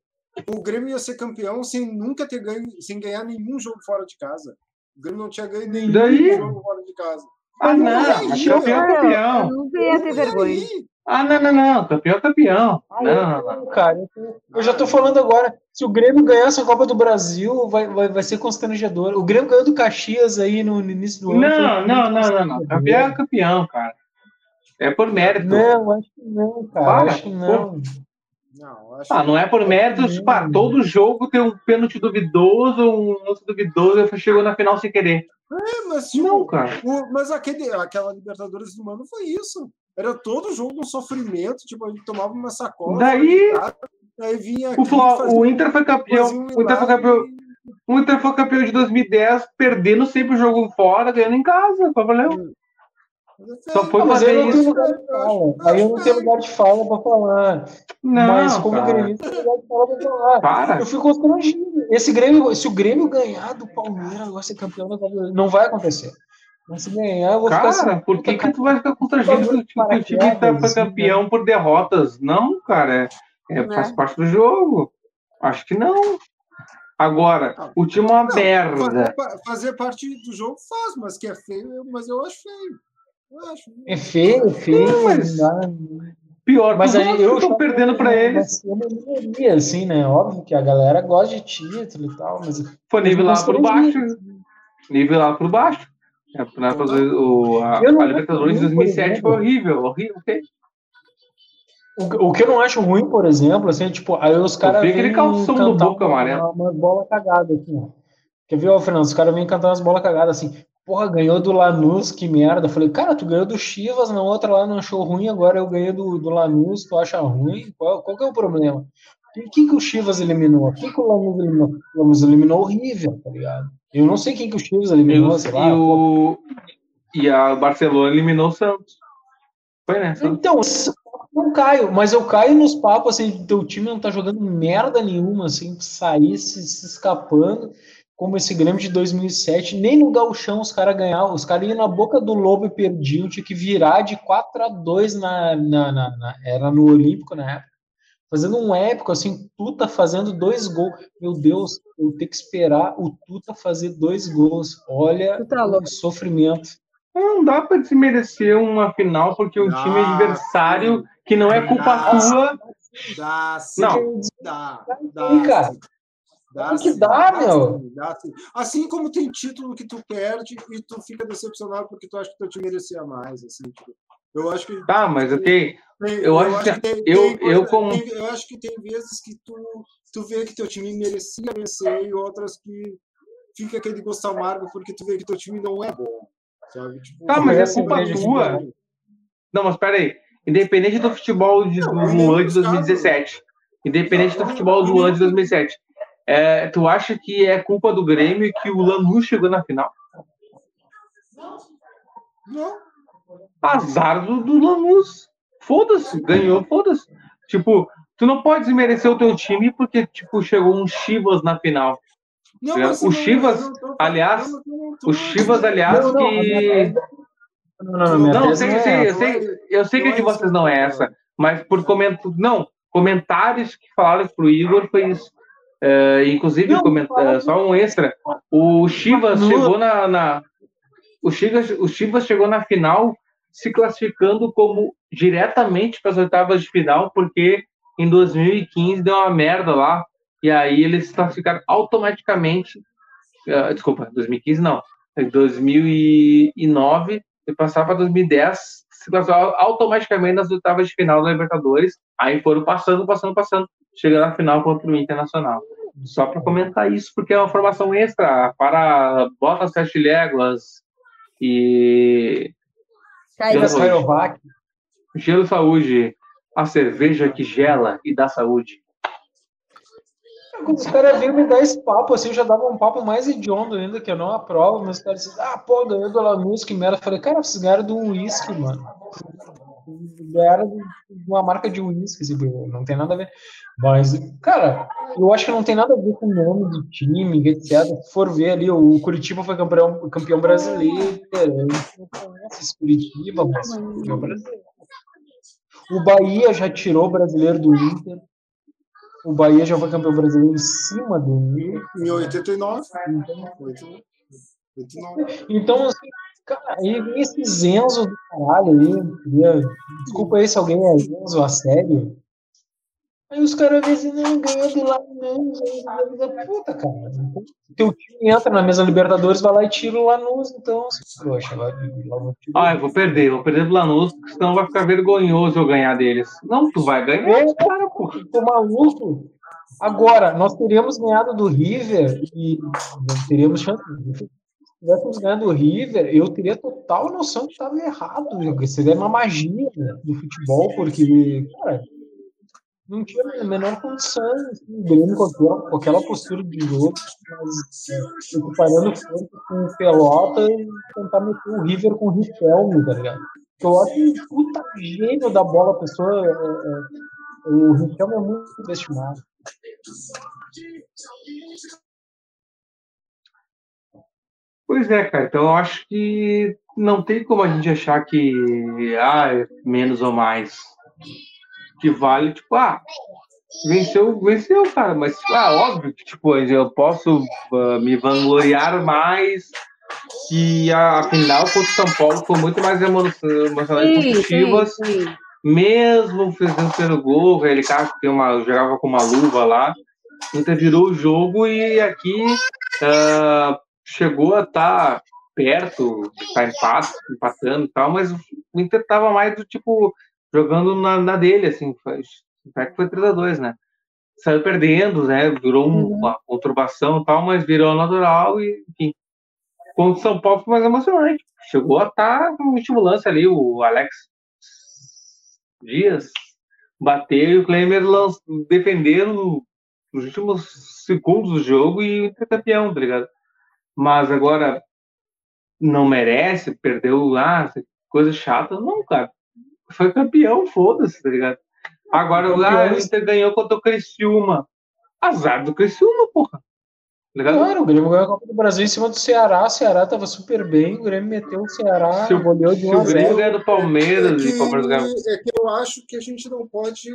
o Grêmio ia ser campeão sem nunca ter ganho, sem ganhar nenhum jogo fora de casa. O Grêmio não tinha ganho nenhum Daí? jogo fora de casa. Ah, não, mas campeão é Eu campeão. nunca ia ter vergonha. Aí, Ah, não, não, não, campeão é campeão. Ah, Não, eu, não, não. cara, eu, já tô falando agora. Se o Grêmio ganhar essa Copa do Brasil, vai, vai, vai ser constrangedor. O Grêmio ganhou do Caxias aí no, no início do ano. Não, não, não, não, não. Campeão é campeão, cara. É por mérito. Não, acho que não, cara. Para, acho que não. não, acho Ah, não é por mérito, Hum. tipo, ah, todo jogo tem um pênalti duvidoso, um lance duvidoso, e chegou na final sem querer. É, mas, tipo, Não, cara. o- mas aquele, aquela Libertadores do Mano foi isso. Era todo jogo um sofrimento, tipo, a gente tomava uma sacola. Daí- fora de casa, aí vinha O, aqui, fazia- o Inter foi campeão. um O Inter foi campeão. O Inter foi campeão de 2010, perdendo sempre o jogo fora, ganhando em casa. Qual valeu? Só foi Ah, mas fazer eu isso. Aí eu não tenho lugar de fala pra falar. Não, mas como cara. gremista, eu tenho lugar de fala pra falar. Para. Eu fico constrangido. Esse Grêmio, se o Grêmio ganhar do Palmeiras, vai ser campeão da Copa do Brasil. Não vai acontecer. Mas se ganhar, eu vou ficar Cara, assim. por que, que tu vai ficar constrangido que o time- que o time tá, foi campeão por derrotas? Não, cara. É, é, Né? faz parte do jogo. Acho que não. Agora, o time é uma Não, merda. Fazer, pa- fazer parte do jogo faz, mas que é feio, mas eu acho feio. Eu acho. É feio, é feio, Não, mas- dá- Pior, Mas aí eu estou perdendo para eles. Minoria, assim, né? Óbvio que a galera gosta de título e tal, mas. Foi nivelado por baixo. Nivelado por baixo. É, fazer o, a, a Libertadores de ruim, por 2007 foi horrível. Horrível, ok? O, o que eu não acho ruim, por exemplo, assim, tipo, aí os caras vi aquele calção do Boca uma, amarelo. uma bola cagada aqui, ó. Quer ver, ó, Fernando? Os caras vêm cantar umas bolas cagadas assim. Porra, ganhou do Lanús, que merda. Eu falei, cara, tu ganhou do Chivas, na outra lá não achou ruim, agora eu ganhei do, do Lanús, tu acha ruim? Qual, qual que é o problema? Quem, quem que o Chivas eliminou? Quem que o Lanús eliminou? O Lanús eliminou o River, tá ligado? Eu não sei quem que o Chivas eliminou, sei lá. e o, e a Barcelona eliminou o Santos. Foi, né? Santos. Então, não caio, mas eu caio nos papos assim, teu time não tá jogando merda nenhuma, assim, sair se, se escapando, como esse Grêmio de 2007, nem no gauchão os caras ganhavam, os caras iam na boca do lobo e perdiam, tinha que virar de 4 a 2 na, na, na- na- era no Olímpico na época, fazendo um épico, assim, Tuta fazendo dois gols. Meu Deus, eu tenho que esperar o Tuta fazer dois gols. Olha tá o sofrimento. Não dá pra desmerecer uma final porque o Dá, time adversário, que não é culpa Dá. tua. Dá sim. Não. Dá. Sim, Dá. cara. sim. Claro que sim, dá, meu. sim, dá sim. Assim como tem título que tu perde e tu fica decepcionado porque tu acha que teu time merecia mais. Assim, tipo, eu acho que. Tá, mas ok. tem- eu acho que tem, eu- tem eu como- tem- eu acho que tem vezes que tu, tu vê que teu time merecia vencer e outras que fica aquele gosto amargo porque tu vê que teu time não é bom. Sabe? Tipo, Tá, mas é essa culpa cerveja tua. Não, mas peraí. Independente do futebol de, do Não, em Luan de muitos casos- 2017. Independente do futebol do Luan de 2007. É, tu acha que é culpa do Grêmio que o Lanús chegou na final? Não. Azar do, do Lanús. Foda-se, ganhou, foda-se. Tipo, tu não pode desmerecer o teu time porque, tipo, chegou um Chivas na final. Não, O mas não- Chivas, não aliás, não tô O Chivas, aliás, que. tese- Não, não, não, Não, sei, não é sei, eu sei, eu sei que a Não de é vocês não é não. essa, mas por comento, não, comentários que falaram pro Igor foi isso. É, inclusive, Não, é, só um extra. O Chivas Não. chegou na, na- o Chivas, o Chivas chegou na final se classificando como diretamente para as oitavas de final, porque em 2015 deu uma merda lá e aí eles se classificaram automaticamente. eh, desculpa, 2015 não. Em 2009 e passava para 2010 se classificaram automaticamente nas oitavas de final da Libertadores. Aí foram passando, passando, passando, chegando na final contra o Internacional. Só para comentar isso, porque é uma formação extra para bota sete léguas e Vou- Raiovac. gelo saúde, a cerveja que gela e dá saúde. Quando os caras vinham me dar esse papo, assim, eu já dava um papo mais hediondo ainda, que eu não aprovo, mas os caras diziam, ah, pô, ganhou do Lanús, que merda. Eu falei, cara, vocês ganharam de um uísque, mano. Ganharam de uma marca de uísque, assim, não tem nada a ver. Mas, cara, eu acho que não tem nada a ver com o nome do time, etc. Se for ver ali, o Curitiba foi campeão, campeão brasileiro, a gente não conhece esse Curitiba, mas campeão brasileiro. O Bahia já tirou o brasileiro do Inter. O Bahia já foi campeão brasileiro em cima do Inter. Em 89. 89. Então, assim, cara, aí vem esse Zenzo do caralho aí. Desculpa aí se alguém é Zenzo a sério. Aí os caras dizem, não, ganhou do Lanús. aí eu digo, Puta, cara. Teu time entra na mesa Libertadores, vai lá e tira o Lanús, então, trouxa. Vai, lá. Ah, eu vou perder, vou perder do Lanús, porque senão vai ficar vergonhoso eu ganhar deles. Não, tu vai ganhar. É, cara, pô, tô maluco. Agora, nós teríamos ganhado do River e não teríamos chance. Se tivéssemos ganhado do River, eu teria total noção que estava errado. Seria uma magia né, do futebol, porque, cara, não tinha a menor condição assim, o com aquela, postura de jogo, mas é, frente com o Pelota e tentar meter o River com o Riquelme, tá ligado? Eu acho um puta gênio da bola, a pessoa. é, é, o Riquelme é muito subestimado. Pois é, cara. Então eu acho que não tem como a gente achar que ah, é menos ou mais. Que vale, tipo, ah, venceu, venceu, cara. Mas, ah, óbvio que, tipo, eu posso ah, me vangloriar mais que a, a final contra o São Paulo foi muito mais emo- emocionante Chivas. sim, sim. mesmo fazendo pelo gol, ele cara que tem uma, jogava com uma luva lá, o Inter virou o jogo e aqui ah, chegou a estar perto, de estar empate, empatando e tal, mas o Inter tava mais do tipo jogando na, na dele, assim, foi, até que foi 3x2, né? Saiu perdendo, né? Virou um- uma conturbação e tal, mas virou natural e, enfim. Contra o São Paulo foi mais emocionante. Chegou a estar com último lance ali, o Alex Dias bateu e o Klemer defendendo nos últimos segundos do jogo e o Inter campeão, tá ligado? Mas agora não merece, perdeu lá, coisa chata. Não, cara. Foi campeão, foda-se, tá ligado? Agora o Inter ganhou contra o Criciúma. Azar do Criciúma, porra. Ligado? Claro, o Grêmio ganhou a Copa do Brasil em cima do Ceará. O Ceará tava super bem. O Grêmio meteu o Ceará, Se o- goleou de Se 1 a o Grêmio 0. ganha do Palmeiras é, e que, é que eu acho que a gente não pode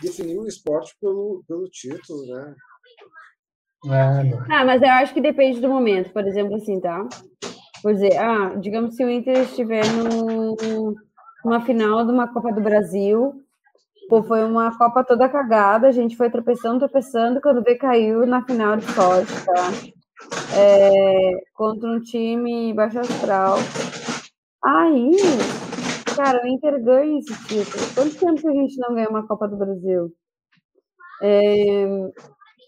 definir o esporte pelo, pelo título, né? É. Ah, mas eu acho que depende do momento, por exemplo, assim, tá? Por dizer, ah, digamos se o Inter estiver num, numa final de uma Copa do Brasil, pô, foi uma Copa toda cagada, a gente foi tropeçando, tropeçando, quando vê caiu na final de sorte, tá? É, contra um time baixo astral. Aí, cara, o Inter ganha esse título. Quanto tempo que a gente não ganha uma Copa do Brasil? É,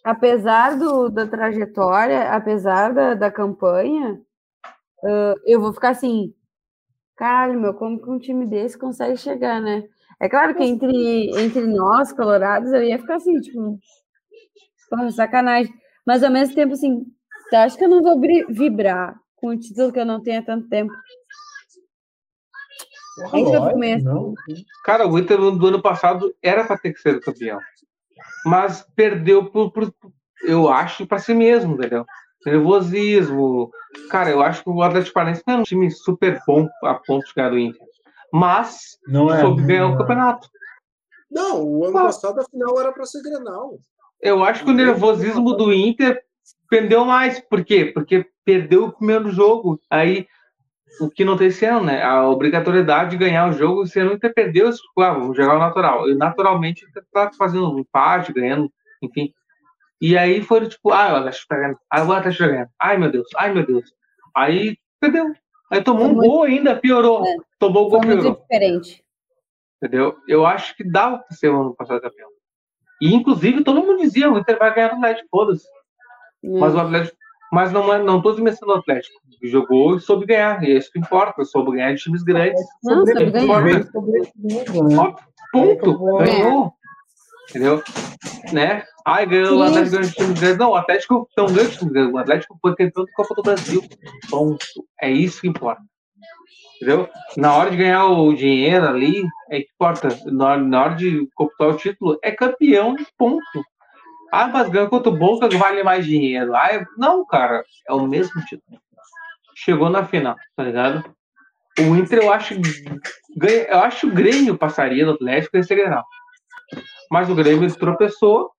apesar do, da trajetória, apesar da, da campanha, ah, eu vou ficar assim, caralho, meu, como que um time desse consegue chegar, né? É claro que entre, entre nós, colorados, eu ia ficar assim, tipo, porra, sacanagem. Mas ao mesmo tempo, assim, tu acha que eu não vou vibrar com o título que eu não tenho há tanto tempo? Porra, É isso que eu fico meio. Cara, o Inter do ano passado era para ter que ser campeão. Mas perdeu por, por- eu acho, para si mesmo, entendeu? Nervosismo. Cara, eu acho que o Atlético Paranaense não é um time super bom a ponto de ganhar do Inter. Mas Não é. soube ganhar não o é. campeonato. Não, o ano Ah. passado a final era para ser Grenal. Eu acho que o nervosismo do Inter perdeu mais. Por quê? Porque perdeu o primeiro jogo. Aí, o que não tem esse ano, né? A obrigatoriedade de ganhar o jogo, esse ano o Inter perdeu, isso, ah, vamos jogar o natural. E naturalmente o Inter tá fazendo um empate, ganhando, enfim. E aí foi tipo, ah, o Atlético tá ganhando. Ah, o Atlético tá ganhando. Ai, meu Deus, ai, meu Deus. Aí perdeu. Aí tomou Foi um muito- gol ainda, piorou. É. Tomou o Foi gol, muito piorou. diferente. Entendeu? Eu acho que dava pra ser o ano passado campeão. E, inclusive, todo mundo dizia, o Inter vai ganhar do Atlético, foda-se. Mas o Atlético. Mas não, é, não tô desmerecendo o Atlético. Jogou e soube ganhar. E é isso que importa. Soube ganhar de times grandes. Não, soube ganhar. né? Ó, ponto. Ganhou. Entendeu? Né? Ai, ganhou o. Atlético ganhou de times grandes. Não, o Atlético não ganhou de times grandes. O Atlético foi campeão da Copa do Brasil. Ponto. É isso que importa. Entendeu? Na hora de ganhar o dinheiro ali, é que importa. Na hora, na hora de computar o título, é campeão, ponto. Ah, mas ganhou contra o Boca vale mais dinheiro. Ah, não, cara, é o mesmo título. Chegou na final, tá ligado? O Inter, eu acho, ganha, eu acho que o Grêmio passaria do Atlético esse Grenal. Mas o Grêmio tropeçou,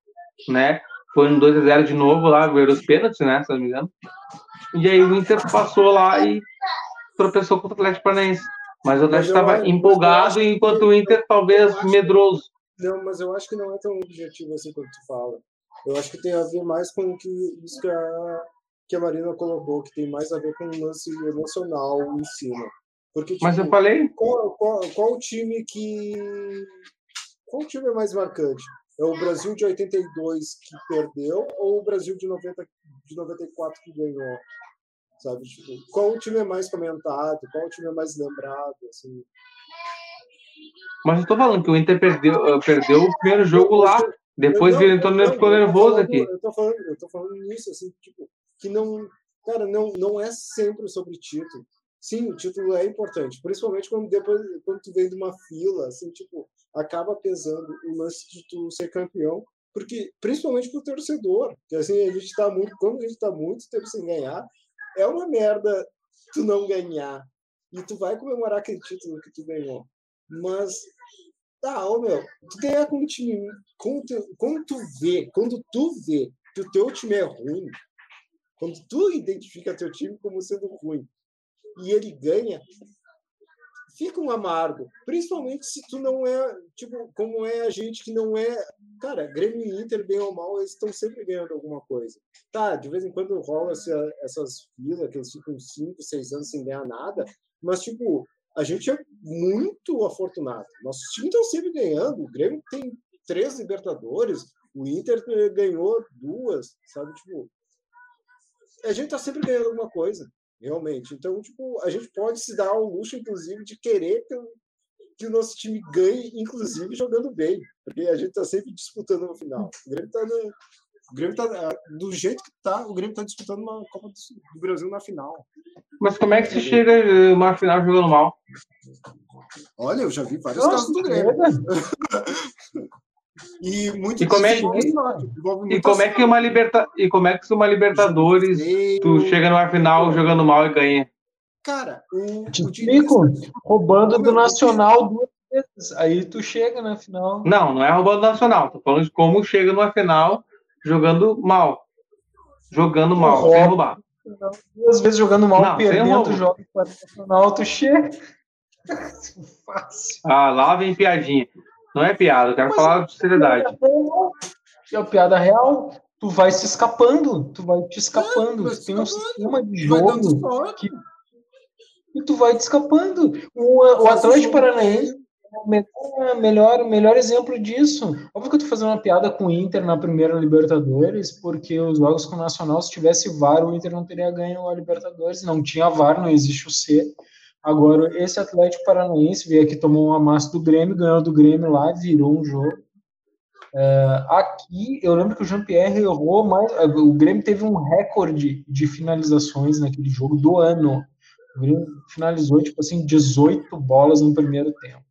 né? Foi no 2x0 de novo lá, ver os pênaltis, né? Se não me engano. E aí o Inter passou lá e tropeçou contra o Atlético Paranaense. Mas o Atlético estava empolgado, enquanto o Inter talvez medroso. Não, mas eu acho que não é tão objetivo assim quanto tu fala. Eu acho que tem a ver mais com o que, isso que a, que a Marina colocou, que tem mais a ver com o lance emocional em cima. Porque, tipo, Mas eu falei, qual, qual, qual time que. Qual time é mais marcante? É o Brasil de 82 que perdeu ou o Brasil de, 90, de 94 que ganhou? Sabe? Tipo, qual time é mais comentado? Qual time é mais lembrado? Assim? mas eu tô falando que o Inter perdeu, eh, perdeu o primeiro jogo lá. Depois ele não, entrou, não, ficou nervoso falando- aqui. Eu tô falando, eu tô falando nisso, assim, tipo, que não, cara, não, não é sempre sobre título. Sim, o título é importante, principalmente quando depois, quando tu vem de uma fila, assim, tipo, acaba pesando o lance de tu ser campeão, porque principalmente pro torcedor, que assim, a gente tá muito, quando a gente tá muito tempo sem ganhar, é uma merda tu não ganhar. E tu vai comemorar aquele título que tu ganhou. Mas Tá, ô meu, tu ganhar com um time. Quando tu, quando tu vê, quando tu vê que o teu time é ruim, quando tu identifica teu time como sendo ruim e ele ganha, fica um amargo. Principalmente se tu não é, tipo, como é a gente que não é. Cara, Grêmio e Inter, bem ou mal, eles estão sempre ganhando alguma coisa. Tá, de vez em quando rola essa, essas filas, que eles ficam 5, 6 anos sem ganhar nada, mas, tipo, a gente é muito afortunado. Nossos times estão sempre ganhando. O Grêmio tem três Libertadores, o Inter ganhou duas, sabe? Tipo, a gente está sempre ganhando alguma coisa, realmente. Então, tipo, a gente pode se dar ao luxo, inclusive, de querer que, o- que o nosso time ganhe, inclusive jogando bem, porque a gente está sempre disputando no final. O Grêmio está o Grêmio tá, ah, do jeito que tá, o Grêmio tá disputando uma Copa do, do Brasil na final. Mas como é que se chega eh, uma final jogando mal? Olha, eu já vi vários Nossa, casos do Grêmio. E, muito E como é que- E como é que uma liberta e como é que uma Libertadores tu chega numa final jogando mal e ganha? Cara, o, Te o Diniz, explico. Roubando do Meu, Nacional duas vezes. Aí tu chega na final. Não, não é roubando nacional. Tô falando de como chega numa final jogando mal. Jogando mal, Rouba. sem roubar. Duas vezes jogando mal, Não, perdendo jogos para o chega. Fácil. Ah, lá vem piadinha. Não é piada, eu quero Mas falar de seriedade. A piada real, tu vai se escapando, tu vai te escapando. vai Tu se tem um escapando. sistema de vai jogo sorte. e tu vai te escapando. O, o Atlético Paranaense é o melhor, melhor, melhor exemplo disso. Óbvio que eu tô fazendo uma piada com o Inter na primeira Libertadores, porque os jogos com o Nacional, se tivesse VAR, o Inter não teria ganho a Libertadores. Não tinha VAR, não existe o C. Agora, esse Atlético Paranaense veio aqui, tomou uma massa do Grêmio, ganhou do Grêmio lá, virou um jogo. É, aqui, eu lembro que o Jean-Pierre errou, mas o Grêmio teve um recorde de finalizações naquele jogo do ano. O Grêmio finalizou, tipo assim, 18 bolas no primeiro tempo.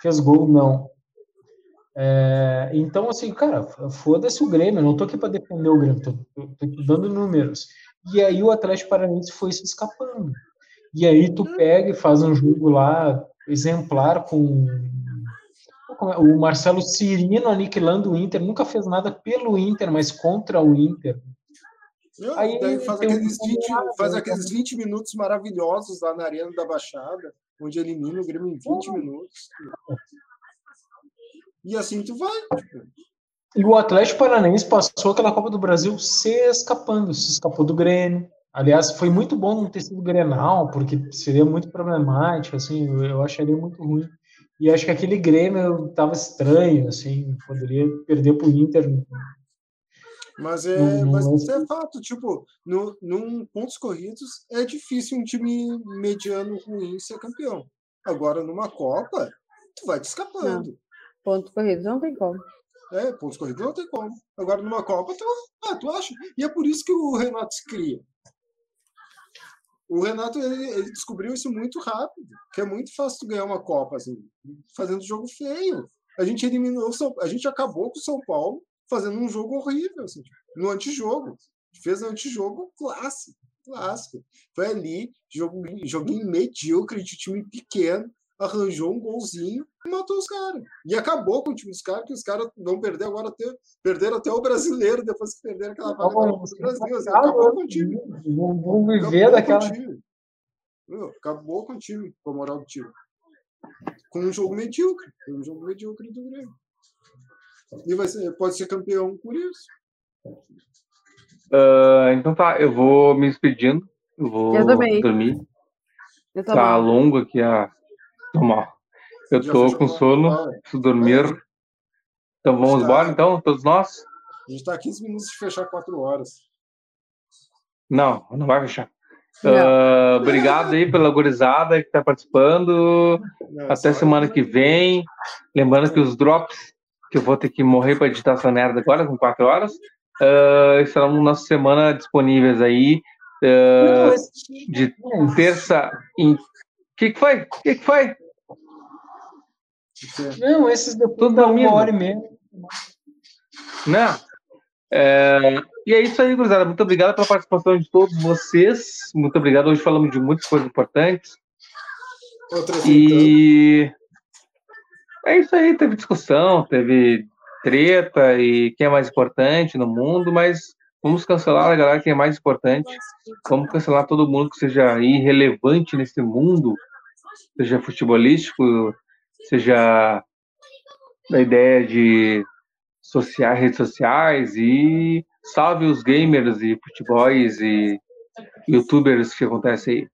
Fez gol, não. É, então, assim, cara, foda-se o Grêmio, eu não tô aqui para defender o Grêmio, tô, tô, tô dando números. E aí o Atlético Paranaense foi se escapando. E aí tu pega e faz um jogo lá exemplar com é? o Marcelo Cirino aniquilando o Inter, nunca fez nada pelo Inter, mas contra o Inter. Aí faz um aqueles, 20, combinado, faz né? aqueles 20 minutos maravilhosos lá na Arena da Baixada, onde elimina o Grêmio em 20 minutos. E assim tu vai. tipo, E o Atlético Paranaense passou aquela Copa do Brasil se escapando, se escapou do Grêmio. Aliás, foi muito bom não ter sido Grenal, porque seria muito problemático, assim, eu, acharia muito ruim. E acho que aquele Grêmio tava estranho, assim, poderia perder pro Inter. Mas, é, Não- não mas é- isso é fato. Tipo, no, num pontos corridos, é difícil um time mediano ruim ser campeão. Agora, numa Copa, tu vai te escapando. Pontos corridos, não tem como. É, pontos corridos não tem como. Agora, numa Copa, tu, ah, tu acha? E é por isso que o Renato se cria. O Renato ele, ele descobriu isso muito rápido, que é muito fácil tu ganhar uma Copa assim, fazendo jogo feio. A gente eliminou, o São, a gente acabou com o São Paulo fazendo um jogo horrível, assim, tipo, no antijogo. Fez um antijogo clássico, clássico. Foi ali, jogo, joguinho medíocre de time pequeno, arranjou um golzinho e matou os caras. E acabou com o time dos caras, que os caras vão perder agora, até, perderam até o brasileiro depois que perderam aquela vaga do Brasil. Assim, acabou com o time. Vão viver Acabou daquela. com o time. Meu, acabou com o time, com a moral do time. Com um jogo medíocre. Foi um jogo medíocre do Grêmio. E vai ser, pode ser campeão por isso. Ah, então tá, eu vou me despedindo. Eu vou Eu também. dormir. Eu Tá mal. longo aqui a. Tô mal. Eu Já tô com sono, preciso dormir. Então vamos Tá. embora, então, todos nós? A gente está a 15 minutos de fechar 4 horas. Não, não vai fechar. Ah, obrigado aí pela gurizada que tá participando. Não, Até semana que vem. Lembrando que os drops, que eu vou ter que morrer para editar essa merda agora, com 4 horas, ah, estarão na semana disponíveis aí. Não, esse- de terça em. O que, que foi? O que, que foi? Não, esses depois Tudo uma hora e meia. Né? É, e é isso aí, gurizada. Muito obrigado pela participação de todos vocês. Muito obrigado. Hoje falamos de muitas coisas importantes. Outra E é isso aí. Teve discussão, teve treta e quem é mais importante no mundo, mas vamos cancelar a galera que é mais importante. Vamos cancelar todo mundo que seja irrelevante nesse mundo, seja futebolístico, seja da ideia de sociais, redes sociais e salve os gamers e futebols e youtubers que acontecem aí.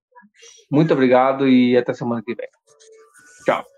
Muito obrigado e até semana que vem. Tchau.